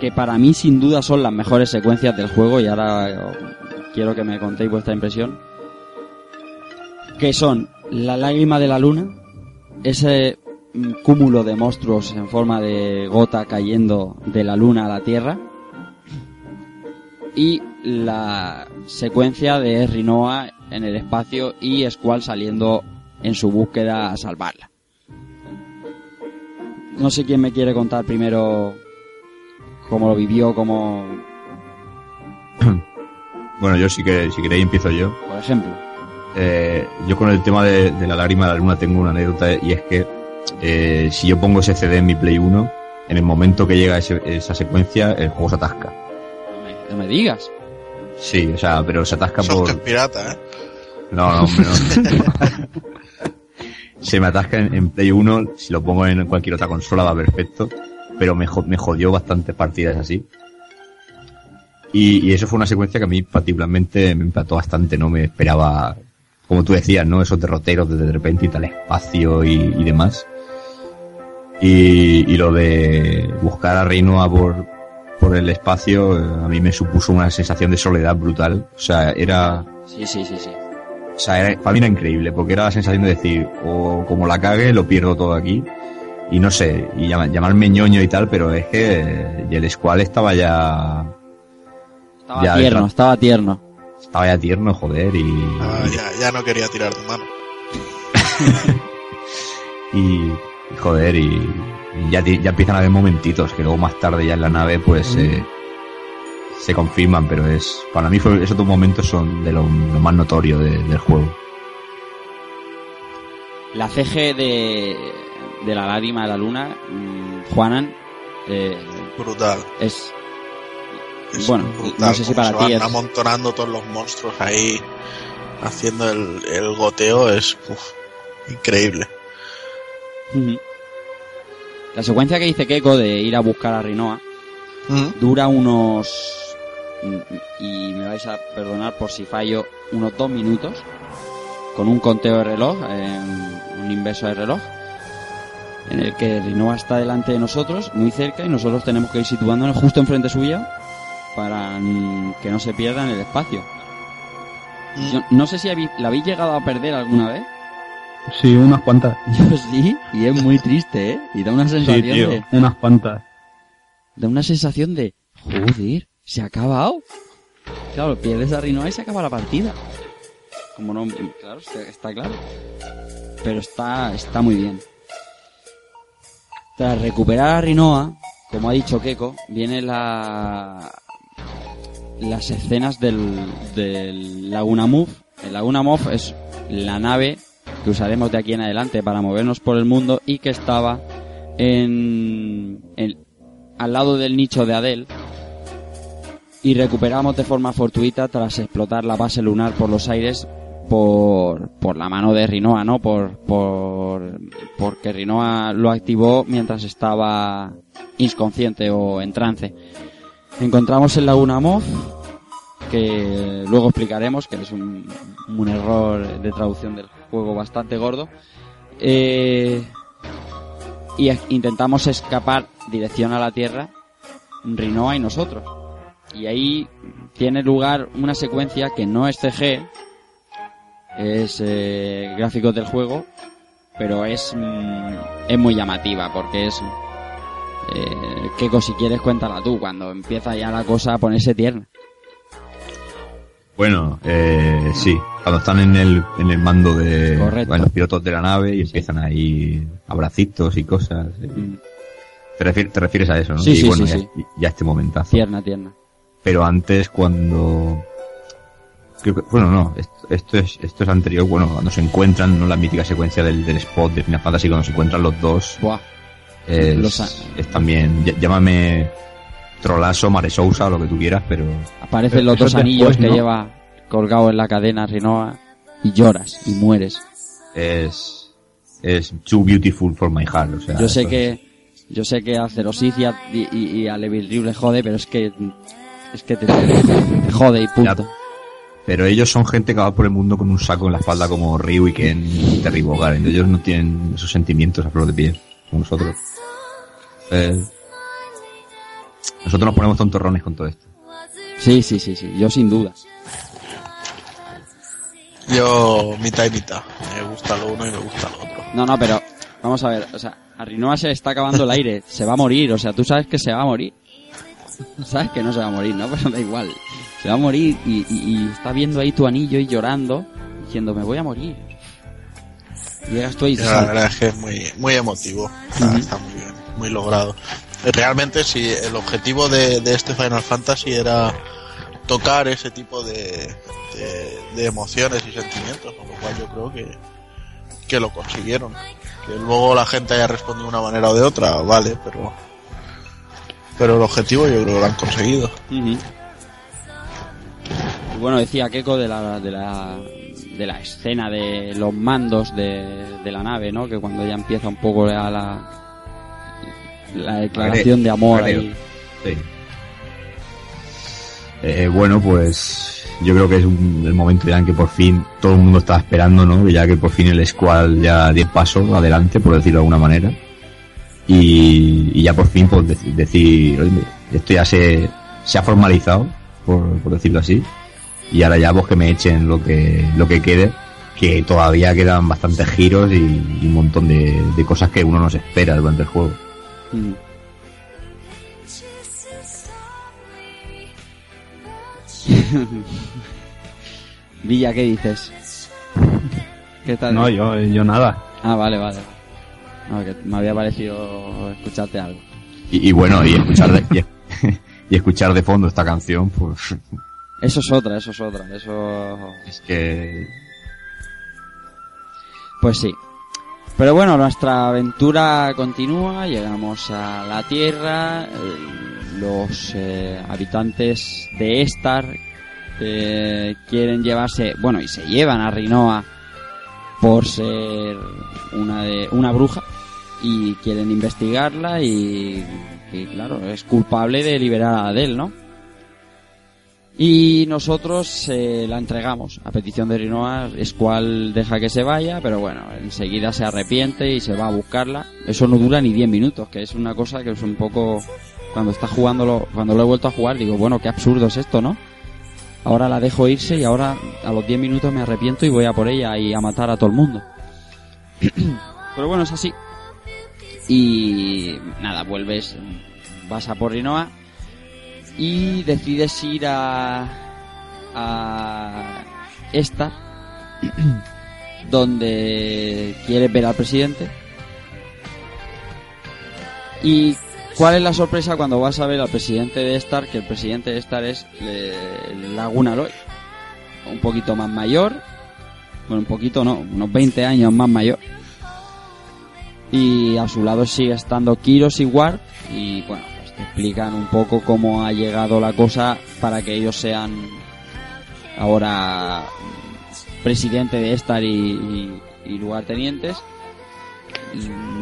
que para mí sin duda son las mejores secuencias del juego y ahora quiero que me contéis vuestra impresión que son la lágrima de la luna, ese cúmulo de monstruos en forma de gota cayendo de la luna a la tierra, y la secuencia de Rinoa en el espacio y Squall saliendo en su búsqueda a salvarla. No sé quién me quiere contar primero cómo lo vivió, cómo, Bueno, yo sí que, si queréis empiezo yo. por ejemplo. eh, yo con el tema de, de la lágrima de la luna tengo una anécdota y es que eh, si yo pongo ese CD en mi Play 1, en el momento que llega ese- esa secuencia, el juego se atasca. No me, no me digas. Sí, o sea, pero se atasca es por... pirata, ¿eh? No, no, hombre, no. se me atasca en, en Play 1, si lo pongo en cualquier otra consola va perfecto, pero me, jo- me jodió bastantes partidas así. Y, y eso fue una secuencia que a mí particularmente me impactó bastante, no me esperaba, como tú decías, ¿no? Esos derroteros de de repente y tal espacio y, y demás. Y, y lo de buscar a Reinoa por, por el espacio, eh, a mí me supuso una sensación de soledad brutal. O sea, era, Sí, sí, sí, sí. o sea, era, para mí era increíble, porque era la sensación de decir, o como la cague, lo pierdo todo aquí. Y no sé, y llama- llamarme ñoño y tal, pero es que eh, y el Squall estaba ya, Estaba Ya, tierno, estaba tierno. estaba ya tierno, joder, y, Ah, ya, ya no quería tirar de mano. y joder, y, y ya, ya empiezan a haber momentitos que luego más tarde ya en la nave, pues, eh, se confirman, pero es, para mí fue, esos dos momentos son de lo, lo más notorio de- del juego. La CG de, de la lágrima de la luna, mm, Juanan, eh, Brutal. es... Es bueno, brutal no sé si para ti van es... amontonando todos los monstruos ahí haciendo el, el goteo es uf, increíble. La secuencia que dice Keiko de ir a buscar a Rinoa dura unos y me vais a perdonar por si fallo unos dos minutos con un conteo de reloj eh, un inverso de reloj en el que Rinoa está delante de nosotros muy cerca y nosotros tenemos que ir situándonos justo enfrente suya para que no se pierda en el espacio. Yo no sé si la habéis llegado a perder alguna vez Sí, unas cuantas. yo sí y es muy triste ¿eh? y da una Sí, sensación tío, de unas cuantas. da una sensación de joder, se ha acabado. Claro, pierdes a Rinoa y se acaba la partida. Como no, claro, está, está claro. Pero está, está muy bien. Tras recuperar a Rinoa, como ha dicho Keiko, viene la las escenas del, del Laguna Move. El Laguna Move es la nave que usaremos de aquí en adelante para movernos por el mundo y que estaba en, en- al lado del nicho de Adel y recuperamos de forma fortuita tras explotar la base lunar por los aires por, por la mano de Rinoa, ¿no? Por, por, porque Rinoa lo activó mientras estaba inconsciente o en trance. Encontramos el Laguna Moth, que luego explicaremos, que es un, un error de traducción del juego bastante gordo. Eh, y intentamos escapar dirección a la Tierra, Rinoa y nosotros. Y ahí tiene lugar una secuencia que no es CG, es eh, gráficos del juego, pero es, mm, es muy llamativa porque es... Eh, Keiko, si quieres cuéntala tú, cuando empieza ya la cosa a ponerse tierna. Bueno, eh, sí, cuando están en el, en el mando de bueno, los pilotos de la nave y empiezan ahí abracitos y cosas. eh. Te, refier- te refieres a eso, ¿no? Mm. Sí, y sí, bueno, sí, ya, este momentazo. Tierna, tierna. Pero antes cuando... creo que- bueno, no, esto, esto es esto es anterior, bueno, cuando se encuentran, ¿no? La mítica secuencia del, del spot de Final Fantasy, cuando se encuentran los dos. Buah. Es, Los es también, ll- llámame Trolazo, Mare Sousa o lo que tú quieras, pero... Aparecen los dos anillos después, que ¿no? lleva colgado en la cadena Rinoa y lloras y mueres. es es too beautiful for my heart o sea yo sé que yo sé que a Cerosic y a, y, y- y a le jode, pero es que es que te, jode y punto. pero ellos son gente que va por el mundo con un saco en la espalda como Ryu y Ken y Terry Bogard ellos no tienen esos sentimientos a flor de piel como nosotros Eh, nosotros nos ponemos tontorrones con todo esto Sí, sí, sí, sí, yo sin duda. Yo mitad y mitad. Me gusta lo uno y me gusta lo otro. No, no, pero vamos a ver, o sea, a Rinoa se está acabando el aire, se va a morir, o sea, tú sabes que se va a morir. Sabes que no se va a morir, ¿no? Pero da igual. Se va a morir y, y- y está viendo ahí tu anillo y llorando, diciendo, me voy a morir. Y llegas tú y dices, La verdad es que es muy, muy emotivo. Está muy bien, muy logrado. Realmente, si el objetivo de, de este Final Fantasy era tocar ese tipo de de, emociones y sentimientos, con lo cual yo creo que, que lo consiguieron. Que luego la gente haya respondido de una manera o de otra, vale, pero pero el objetivo yo creo que lo han conseguido. Y bueno, decía Keiko de la, de la, de la escena de los mandos de, de la nave, ¿no? Que cuando ya empieza un poco la, la, la declaración de amor ahí. Sí. Eh, bueno, pues yo creo que es un- el momento ya en que por fin todo el mundo está esperando, ¿no? Ya que por fin el Squall ya dio paso adelante, por decirlo de alguna manera. Y, y ya por fin, pues dec- decir, esto ya se, se ha formalizado, por, por decirlo así. Y ahora ya pues que me echen lo que, lo que quede, que todavía quedan bastantes giros y, y un montón de, de cosas que uno no se espera durante el juego. Ujú. Villa, ¿qué dices? ¿Qué tal? No, yo, yo nada. Ah, vale, vale. No, que me había parecido escucharte algo. Y, y bueno, y escuchar de, y, y escuchar de fondo esta canción, pues Eso es otra, eso es otra, eso... es que Pues sí. Pero bueno, nuestra aventura continúa, llegamos a la Tierra, eh, los eh, habitantes de Estar eh, quieren llevarse, bueno, y se llevan a Rinoa por ser una de una bruja y quieren investigarla y, y, claro, es culpable de liberar a Adele, ¿no? Y nosotros eh, la entregamos a petición de Rinoa, Squall deja que se vaya, pero bueno, enseguida se arrepiente y se va a buscarla. Eso no dura ni 10 minutos, que es una cosa que es un poco cuando está jugándolo, cuando lo he vuelto a jugar, digo, bueno, qué absurdo es esto, ¿no? Ahora la dejo irse y ahora a los 10 minutos me arrepiento y voy a por ella y a matar a todo el mundo. pero bueno, es así. Y nada, vuelves, vas a por Rinoa y decides ir a a esta donde quieres ver al presidente. Y cuál es la sorpresa cuando vas a ver al presidente de Star que el presidente de Star es eh, Laguna Aloy un poquito más mayor. Bueno un poquito no unos 20 años más mayor. Y a su lado sigue estando Kiros y Ward y bueno explican un poco cómo ha llegado la cosa para que ellos sean ahora presidente de Star y, y, y lugartenientes.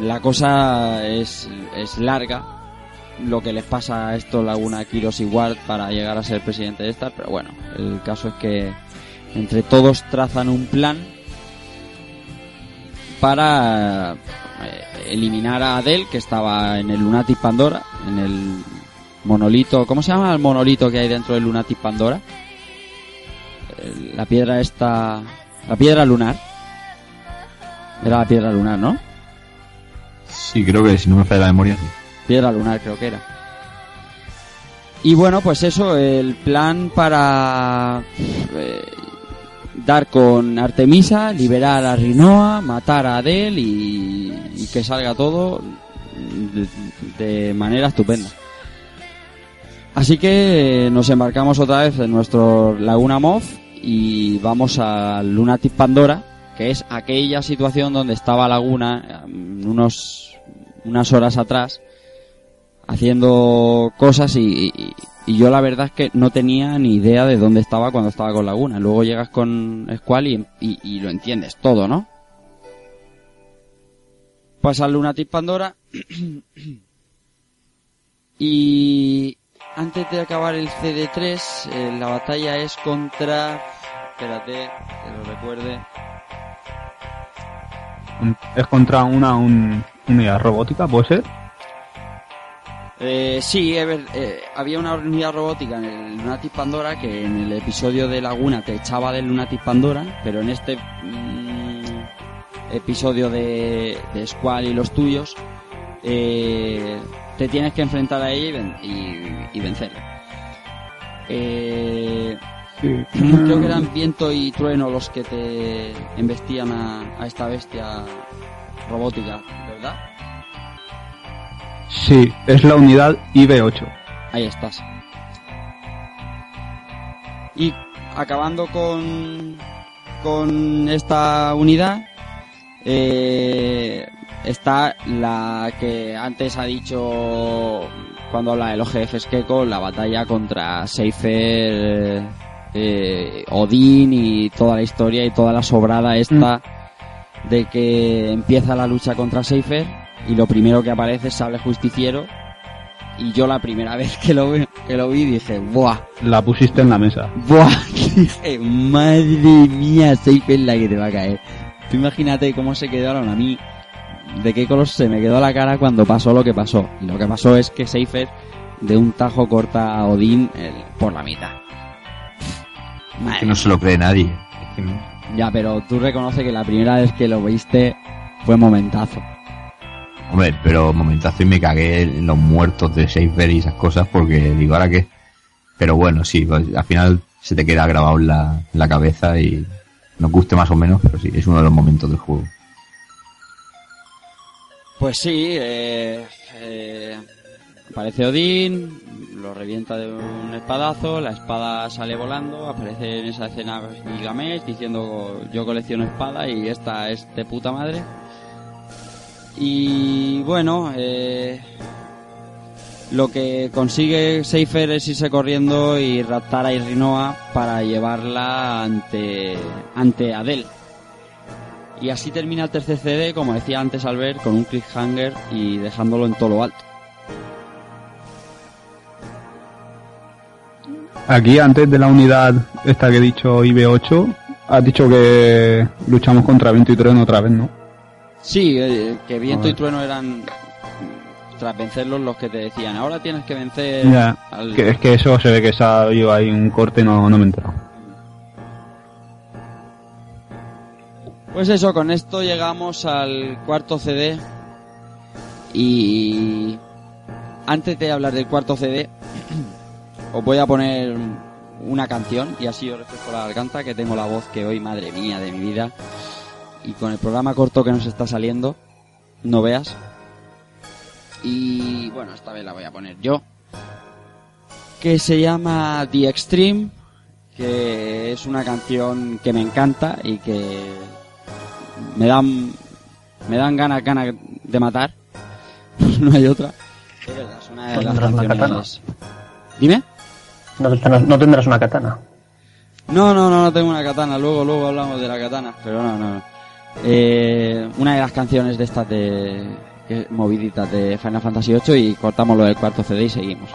La cosa es, es larga lo que les pasa a esto Laguna Kiros y Ward para llegar a ser presidente de Star pero bueno el caso es que entre todos trazan un plan para eliminar a Adele que estaba en el Lunatic Pandora en el monolito ¿cómo se llama el monolito que hay dentro del Lunatic Pandora? Eh, la piedra esta la piedra lunar era la piedra lunar ¿no? sí, creo que si no me falla la memoria, sí. Piedra lunar creo que era. Y bueno, pues eso, el plan para eh, dar con Artemisa, liberar a Rinoa, matar a Adele y, que salga todo de, manera estupenda. Así que eh, nos embarcamos otra vez en nuestro Laguna Moth y vamos al Lunatic Pandora, que es aquella situación donde estaba Laguna mm, unos unas horas atrás haciendo cosas y- y yo la verdad es que no tenía ni idea de dónde estaba cuando estaba con Laguna. Luego llegas con Squall y, lo entiendes todo, ¿no? Pasa Lunatic Pandora y antes de acabar el CD3 eh, la batalla es contra... Espérate, que lo recuerde. Es contra una un, unidad robótica, ¿puede ser? Eh, sí, eh, había una unidad robótica en el Lunatic Pandora que en el episodio de Laguna te echaba del Lunatic Pandora, pero en este mm, episodio de, de Squall y los tuyos eh, te tienes que enfrentar a ella y, ven- y, y vencerla. Eh, creo que eran viento y trueno los que te embestían a, a esta bestia robótica, ¿verdad? Sí, es la unidad IB8. Ahí estás. ¿Y acabando con, con esta unidad, eh, está la que antes ha dicho cuando habla de los jefes Keko, la batalla contra Seifer, eh, Odín y toda la historia y toda la sobrada esta de que empieza la lucha contra Seifer y lo primero que aparece es Sable Justiciero y yo la primera vez que lo, vi- que lo vi dije, ¡buah! La pusiste en la mesa. ¡Buah! Dije, madre mía, Seifer la que te va a caer. Tú imagínate cómo se quedaron a mí, de qué color se me quedó la cara cuando pasó lo que pasó. Y lo que pasó es que Seifer de un tajo corta a Odín eh, por la mitad. Es que no se lo cree nadie. Es. Ya, pero tú reconoces que la primera vez que lo viste fue momentazo. Hombre, pero momentazo y me cagué en los muertos de Shaver y esas cosas porque digo, ¿ahora qué? Pero bueno, sí, pues, al final se te queda grabado en la, la cabeza y nos guste más o menos, pero sí, es uno de los momentos del juego. Pues sí, eh, eh, aparece Odín, lo revienta de un espadazo, la espada sale volando, aparece en esa escena Gilgamesh diciendo yo colecciono espada y esta es de puta madre. Y bueno, eh, lo que consigue Seifer es irse corriendo y raptar a Irrinoa para llevarla ante, ante Adel. Y así termina el tercer CD, como decía antes Albert, con un cliffhanger y dejándolo en todo lo alto. Aquí, antes de la unidad esta que he dicho IB8, has dicho que luchamos contra viento y trueno otra vez, ¿no? Sí, eh, que viento y trueno eran, tras vencerlos, los que te decían, ahora tienes que vencer Ya, al... que es que eso se ve que se ha habido ahí un corte, no, no me he enterado. Pues eso, con esto llegamos al cuarto CD. Y antes de hablar del cuarto CD, os voy a poner una canción y así os refresco la garganta, que tengo la voz que hoy, madre mía, de mi vida. Y con el programa corto que nos está saliendo, no veas. Y bueno, esta vez la voy a poner yo. Que se llama The Extreme, que es una canción que me encanta y que me dan me dan ganas ganas de matar no hay otra Es verdad, es una de ¿No las canciones dime No tendrás, no tendrás una katana. no no no no tengo una katana luego luego hablamos de la katana pero no no Eh, una de las canciones de estas de moviditas de Final Fantasy VIII y cortamos lo del cuarto CD y seguimos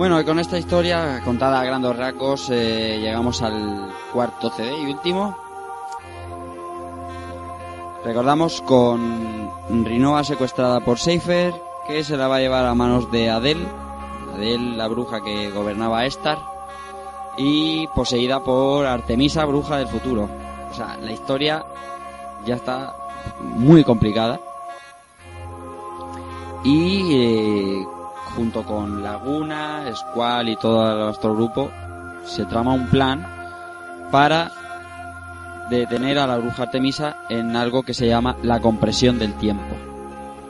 Bueno, con esta historia contada a grandes rasgos eh, llegamos al cuarto CD y último. Recordamos con Rinoa secuestrada por Seifer, que se la va a llevar a manos de Adel, Adel la bruja que gobernaba Estar, y poseída por Artemisa, bruja del futuro. O sea, la historia ya está muy complicada. Y eh, junto con Laguna, Squall y todo nuestro grupo, se trama un plan para detener a la bruja Artemisa en algo que se llama la compresión del tiempo.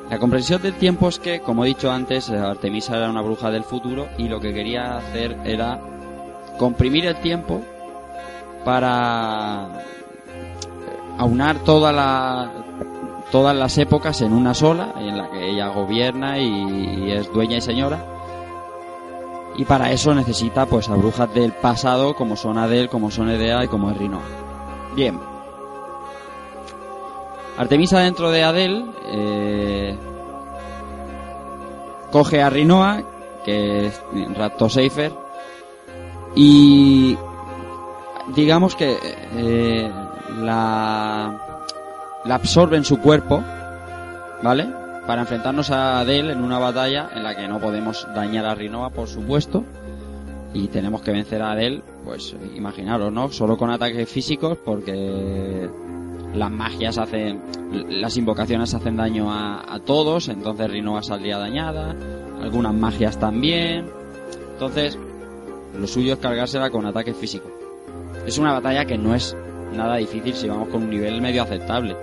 La compresión del tiempo es que, como he dicho antes, Artemisa era una bruja del futuro y lo que quería hacer era comprimir el tiempo para aunar toda la, todas las épocas en una sola, en la que ella gobierna y, es dueña y señora. Y para eso necesita pues a brujas del pasado como son Adel, como son Edea y como es Rinoa. Bien. Artemisa dentro de Adel eh, coge a Rinoa, que es Raptoseifer, y digamos que eh, la, la absorbe en su cuerpo, ¿vale? Para enfrentarnos a Adel en una batalla en la que no podemos dañar a Rinoa, por supuesto, y tenemos que vencer a Adel, pues imaginaros, ¿no? Solo con ataques físicos, porque las magias hacen, las invocaciones hacen daño a, a todos, entonces Rinoa saldría dañada, algunas magias también, entonces lo suyo es cargársela con ataques físicos. Es una batalla que no es nada difícil si vamos con un nivel medio aceptable.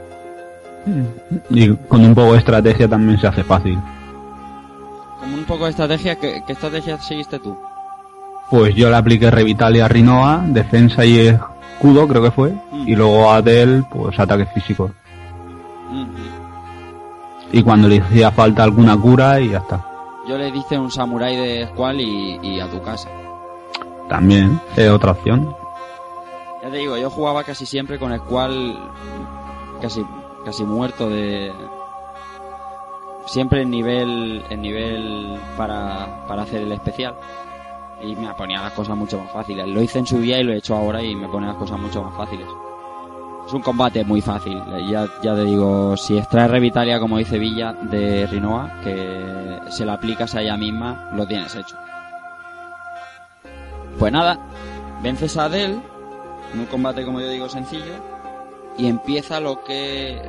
Y con un poco de estrategia también se hace fácil. Como un poco de estrategia, ¿qué, qué estrategia seguiste tú? Pues yo le apliqué Revitalia a Rinoa, defensa y escudo, creo que fue. Mm. Y luego a Adel, pues ataques físicos. Mm. Y cuando le hacía falta alguna cura y ya está. Yo le dice un samurái de Squall y, y a tu casa. También es otra opción. Ya te digo, yo jugaba casi siempre con Squall casi, casi muerto de... Siempre en nivel, en nivel para, para hacer el especial. Y me ponía las cosas mucho más fáciles. Lo hice en su día y lo he hecho ahora y me pone las cosas mucho más fáciles. Es un combate muy fácil. Ya, ya te digo, si extraes Revitalia, como dice Villa, de Rinoa, que se la aplicas a ella misma, lo tienes hecho. Pues nada, vences a Adel, en un combate, como yo digo, sencillo, y empieza lo que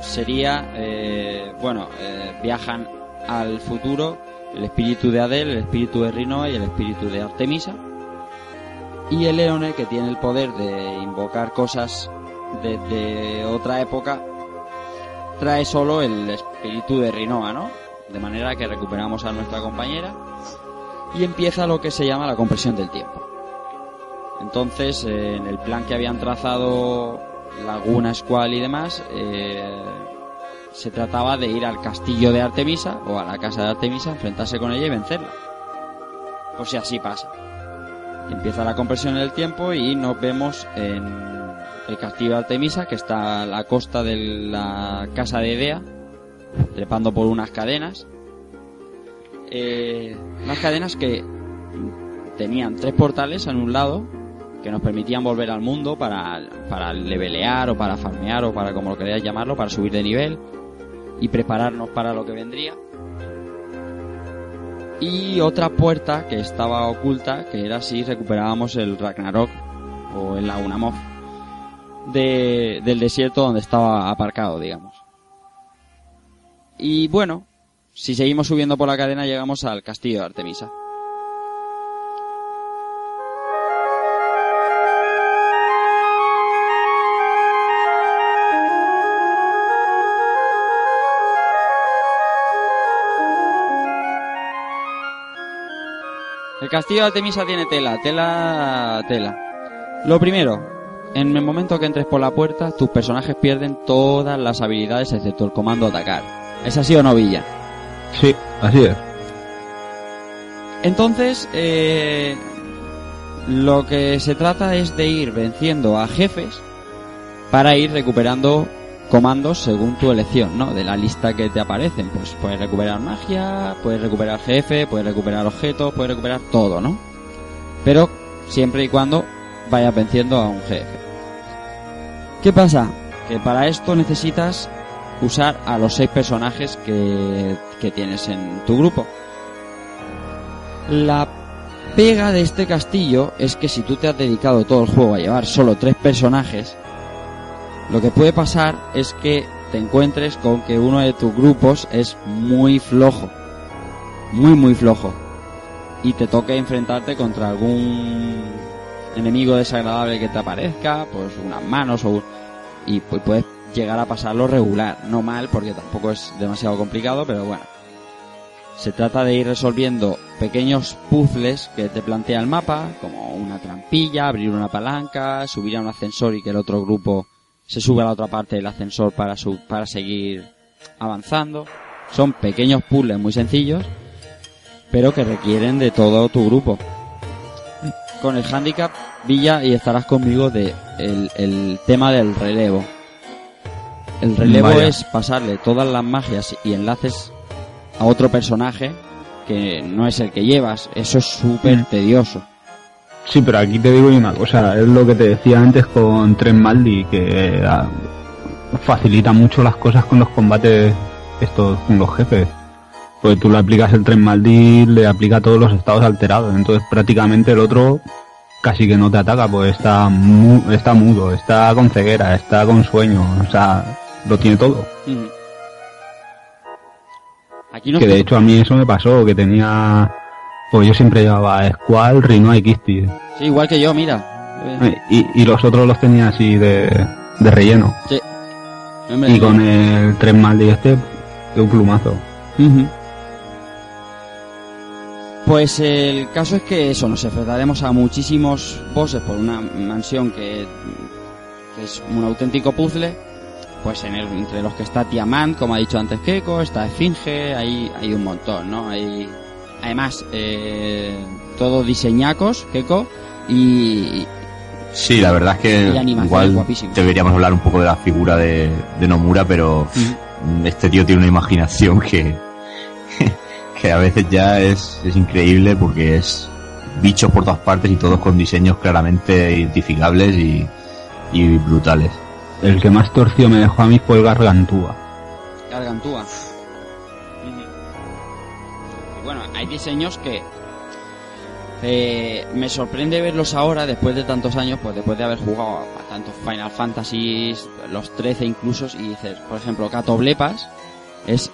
sería, eh, bueno, eh, viajan al futuro el espíritu de Adel, el espíritu de Rinoa y el espíritu de Artemisa. Y el Leone, que tiene el poder de invocar cosas desde otra época, trae solo el espíritu de Rinoa, ¿no? De manera que recuperamos a nuestra compañera y empieza lo que se llama la compresión del tiempo. Entonces, eh, en el plan que habían trazado Laguna, Squall y demás, eh, se trataba de ir al castillo de Artemisa o a la casa de Artemisa, enfrentarse con ella y vencerla. Por si así pasa. Empieza la compresión del tiempo y nos vemos en el castillo de Artemisa, que está a la costa de la casa de Idea, trepando por unas cadenas. Eh, unas cadenas que tenían tres portales en un lado que nos permitían volver al mundo para, para levelear o para farmear o para como lo queráis llamarlo, para subir de nivel y prepararnos para lo que vendría. Y otra puerta que estaba oculta, que era si recuperábamos el Ragnarok o el Lagunamoth de, del desierto donde estaba aparcado, digamos. Y bueno, si seguimos subiendo por la cadena llegamos al castillo de Artemisa. El castillo de Artemisa tiene tela, tela, tela. Lo primero, en el momento que entres por la puerta, tus personajes pierden todas las habilidades excepto el comando atacar. ¿Es así o no, Villa? Sí, así es. Entonces, eh, lo que se trata es de ir venciendo a jefes para ir recuperando comandos según tu elección, ¿no? De la lista que te aparecen, pues puedes recuperar magia, puedes recuperar jefe, puedes recuperar objetos, puedes recuperar todo, ¿no? Pero siempre y cuando vayas venciendo a un jefe. ¿Qué pasa? Que para esto necesitas usar a los seis personajes que, que tienes en tu grupo. La pega de este castillo es que si tú te has dedicado todo el juego a llevar solo tres personajes, lo que puede pasar es que te encuentres con que uno de tus grupos es muy flojo. Muy, muy flojo. Y te toque enfrentarte contra algún enemigo desagradable que te aparezca, pues unas manos o... un- Y pues puedes llegar a pasarlo regular. No mal, porque tampoco es demasiado complicado, pero bueno. Se trata de ir resolviendo pequeños puzzles que te plantea el mapa, como una trampilla, abrir una palanca, subir a un ascensor y que el otro grupo se sube a la otra parte del ascensor para, su- para seguir avanzando. Son pequeños puzzles muy sencillos, pero que requieren de todo tu grupo. Con el handicap, Villa, y estarás conmigo de el, el tema del relevo. El relevo Vaya. es pasarle todas las magias y enlaces a otro personaje que no es el que llevas. Eso es súper Mm. tedioso. Sí, pero aquí te digo una cosa, es lo que te decía antes con Tren Maldi, que eh, facilita mucho las cosas con los combates estos con los jefes. Pues tú le aplicas el Tren Maldi, le aplica todos los estados alterados, entonces prácticamente el otro casi que no te ataca, pues está mu- está mudo, está con ceguera, está con sueño, o sea, lo tiene todo. Ujú. Aquí no que de hecho a mí eso me pasó, que tenía... Pues yo siempre llevaba Squall, Rinoa y Kisti. Sí, igual que yo, mira. Eh, Y, y los otros los tenía así de, de relleno. sí. Y con el 3 mal de este, de un plumazo. Ujú. Pues el caso es que eso, nos enfrentaremos a muchísimos bosses por una mansión que, que es un auténtico puzzle. Pues en el- entre los que está Tiamant, como ha dicho antes Keiko, está Esfinge, hay, hay un montón, ¿no? Hay, además, eh, todos diseñacos, Keiko, y, Sí, la verdad es que igual deberíamos hablar un poco de la figura de, de Nomura, pero este tío tiene una imaginación que, que a veces ya es, es increíble porque es bichos por todas partes y todos con diseños claramente identificables y, y brutales. El que más torcido me dejó a mí fue el Gargantúa. Gargantúa. Hay diseños que eh, me sorprende verlos ahora, después de tantos años, pues después de haber jugado a tantos Final Fantasies, los 13 incluso, y dices, por ejemplo, Catoblepas es,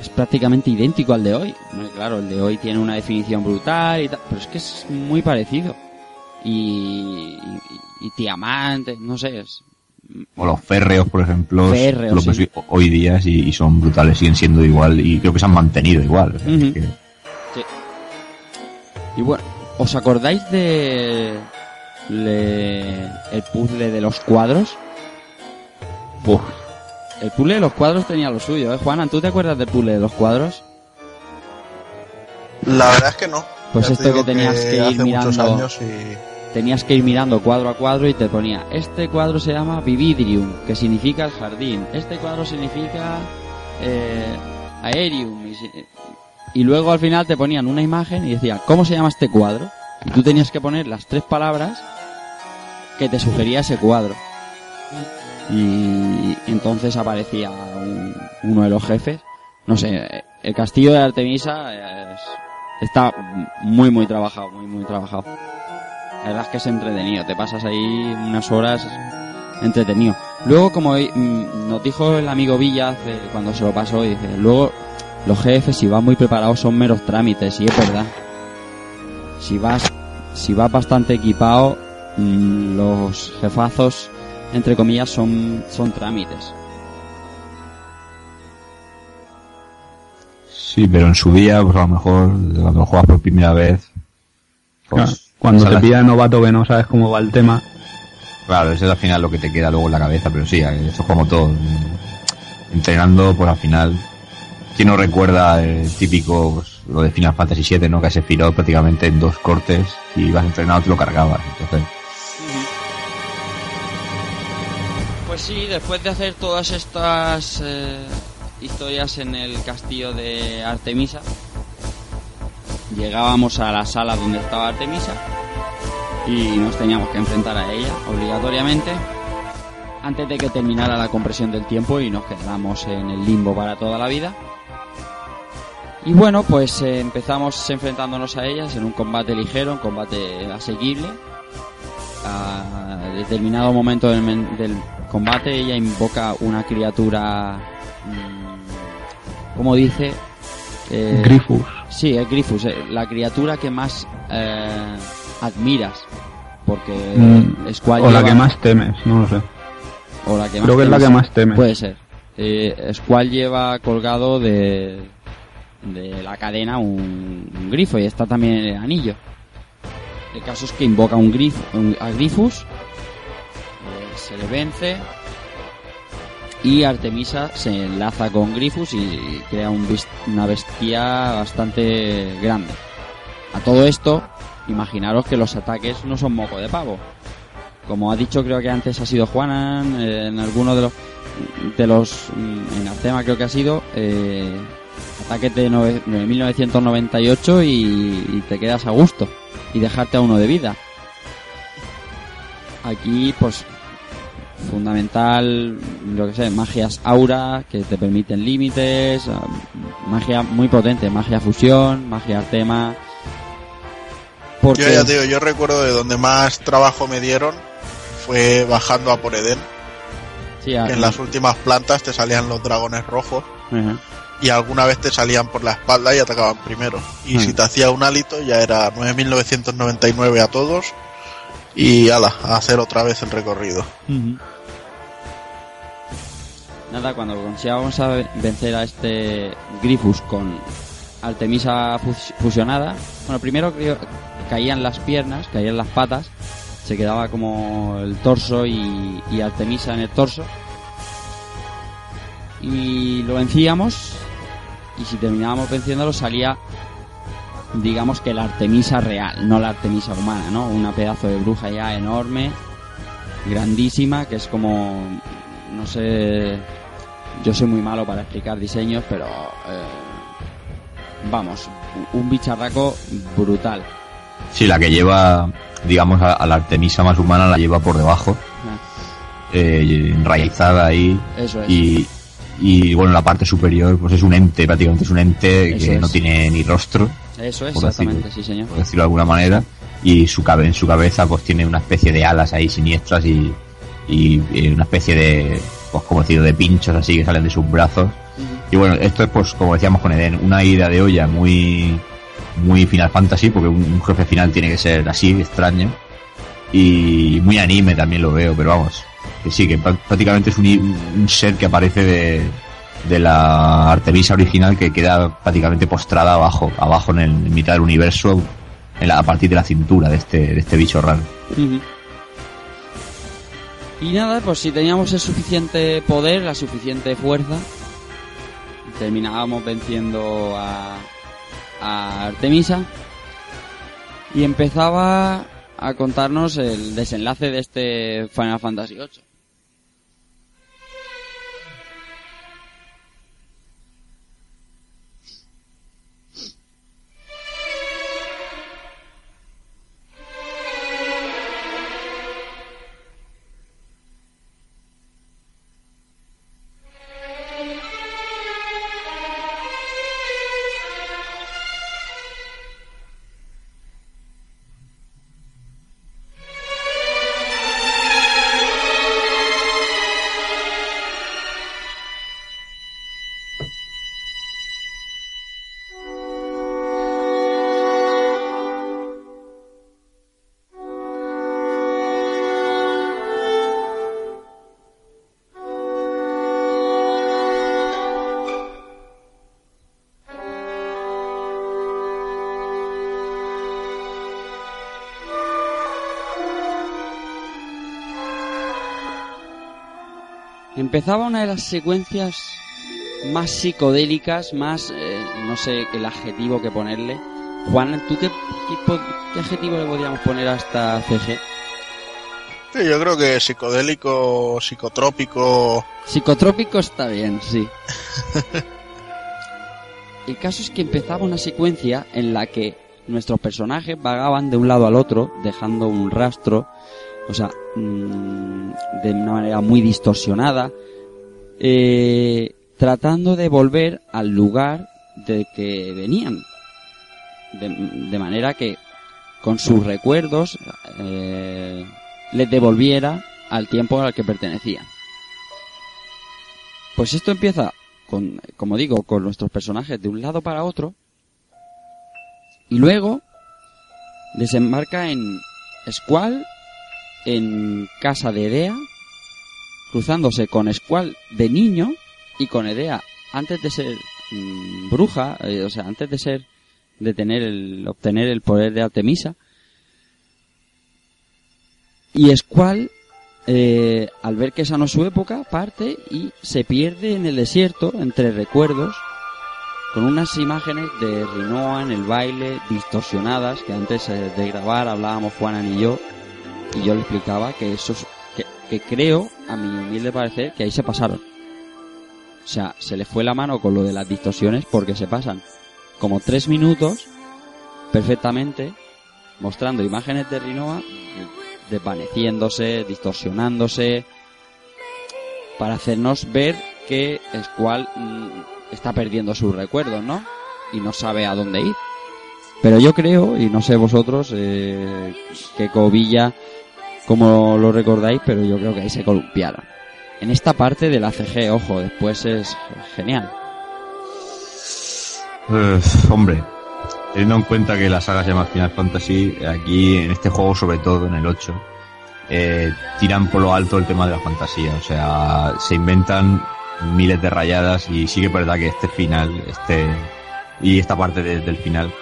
es prácticamente idéntico al de hoy. Claro, el de hoy tiene una definición brutal y tal, pero es que es muy parecido. Y, y, y Tiamant, no sé, es, O los férreos, por ejemplo, Férreos, los sí. hoy- hoy día y, y son brutales, siguen siendo igual y creo que se han mantenido igual. o sea, que-. Y bueno, ¿os acordáis de le- el puzzle de los cuadros? Uf, El puzzle de los cuadros tenía lo suyo, ¿eh? Juana, ¿tú te acuerdas del puzzle de los cuadros? La verdad es que no. Pues Ya esto que tenías que ir mirando- y Tenías que ir mirando cuadro a cuadro y te ponía, este cuadro se llama Vividrium, que significa el jardín. Este cuadro significa eh, Aerium. Y, luego al final te ponían una imagen y decía, ¿cómo se llama este cuadro? Y tú tenías que poner las tres palabras que te sugería ese cuadro. Y entonces aparecía un- uno de los jefes. No sé, el castillo de Artemisa es- está muy, muy trabajado, muy, muy trabajado. La verdad es que es entretenido, te pasas ahí unas horas entretenido. Luego, como mm, nos dijo el amigo Villa cuando se lo pasó, dice, luego los jefes si vas muy preparados son meros trámites, y es verdad. Si vas, si vas bastante equipado, mm, los jefazos, entre comillas, son, son trámites. Sí, pero en su día, pues a lo mejor, cuando lo juegas por primera vez, pues, Claro, Cuando te pilla novato que no sabes cómo va el tema, Claro, eso es al final lo que te queda luego en la cabeza, pero sí, eso es como todo. Entrenando, pues al final, ¿quién no recuerda el típico, pues, lo de Final Fantasy VII, ¿no? Que se firó prácticamente en dos cortes y ibas entrenado te lo cargabas. Entonces, Pues sí, después de hacer todas estas eh, historias en el castillo de Artemisa, llegábamos a la sala donde estaba Artemisa y nos teníamos que enfrentar a ella obligatoriamente antes de que terminara la compresión del tiempo y nos quedáramos en el limbo para toda la vida. Y bueno, pues eh, empezamos enfrentándonos a ellas en un combate ligero, un combate asequible. A determinado momento del, del combate ella invoca una criatura, mm, ¿cómo dice? Eh, Grifus. Sí, es Grifus, eh, la criatura que más eh, admiras. Porque Mm, Squall o la que más temes, no lo sé. o la que Creo que es la que más temes. Puede ser. Eh, Squall lleva colgado de, de la cadena un, grifo y está también el anillo. El caso es que invoca un a Grifus, eh, se le vence y Artemisa se enlaza con Grifus y crea una bestia bastante grande. A todo esto, imaginaros que los ataques no son moco de pavo. Como ha dicho, creo que antes ha sido Juanan, eh, en alguno de los, de los, mm, en Artema creo que ha sido, eh, ataques de nove- 1998 y, y te quedas a gusto y dejarte a uno de vida. Aquí, pues, fundamental, lo que sé, magias aura que te permiten límites, ah, magia muy potente, magia fusión, magia artema. Porque, Yo ya te digo, yo recuerdo de donde más trabajo me dieron fue bajando a por Edén. Sí, a- en las últimas plantas te salían los dragones rojos. Y alguna vez te salían por la espalda y atacaban primero. Y Hmm. si te hacía un hálito ya era 9.999 a todos y ala, a hacer otra vez el recorrido. Nada, cuando consigamos a vencer a este Grifus con Artemisa fus- fusionada, bueno, primero creo- caían las piernas, caían las patas, se quedaba como el torso y, y Artemisa en el torso. Y lo vencíamos, y si terminábamos venciéndolo salía, digamos que la Artemisa real, no la Artemisa humana, ¿no? Una pedazo de bruja ya enorme, grandísima, que es como, no sé, yo soy muy malo para explicar diseños, pero eh, vamos, un bicharraco brutal. Sí, la que lleva, digamos, a, a la Artemisa más humana la lleva por debajo, eh, enraizada ahí. Eso es. Y, y bueno, la parte superior, pues es un ente, prácticamente es un ente Eso que es. no tiene ni rostro, Eso es, exactamente, decirlo- sí señor. por decirlo de alguna manera. Y su cabe, en su cabeza, pues tiene una especie de alas ahí siniestras y, y, eh, una especie de, pues como decir, de pinchos así que salen de sus brazos. Y bueno, esto es pues como decíamos con Eden, una ida de olla muy muy Final Fantasy, porque un, un jefe final tiene que ser así, extraño. Y muy anime también lo veo, pero vamos, que sí, que prá- prácticamente es un, un ser que aparece de, de la Artemisa original que queda prácticamente postrada abajo, abajo en, el, mitad del universo, en la- a partir de la cintura de este, de este bicho raro. Y nada, pues si teníamos el suficiente poder, la suficiente fuerza, terminábamos venciendo a, a Artemisa y empezaba a contarnos el desenlace de este Final Fantasy VIII. Empezaba una de las secuencias más psicodélicas, más, eh, no sé el adjetivo que ponerle. Juan, ¿tú qué, qué, qué adjetivo le podríamos poner a esta CG? Sí, yo creo que psicodélico, psicotrópico. Psicotrópico está bien, sí. El caso es que empezaba una secuencia en la que nuestros personajes vagaban de un lado al otro, dejando un rastro, o sea, mm, de una manera muy distorsionada, eh, tratando de volver al lugar de que venían. De, de manera que con sus recuerdos eh, les devolviera al tiempo al que pertenecían. Pues esto empieza con, como digo, con nuestros personajes de un lado para otro y luego desembarca en Squall, en casa de Edea, cruzándose con Squall de niño y con Edea antes de ser mm, bruja, eh, o sea, antes de ser de tener el obtener el poder de Artemisa. Y Squall eh, al ver que esa no es su época, parte y se pierde en el desierto entre recuerdos con unas imágenes de Rinoa en el baile distorsionadas que antes eh, de grabar hablábamos Juanan y yo y yo le explicaba que eso es- que, que creo a mi humilde parecer que ahí se pasaron o sea se le fue la mano con lo de las distorsiones porque se pasan como tres minutos perfectamente mostrando imágenes de Rinoa desvaneciéndose distorsionándose para hacernos ver que Squall mm, está perdiendo sus recuerdos, ¿no? Y no sabe a dónde ir. Pero yo creo, y no sé vosotros, eh, que Covilla, como lo recordáis, pero yo creo que ahí se columpiaron. En esta parte de la CG, ojo, después es genial. Eh, hombre, teniendo en cuenta que la saga se llama Final Fantasy, aquí en este juego, sobre todo en el 8, eh, tiran por lo alto el tema de la fantasía. O sea, se inventan miles de rayadas y sí que es verdad que este final, este y esta parte de- del final,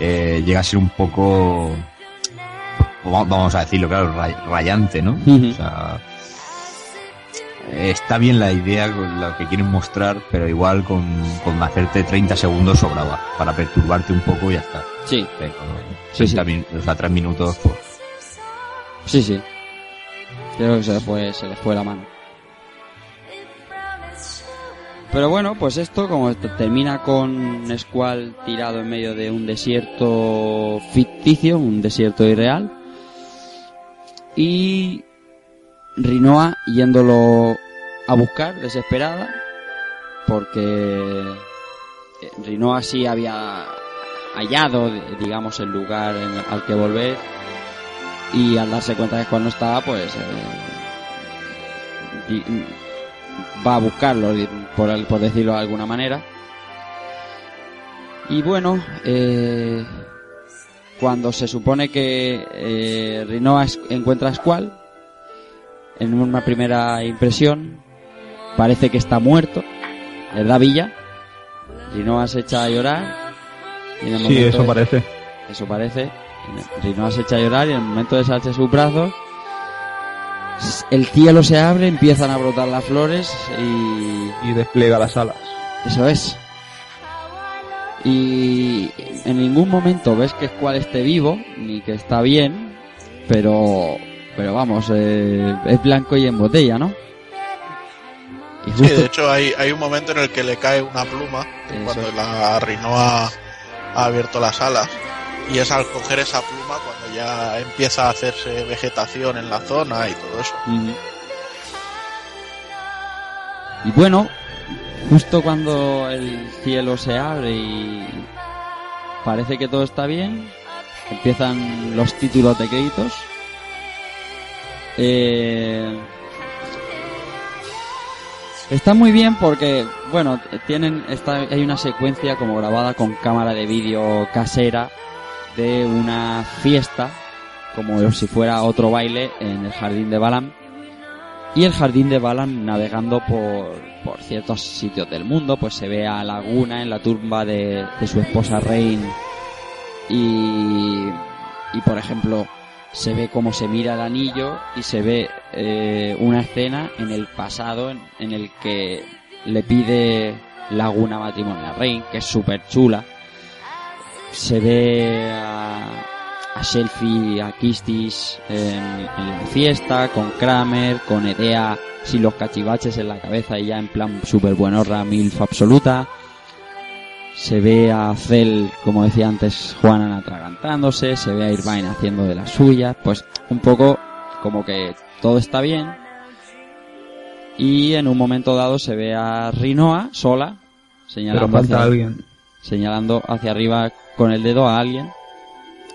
eh, llega a ser un poco, vamos a decirlo, claro, ray- rayante, ¿no? O sea, está bien la idea con lo que quieren mostrar, pero igual con, con hacerte 30 segundos sobraba para perturbarte un poco y ya está. Sí. Pero Sí, 30 min- o sea, 3 minutos, pues, Sí, sí. Creo que se le fue, se le fue la mano. Pero bueno, pues esto, como termina con Squall tirado en medio de un desierto ficticio, un desierto irreal, y Rinoa yéndolo a buscar desesperada, porque eh, Rinoa sí había hallado, digamos, el lugar al que volver, y al darse cuenta de que cuando estaba, pues eh, va a buscarlo, por, por decirlo de alguna manera. Y bueno, eh, cuando se supone que eh, Rinoa encuentra a Squall, en una primera impresión, parece que está muerto, le da villa, Rinoa se echa a llorar. y en el Sí, eso de- parece. eso parece. Rinoa se echa a llorar y en el momento de echarse sus brazos, el cielo se abre, empiezan a brotar las flores y... Y despliega las alas. Eso es. Y en ningún momento ves que Squall esté vivo, ni que está bien, pero... Pero vamos, eh, es blanco y en botella, ¿no? Y Sí, de hecho hay, hay un momento en el que le cae una pluma cuando la Rinoa ha abierto las alas y es al coger esa pluma cuando ya empieza a hacerse vegetación en la zona y todo eso. Y bueno, justo cuando el cielo se abre y parece que todo está bien, empiezan los títulos de créditos. Eh, está muy bien porque, bueno, tienen, está, hay una secuencia como grabada con cámara de vídeo casera de una fiesta, como si fuera otro baile en el jardín de Balam. Y el jardín de Balam navegando por, por ciertos sitios del mundo, pues se ve a Laguna en la tumba de, su esposa Rain. Y, y por ejemplo, se ve cómo se mira el anillo y se ve eh, una escena en el pasado en, en el que le pide Laguna matrimonio a Rain, que es súper chula. Se ve a, a Selfie, a Kistis en, en la fiesta, con Kramer, con Edea sin los cachivaches en la cabeza y ya en plan super buenorra, milf absoluta. Se ve a Cell, como decía antes, Juanan atragantándose, se ve a Irvine haciendo de las suyas, pues un poco como que todo está bien. Y en un momento dado se ve a Rinoa sola, señalando Pero falta hacia, alguien. señalando hacia arriba con el dedo a alguien,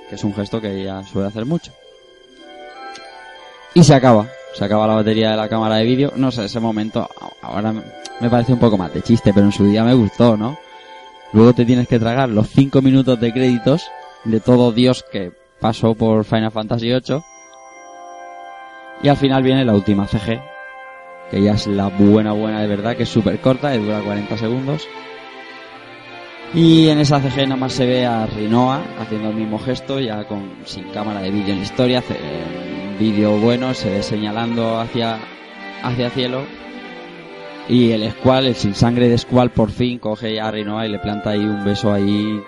que es un gesto que ella suele hacer mucho. Y se acaba, se acaba la batería de la cámara de vídeo. No sé, ese momento ahora me parece un poco más de chiste, pero en su día me gustó, ¿no? Luego te tienes que tragar los 5 minutos de créditos de todo Dios que pasó por Final Fantasy VIII. Y al final viene la última CG, que ya es la buena buena de verdad, que es súper corta, y dura 40 segundos. Y en esa CG nada más se ve a Rinoa haciendo el mismo gesto, ya con sin cámara de vídeo en la historia, un vídeo bueno, se ve señalando hacia hacia cielo. Y el Squall, el sin sangre de Squall, por fin coge a Rinoa y le planta ahí un beso ahí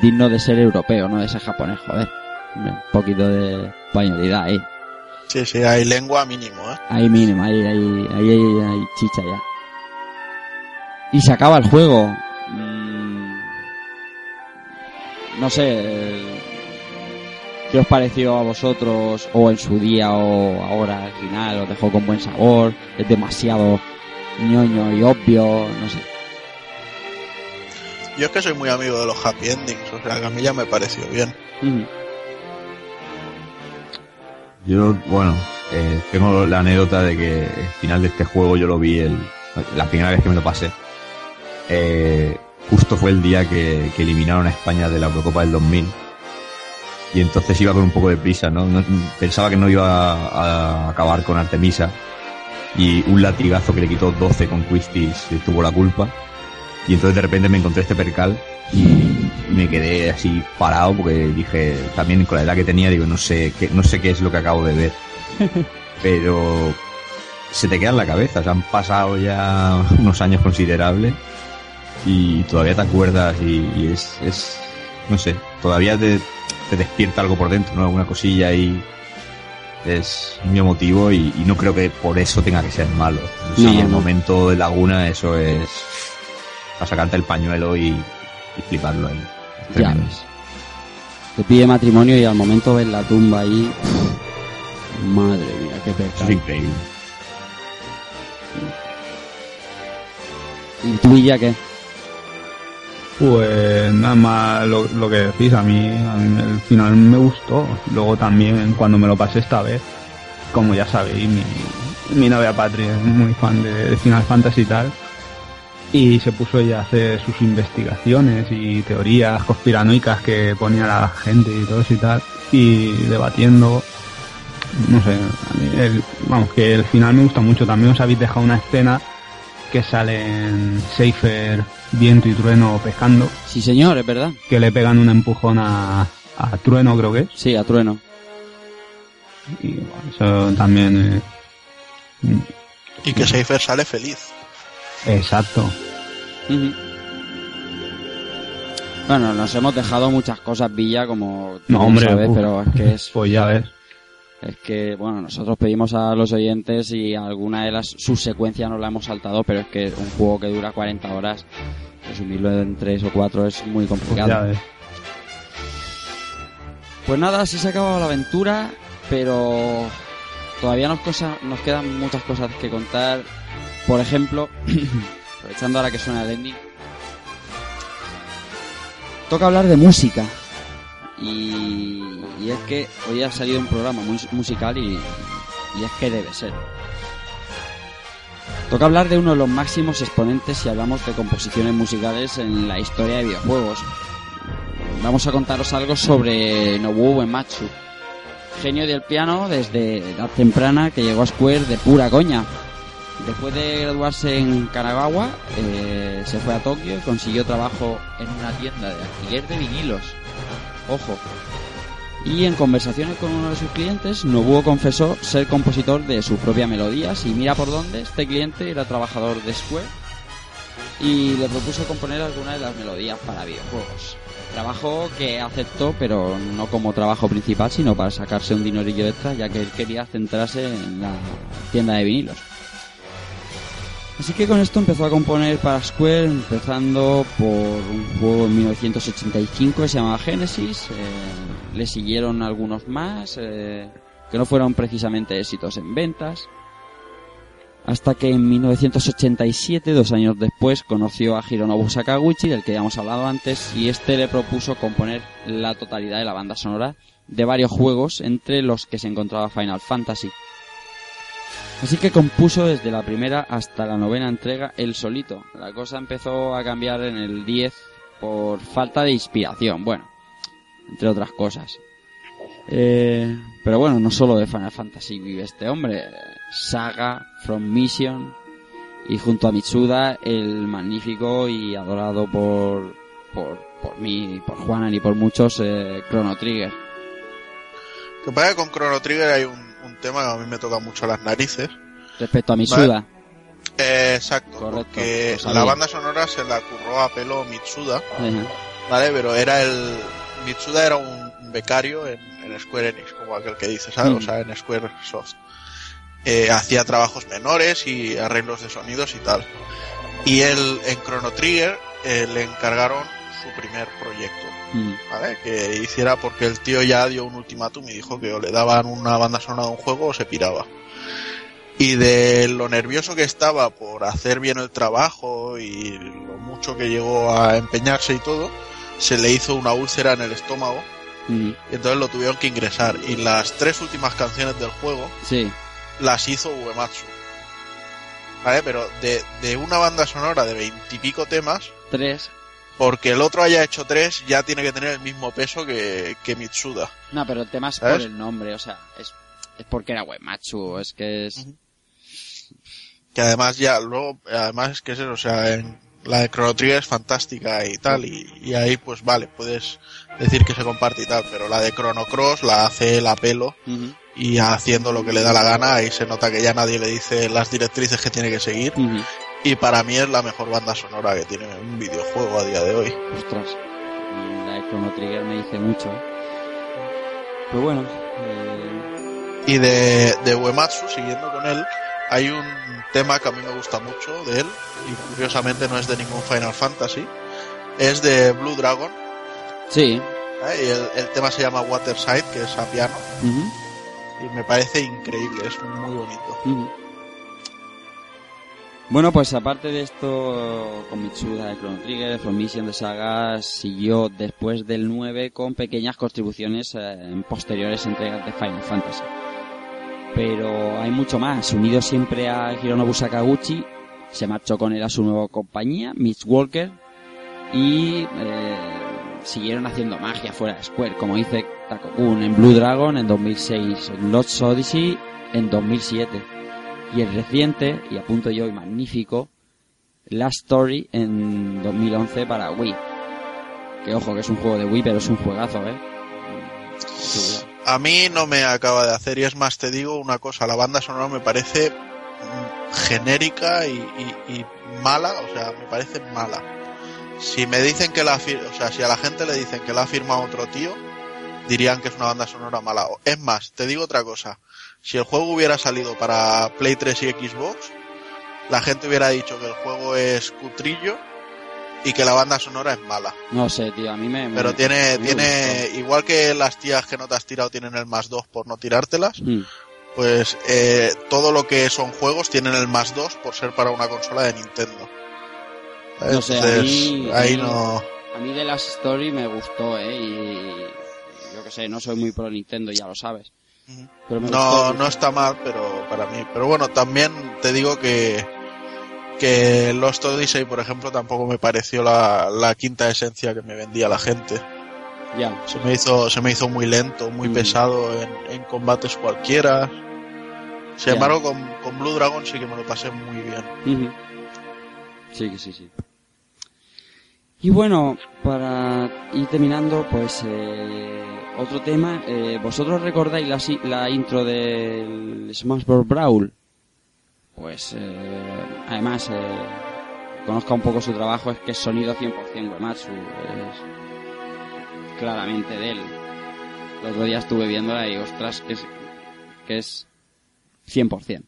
digno de ser europeo, no de ser japonés, joder. Un poquito de españolidad ahí. Sí, sí, hay lengua mínimo, ¿eh? Ahí mínimo, ahí, ahí, ahí, ahí, ahí chicha ya. Y se acaba el juego. No sé. ¿Qué os pareció a vosotros? O en su día o ahora al final. ¿Os dejó con buen sabor? ¿Es demasiado ñoño y obvio? No sé. Yo es que soy muy amigo de los happy endings, o sea que a mí ya me pareció bien. Yo, bueno, eh, tengo la anécdota de que el final de este juego yo lo vi el, la primera vez que me lo pasé. Eh, justo fue el día que, que eliminaron a España de la Eurocopa del 2000. Y entonces iba con un poco de prisa, ¿no? No- pensaba que no iba a, a acabar con Artemisa. Y un latigazo que le quitó 12 con Quistis tuvo la culpa. Y entonces de repente me encontré este percal y me quedé así parado porque dije, también con la edad que tenía, digo, no sé qué, no sé qué es lo que acabo de ver. Pero se te queda en la cabeza, o sea, han pasado ya unos años considerables y todavía te acuerdas y, y es, es, no sé, todavía te, te despierta algo por dentro, ¿no? Alguna cosilla y es muy emotivo y, y no creo que por eso tenga que ser malo. Sí, No, el no. momento de Laguna, eso es para sacarte el pañuelo y, y fliparlo ahí. Ya ves. Te pide matrimonio y al momento ves la tumba ahí. Madre mía, qué Eso es pecado. increíble. ¿Y tú y ya qué? Pues nada más lo, lo que decís, a mí, el final me gustó. Luego también cuando me lo pasé esta vez, como ya sabéis, mi, mi novia Patri es muy fan de, de Final Fantasy y tal. Y se puso ella a hacer sus investigaciones y teorías conspiranoicas que ponía la gente y todo eso y tal. Y debatiendo, no sé, a mí el- vamos, que el final me gusta mucho. También os habéis dejado una escena que salen Seifer, Viento y Trueno pescando, Sí, señor, es verdad. que le pegan un empujón a, a Trueno, creo que es. Sí, a trueno. Y bueno, eso también. eh, Y que Seifer sale feliz. exacto. Bueno, nos hemos dejado muchas cosas, Villa, como No, hombre, sabes, pero es que es, Pues ya ves. Es que, bueno, nosotros pedimos a los oyentes y alguna de las subsecuencias nos la hemos saltado, pero es que un juego que dura 40 horas, resumirlo en 3 o 4 es muy complicado. ves. Pues nada, así se ha acabado la aventura, pero todavía nos, cosa, nos quedan muchas cosas que contar. Por ejemplo, aprovechando ahora que suena el ending, toca hablar de música. Y, es que hoy ha salido un programa muy musical y, y es que debe ser. Toca hablar de uno de los máximos exponentes si hablamos de composiciones musicales en la historia de videojuegos. Vamos a contaros algo sobre Nobuo Uematsu, genio del piano desde edad temprana que llegó a Square de pura coña. Después de graduarse en Kanagawa, eh, se fue a Tokio y consiguió trabajo en una tienda de alquiler de vinilos. Ojo. Y en conversaciones con uno de sus clientes, Nobuo confesó ser compositor de sus propias melodías y mira por dónde este cliente era trabajador de Square y le propuso componer algunas de las melodías para videojuegos. Trabajo que aceptó, pero no como trabajo principal, sino para sacarse un dinerillo extra, ya que él quería centrarse en la tienda de vinilos. Así que con esto empezó a componer para Square, empezando por un juego en 1985 que se llamaba Genesis. eh, le siguieron algunos más, eh, que no fueron precisamente éxitos en ventas. Hasta que en 1987, dos años después, conoció a Hironobu Sakaguchi, del que ya hemos hablado antes, y este le propuso componer la totalidad de la banda sonora de varios juegos, entre los que se encontraba Final Fantasy. Así que compuso desde la primera hasta la novena entrega él solito. La cosa empezó a cambiar en el 10 por falta de inspiración, bueno, entre otras cosas. Eh, pero bueno, no solo de Final Fantasy vive este hombre. Saga, From Mission y junto a Mitsuda el magnífico y adorado por, por, por mí, por Juanan y por muchos eh, Chrono Trigger. Que pasa que con Chrono Trigger hay un, un tema que a mí me toca mucho las narices. Respecto a Mitsuda. Eh, exacto, Correcto, porque la banda sonora se la curró a pelo Mitsuda, Ajá. ¿vale? Pero era el... Mitsuda era un un becario en, en Square Enix, como aquel que dice, ¿sabes? Mm. O sea, en Square Soft. Eh, hacía trabajos menores y arreglos de sonidos y tal. Y él, en Chrono Trigger, eh, le encargaron su primer proyecto. Mm. ¿vale? Que hiciera porque el tío ya dio un ultimátum y dijo que o le daban una banda sonora de un juego o se piraba. Y de lo nervioso que estaba por hacer bien el trabajo y lo mucho que llegó a empeñarse y todo, se le hizo una úlcera en el estómago Mm. y entonces lo tuvieron que ingresar. Y las tres últimas canciones del juego Sí. las hizo Uematsu. ¿Vale? Pero de, de una banda sonora de veintipico temas, Tres. Porque el otro haya hecho tres, ya tiene que tener el mismo peso que, que Mitsuda. No, pero el tema es ¿Sabes? por el nombre, o sea, es, es porque era Uematsu, es que es... que además ya luego además es que es eso, o sea en la de Chrono Trigger es fantástica y tal y, y ahí pues vale puedes decir que se comparte y tal pero la de Chrono Cross la hace el apelo Ujú, y haciendo lo que le da la gana ahí se nota que ya nadie le dice las directrices que tiene que seguir. Y para mí es la mejor banda sonora que tiene un videojuego a día de hoy Ostras, la de Chrono Trigger me dice mucho, ¿eh? Pero bueno, eh, y de, de Uematsu siguiendo con él hay un tema que a mí me gusta mucho de él y curiosamente no es de ningún Final Fantasy es de Blue Dragon sí, ¿eh? y el, el tema se llama Waterside que es a piano y me parece increíble, es muy bonito. ujú. Bueno, pues aparte de esto, con Mitsuda de Chrono Trigger, From Mission de Saga siguió después del 9 con pequeñas contribuciones eh, en posteriores entregas de Final Fantasy. Pero hay mucho más. Unido siempre a Hironobu Sakaguchi, se marchó con él a su nueva compañía, Mitch Walker, y eh, siguieron haciendo magia fuera de Square, como dice Takokun en Blue Dragon en 2006, en Lost Odyssey en 2007 y el reciente y a punto yo y magnífico Last Story en 2011 para Wii. Que ojo que es un juego de Wii, pero es un juegazo, ¿eh? A mí no me acaba de hacer y es más, te digo una cosa, la banda sonora me parece mm, genérica y, mala, o sea, me parece mala. Si me dicen que la o sea, si a la gente le dicen que la ha firmado otro tío, dirían que es una banda sonora mala. Es más, te digo otra cosa. Si el juego hubiera salido para Play 3 y Xbox, la gente hubiera dicho que el juego es cutrillo y que la banda sonora es mala. No sé, tío, a mí me... me- Pero tiene, me tiene, igual que las tías que no te has tirado tienen el más 2 por no tirártelas, Mm. pues eh, todo lo que son juegos tienen el más 2 por ser para una consola de Nintendo. No sé, a Entonces, a ahí mí- no... A mí The Last Story me gustó, ¿eh? Y yo que sé, no soy muy pro Nintendo, ya lo sabes. Pero No, no está mal, pero para mí. Pero bueno, también te digo que que Lost Odyssey, por ejemplo, tampoco me pareció la, la quinta esencia que me vendía la gente. Ya. Se me hizo, se me hizo muy lento, muy pesado en, en combates cualquiera. Sin Ya. embargo, con, con Blue Dragon sí que me lo pasé muy bien. Sí, sí, sí. Y bueno, para ir terminando, pues eh, otro tema. Eh, ¿Vosotros recordáis la, la intro del Smash Bros. Brawl? Pues eh, además, eh, conozca un poco su trabajo, es que es sonido 100% Uematsu. Es, claramente de él. El otro día estuve viéndola y ostras, que es, que es 100%.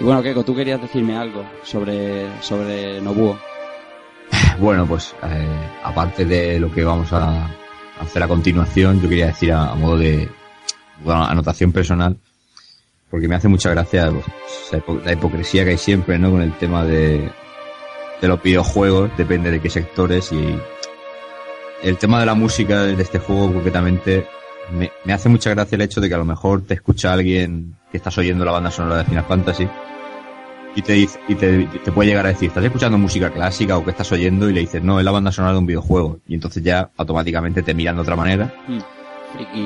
Y bueno, Keiko, tú querías decirme algo sobre, sobre Nobuo. Bueno, pues eh, aparte de lo que vamos a hacer a continuación, yo quería decir a, modo de anotación personal, porque me hace mucha gracia pues, la hipocresía que hay siempre ¿no? con el tema de, de los videojuegos, depende de qué sectores y el tema de la música de este juego concretamente me, me hace mucha gracia el hecho de que a lo mejor te escucha alguien que estás oyendo la banda sonora de Final Fantasy y te dice, y te, te puede llegar a decir, ¿estás escuchando música clásica o qué estás oyendo? Y le dices, no, es la banda sonora de un videojuego. Y entonces ya automáticamente te miran de otra manera. Mm.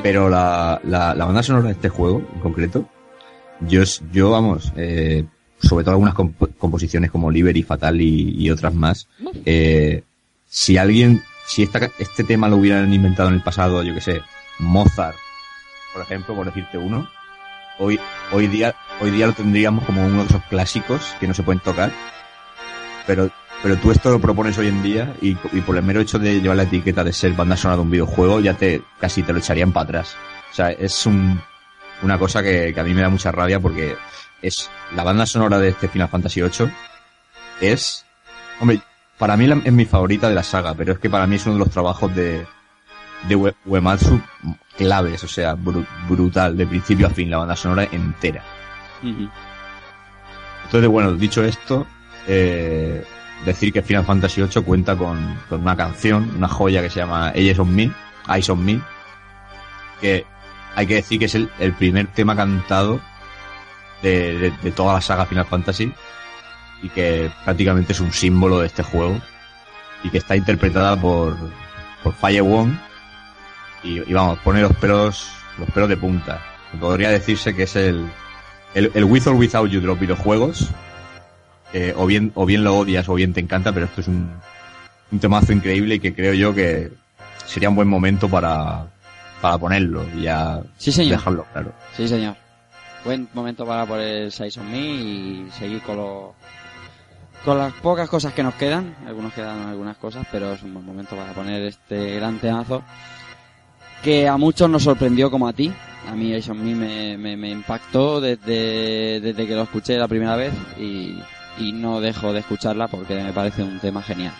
Pero la, la, la banda sonora de este juego, en concreto, yo, es- yo vamos, eh, sobre todo algunas comp- composiciones como Liberty, Fatal y, y otras más, eh, si alguien, si esta, este tema lo hubieran inventado en el pasado, yo que sé, Mozart, por ejemplo, por decirte uno, hoy, hoy día, hoy día lo tendríamos como uno de esos clásicos que no se pueden tocar, pero, pero tú esto lo propones hoy en día y, y por el mero hecho de llevar la etiqueta de ser banda sonora de un videojuego ya te, casi te lo echarían para atrás. O sea, es un, una cosa que, que a mí me da mucha rabia porque es la banda sonora de este Final Fantasy VIII es, hombre, para mí es mi favorita de la saga, pero es que para mí es uno de los trabajos de, de Ue- Uematsu claves, o sea, bru- brutal, de principio a fin, la banda sonora entera. Entonces, bueno, dicho esto, eh, decir que Final Fantasy VIII cuenta con, una canción, una joya que se llama Eyes on Me, Eyes on Me, que hay que decir que es el, primer tema cantado de, de- de toda la saga Final Fantasy y que prácticamente es un símbolo de este juego y que está interpretada por, por Faye Wong y, y vamos, pone los pelos, los pelos de punta. Podría decirse que es el, el, el With or Without You de los videojuegos. que o bien, o bien lo odias o bien te encanta, pero esto es un, un temazo increíble y que creo yo que sería un buen momento para, para ponerlo y ya Sí, señor. dejarlo claro. Sí, señor. Buen momento para poner Size on Me y seguir con los con las pocas cosas que nos quedan. Algunos quedan algunas cosas, pero es un buen momento para poner este gran temazo que a muchos nos sorprendió como a ti. A mí Size on Me me, me, impactó desde, desde que lo escuché la primera vez y no dejo de escucharla porque me parece un tema genial.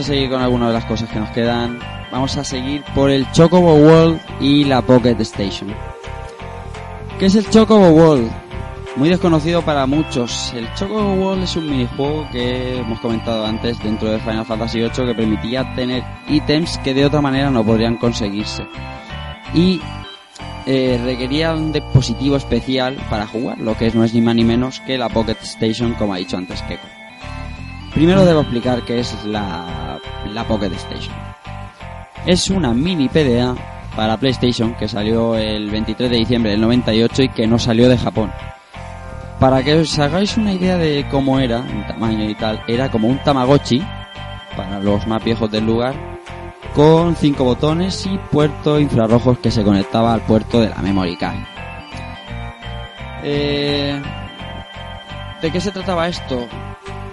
A seguir con algunas de las cosas que nos quedan. Vamos a seguir por el Chocobo World y la Pocket Station. ¿Qué es el Chocobo World? Muy desconocido para muchos. El Chocobo World es un minijuego que hemos comentado antes dentro de Final Fantasy VIII que permitía tener ítems que de otra manera no podrían conseguirse. Y eh, requería un dispositivo especial para jugar, lo que no es ni más ni menos que la Pocket Station, como ha dicho antes Keiko. Primero debo explicar qué es la, la Pocket Station. Es una mini PDA para PlayStation que salió el 23 de diciembre del 98 y que no salió de Japón. Para que os hagáis una idea de cómo era, en tamaño y tal, era como un Tamagotchi, para los más viejos del lugar, con cinco botones y puertos infrarrojos que se conectaba al puerto de la memory card. Eh, ¿De qué se trataba esto?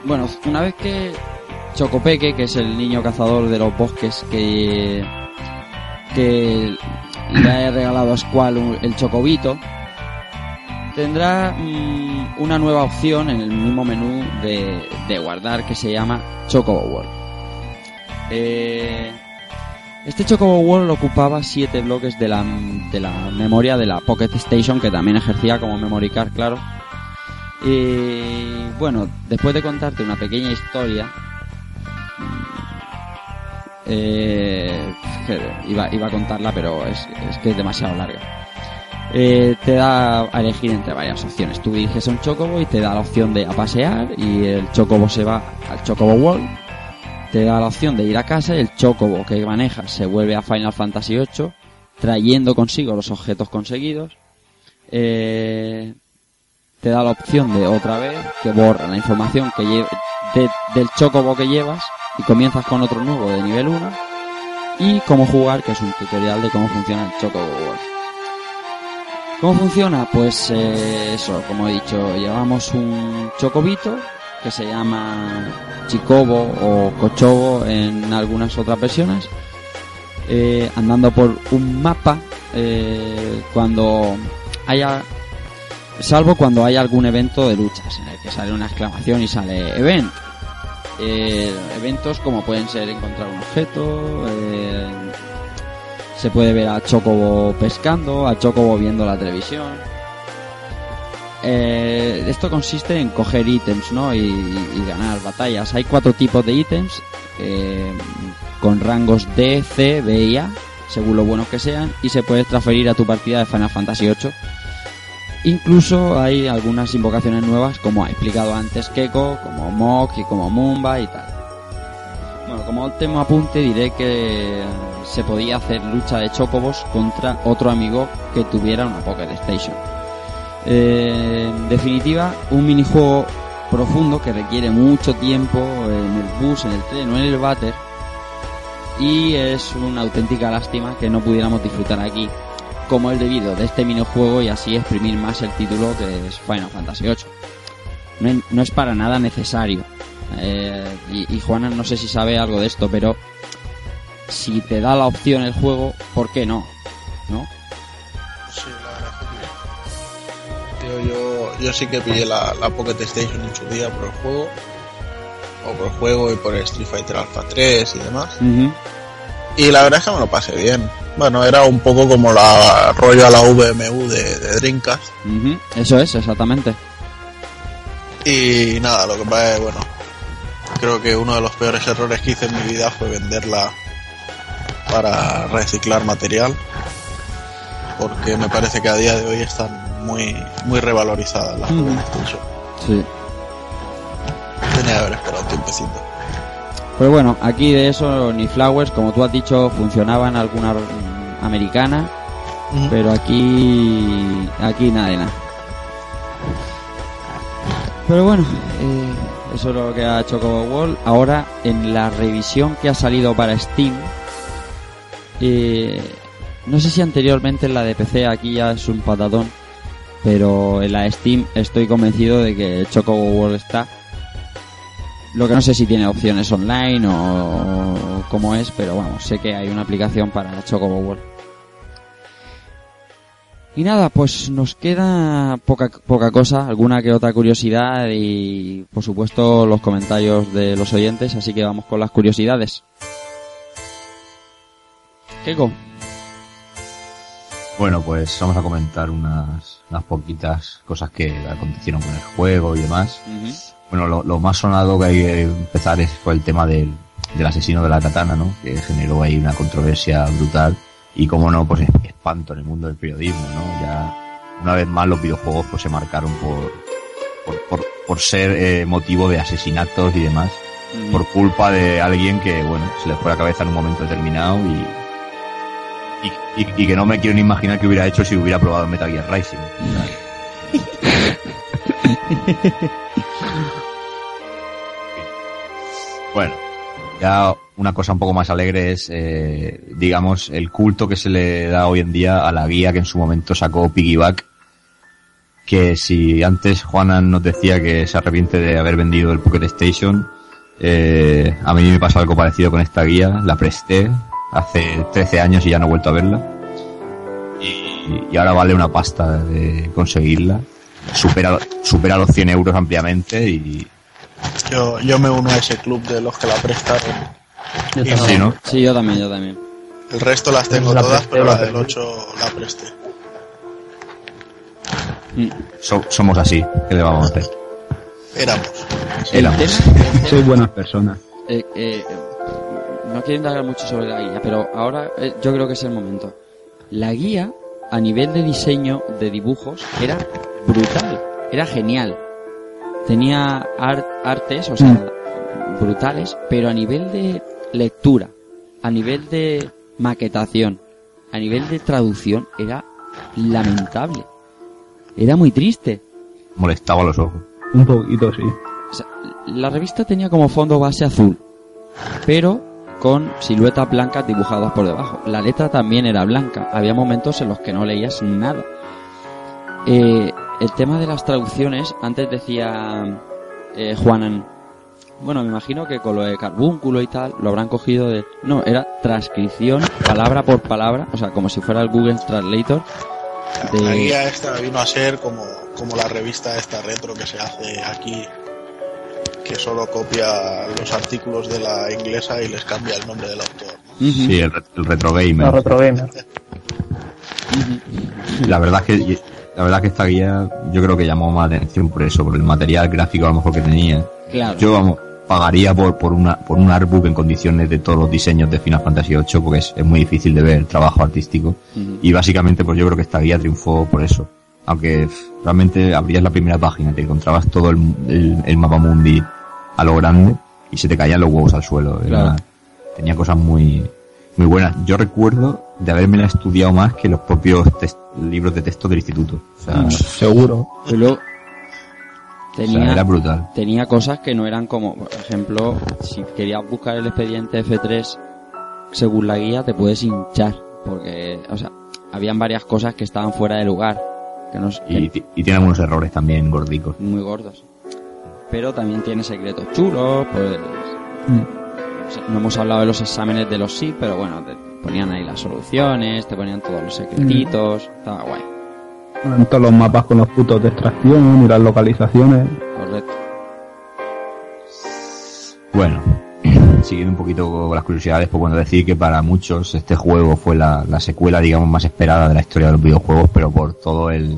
Bueno, una vez que Chocopeque, que es el niño cazador de los bosques que, que le ha regalado a Squall el Chocobito, tendrá mm, una nueva opción en el mismo menú de, de guardar que se llama Chocobo World. Eh, este Chocobo World ocupaba 7 bloques de la, de la memoria de la Pocket Station, que también ejercía como memory card, claro. Y bueno, después de contarte una pequeña historia, eh, iba, iba a contarla, pero es, que es demasiado larga. Eh, te da a elegir entre varias opciones. Tú diriges un chocobo y te da la opción de a pasear y el chocobo se va al chocobo world. Te da la opción de ir a casa y el chocobo que manejas se vuelve a Final Fantasy VIII trayendo consigo los objetos conseguidos. Eh, te da la opción de otra vez que borra la información que lle- de- del chocobo que llevas y comienzas con otro nuevo de nivel 1 y cómo jugar que es un tutorial de cómo funciona el chocobo world. ¿Cómo funciona? Pues eh, eso, como he dicho, llevamos un chocobito que se llama Chicobo o Cochobo en algunas otras versiones, eh, andando por un mapa eh, cuando haya, salvo cuando haya algún evento de luchas en el que sale una exclamación y sale event. Eh, eventos como pueden ser encontrar un objeto, eh, se puede ver a Chocobo pescando, a Chocobo viendo la televisión. Eh, esto consiste en coger ítems, ¿no? Y, ganar batallas. Hay cuatro tipos de ítems con rangos D, C, B y A, según lo buenos que sean, y se puede transferir a tu partida de Final Fantasy VIII. Incluso hay algunas invocaciones nuevas, como ha explicado antes Keiko, como Mok y como Mumba y tal. Bueno, como último apunte diré que se podía hacer lucha de chocobos contra otro amigo que tuviera una Pocket Station. Eh, en definitiva, un minijuego profundo que requiere mucho tiempo en el bus, en el tren o en el váter. Y es una auténtica lástima que no pudiéramos disfrutar aquí como el debido de este minijuego y así exprimir más el título que es Final Fantasy VIII. No, es- no es para nada necesario. Eh, y, y Juana no sé si sabe algo de esto, pero si te da la opción el juego, ¿por qué no? ¿No? Sí, la verdad es que. Tío, yo, yo sí que pillé la, la Pocket Station en su día por el juego. O por el juego y por el Street Fighter Alpha 3 y demás. Y la verdad es que me lo pasé bien. Bueno, era un poco como la rollo a la VMU de, de. Ujú, Eso es, exactamente. Y nada, lo que pasa es, bueno, creo que uno de los peores errores que hice en mi vida fue venderla para reciclar material. Porque me parece que a día de hoy están muy, muy revalorizadas las. Pocket Station. Sí. Tenía que haber esperado un tiempecito. Pues bueno, aquí de eso ni Flowers, como tú has dicho, funcionaba en alguna americana, pero aquí aquí nada de nada. Pero bueno, eh, eso es lo que ha hecho World. Ahora, en la revisión que ha salido para Steam, eh, no sé si anteriormente en la de PC aquí ya es un patadón, pero en la Steam estoy convencido de que Chocobo World está. Lo que no sé si tiene opciones online o, cómo es, pero vamos, sé que hay una aplicación para Chocobo World. Y nada, pues nos queda poca, poca cosa, alguna que otra curiosidad y por supuesto los comentarios de los oyentes, así que vamos con las curiosidades. Keiko. Bueno, pues vamos a comentar unas, unas poquitas cosas que acontecieron con el juego y demás. Bueno, lo, lo más sonado que hay que empezar es fue el tema del, del asesino de la katana, ¿no? Que generó ahí una controversia brutal y como no, pues espanto en el mundo del periodismo, ¿no? Ya una vez más los videojuegos pues se marcaron por por, por, por ser eh, motivo de asesinatos y demás Mm. por culpa de alguien que bueno se le fue la cabeza en un momento determinado y y, y- y que no me quiero ni imaginar que hubiera hecho si hubiera probado Metal Gear Rising. Bueno, ya una cosa un poco más alegre es, eh, digamos, el culto que se le da hoy en día a la guía que en su momento sacó Piggyback. Que si antes Juanan nos decía que se arrepiente de haber vendido el Pocket Station, eh, a mí me pasa algo parecido con esta guía. La presté hace 13 años y ya no he vuelto a verla. Y, y ahora vale una pasta de conseguirla. Supera, supera los 100 euros ampliamente y, Yo, yo me uno a ese club de los que la prestaron. Yo Y también. Sí, ¿no? Sí, yo también, yo también. El resto las tengo La todas, presté, pero la la del presté. 8 la presté. so- somos así. ¿Qué le vamos a hacer? Éramos. Éramos. tema, Soy buenas personas. eh, eh, no quiero indagar mucho sobre la guía, pero ahora eh, yo creo que es el momento. La guía, a nivel de diseño de dibujos, era brutal, era genial. Tenía ar- artes, o sea, brutales, pero a nivel de lectura, a nivel de maquetación, a nivel de traducción, era lamentable. Era muy triste. Molestaba los ojos. Un poquito, sí. O sea, la revista tenía como fondo base azul, pero con siluetas blancas dibujadas por debajo. La letra también era blanca. Había momentos en los que no leías nada. Eh, el tema de las traducciones, antes decía eh, Juanan, bueno, me imagino que con lo de carbúnculo y tal, lo habrán cogido de... No, era transcripción, palabra por palabra, o sea, como si fuera el Google Translator. de- La guía esta vino a ser como, como la revista esta retro que se hace aquí, que solo copia los artículos de la inglesa y les cambia el nombre del autor. Sí, el, re- el retro La gamer. retro gamer. La verdad es que la verdad que esta guía yo creo que llamó más atención por eso, por el material gráfico a lo mejor que tenía. Claro. Yo vamos pagaría por, por una por un artbook en condiciones de todos los diseños de Final Fantasy VIII porque es, es muy difícil de ver el trabajo artístico Ujú. y básicamente pues yo creo que esta guía triunfó por eso aunque realmente abrías la primera página te encontrabas todo el, el, el mapa mundi a lo grande y se te caían los huevos al suelo Era- Claro. tenía cosas muy muy buenas. Yo recuerdo de haberme estudiado más que los propios libros de texto del instituto. O sea, Seguro. Y luego o sea, tenía, era brutal. tenía cosas que no eran como, por ejemplo, si querías buscar el expediente F3 según la guía te puedes hinchar, porque, o sea, habían varias cosas que estaban fuera de lugar, que no que- y, y tiene algunos errores también gordicos. muy gordos. Pero también tiene secretos chulos, pues... sea, no hemos hablado de los exámenes de los sí, pero bueno, te ponían ahí las soluciones, te ponían todos los secretitos, estaba guay, En todos los mapas con los puntos de extracción y las localizaciones. correcto. Bueno, siguiendo un poquito con las curiosidades, pues bueno, decir que para muchos este juego fue la, la secuela, digamos, más esperada de la historia de los videojuegos, pero por todo el,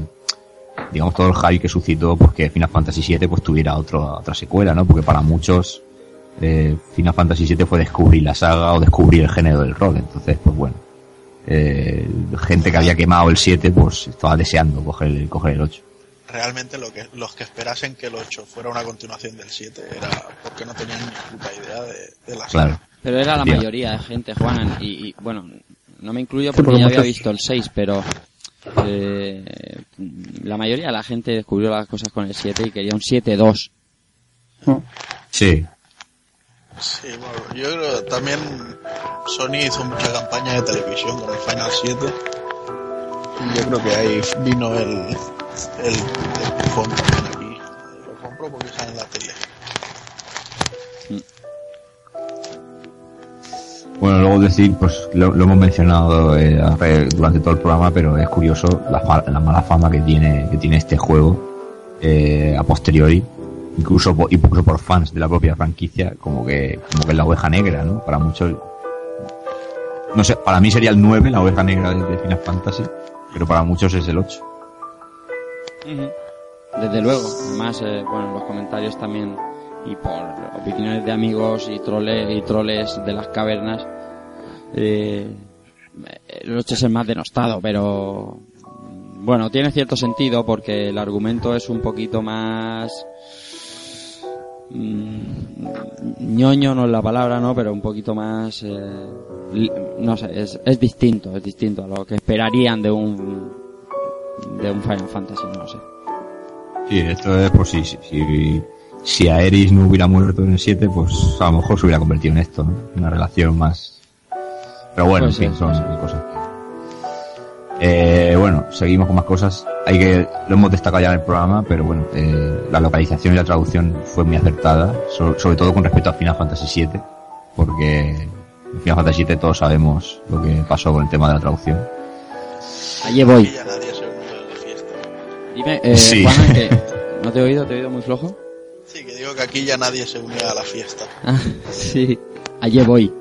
digamos, todo el hype que suscitó, pues que Final Fantasy VII pues tuviera otro, otra secuela, ¿no? Porque para muchos, eh, Final Fantasy VII fue descubrir la saga o descubrir el género del rol, entonces, pues bueno, eh, gente que había quemado el 7, pues estaba deseando coger el, coger el 8. Realmente lo que, los que esperasen que el 8 fuera una continuación del 7 era porque no tenían ni puta idea de, de la Claro. saga. Pero era la mayoría de gente, Juanan, y, y, bueno, no me incluyo porque ya había visto el 6, pero eh, la mayoría de la gente descubrió las cosas con el 7 y quería un 7-2. Sí, Sí, bueno, yo creo que también Sony hizo mucha campaña de televisión con el Final 7 y yo creo que ahí vino el, el, el también aquí. Lo compro porque sale en la tele. Bueno, luego decir, pues lo, lo hemos mencionado eh, durante todo el programa, pero es curioso la, la mala fama que tiene, que tiene este juego eh, a posteriori, incluso por, incluso por fans de la propia franquicia, como que, como que es la oveja negra, ¿no? Para muchos, no sé, para mí sería el 9, la oveja negra de, Final Fantasy, pero para muchos es el 8. Desde luego, además, eh, bueno, en los comentarios también y por opiniones de amigos y troles y troles de las cavernas, eh, el 8 es el más denostado, pero bueno, tiene cierto sentido porque el argumento es un poquito más mm, ñoño no es la palabra, ¿no? Pero un poquito más, eh, no sé, es, es distinto, es distinto a lo que esperarían de un de un Final Fantasy, no lo sé. Sí, esto es por si, si, si Aeris no hubiera muerto en el 7, pues a lo mejor se hubiera convertido en esto, ¿no? Una relación más... Pero bueno, Pues en fin, sí, son pues sí. cosas. Eh, bueno, seguimos con más cosas. Hay que, lo hemos destacado ya en el programa, pero bueno, eh, la localización y la traducción fue muy acertada, so- sobre todo con respecto a Final Fantasy VII, porque en Final Fantasy VII todos sabemos lo que pasó con el tema de la traducción. Allí voy. Y ya nadie se une a la fiesta. Dime, eh, Sí. Juana, que no te he oído, te he oído muy flojo. Sí, que digo que aquí ya nadie se une a la fiesta. Ah, sí, allí voy.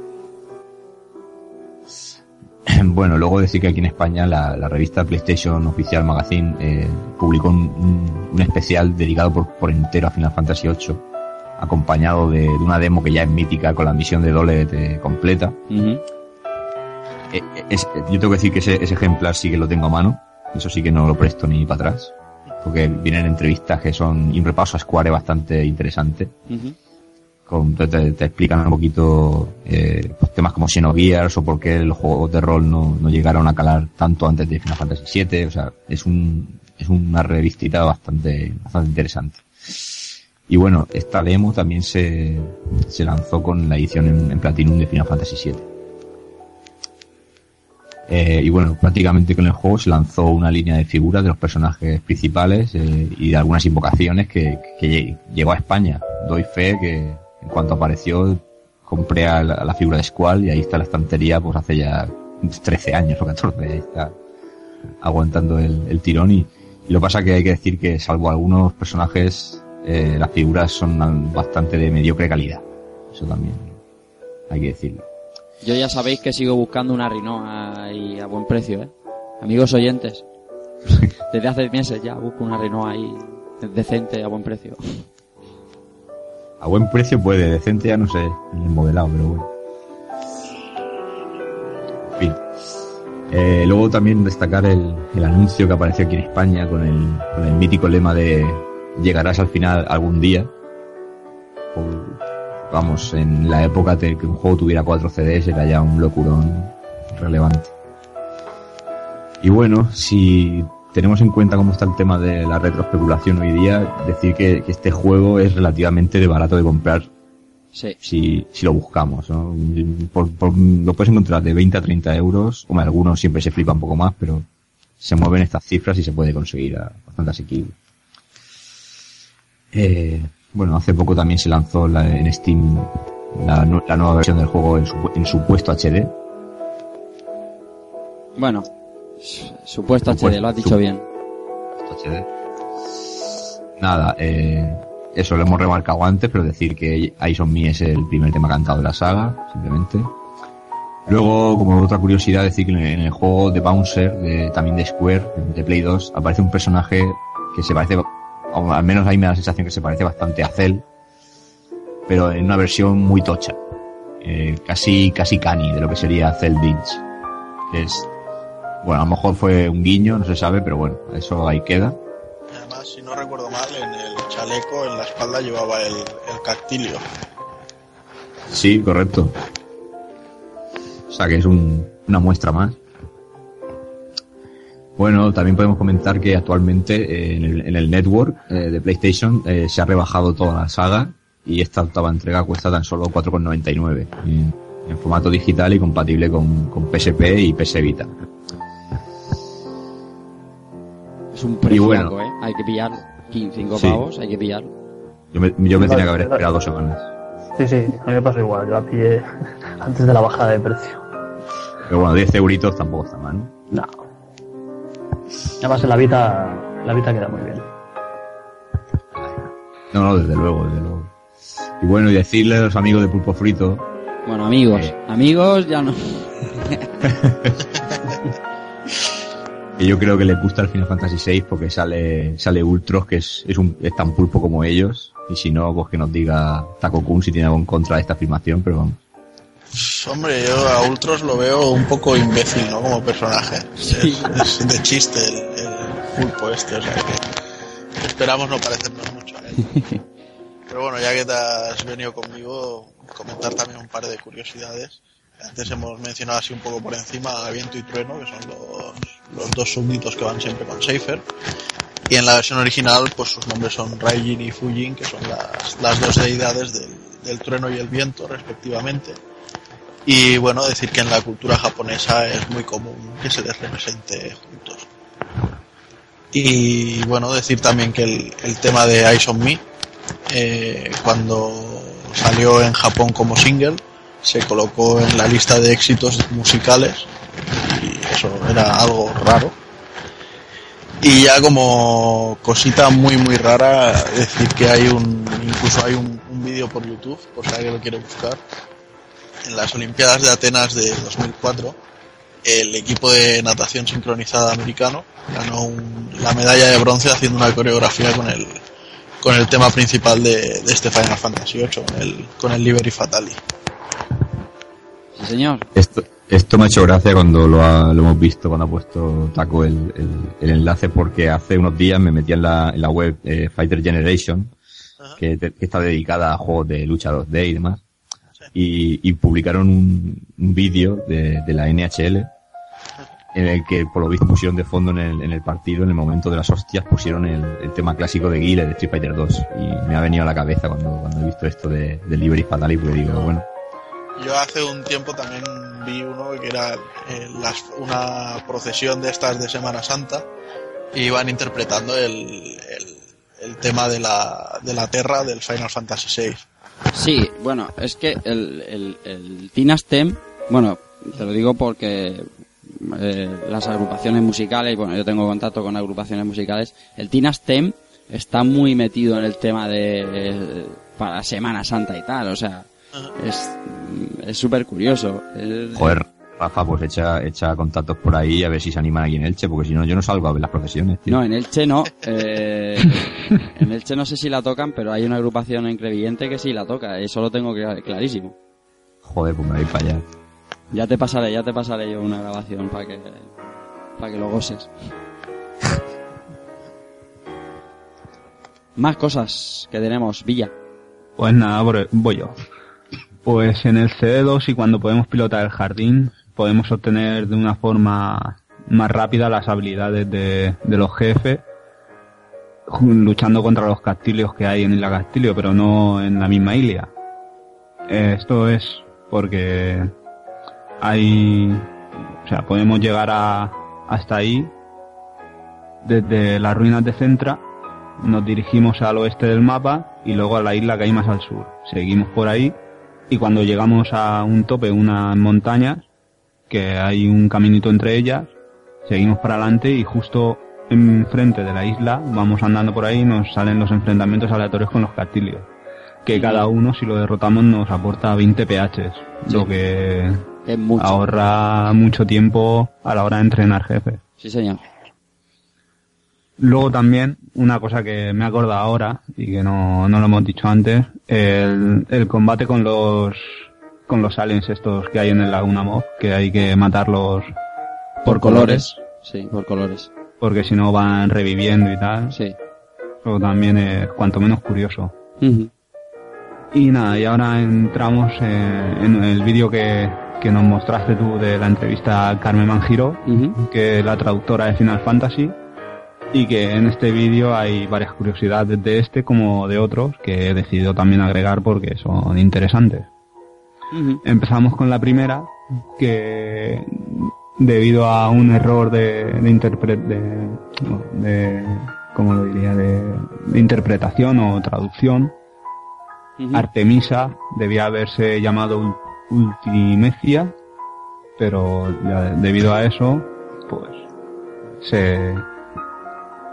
Bueno, luego decir que aquí en España la, la revista PlayStation Oficial Magazine eh, publicó un, especial dedicado por, por entero a Final Fantasy VIII, acompañado de, de una demo que ya es mítica con la misión de Dolet eh, completa. Eh, eh, es- eh, yo tengo que decir que ese, ese ejemplar sí que lo tengo a mano, eso sí que no lo presto ni para atrás, porque vienen entrevistas que son y un repaso a Square bastante interesante. Con, te, te- explican un poquito eh, pues, temas como Xenogears o por qué los juegos de rol no, no llegaron a calar tanto antes de Final Fantasy VII. O sea, es un es una revistita bastante bastante interesante. Y bueno, esta demo también se, se lanzó con la edición en, en Platinum de Final Fantasy VII. Eh, y bueno, prácticamente con el juego se lanzó una línea de figuras de los personajes principales eh, y de algunas invocaciones que, que lle- llegó a España. Doy fe que en cuanto apareció compré a la, a la figura de Squall y ahí está la estantería pues hace ya 13 años o 14, ahí está aguantando el, el tirón y, y lo pasa que hay que decir que salvo algunos personajes eh, las figuras son bastante de mediocre calidad. Eso también hay que decirlo. Yo ya sabéis que sigo buscando una Rinoa ahí a buen precio, ¿eh? Amigos oyentes. Desde hace meses ya busco una Rinoa ahí decente a buen precio. A buen precio puede, decente ya no sé, ni el modelado, pero bueno. En fin. Eh, luego también destacar el, el anuncio que apareció aquí en España con el, con el mítico lema de llegarás al final algún día. Vamos, en la época de que un juego tuviera cuatro CDs era ya un locurón relevante. Y bueno, si tenemos en cuenta cómo está el tema de la retroespeculación hoy día, decir que, que este juego es relativamente de barato de comprar Sí. si, si lo buscamos. ¿no? Por- por- lo puedes encontrar de 20 a 30 euros. Hombre, algunos siempre se flipan un poco más, pero se mueven estas cifras y se puede conseguir a bastante asequible. Eh, bueno, hace poco también se lanzó la- en Steam la nueva versión del juego en, su- en supuesto HD. Bueno, supuesto HD, Supuesto- lo has dicho bien. HD. Nada, eh, eso lo hemos remarcado antes, pero decir que Eyes on Me es el primer tema cantado de la saga, simplemente. Luego, como otra curiosidad, decir que en el, juego de Bouncer, de, también de Square, de Play 2, aparece un personaje que se parece, o al menos a mí me da la sensación que se parece bastante a Cell, pero en una versión muy tocha. Eh, casi, casi cani de lo que sería Cell Dinch. Que es, bueno, a lo mejor fue un guiño, no se sabe, pero bueno, eso ahí queda. Además, si no recuerdo mal, en el chaleco, en la espalda llevaba el, el cactilio. Sí, correcto. O sea que es un- una muestra más. Bueno, también podemos comentar que actualmente eh, en, el, en el network eh, de PlayStation eh, se ha rebajado toda la saga y esta octava entrega cuesta tan solo 4,99 en, en formato digital y compatible con, con PSP y PS Vita. Es un Y precio, bueno. ¿eh? Hay que pillarlo. 15, 5 Sí. pavos, hay que pillarlo. Yo me, yo me tenía que haber esperado dos semanas. Sí, sí, a mí me pasó igual. Yo la pillé antes de la bajada de precio. Pero bueno, 10 euritos tampoco está mal, ¿no? No. Además en la Vita, la Vita queda muy bien. No, no, desde luego, desde luego. Y bueno, y decirle a los amigos de Pulpo Frito Bueno, amigos, Eh. amigos ya no. que yo creo que les gusta el Final Fantasy VI porque sale sale Ultros, que es, es, un, es tan pulpo como ellos. Y si no, pues que nos diga Taco Kun si tiene algo en contra de esta afirmación, pero vamos. Hombre, yo a Ultros lo veo un poco imbécil, ¿no? Como personaje. Es, es de chiste el, el pulpo este, o sea que esperamos no parecernos mucho a él. Pero bueno, ya que te has venido conmigo, comentar también un par de curiosidades. Antes hemos mencionado así un poco por encima Viento y Trueno, que son los, los dos súbditos que van siempre con Seifer. Y en la versión original, pues sus nombres son Raijin y Fujin, que son las, las dos deidades del, del trueno y el viento, respectivamente. Y bueno, decir que en la cultura japonesa es muy común que se les represente juntos. Y bueno, decir también que el, el tema de Eyes on Me, eh, cuando salió en Japón como single, se colocó en la lista de éxitos musicales y eso era algo raro. Y ya como cosita muy muy rara, decir que hay un, incluso hay un, un vídeo por YouTube, por si alguien lo quiere buscar, en las Olimpiadas de Atenas de 2004, el equipo de natación sincronizada americano ganó un- la medalla de bronce haciendo una coreografía con el, con el tema principal de, de este Final Fantasy VIII, con el, con el Liberi Fatali. Sí, señor. Esto, esto me ha hecho gracia cuando lo, ha- lo hemos visto, cuando ha puesto Taco el, el- el enlace, porque hace unos días me metí en la, en la web eh, Fighter Generation, que, te- que está dedicada a juegos de lucha 2D y demás, y, y publicaron un, un vídeo de, de la NHL en el que por lo visto pusieron de fondo en el, en el partido, en el momento de las hostias, pusieron el, el tema clásico de Guile de Street Fighter 2 y me ha venido a la cabeza cuando, cuando he visto esto de, de Liberty Fatali, porque digo, bueno, Yo hace un tiempo también vi uno que era eh, las- una procesión de estas de Semana Santa y iban interpretando el, el, tema de la, de la Terra del Final Fantasy VI. Sí, bueno, es que el, el, el Tinastem, bueno, te lo digo porque eh, las agrupaciones musicales, bueno, yo tengo contacto con agrupaciones musicales, el Tinastem está muy metido en el tema de eh, para Semana Santa y tal, o sea, es es súper curioso. Es- Joder, Rafa, pues echa, echa contactos por ahí a ver si se animan aquí en Elche, porque si no, yo no salgo a ver las procesiones, tío. No, en Elche no. Eh, en Elche no sé si la tocan, pero hay una agrupación en Crevillente que sí la toca. Eso lo tengo clar- clarísimo. Joder, pues me voy para allá. Ya te pasaré, ya te pasaré yo una grabación para que, para que lo goses. Más cosas que tenemos, Villa. Pues nada, voy yo. Pues en el CD2 y cuando podemos pilotar el jardín, podemos obtener de una forma más rápida las habilidades de, de los jefes, luchando contra los castillos que hay en Isla Castillo, pero no en la misma. Eh, Esto es porque hay, o sea, podemos llegar a, hasta ahí desde las ruinas de Centra nos dirigimos al oeste del mapa y luego a la isla que hay más al sur. Seguimos por ahí y cuando llegamos a un tope, unas montañas, que hay un caminito entre ellas, seguimos para adelante y justo enfrente de la isla, vamos andando por ahí y nos salen los enfrentamientos aleatorios con los castillos. Que cada uno, si lo derrotamos, nos aporta 20 PHs, lo que Es mucho. ahorra mucho tiempo a la hora de entrenar jefes. Sí, señor. Luego también, una cosa que me acordado ahora y que no, no lo hemos dicho antes, el, el combate con los con los aliens estos que hay en el Laguna Mob, que hay que matarlos por, colores, Sí, por colores. porque si no van reviviendo y tal. Sí. Eso también es cuanto menos curioso. Y nada, y ahora entramos eh, en el vídeo que, que nos mostraste tú de la entrevista a Carmen Manjiro, que es la traductora de Final Fantasy, y que en este vídeo hay varias curiosidades de este como de otros que he decidido también agregar porque son interesantes. Empezamos con la primera, que debido a un error de, de, interpre- de, de- ¿cómo lo diría? De, de interpretación o traducción, Artemisa debía haberse llamado Ultimecia, pero ya debido a eso, pues se,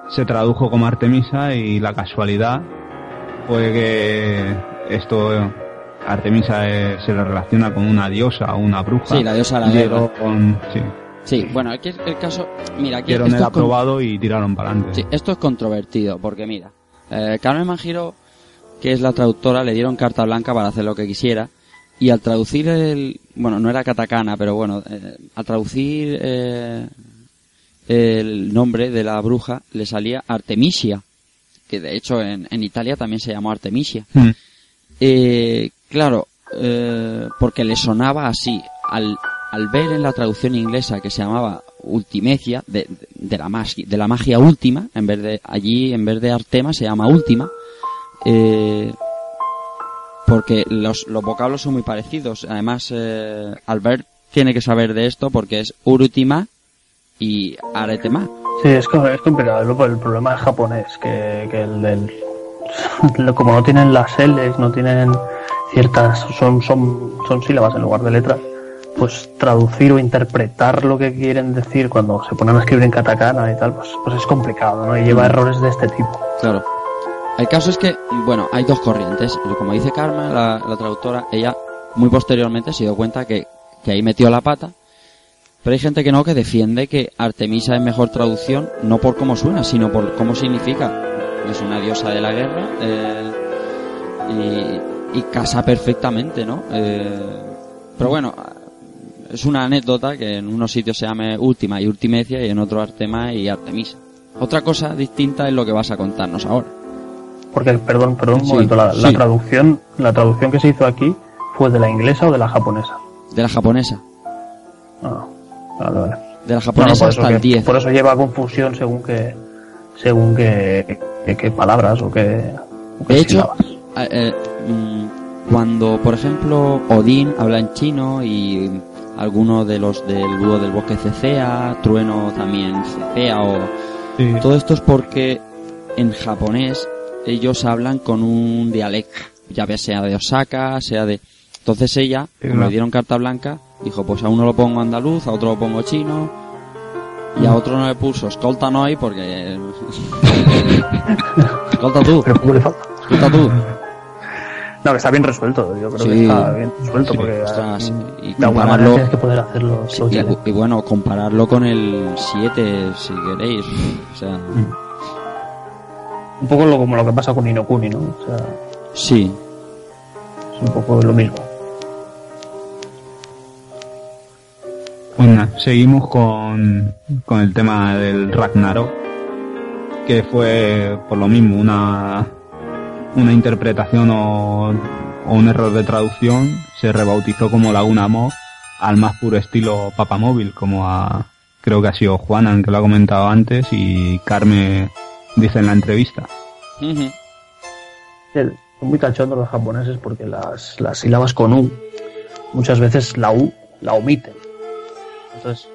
se tradujo como Artemisa y la casualidad fue que esto Artemisa eh, se le relaciona con una diosa o una bruja. Sí, la diosa la guerra. con- sí, Sí, bueno, aquí es el caso... Mira, aquí dieron esto el con- aprobado y tiraron para adelante. Sí, esto es controvertido, porque mira, eh, Carmen Manjiro, que es la traductora, le dieron carta blanca para hacer lo que quisiera, y al traducir el, bueno, no era katakana, pero bueno, eh, al traducir eh, el nombre de la bruja le salía Artemisia, que de hecho en, en Italia también se llamó Artemisia. Mm. Eh, claro, eh, porque le sonaba así. Al, al ver en la traducción inglesa que se llamaba Ultimecia, de, de la magia, de la magia última, en vez de, allí en vez de Artema se llama última, eh, porque los, los vocablos son muy parecidos. Además, eh, Albert tiene que saber de esto porque es Urutima y Aretema. Sí, es, es complicado. El, problema es japonés, que, que el del. Como no tienen las L's, no tienen ciertas. Son, son, son sílabas en lugar de letras, pues traducir o interpretar lo que quieren decir cuando se ponen a escribir en katakana y tal, pues, pues es complicado, ¿no? Y lleva errores de este tipo. Claro. El caso es que, bueno, hay dos corrientes. Como dice Carmen, la, la traductora, ella muy posteriormente se dio cuenta que, que ahí metió la pata. Pero hay gente que no, que defiende que Artemisa es mejor traducción, no por cómo suena, sino por cómo significa. Es una diosa de la guerra eh, y, y casa perfectamente, ¿no? Eh, pero bueno, es una anécdota que en unos sitios se llame Última y Ultimecia y en otro Artema y Artemisa. Otra cosa distinta es lo que vas a contarnos ahora. Porque, perdón, perdón un Sí, momento, la, traducción, la traducción que se hizo aquí fue de la inglesa o de la japonesa. De la japonesa. Ah, vale, vale. De la japonesa no, por eso hasta el que- 10. Por eso lleva confusión según qué, según qué, qué, qué palabras o qué, o qué De hecho, eh, mm, cuando, por ejemplo, Odín habla en chino y alguno de los del búho del bosque cecea, Trueno también cecea o... Todo esto es porque en japonés ellos hablan con un dialecto, ya sea de Osaka, sea de... Entonces ella, como le dieron carta blanca, dijo, pues a uno lo pongo andaluz, a otro lo pongo chino, y a otro no le puso escolta no hay porque... escolta tú. Pero le falta. Escolta tú. No, que está bien resuelto, yo creo Sí. que está bien resuelto Sí, porque ostras, mm, y de alguna compararlo- manera tienes que poder hacer los, Sí, los y, bueno, compararlo con el 7, si queréis. O sea, Un poco lo, como lo que pasa con Inokuni, ¿no? O sea, sí. es un poco lo mismo. Pues nada, seguimos con, con el tema del Ragnarok, que fue por lo mismo una, una interpretación o, o un error de traducción, se rebautizó como Laguna Amor al más puro estilo Papamóvil, como a, creo que ha sido Juanan que lo ha comentado antes y Carmen dice en la entrevista. Ujú. El- Son muy cachondos los japoneses porque las, las sílabas con U muchas veces la U la omiten. Entonces,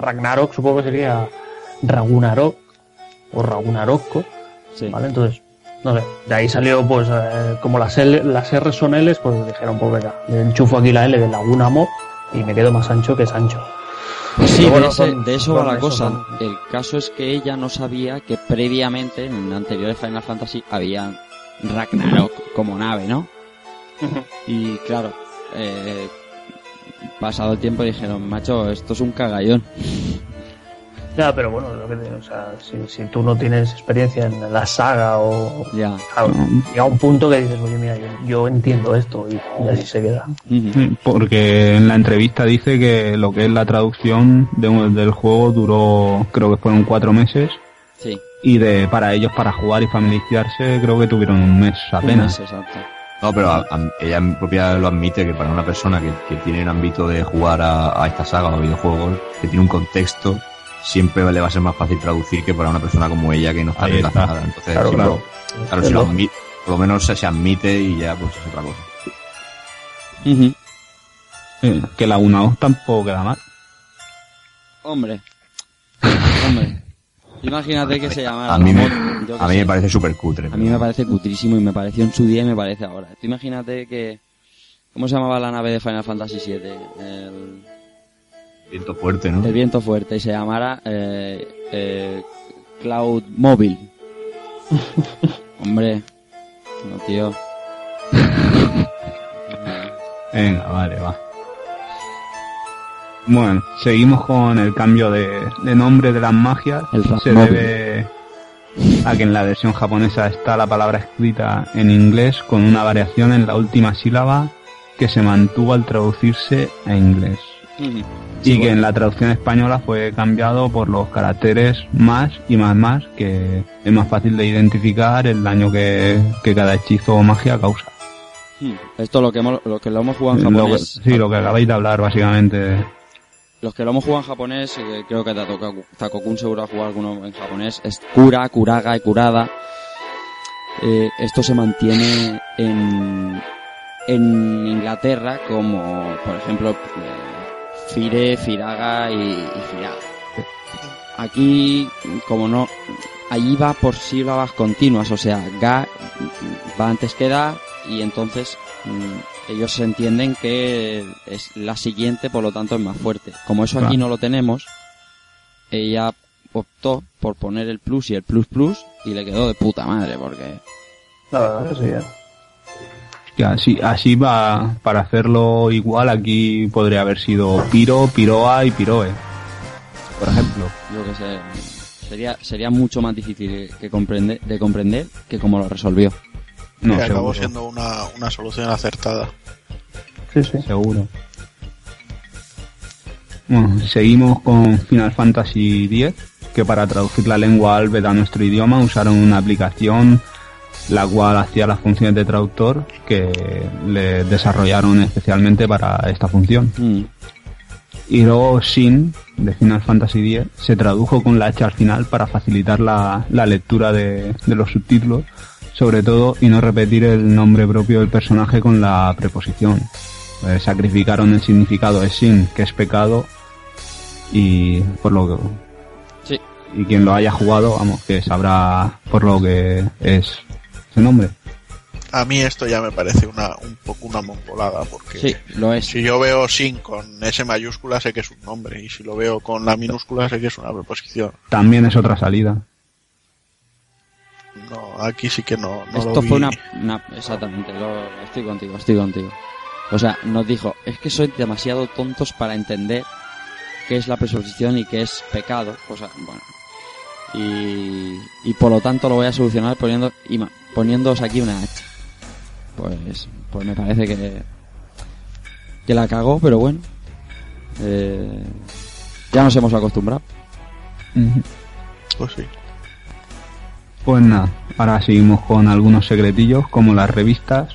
Ragnarok supongo que sería Ragunarok o Ragunarokko. ¿Vale? Entonces, no sé, de ahí salió pues eh, como las, L, las R son L, pues dijeron, pues venga, le enchufo aquí la L de Laguna Mo y me quedo más ancho que Sancho. Sí, Pero de, bueno, ese- son- de eso va la cosa. son- El caso es que ella no sabía que previamente, en anteriores Final Fantasy, había Ragnarok como nave, ¿no? Y claro, eh, pasado el tiempo dijeron, macho, esto es un cagallón. Ya, pero bueno, lo que te- o sea, si, si tú no tienes experiencia en la saga o ya. llega un punto que dices, oye, mira, yo, yo entiendo esto y, y así se queda. Porque en la entrevista dice que lo que es la traducción de un- del juego duró, creo que fueron cuatro meses. Sí. Y de para ellos, para jugar y familiarizarse, creo que tuvieron un mes apenas. exacto. No, pero a- a- ella propia lo admite que para una persona que, que tiene el ámbito de jugar a, a esta saga o videojuegos, que tiene un contexto, siempre le va a ser más fácil traducir que para una persona como ella que no está relacionada. Entonces, Claro, claro. si lo admi- por lo menos se, se admite y ya pues es otra cosa. Eh, que la 1 tampoco queda mal. Hombre. Hombre. Imagínate que se llamara A mí me, a mí me parece súper cutre. A mí me parece cutrísimo y me pareció en su día y me parece ahora. Tú imagínate que, ¿Cómo se llamaba la nave de Final Fantasy VII? El, Viento fuerte, ¿no? el viento fuerte y se llamara eh, eh, Cloud Mobile. Hombre, no tío. Venga, vale, va. Bueno, seguimos con el cambio de, de nombre de las magias. El Se Rasmobile. debe a que en la versión japonesa está la palabra escrita en inglés con una variación en la última sílaba que se mantuvo al traducirse a inglés. y que en la traducción española fue cambiado por los caracteres más y más más, que es más fácil de identificar el daño que, que cada hechizo o magia causa. Esto lo que, hemos, lo que lo hemos jugado en Lo que- japonés. sí, lo que acabáis de hablar básicamente. Los que lo hemos jugado en japonés, eh, creo que Takokun seguro ha jugado alguno en japonés, es Kura, Kuraga y Kurada. Eh, esto se mantiene en, en Inglaterra como, por ejemplo, eh, Fire, Firaga y, y. Aquí, como no, allí va por sílabas continuas, o sea, Ga va antes que Da y entonces mm, ellos se entienden que es la siguiente, por lo tanto es más fuerte. Como eso aquí no lo tenemos, ella optó por poner el plus y el plus plus y le quedó de puta madre porque La verdad que sí, ¿eh? Que así, así va, para hacerlo igual, aquí podría haber sido Piro, Piroa y Piroe. Por ejemplo. yo que sé, sería sería mucho más difícil que comprender, de comprender que como lo resolvió. No, que acabó seguro. siendo una, una solución acertada. Sí, sí. Seguro. Bueno, seguimos con Final Fantasy X, que para traducir la lengua álveda a nuestro idioma usaron una aplicación la cual hacía las funciones de traductor que le desarrollaron especialmente para esta función. Mm. Y luego Shin, de Final Fantasy X, se tradujo con la H al final para facilitar la, la lectura de, de los subtítulos, sobre todo, y no repetir el nombre propio del personaje con la preposición. Eh, sacrificaron el significado de Shin, que es pecado, y por lo que... Sí. Y quien lo haya jugado, vamos, que sabrá por lo que es ese nombre. A mí esto ya me parece una, un poco una mongolada, porque Sí, lo es. si yo veo sin con S mayúscula sé que es un nombre, y si lo veo con la minúscula sé que es una preposición. También es otra salida. No, aquí sí que no, no Esto lo fue vi. una, una- exactamente, lo- estoy contigo, estoy contigo. O sea, nos dijo, es que sois demasiado tontos para entender qué es la presuposición y qué es pecado. O sea, bueno. Y, y por lo tanto lo voy a solucionar poniendo, ima- poniéndoos aquí una H. Pues, pues me parece que, que la cagó, pero bueno. Eh, ya nos hemos acostumbrado. Pues sí. Pues nada, ahora seguimos con algunos secretillos como las revistas,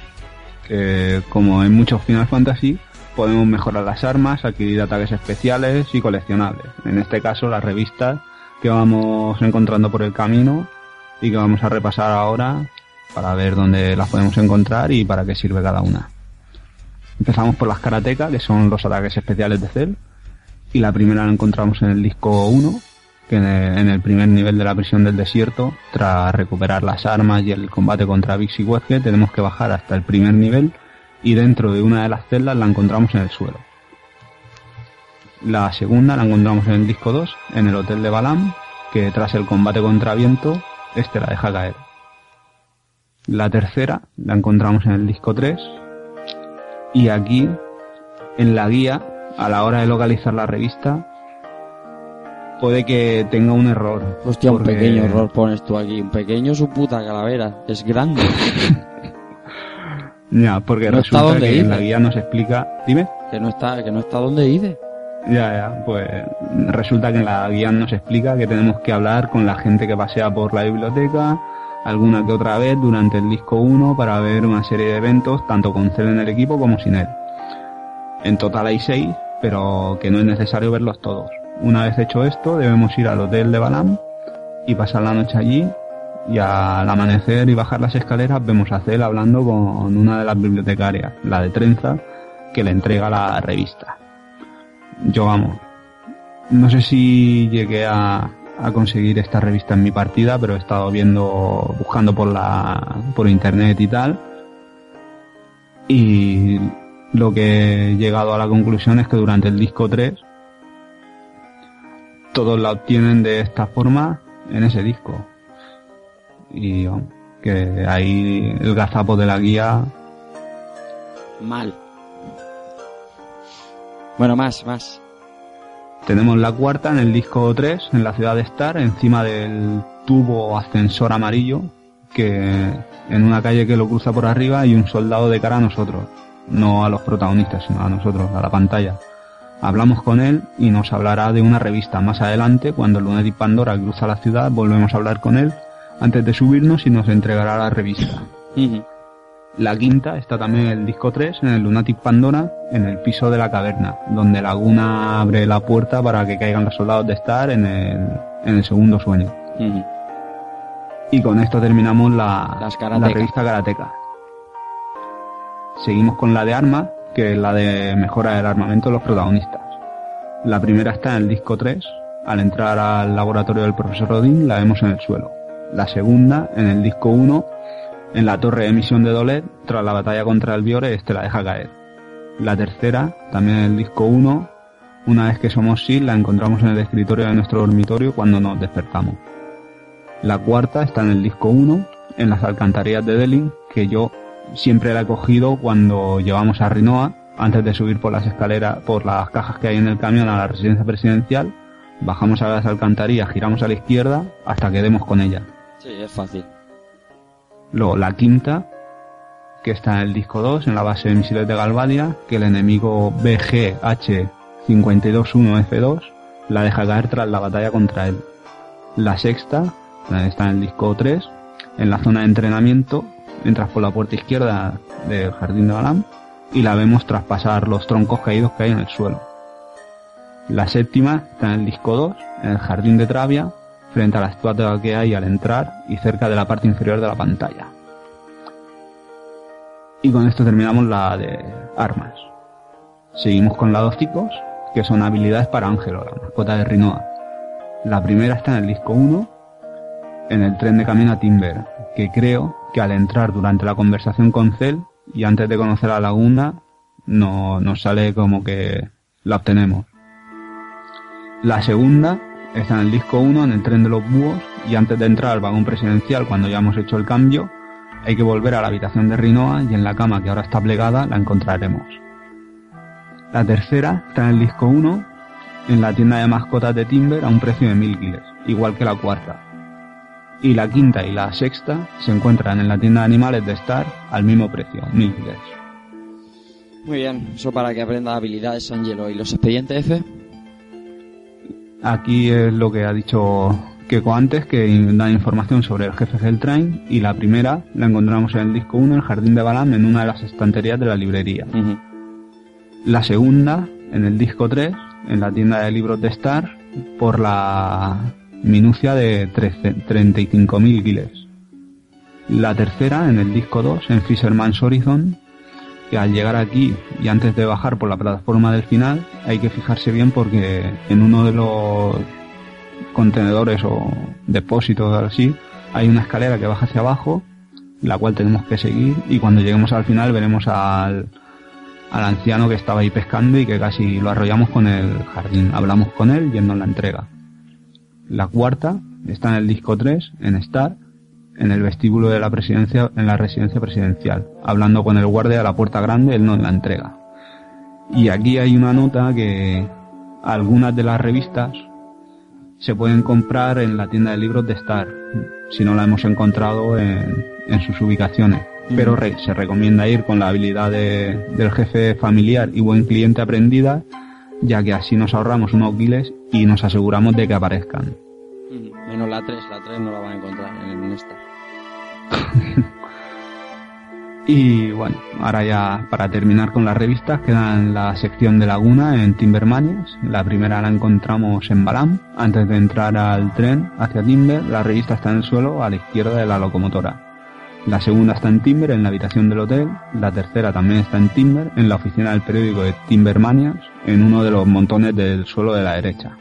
que como en muchos Final Fantasy podemos mejorar las armas, adquirir ataques especiales y coleccionables. En este caso las revistas que vamos encontrando por el camino y que vamos a repasar ahora para ver dónde las podemos encontrar y para qué sirve cada una. Empezamos por las karateka, que son los ataques especiales de Cell, y la primera la encontramos en el disco 1, que en el, primer nivel de la prisión del desierto, tras recuperar las armas y el combate contra Vix y Wesker, tenemos que bajar hasta el primer nivel y dentro de una de las celdas la encontramos en el suelo. La segunda la encontramos en el disco 2, en el hotel de Balam, que tras el combate contra viento, este la deja caer. La tercera la encontramos en el disco 3 y aquí, en la guía, a la hora de localizar la revista, puede que tenga un error. Hostia, un pequeño error pones tú aquí. Un pequeño su puta calavera. Es grande. Ya, porque No está resulta donde que en la guía nos explica... Dime. que no está, que no está donde dice. Ya, ya, pues resulta que en la guía nos explica que tenemos que hablar con la gente que pasea por la biblioteca alguna que otra vez durante el disco 1 para ver una serie de eventos, tanto con Cell en el equipo como sin él. En total hay 6, pero que no es necesario verlos todos. Una vez hecho esto, debemos ir al hotel de Balam y pasar la noche allí y al amanecer y bajar las escaleras vemos a Cell hablando con una de las bibliotecarias, la de Trenza, que le entrega la revista yo vamos. No sé si llegué a, a conseguir esta revista en mi partida, pero he estado viendo, buscando por la, por internet y tal. Y lo que he llegado a la conclusión es que durante el disco 3 todos la obtienen de esta forma en ese disco. Y que ahí el gazapo de la guía Mal. Bueno, más, más. Tenemos la cuarta en el disco 3, en la ciudad de Star, encima del tubo ascensor amarillo, que en una calle que lo cruza por arriba hay un soldado de cara a nosotros, no a los protagonistas, sino a nosotros, a la pantalla. Hablamos con él y nos hablará de una revista. Más adelante, cuando el Lunatic Pandora cruza la ciudad, volvemos a hablar con él antes de subirnos y nos entregará la revista. La quinta está también en el disco 3, en el Lunatic Pandora, en el piso de la caverna, donde Laguna abre la puerta para que caigan los soldados de Star en el, en el segundo sueño. Y con esto terminamos la, la revista Karateka. Seguimos con la de armas, que es la de mejora del armamento de los protagonistas. La primera está en el disco 3. Al entrar al laboratorio del profesor Odin la vemos en el suelo. La segunda en el disco 1, en la torre de emisión de Dolet, tras la batalla contra el Biore, este la deja caer. La tercera, también en el disco 1, una vez que somos SEAL, la encontramos en el escritorio de nuestro dormitorio cuando nos despertamos. La cuarta está en el disco 1, en las alcantarillas de Delin, que yo siempre la he cogido cuando llevamos a Rinoa, antes de subir por las escaleras, por las cajas que hay en el camión a la residencia presidencial, bajamos a las alcantarillas, giramos a la izquierda hasta que demos con ella. Sí, es fácil. Luego la quinta, que está en el disco 2, en la base de misiles de Galvadia, que el enemigo BGH-521F2 la deja caer tras la batalla contra él. La sexta, está en el disco 3, en la zona de entrenamiento, entras por la puerta izquierda del jardín de Balam y la vemos traspasar los troncos caídos que hay en el suelo. La séptima está en el disco 2, en el jardín de Travia, frente a la estatua que hay al entrar y cerca de la parte inferior de la pantalla. Y con esto terminamos la de armas. Seguimos con la de hocicos, que son habilidades para Ángelo, la mascota de Rinoa. La primera está en el disco 1, en el tren de camino a Timber, que creo que al entrar durante la conversación con Cell y antes de conocer a Laguna, no, nos sale como que la obtenemos. La segunda está en el disco 1, en el tren de los búhos, y antes de entrar al vagón presidencial, cuando ya hemos hecho el cambio, hay que volver a la habitación de Rinoa y en la cama que ahora está plegada la encontraremos. La tercera está en el disco 1, en la tienda de mascotas de Timber a un precio de 1000 guiles, igual que la cuarta. Y la quinta y la sexta se encuentran en la tienda de animales de Star al mismo precio, 1000 guiles. Muy bien, eso para que aprenda habilidades Angelo. ¿Y los expedientes F? Aquí es lo que ha dicho Keiko antes, que da información sobre el jefe Helltrain y la primera la encontramos en el disco 1, el jardín de Balam, en una de las estanterías de la librería. La segunda, en el disco 3, en la tienda de libros de Star, por la minucia de 13 35.000 guiles. La tercera, en el disco 2, en Fisherman's Horizon, que al llegar aquí y antes de bajar por la plataforma del final, hay que fijarse bien porque en uno de los contenedores o depósitos así, hay una escalera que baja hacia abajo, la cual tenemos que seguir y cuando lleguemos al final veremos al, al anciano que estaba ahí pescando y que casi lo arrollamos con el jardín. Hablamos con él y él nos la entrega. La cuarta está en el disco 3, en Star, en el vestíbulo de la presidencia, en la residencia presidencial. Hablando con el guardia a la puerta grande, él nos la entrega. Y aquí hay una nota que algunas de las revistas se pueden comprar en la tienda de libros de Star, si no la hemos encontrado en, en sus ubicaciones. Pero re- se recomienda ir con la habilidad de- del jefe familiar y buen cliente aprendida, ya que así nos ahorramos unos guiles y nos aseguramos de que aparezcan. Menos la 3, la 3 no la van a encontrar en el esta. Y bueno, ahora ya para terminar con las revistas queda en la sección de Laguna en Timbermanias. La primera la encontramos en Balam. Antes de entrar al tren hacia Timber, la revista está en el suelo a la izquierda de la locomotora. La segunda está en Timber, en la habitación del hotel. La tercera también está en Timber, en la oficina del periódico de Timbermanias, en uno de los montones del suelo de la derecha.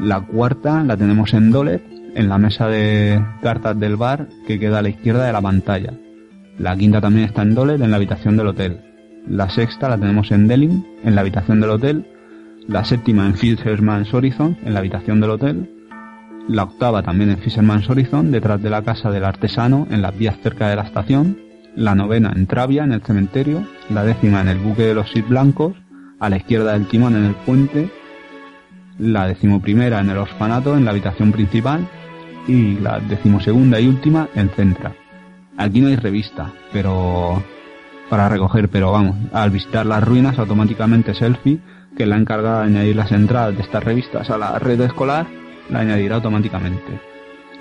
La cuarta la tenemos en Dolet, en la mesa de cartas del bar que queda a la izquierda de la pantalla. La quinta también está en Dolet, en la habitación del hotel. La sexta la tenemos en Delin, en la habitación del hotel. La séptima en Fisherman's Horizon, en la habitación del hotel. La octava también en Fisherman's Horizon, detrás de la casa del artesano, en las vías cerca de la estación. La novena en Travia, en el cementerio. La décima en el buque de los Sith blancos, a la izquierda del timón en el puente. La decimoprimera en el orfanato, en la habitación principal. Y la decimosegunda y última en Centra. Aquí no hay revista, pero para recoger, pero vamos, al visitar las ruinas automáticamente Selfie, que es la encargada de añadir las entradas de estas revistas a la red escolar, la añadirá automáticamente.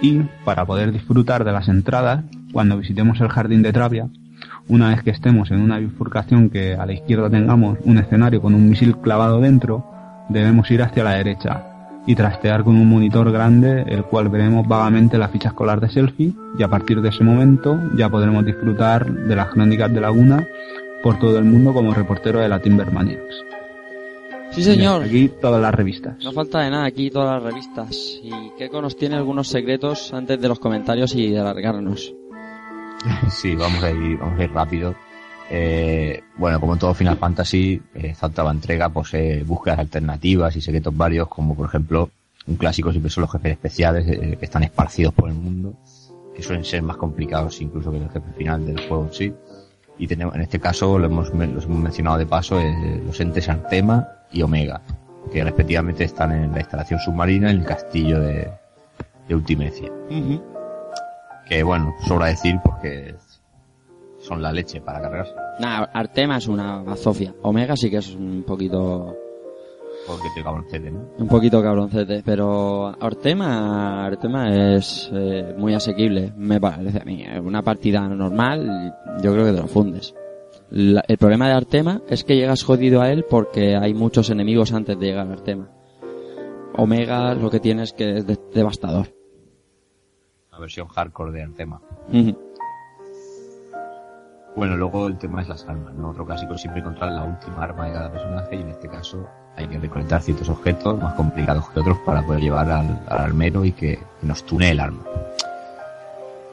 Y para poder disfrutar de las entradas, cuando visitemos el jardín de Travia, una vez que estemos en una bifurcación que a la izquierda tengamos un escenario con un misil clavado dentro, debemos ir hacia la derecha y trastear con un monitor grande el cual veremos vagamente la ficha escolar de selfie y a partir de ese momento ya podremos disfrutar de las crónicas de Laguna por todo el mundo como reportero de la Timbermaniacs. Sí, señor. Aquí todas las revistas. No falta de nada aquí todas las revistas. Y Keiko nos tiene algunos secretos antes de los comentarios y de alargarnos. Sí, vamos a ir, vamos a ir rápido. Eh, bueno, como en todo Final Fantasy, eh, esta octava entrega posee búsquedas alternativas y secretos varios, como por ejemplo, un clásico siempre son los jefes especiales eh, que están esparcidos por el mundo, que suelen ser más complicados incluso que el jefe final del juego en sí. Y tenemos, en este caso, lo hemos, los hemos mencionado de paso, eh, los entes Artema y Omega, que respectivamente están en la instalación submarina en el castillo de, de Ultimecia. Que bueno, sobra decir porque son la leche para cargarse. Nah, Artema es una bazofia. Omega sí que es un poquito Porque te cabroncete, ¿no? un poquito cabroncete, pero Artema, Artema es eh, muy asequible, me parece a mí. Una partida normal, yo creo que te lo fundes. La- el problema de Artema es que llegas jodido a él porque hay muchos enemigos antes de llegar a Artema. Omega lo que tiene es que es de- devastador. La versión hardcore de Antema. Ujú. Bueno, luego el tema es las armas, ¿no? Otro clásico es siempre encontrar la última arma de cada personaje y en este caso hay que recolectar ciertos objetos más complicados que otros para poder llevar al, al armero y que, que nos tune el arma.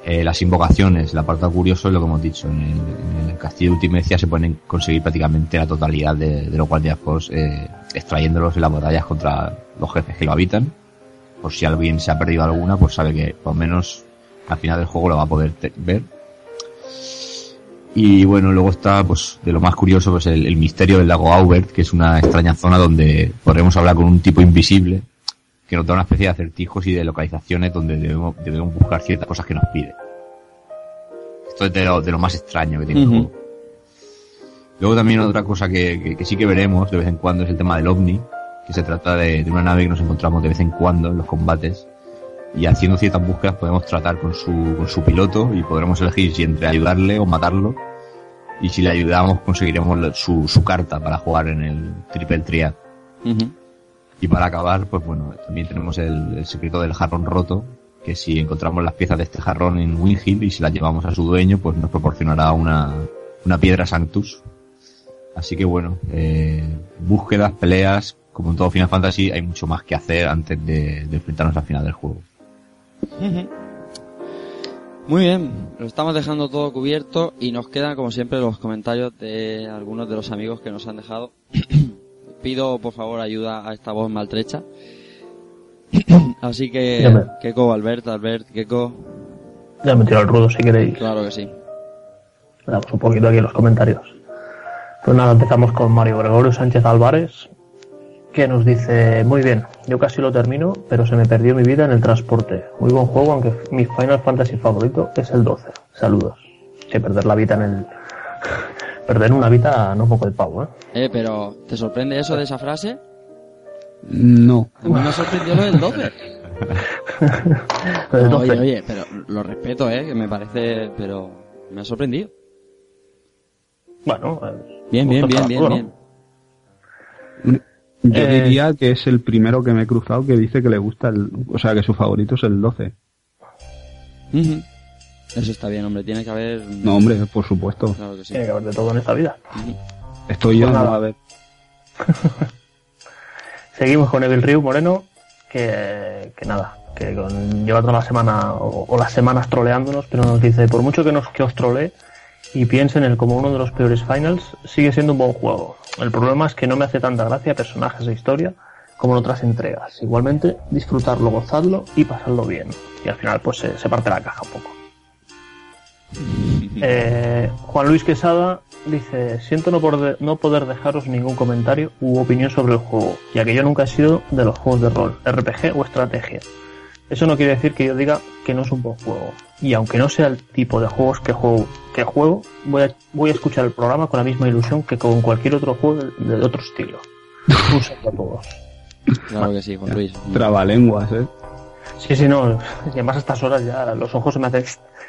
Eh, las invocaciones, el apartado curioso es lo que hemos dicho, en el, castillo de Ultimecia se pueden conseguir prácticamente la totalidad de, los guardiapos eh, extrayéndolos en las batallas contra los jefes que lo habitan. Por si alguien se ha perdido alguna, pues sabe que por menos al final del juego lo va a poder ver. Y bueno, luego está, pues, de lo más curioso, pues el, el misterio del lago Aubert, que es una extraña zona donde podremos hablar con un tipo invisible, que nos da una especie de acertijos y de localizaciones donde debemos, debemos buscar ciertas cosas que nos pide. Esto es de lo, de lo más extraño que tiene el juego. Luego también otra cosa que, que- que sí que veremos de vez en cuando es el tema del ovni, que se trata de, de una nave que nos encontramos de vez en cuando en los combates y haciendo ciertas búsquedas podemos tratar con su, con su piloto y podremos elegir si entre ayudarle o matarlo y si le ayudamos conseguiremos su, su carta para jugar en el triple triad. Y para acabar, pues bueno, también tenemos el, secreto del jarrón roto, que si encontramos las piezas de este jarrón en Winghill y si las llevamos a su dueño, pues nos proporcionará una, una piedra Sanctus. Así que bueno, eh, búsquedas, peleas, como en todo Final Fantasy, hay mucho más que hacer antes de, de enfrentarnos al final del juego. Muy bien, lo estamos dejando todo cubierto y nos quedan como siempre los comentarios de algunos de los amigos que nos han dejado. Pido por favor ayuda a esta voz maltrecha. Así que, Ya me- Keiko, Albert, Albert, Keiko, Ya me tiro el rudo si queréis. claro que sí. Damos un poquito aquí en los comentarios. Pues nada, empezamos con Mario Gregorio Sánchez Álvarez, que nos dice, muy bien, yo casi lo termino, pero se me perdió mi vida en el transporte. Muy buen juego, aunque mi Final Fantasy favorito es el 12. Saludos. Que perder la vida en el... perder una vida no poco el pavo, ¿eh? Eh, pero, ¿te sorprende eso de esa frase? No. A mí me sorprendió lo del 12. Lo del No, 12. oye, oye, pero lo respeto, eh, que me parece, pero me ha sorprendido. Bueno, eh, Bien, bien, bien, bien, bien. Yo Eh, diría que es el primero que me he cruzado que dice que le gusta el, o sea, que su favorito es el 12. Ujú. Eso está bien, hombre, tiene que haber... No, hombre, por supuesto. Claro que sí. Tiene que haber de todo en esta vida. Estoy yo, Pues no nada. va a ver. Seguimos con Evil Ryu Moreno, que, que nada, que con- lleva toda la semana o, o las semanas troleándonos, pero nos dice, por mucho que, nos, que os trolee, y pienso en él como uno de los peores finals, sigue siendo un buen juego. El problema es que no me hace tanta gracia personajes de historia como en otras entregas. Igualmente, disfrutarlo, gozarlo y pasarlo bien. Y al final, pues se, se parte la caja un poco. Eh, Juan Luis Quesada dice, siento no, poder- no poder dejaros ningún comentario u opinión sobre el juego, ya que yo nunca he sido de los juegos de rol, RPG o estrategia. Eso no quiere decir que yo diga que no es un buen juego. Y aunque no sea el tipo de juegos que juego, que juego voy, a, voy a escuchar el programa con la misma ilusión que con cualquier otro juego de, de otro estilo. Un saludo a todos. Claro que sí, Juan Luis. Trabalenguas, ¿eh? Sí, sí, no. Y además a estas horas ya los ojos se me hacen,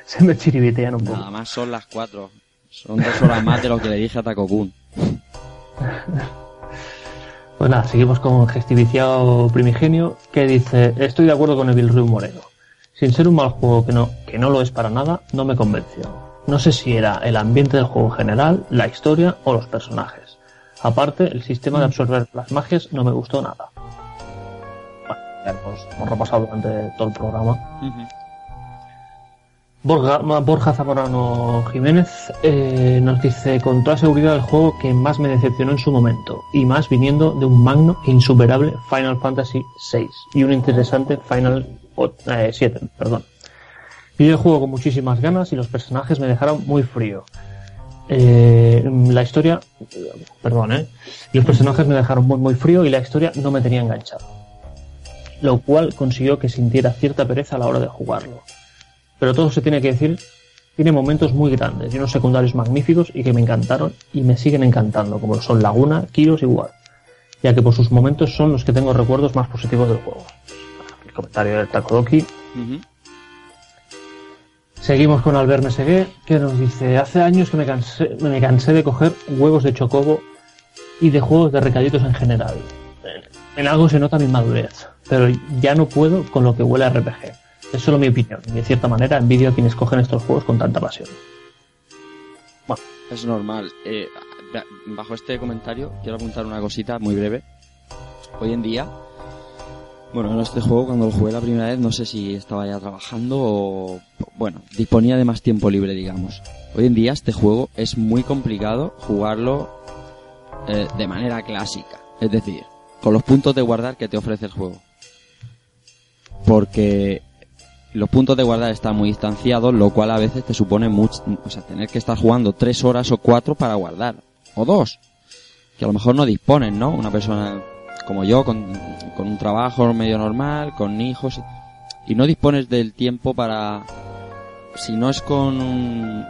se me chiribitean un poco. Nada más son las 4. Son dos horas más de lo que le dije a Taco Kun. Pues nada, seguimos con Gestiviciado Primigenio, que dice, estoy de acuerdo con Evil Ryu Moreno. Sin ser un mal juego que no, que no lo es para nada, no me convenció. No sé si era el ambiente del juego en general, la historia o los personajes. Aparte, el sistema de absorber las magias no me gustó nada. Bueno, ya hemos, hemos repasado durante todo el programa. Borja, Zamorano Jiménez eh, nos dice con toda seguridad el juego que más me decepcionó en su momento y más viniendo de un magno e insuperable Final Fantasy VI y un interesante Final o- eh, 7, perdón. Vi el juego con muchísimas ganas y los personajes me dejaron muy frío. Eh, la historia, perdón, eh, los personajes me dejaron muy muy frío y la historia no me tenía enganchado, lo cual consiguió que sintiera cierta pereza a la hora de jugarlo pero todo se tiene que decir, tiene momentos muy grandes y unos secundarios magníficos y que me encantaron y me siguen encantando, como son Laguna, Kiros y War, ya que por sus momentos son los que tengo recuerdos más positivos del juego. El comentario del Takodoki. Seguimos con Albert Mesegué, que nos dice, hace años que me cansé, me cansé de coger huevos de chocobo y de juegos de recaditos en general. En algo se nota mi madurez, pero ya no puedo con lo que huele a RPG. Es solo mi opinión, y de cierta manera envidio a quienes cogen estos juegos con tanta pasión. Es normal. Eh, ba- bajo este comentario quiero apuntar una cosita muy breve. Hoy en día, bueno, en este juego cuando lo jugué la primera vez no sé si estaba ya trabajando o, bueno, disponía de más tiempo libre, digamos. Hoy en día este juego es muy complicado jugarlo eh, de manera clásica, es decir, con los puntos de guardar que te ofrece el juego. Porque los puntos de guardar están muy distanciados, lo cual a veces te supone mucho, o sea, tener que estar jugando tres horas o cuatro para guardar, o dos, que a lo mejor no disponen, ¿no? Una persona como yo, con, un trabajo medio normal, con hijos, y no dispones del tiempo para, si no es con un,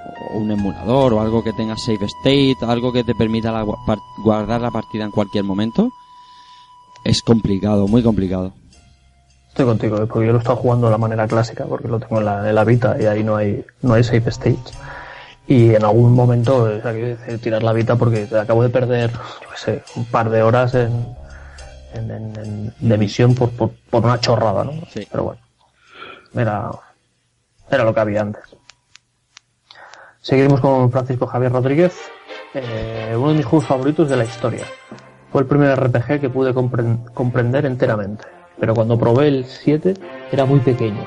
emulador o algo que tenga save state, algo que te permita la guardar la partida en cualquier momento, es complicado, muy complicado. Estoy contigo, eh, porque yo lo he estado jugando de la manera clásica, porque lo tengo en la, en la Vita y ahí no hay, no hay save stage. Y en algún momento, o sea, quiero decir, tirar la Vita porque acabo de perder, yo qué sé, un par de horas en, en, en- de misión por, por, por una chorrada, ¿no? Pero bueno, era, era lo que había antes. Seguimos con Francisco Javier Rodríguez, eh, uno de mis juegos favoritos de la historia. Fue el primer RPG que pude compren- comprender enteramente, pero cuando probé el 7 era muy pequeño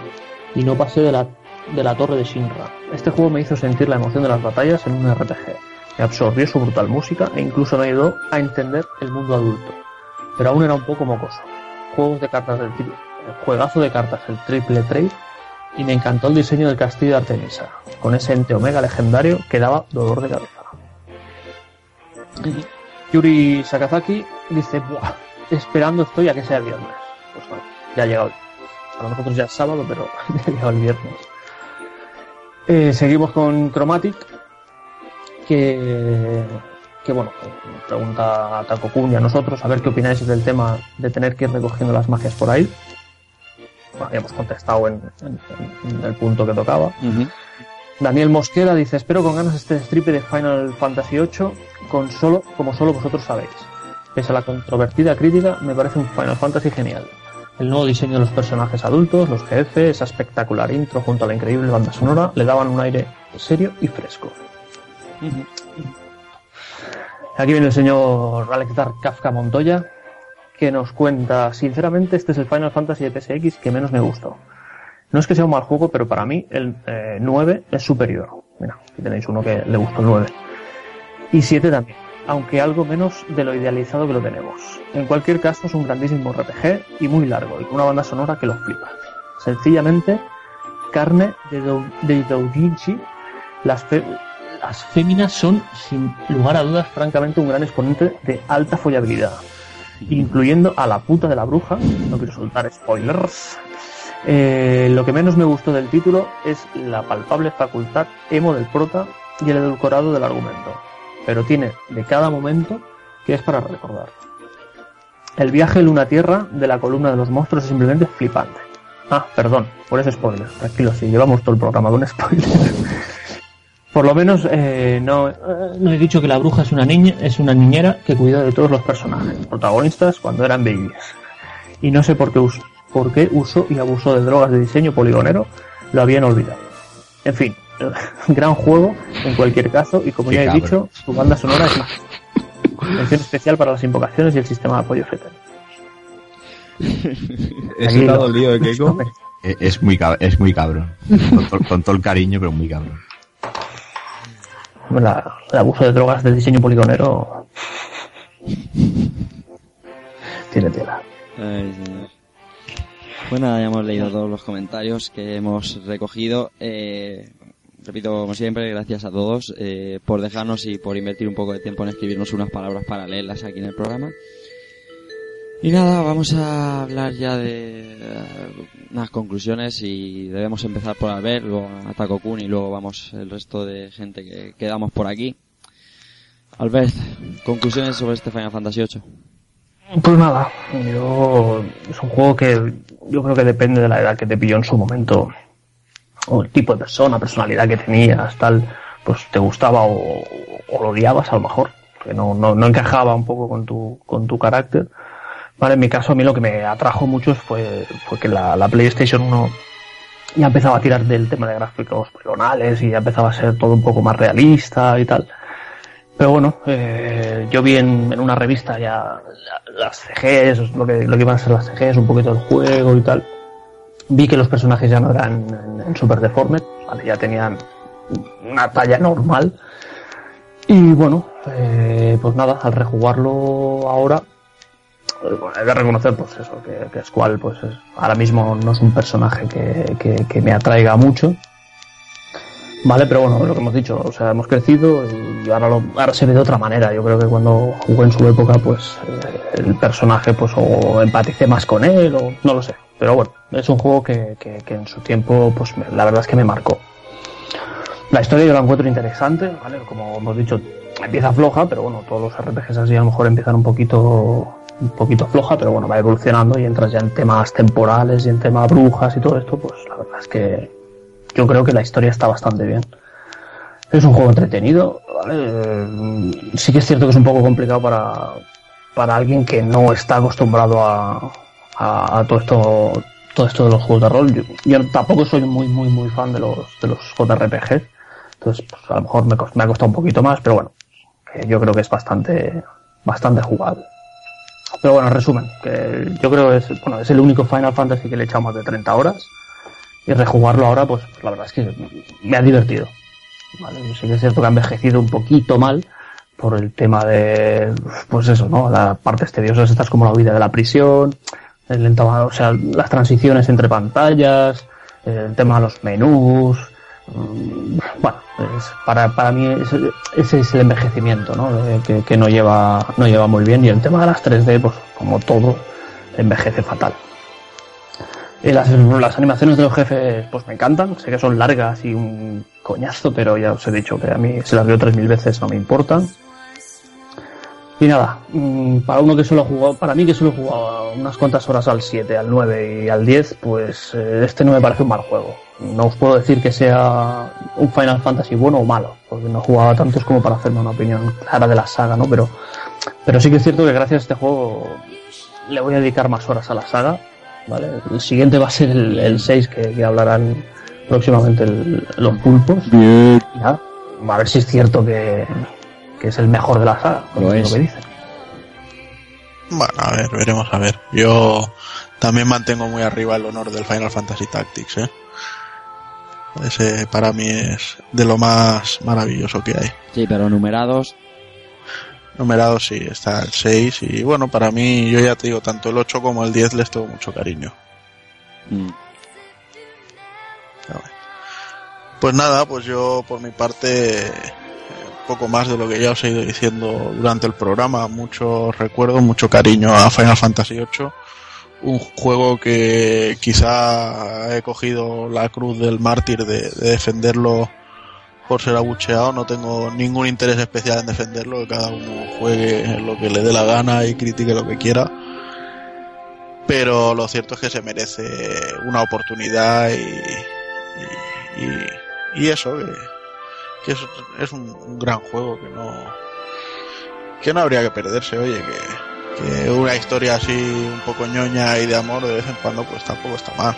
y no pasé de la, de la torre de Shinra. Este juego me hizo sentir la emoción de las batallas en un RPG, me absorbió su brutal música e incluso me ayudó a entender el mundo adulto, pero aún era un poco mocoso. Juegos de cartas del tri- juegazo de cartas, el Triple Trade, y me encantó el diseño del castillo de Artemisa, con ese ente omega legendario que daba dolor de cabeza. Yuri Sakazaki dice, Buah, esperando estoy a que sea viernes. Ya ha llegado. Para nosotros ya es sábado, pero ya ha llegado el viernes. Eh, seguimos con Chromatic, que, que bueno, pregunta a Taco Kun y a nosotros a ver qué opináis del tema de tener que ir recogiendo las magias por ahí. Bueno, ya hemos contestado en, en- en el punto que tocaba. Daniel Mosquera dice, espero con ganas este stripe de Final Fantasy VIII con solo, como solo vosotros sabéis. Pese a la controvertida crítica, me parece un Final Fantasy genial. El nuevo diseño de los personajes adultos, los jefes, esa espectacular intro junto a la increíble banda sonora le daban un aire serio y fresco. Aquí viene el señor Alex Dark Kafka Montoya, que nos cuenta, sinceramente, este es el Final Fantasy de PSX que menos me gustó. No es que sea un mal juego, pero para mí el eh, 9 es superior. Mira, aquí tenéis uno que le gustó el 9. Y 7 también, aunque algo menos de lo idealizado que lo tenemos. En cualquier caso, es un grandísimo RPG y muy largo, y con una banda sonora que los flipa. Sencillamente, carne de, dou, de las, las féminas son, sin lugar a dudas, francamente un gran exponente de alta follabilidad, incluyendo a la puta de la bruja, no quiero soltar spoilers. Eh, lo que menos me gustó del título es la palpable facultad emo del prota y el edulcorado del argumento, pero tiene de cada momento que es para recordar. El viaje luna-tierra de la columna de los monstruos es simplemente flipante. Ah, perdón, por ese spoiler. Tranquilo, si llevamos todo el programa con spoiler. por lo menos eh, no, eh, no he dicho que la bruja es una niña, es una niñera que cuida de todos los personajes protagonistas cuando eran babies. Y no sé por qué uso, por qué uso y abuso de drogas de diseño poligonero, lo habían olvidado. En fin, gran juego en cualquier caso y como Qué ya he cabrón. dicho, su banda sonora es más. Mención especial para las invocaciones y el sistema de apoyo FT. ¿Eso te ha dolido de Keiko? Eh, Es muy, cab- es muy cabrón. Con, to- con todo el cariño, pero muy cabrón. La- el abuso de drogas del diseño poligonero tiene tela. Ay, señor. Pues nada, ya hemos leído todos los comentarios que hemos recogido. Eh, repito, como siempre, gracias a todos eh, por dejarnos y por invertir un poco de tiempo en escribirnos unas palabras para leerlas aquí en el programa. Y nada, vamos a hablar ya de eh, unas conclusiones y debemos empezar por Albert, luego a Taco Kun y luego vamos el resto de gente que quedamos por aquí. Albert, conclusiones sobre este Final Fantasy VIII. Pues nada, yo es un juego que yo creo que depende de la edad que te pilló en su momento, o el tipo de persona, personalidad que tenías, tal, pues te gustaba o, lo odiabas a lo mejor, que no, no, no encajaba un poco con tu, con tu carácter. Vale, en mi caso a mí lo que me atrajo mucho fue, fue que la, la PlayStation 1 ya empezaba a tirar del tema de gráficos poligonales y ya empezaba a ser todo un poco más realista y tal. Pero bueno, eh, yo vi en, en una revista ya la- las CGs, lo que, lo que iban a ser las CGs, un poquito del juego y tal. Vi que los personajes ya no eran en, Super Deformed, ¿vale? ya tenían una talla normal. Y bueno, eh, pues nada, al rejugarlo ahora, bueno, hay que reconocer pues eso, que, que Squall pues es- ahora mismo no es un personaje que me atraiga mucho. Vale, pero bueno, lo que hemos dicho, o sea, hemos crecido y ahora, lo, ahora se ve de otra manera. Yo creo que cuando jugué en su época, pues eh, el personaje, pues o empaticé más con él, o no lo sé. Pero bueno, es un juego que, que- en su tiempo, pues la verdad es que me marcó. La historia yo la encuentro interesante, ¿vale? Como hemos dicho, empieza floja, pero bueno, todos los RPGs así a lo mejor empiezan un poquito un poquito floja, pero bueno, va evolucionando y entras ya en temas temporales y en temas brujas y todo esto, pues la verdad es que yo creo que la historia está bastante bien. Es un juego entretenido, ¿vale? Sí que es cierto que es un poco complicado para, para alguien que no está acostumbrado a, a, todo esto todo esto de los juegos de rol. Yo, yo tampoco soy muy muy muy fan de los de los JRPGs, entonces pues, a lo mejor me, cos- me ha costado un poquito más, pero bueno, que yo creo que es bastante bastante jugable. Pero bueno, en resumen, que yo creo que es, bueno, es el único Final Fantasy que le he echado más de 30 horas y rejugarlo ahora, pues, la verdad es que me ha divertido. ¿vale? Sí que es cierto que ha envejecido un poquito mal por el tema de, pues eso, ¿no? Las partes tediosas estas como la huida de la prisión, el entama- o sea, las transiciones entre pantallas, el tema de los menús, mm, bueno, para, para mí ese, es el envejecimiento, ¿no? De- que, que no lleva, no lleva muy bien y el tema de las 3D, pues como todo, envejece fatal. Las, las animaciones de los jefes pues me encantan, sé que son largas y un coñazo, pero ya os he dicho que a mí si las veo 3.000 veces no me importan. Y nada, mm, para uno que solo ha jugado, para mí que solo he jugado unas cuantas horas al 7, al 9 y al 10, pues eh, este no me parece un mal juego. No os puedo decir que sea un Final Fantasy bueno o malo, porque no he jugado a tantos como para hacerme una opinión clara de la saga, ¿no? Pero, pero sí que es cierto que gracias a este juego le voy a dedicar más horas a la saga, ¿vale? El siguiente va a ser el, el 6 que, que hablarán próximamente el- los pulpos. Bien. Y nada, a ver si es cierto que, que es el mejor de la saga, Lo es lo que dicen. Bueno, a ver, veremos a ver. Yo también mantengo muy arriba el honor del Final Fantasy Tactics, ¿eh? Ese para mí es de lo más maravilloso que hay. Sí, pero numerados. Numerado sí, está el 6 y bueno, para mí, yo ya te digo, tanto el 8 como el 10 les tengo mucho cariño. mm, Pues nada, pues yo por mi parte poco más de lo que ya os he ido diciendo durante el programa, muchos recuerdos, mucho cariño a Final Fantasy VIII, un juego que quizá he cogido la cruz del mártir de, de defenderlo por ser abucheado, no tengo ningún interés especial en defenderlo, que cada uno juegue lo que le dé la gana y critique lo que quiera. Pero lo cierto es que se merece una oportunidad y, y, y- y eso, que, es, es un, gran juego que no que no habría que perderse, oye, que, que una historia así un poco ñoña y de amor de vez en cuando pues tampoco está mal.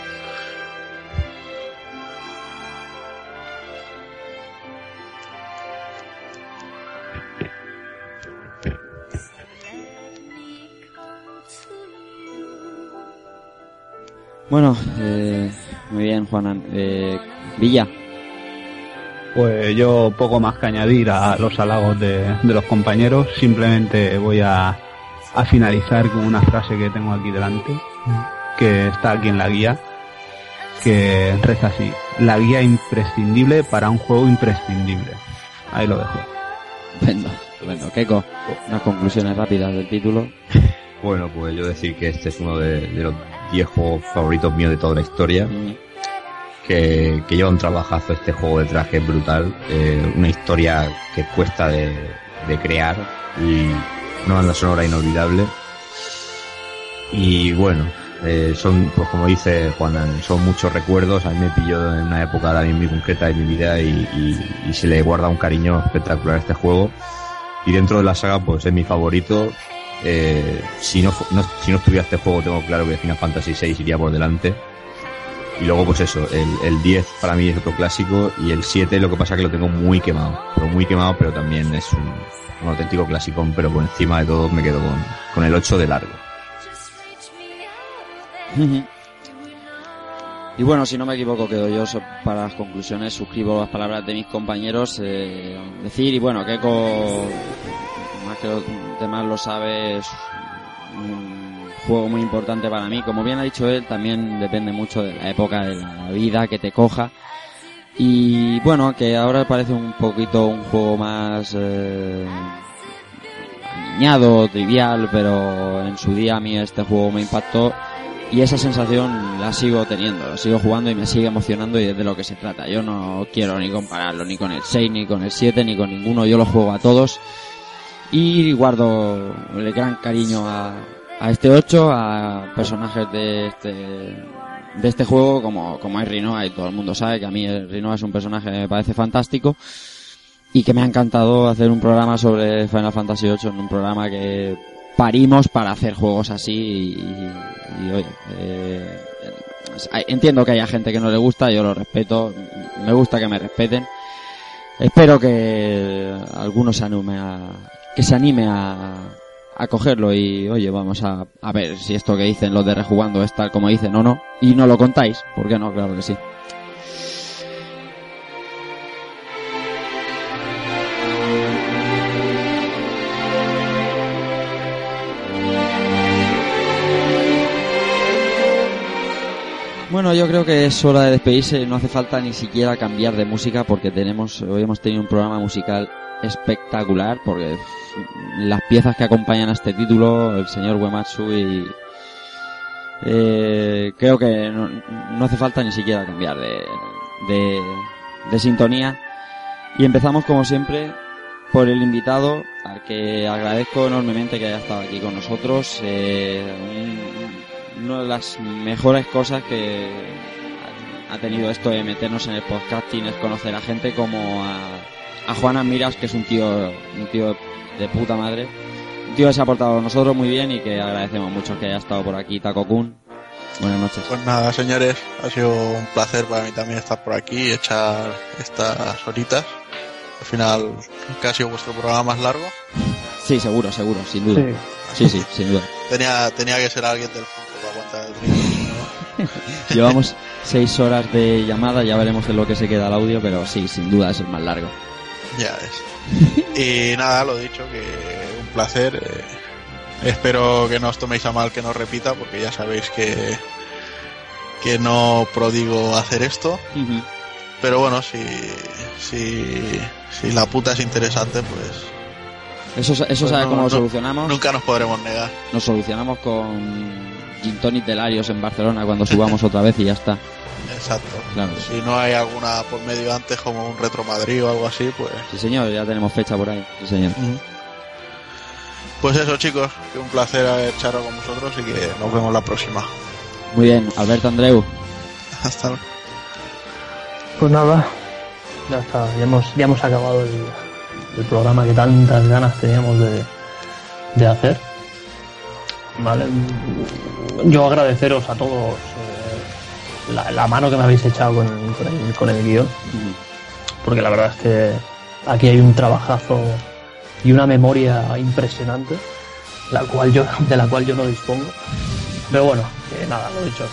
Bueno, eh, muy bien, Juanan. Eh, Villa. Pues yo poco más que añadir a los halagos de, de los compañeros, simplemente voy a, a finalizar con una frase que tengo aquí delante, que está aquí en la guía, que reza así, la guía imprescindible para un juego imprescindible. Ahí lo dejo. Estupendo, estupendo. Keiko, unas conclusiones rápidas del título. Bueno, pues yo decir que este es uno de, de los 10 juegos favoritos míos de toda la historia. Que, que lleva un trabajazo este juego que es brutal. eh, una historia que cuesta de, de crear y una banda sonora inolvidable. Y bueno, eh, son, pues como dice Juan, son muchos recuerdos. A mí me pilló en una época también muy concreta de mi vida y, se le guarda un cariño espectacular a este juego. Y dentro de la saga, pues es mi favorito. Eh, si, no, no- si no estuviera este juego, tengo claro que Final Fantasy VI iría por delante. Y luego, pues eso, el, el 10 para mí es otro clásico y el 7 lo que pasa es que lo tengo muy quemado. Pero muy quemado, pero también es un, auténtico clasicón, pero por encima de todo me quedo con, con el 8 de largo. Y bueno, si no me equivoco, quedo yo para las conclusiones. Suscribo las palabras de mis compañeros. eh, decir, y bueno, Keiko, más que los demás lo sabe, es un juego muy importante para mí. Como bien ha dicho él, también depende mucho de la época de la vida que te coja. Y bueno, que ahora parece un poquito un juego más eh, aniñado, trivial, pero en su día a mí este juego me impactó y esa sensación la sigo teniendo, la sigo jugando y me sigue emocionando y es de lo que se trata. Yo no quiero ni compararlo ni con el 6, ni con el 7, ni con ninguno, yo lo juego a todos y guardo el gran cariño a, a este 8, a personajes de este de este juego como, como es Rinoa y todo el mundo sabe que a mí Rinoa es un personaje que me parece fantástico y que me ha encantado hacer un programa sobre Final Fantasy VIII en un programa que parimos para hacer juegos así y, y- y, oye, eh, entiendo que haya gente que no le gusta, yo lo respeto, me gusta que me respeten. Espero que alguno se anime a, que se anime a, a cogerlo y oye, vamos a, a ver si esto que dicen los de rejugando es tal como dicen o no. Y no lo contáis, ¿por qué no? Claro que sí. Bueno, yo creo que es hora de despedirse. No hace falta ni siquiera cambiar de música porque tenemos hoy hemos tenido un programa musical espectacular porque las piezas que acompañan a este título, el señor Uematsu y eh, creo que no, no hace falta ni siquiera cambiar de, de, de sintonía. Y empezamos como siempre por el invitado, al que agradezco enormemente que haya estado aquí con nosotros. Eh, un- una de las mejores cosas que ha tenido esto de meternos en el podcasting es conocer a gente como a, a Juana Miras, que es un tío, un tío de puta madre. Un tío que se ha portado con nosotros muy bien y que agradecemos mucho que haya estado por aquí, Taco Kun. Buenas noches. Pues nada, señores, ha sido un placer para mí también estar por aquí y echar estas horitas. Al final, casi vuestro programa más largo. Sí, seguro, seguro, sin duda. Sí, sí, sin duda. Tenía, tenía que ser alguien del punto para aguantar el ritmo. Llevamos, Seis horas de llamada, ya veremos en lo que se queda el audio, pero sí, sin duda es el más largo. Ya es. y nada, lo dicho, que un placer. eh, espero que no os toméis a mal que no repita, porque ya sabéis que, que no prodigo hacer esto. Pero bueno, si, si, si la puta es interesante, pues Eso, eso Pues sabe no, cómo lo no, solucionamos. nunca nos podremos negar. Nos solucionamos con Gin Tonic de Larios en Barcelona cuando subamos otra vez y ya está. Exacto. Claro. Si no hay alguna por medio antes, como un Retro Madrid o algo así, pues. Sí, señor, ya tenemos fecha por ahí. Sí, señor. Pues eso, chicos, que un placer haber charlado con vosotros y que nos vemos la próxima. Muy bien, Alberto Andreu. Hasta luego. Pues nada, ya está, ya hemos, ya hemos acabado el, el programa que tantas ganas teníamos de, de hacer. Vale, yo agradeceros a todos eh, la, la mano que me habéis echado con, con el, con el guion, porque la verdad es que aquí hay un trabajazo y una memoria impresionante, la cual yo, de la cual yo no dispongo. Pero bueno, que nada, lo dicho,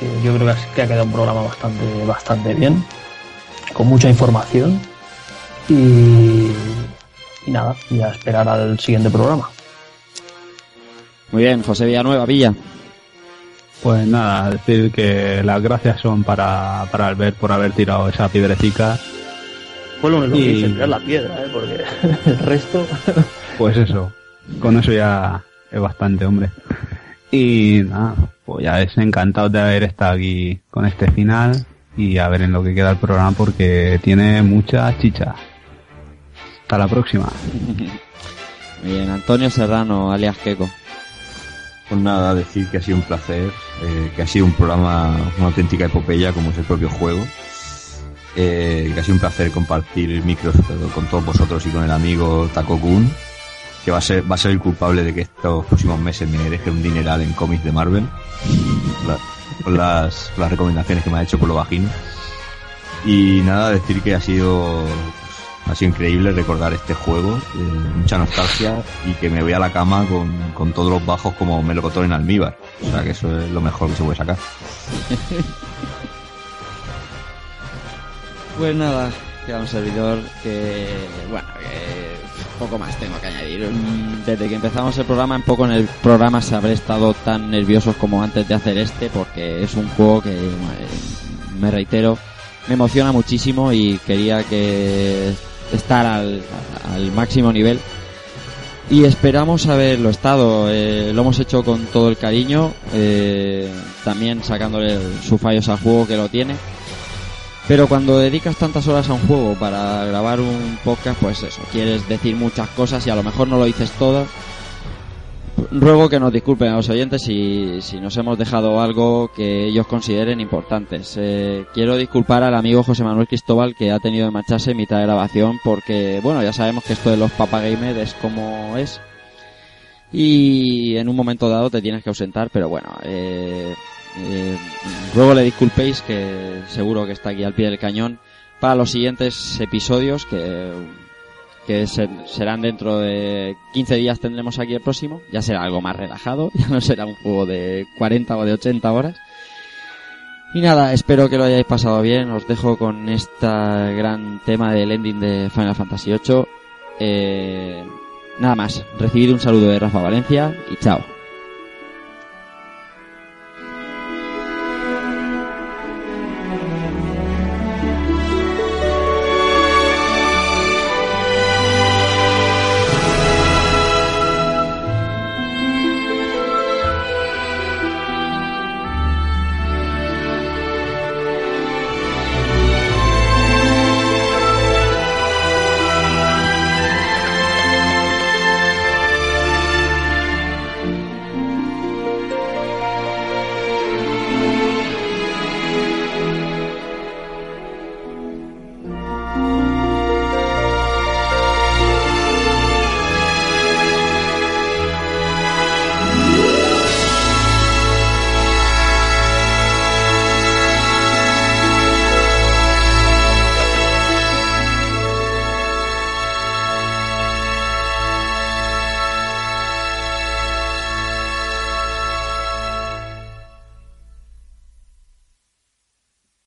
que, que yo creo que ha, que ha quedado un programa bastante, bastante bien, con mucha información y, y nada, y a esperar al siguiente programa. Muy bien, José Villanueva, Villa. Pues nada, decir que las gracias son para, para Albert por haber tirado esa piedrecita. Fue lo único que Y- hice, tirar la piedra, ¿eh? porque el resto... Pues eso, con eso ya es bastante, hombre. Y nada, pues ya es encantado de haber estado aquí con este final y a ver en lo que queda el programa porque tiene mucha chicha. Hasta la próxima. Bien, Antonio Serrano, alias Keco. Pues nada, decir que ha sido un placer, eh, que ha sido un programa, una auténtica epopeya como es el propio juego. Eh, que ha sido un placer compartir micros con todos vosotros y con el amigo Taco Kun, que va a ser, va a ser el culpable de que estos próximos meses me deje un dineral en cómics de Marvel, la- las, las recomendaciones que me ha hecho por lo bajino. Y nada, decir que ha sido ha sido increíble recordar este juego, eh, mucha nostalgia y que me voy a la cama con, con todos los bajos como melocotón en almíbar. O sea que eso es lo mejor que se puede sacar. Pues nada, queda un servidor que, bueno, que poco más tengo que añadir. Mm, Desde que empezamos el programa, en poco en el programa se habré estado tan nerviosos como antes de hacer este, porque es un juego que, eh, me reitero, me emociona muchísimo y quería que estar al, máximo nivel. Y esperamos haberlo estado. eh, lo hemos hecho con todo el cariño, eh, también sacándole sus fallos al juego que lo tiene. Pero cuando dedicas tantas horas a un juego para grabar un podcast, pues eso, quieres decir muchas cosas y a lo mejor no lo dices todas. Ruego que nos disculpen a los oyentes si, si nos hemos dejado algo que ellos consideren importantes. Eh, quiero disculpar al amigo José Manuel Cristóbal que ha tenido que marcharse en mitad de grabación porque, bueno, ya sabemos que esto de los papagamer es como es. Y en un momento dado te tienes que ausentar, pero bueno, eh, eh, ruego le disculpéis que seguro que está aquí al pie del cañón para los siguientes episodios que, que se- serán dentro de 15 días tendremos aquí el próximo. Ya será algo más relajado, ya no será un juego de 40 o de 80 horas. Y nada, espero que lo hayáis pasado bien. Os dejo con este gran tema del ending de Final Fantasy VIII. Eh, nada más, recibid un saludo de Rafa Valencia y chao.